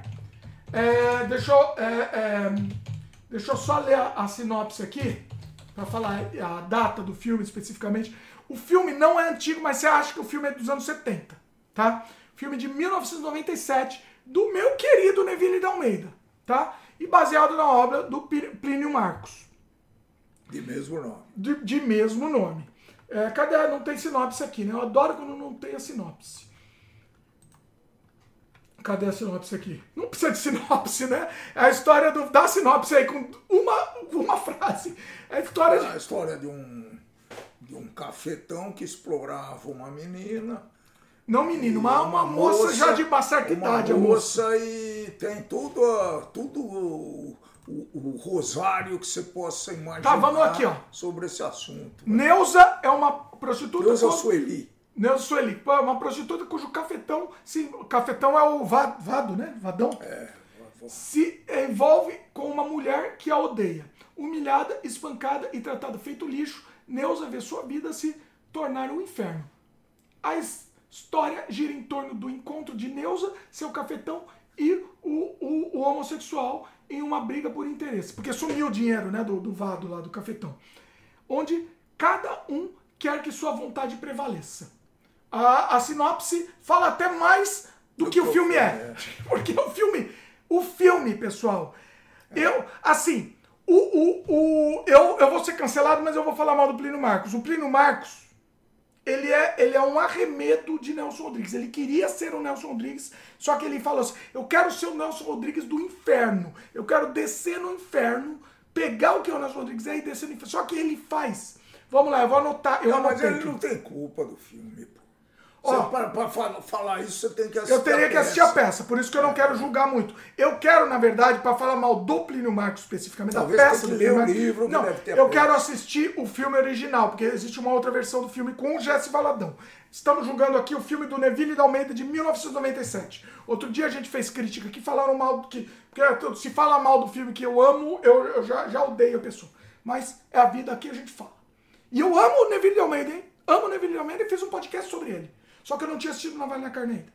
Speaker 1: É, deixa, eu, é, é, deixa eu só ler a, a sinopse aqui, para falar a data do filme especificamente. O filme não é antigo, mas você acha que o filme é dos anos 70, tá? Filme de 1997, do meu querido Neville de Almeida, tá? E baseado na obra do Plínio Marcos,
Speaker 2: de mesmo nome.
Speaker 1: de, de mesmo nome. É, cadê? Não tem sinopse aqui, né? Eu adoro quando não tem a sinopse. Cadê a sinopse aqui? Não precisa de sinopse, né? É a história do, da sinopse aí com uma, uma frase. É a história de.
Speaker 2: É a história de um, de um cafetão que explorava uma menina.
Speaker 1: Não, menino, uma, uma, moça, já de uma certa idade, a
Speaker 2: uma
Speaker 1: moça.
Speaker 2: moça e tem tudo, a- tudo o, o- o rosário que você possa imaginar
Speaker 1: Tá, vamos aqui, ó.
Speaker 2: sobre esse assunto.
Speaker 1: Neuza é uma prostituta.
Speaker 2: Deus é
Speaker 1: com-
Speaker 2: Sueli.
Speaker 1: Neuza Sueli, pô, é uma prostituta cujo cafetão. Se, cafetão é o va- vado, né? Vadão.
Speaker 2: É,
Speaker 1: se envolve com uma mulher que a odeia. Humilhada, espancada e tratada feito lixo, Neuza vê sua vida se tornar um inferno. A his- história gira em torno do encontro de Neuza, seu cafetão e o, o- o homossexual em uma briga por interesse. Porque sumiu o dinheiro né, do, do vado lá, do cafetão. Onde cada um quer que sua vontade prevaleça. A, a sinopse fala até mais do, que o filme é. Porque o filme, o filme, pessoal, eu, assim, o, o, o, eu, eu vou ser cancelado, mas eu vou falar mal do Plínio Marcos. O Plínio Marcos, ele é, ele é um arremedo de Nelson Rodrigues. Ele queria ser o Nelson Rodrigues, só que ele falou assim: eu quero ser o Nelson Rodrigues do inferno. Eu quero descer no inferno, pegar o que é o Nelson Rodrigues é e descer no inferno. Só que ele faz. Vamos lá, eu vou anotar. Eu
Speaker 2: Não, mas ele
Speaker 1: aqui.
Speaker 2: não tem culpa do filme, pô.
Speaker 1: Ó,
Speaker 2: para, para fa- falar isso, você tem que assistir.
Speaker 1: eu teria que assistir a
Speaker 2: peça.
Speaker 1: por isso que eu não quero julgar muito. Eu quero, na verdade, para falar mal do Plínio Marcos especificamente,
Speaker 2: Talvez
Speaker 1: da peça do Plínio Marcos.
Speaker 2: livro
Speaker 1: não,
Speaker 2: deve ter a
Speaker 1: eu quero assistir o filme original, porque existe uma outra versão do filme com o Jesse Valadão. Estamos julgando aqui o filme do Neville da Almeida de 1997. Outro dia a gente fez crítica que falaram mal do que. Porque se fala mal do filme que eu amo, eu, eu já, já odeio a pessoa. Mas é a vida aqui a gente fala. E eu amo o Neville de Almeida, hein? Amo o Neville de Almeida e fiz um podcast sobre ele. Só que eu não tinha assistido Navalha na Carne ainda.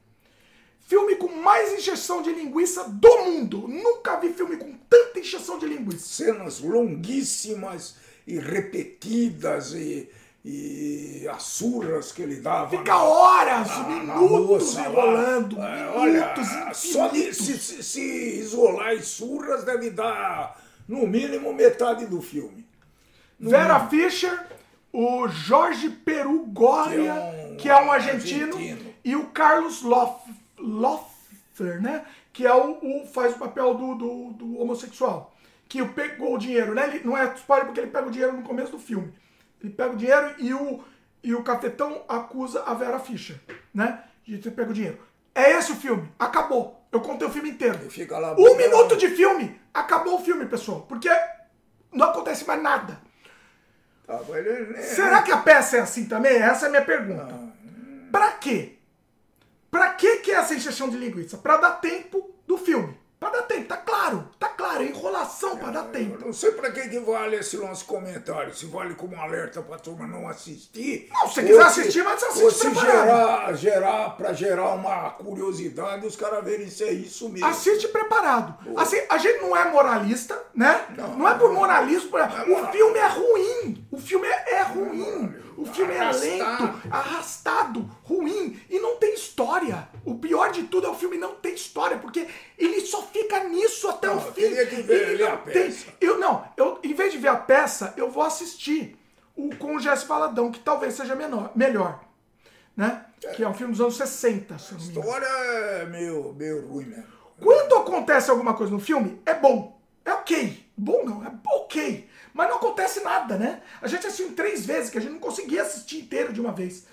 Speaker 1: Filme com mais injeção de linguiça do mundo. Nunca vi filme com tanta injeção de linguiça.
Speaker 2: Cenas longuíssimas e repetidas e, e as surras que ele dava.
Speaker 1: Fica horas,
Speaker 2: na- na
Speaker 1: minutos
Speaker 2: moça
Speaker 1: enrolando.
Speaker 2: É,
Speaker 1: minutos,
Speaker 2: olha, só de se, se- se isolar em surras deve dar no mínimo metade do filme.
Speaker 1: Vera Fischer, o Jorge Peru Goria, que é
Speaker 2: é
Speaker 1: um, argentino,
Speaker 2: argentino.
Speaker 1: e o Carlos Loffer, né? Que é o, o- faz o papel do, do, do homossexual. Que pegou o dinheiro, né? Ele, não é spoiler porque ele pega o dinheiro no começo do filme. Ele pega o dinheiro e o, e o cafetão acusa a Vera Fischer, né? De ter pego o dinheiro. É esse o filme. Acabou. Eu contei o filme inteiro.
Speaker 2: Lá.
Speaker 1: Um minuto de filme, acabou o filme, pessoal. Porque não acontece mais nada.
Speaker 2: Tá, ele- ele-
Speaker 1: Será que a peça é assim também? Essa é a minha pergunta. Pra quê? Pra que que é essa injeção de linguiça? Pra dar tempo do filme. Pra dar tempo, tá claro. Tá claro, é enrolação pra dar
Speaker 2: Eu
Speaker 1: tempo.
Speaker 2: não sei pra que, que vale esse nosso comentário. Se vale como alerta pra turma não assistir.
Speaker 1: Não, se quiser assistir, mas assiste
Speaker 2: Ou se
Speaker 1: preparado.
Speaker 2: gerar, gerar, pra gerar uma curiosidade, os caras verem se é isso mesmo.
Speaker 1: Assiste preparado. Assim, a gente não é moralista, né? Não,
Speaker 2: Não,
Speaker 1: é por
Speaker 2: não.
Speaker 1: moralismo.
Speaker 2: é
Speaker 1: o filme é ruim. O filme é, é ruim. O filme é lento,
Speaker 2: Arrastado.
Speaker 1: Ruim e não tem história. O pior de tudo é o filme não tem história, porque ele só fica nisso até
Speaker 2: Não,
Speaker 1: o
Speaker 2: eu
Speaker 1: fim.
Speaker 2: queria que ver
Speaker 1: Ele
Speaker 2: a
Speaker 1: tem-
Speaker 2: peça.
Speaker 1: Eu não, eu em vez de ver a peça, eu vou assistir o com o Jesse Valadão, que talvez seja menor, melhor, né? Que é um filme dos anos 60, se eu não me
Speaker 2: A história é meio, meio ruim mesmo.
Speaker 1: Quando acontece alguma coisa no filme, é bom. É ok. Bom não, é ok. Mas não acontece nada, né? A gente assistiu três vezes, que a gente não conseguia assistir inteiro de uma vez.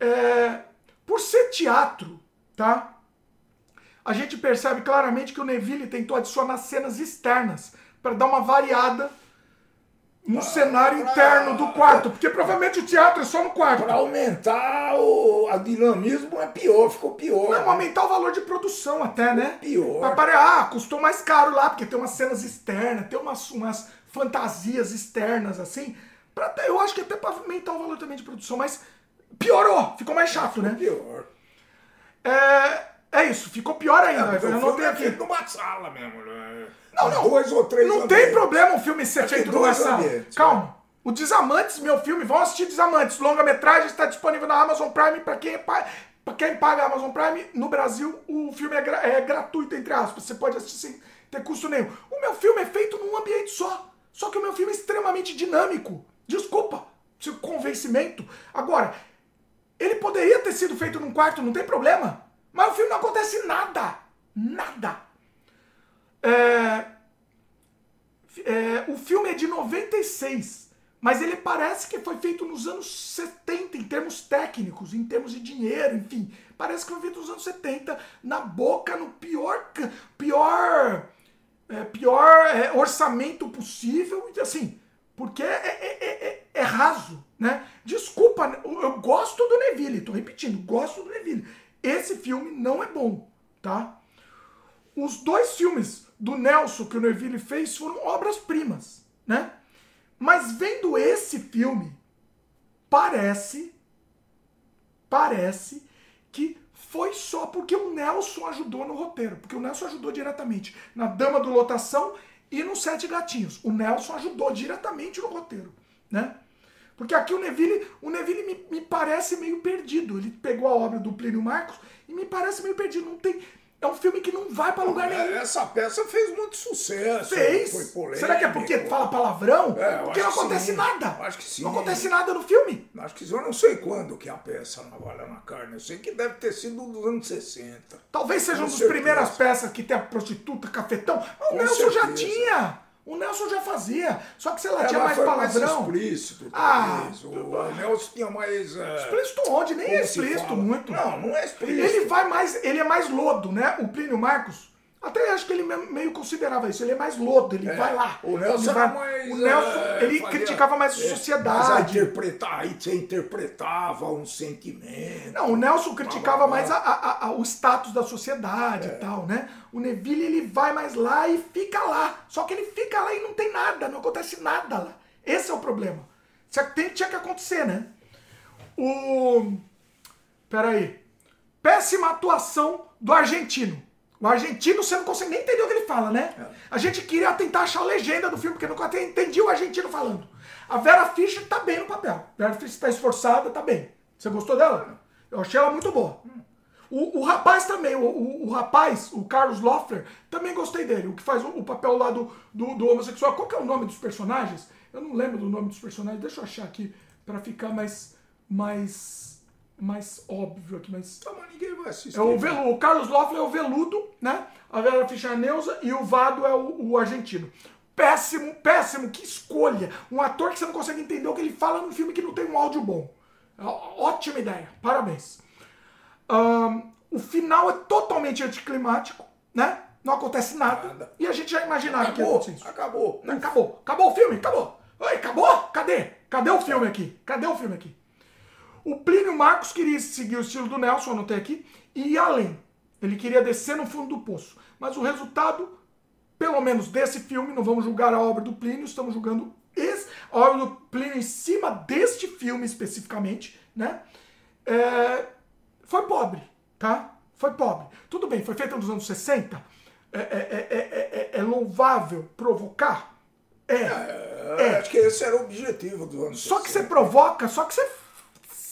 Speaker 1: É, por ser teatro, tá? A gente percebe claramente que o Neville tentou adicionar cenas externas para dar uma variada no cenário interno do quarto, porque provavelmente o teatro é só no quarto.
Speaker 2: Pra aumentar o a dinamismo é pior, ficou pior.
Speaker 1: Não, aumentar o valor de produção até, né?
Speaker 2: Pior.
Speaker 1: Pra pare- ah, custou mais caro lá, porque tem umas cenas externas, tem umas, umas fantasias externas, assim. Pra, eu acho que até pra aumentar o valor também de produção, mas piorou, ficou mais chato, né?
Speaker 2: Pior.
Speaker 1: É, é isso, ficou pior ainda.
Speaker 2: É,
Speaker 1: eu não tenho
Speaker 2: é
Speaker 1: aqui.
Speaker 2: feito numa sala mesmo. Né?
Speaker 1: Não, não.
Speaker 2: Dois ou três
Speaker 1: Não tem
Speaker 2: ambientes.
Speaker 1: problema o filme ser
Speaker 2: Aqui
Speaker 1: feito numa sala.
Speaker 2: ambientes,
Speaker 1: Calma. O Desamantes, meu filme, vão assistir Desamantes. Longa-metragem está disponível na Amazon Prime para quem, pa- pra quem paga a Amazon Prime. No Brasil, o filme é, gra- é gratuito, entre aspas. Você pode assistir sem ter custo nenhum. O meu filme é feito num ambiente só. Só que o meu filme é extremamente dinâmico. Desculpa, seu convencimento. Agora, ele poderia ter sido feito num quarto, não tem problema. Mas o filme não acontece nada. Nada. É, é, o filme é de 96, mas ele parece que foi feito nos anos 70 em termos técnicos, em termos de dinheiro, enfim. Parece que foi feito nos anos 70, na boca, no pior, pior, é, pior é, orçamento possível, e assim, porque é- é- é- é raso, né? Desculpa, eu gosto do Neville, tô repetindo, gosto do Neville. Esse filme não é bom, tá? Os dois filmes do Nelson que o Neville fez foram obras-primas, né? Mas vendo esse filme, parece, parece que foi só porque o Nelson ajudou no roteiro, porque o Nelson ajudou diretamente na Dama do Lotação e no Sete Gatinhos. O Nelson ajudou diretamente no roteiro, né? Porque aqui o Neville, o Neville me, me parece meio perdido. Ele pegou a obra do Plínio Marcos e me parece meio perdido. Não tem, é um filme que não vai pra lugar nenhum.
Speaker 2: Essa peça fez muito sucesso.
Speaker 1: Fez.
Speaker 2: Foi polêmico.
Speaker 1: Será que é porque fala palavrão?
Speaker 2: É,
Speaker 1: porque não acontece
Speaker 2: sim.
Speaker 1: nada.
Speaker 2: Acho que sim.
Speaker 1: Não acontece nada no filme.
Speaker 2: Acho que eu não sei quando que é a peça Navalha na Carne. Eu sei que deve ter sido dos anos 60.
Speaker 1: Talvez seja
Speaker 2: Com
Speaker 1: uma das primeiras peças que tem a prostituta cafetão. O
Speaker 2: Com
Speaker 1: Nelson já
Speaker 2: certeza.
Speaker 1: tinha. O Nelson já fazia, só que sei lá,
Speaker 2: É,
Speaker 1: tinha mais
Speaker 2: foi mais
Speaker 1: palavrão.
Speaker 2: explícito.
Speaker 1: Ah,
Speaker 2: o Nelson tinha mais. é,
Speaker 1: Explícito onde? Nem é explícito muito.
Speaker 2: Não, não é explícito.
Speaker 1: Ele vai mais, ele é mais lodo, né? O Plínio Marcos. Até acho que ele me- meio considerava isso. Ele é mais lodo, ele
Speaker 2: É,
Speaker 1: vai lá.
Speaker 2: O Nelson
Speaker 1: vai-
Speaker 2: mais.
Speaker 1: O Nelson,
Speaker 2: é,
Speaker 1: ele
Speaker 2: fazia-
Speaker 1: criticava mais a
Speaker 2: é, Mas
Speaker 1: sociedade.
Speaker 2: interpretar, aí você interpretava um sentimento.
Speaker 1: Não, o Nelson criticava
Speaker 2: Blá, blá,
Speaker 1: mais
Speaker 2: blá.
Speaker 1: a- a- a- o status da sociedade
Speaker 2: É.
Speaker 1: e tal, né? O Neville, ele vai mais lá e fica lá. Só que ele fica lá e não tem nada, não acontece nada lá. Esse é o problema. Tem- tinha que acontecer, né? O... Peraí. Péssima atuação do argentino. O argentino, você não consegue nem entender o que ele fala, né? A gente queria tentar achar a legenda do filme, porque nunca te- entendi o argentino falando. A Vera Fischer tá bem no papel. A Vera Fischer tá esforçada, tá bem. Você gostou dela? Eu achei ela muito boa. O, o rapaz também, o, o, o rapaz, o Carlos Loeffler, também gostei dele. O que faz o, o papel lá do, do, do homossexual. Qual que é o nome dos personagens? Eu não lembro do nome dos personagens. Deixa eu achar aqui pra ficar mais, mais, mais óbvio aqui. Mais...
Speaker 2: Tá, mas ninguém vai assistir.
Speaker 1: É o, velu, o Carlos Loeffler é o veludo, né? A Vera Fischer é a Neuza e o Vado é o, o argentino. Péssimo, péssimo, que escolha. Um ator que você não consegue entender o que ele fala num filme que não tem um áudio bom. Ótima ideia, parabéns. Ahn, o final é totalmente anticlimático, né? Não acontece nada.
Speaker 2: Nada.
Speaker 1: E a gente já imaginava que ia
Speaker 2: Acabou,
Speaker 1: isso.
Speaker 2: acabou.
Speaker 1: Acabou. Acabou o filme, acabou. Oi, acabou? Cadê? Cadê o filme aqui? Cadê o filme aqui? O Plínio Marcos queria seguir o estilo do Nelson, anotei aqui, e ir além. Ele queria descer no fundo do poço. Mas o resultado, pelo menos desse filme, não vamos julgar a obra do Plínio, estamos julgando esse, a obra do Plínio em cima deste filme especificamente, né? É, foi pobre, tá? Foi pobre. Tudo bem, foi feito nos anos 60. É, é, é, é, é- é louvável provocar? É.
Speaker 2: É, Acho que esse era o objetivo do ano.
Speaker 1: Só que você provoca, só que você,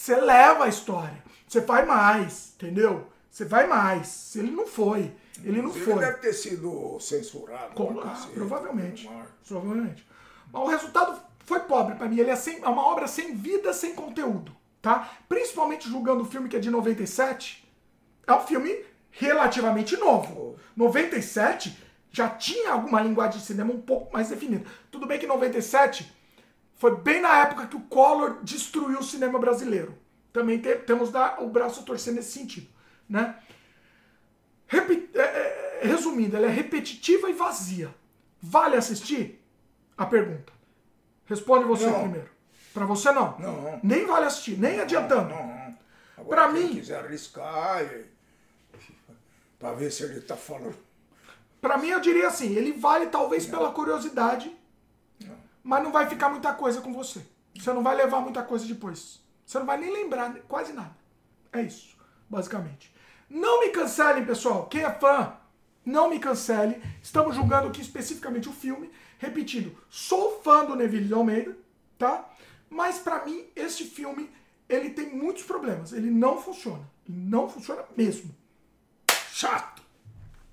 Speaker 1: você leva a história. Você vai mais, entendeu? Você vai mais. Ele não foi. Ele não
Speaker 2: Ele
Speaker 1: foi.
Speaker 2: deve ter sido censurado.
Speaker 1: Com- ah, provavelmente. Provavelmente. Mas o resultado foi pobre pra mim. Ele é, sem, é uma obra sem vida, sem conteúdo. Tá? Principalmente julgando o filme que é de 97. É um filme relativamente novo. 97 já tinha alguma linguagem de cinema um pouco mais definida. Tudo bem que 97 foi bem na época que o Collor destruiu o cinema brasileiro. Também te- temos da- o braço a torcer nesse sentido. Né? Repi- é, é, resumindo, ela é repetitiva e vazia. Vale assistir? A pergunta. Responde você
Speaker 2: Não.
Speaker 1: primeiro. Pra você não.
Speaker 2: Não.
Speaker 1: Nem vale assistir, nem adiantando.
Speaker 2: Não, não. Agora,
Speaker 1: Pra
Speaker 2: quem
Speaker 1: mim-
Speaker 2: quiser arriscar, pra ver se ele tá falando.
Speaker 1: Pra mim, eu diria assim, ele vale talvez pela curiosidade, mas não vai ficar muita coisa com você. Você não vai levar muita coisa depois. Você não vai nem lembrar quase nada. É isso, basicamente. Não me cancelem, pessoal. Quem é fã, não me cancele. Estamos julgando aqui especificamente o filme. Repetindo, sou fã do Neville de Almeida, tá? Mas pra mim, este filme, ele tem muitos problemas. Ele não funciona. Ele não funciona mesmo.
Speaker 2: Chato.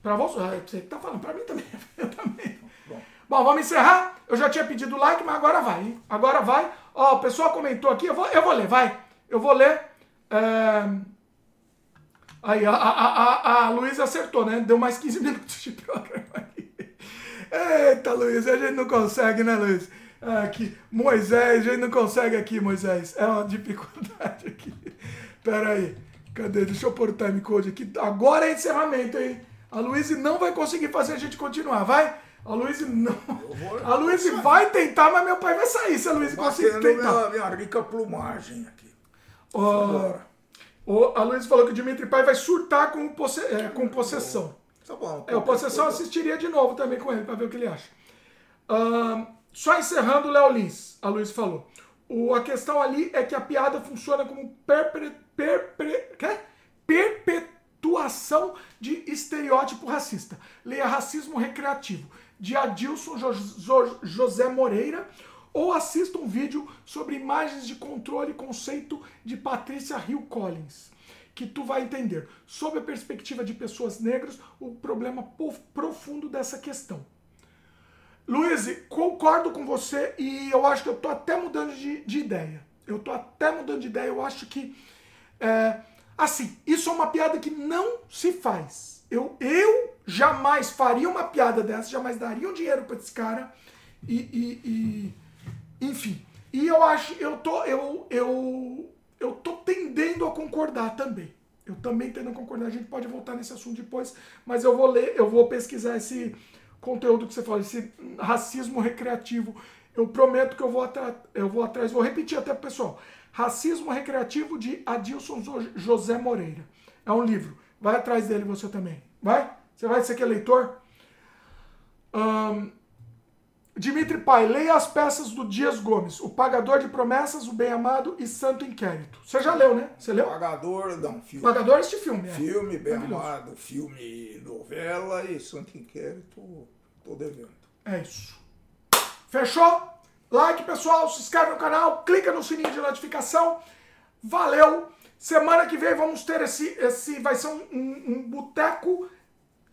Speaker 1: Pra você, você que tá falando, pra mim também. Eu também. Bom, vamos encerrar. Eu já tinha pedido like, mas agora vai. hein? Agora vai. Ó, o pessoal comentou aqui, eu vou, eu vou ler, vai. Eu vou ler. É, Aí, a, a, a, a Luísa acertou, né? Deu mais 15 minutos de programa aqui. Eita, Luiz, a gente não consegue, né, Luiz? Aqui, Moisés, a gente não consegue aqui, Moisés. É uma dificuldade aqui. Pera aí. Cadê? Deixa eu pôr o timecode aqui. Agora é encerramento, hein? A Luísa não vai conseguir fazer a gente continuar, vai? A Luísa não. A Luísa vai tentar, mas meu pai vai sair se a Luísa conseguir tentar.
Speaker 2: minha, minha rica plumagem aqui.
Speaker 1: Ó,
Speaker 2: Agora.
Speaker 1: o- a Luísa falou que o Dimitri Pai vai surtar com, posse- é, com possessão.
Speaker 2: Tá bom.
Speaker 1: É, o Possessão eu assistiria de novo também com ele, pra ver o que ele acha. Só encerrando o Léo Lins, a Luiz falou. O, a questão ali é que a piada funciona como perpre, perpre, quê? perpetuação de estereótipo racista. Leia Racismo Recreativo, de Adilson Jo- Jo- José Moreira, ou assista um vídeo sobre imagens de controle e conceito de Patrícia Hill Collins que tu vai entender, sob a perspectiva de pessoas negras, o problema profundo dessa questão. Luiz, concordo com você e eu acho que eu tô até mudando de, de ideia. Eu tô até mudando de ideia. Eu acho que é, Assim, isso é uma piada que não se faz. Eu, eu jamais faria uma piada dessa, jamais daria um dinheiro para esse cara. E, e, e, enfim. E eu acho, eu tô, eu, eu, eu tô tendendo a concordar também. Eu também tendo a concordar. A gente pode voltar nesse assunto depois, mas eu vou ler, eu vou pesquisar esse conteúdo que você fala, esse racismo recreativo. Eu prometo que eu vou, eu vou atrás, vou repetir até pro pessoal. Racismo Recreativo de Adilson José Moreira. É um livro. Vai atrás dele você também. Vai? Você vai ser que é leitor? Um, Dimitri Pai, leia as peças do Dias Gomes. O Pagador de Promessas, O Bem Amado e Santo Inquérito. Você já leu, né? Você leu?
Speaker 2: Pagador, não, filme.
Speaker 1: Pagador é este filme, é.
Speaker 2: Filme, Bem Amado, filme, novela e Santo Inquérito, tô devendo.
Speaker 1: É isso. Fechou? Like, pessoal, se inscreve no canal, clica no sininho de notificação. Valeu! Semana que vem vamos ter esse. esse vai ser um, um, um boteco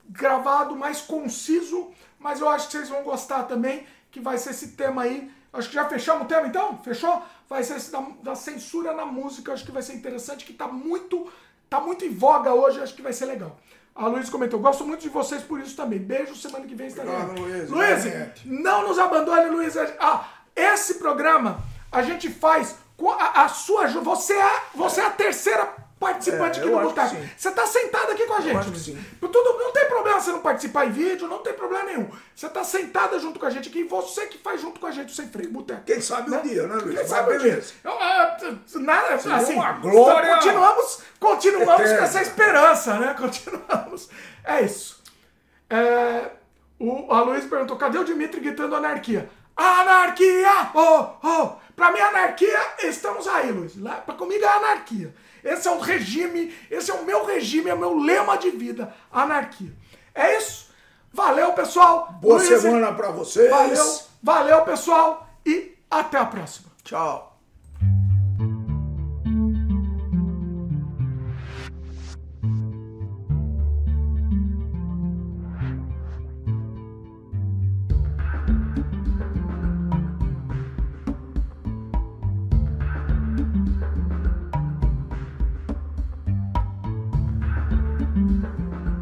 Speaker 1: gravado mais conciso, mas eu acho que vocês vão gostar também, que vai ser esse tema aí. Acho que já fechamos o tema então? Fechou? Vai ser esse da, da censura na música, acho que vai ser interessante, que tá muito, tá muito em voga hoje, acho que vai ser legal. A Luiz comentou, gosto muito de vocês por isso também. Beijo, semana que vem estaremos. Luiz, Luiz não nos abandone, Luiz. Ah, esse programa a gente faz a, a sua Você é, você é a terceira participante é, aqui do Boteco. Você está sentado aqui com a gente. Tudo, não tem problema você não participar em vídeo, não tem problema nenhum. Você está sentada junto com a gente aqui e você que faz junto com a gente o Sem Freio Boteco.
Speaker 2: Quem sabe né? um dia, né, Luiz? Quem sabe um dia.
Speaker 1: nada, assim, uma glória continuamos, continuamos com essa esperança, né? Continuamos. É isso. É, o, a Luiz perguntou, cadê o Dimitri gritando anarquia? Anarquia! Oh, oh! Pra mim, anarquia, estamos aí, Luiz. Lá, pra comigo é anarquia. Esse é o regime, esse é o meu regime, é o meu lema de vida. Anarquia. É isso. Valeu, pessoal.
Speaker 2: Boa Luiz, semana pra vocês.
Speaker 1: Valeu, valeu, pessoal. E até a próxima.
Speaker 2: Tchau.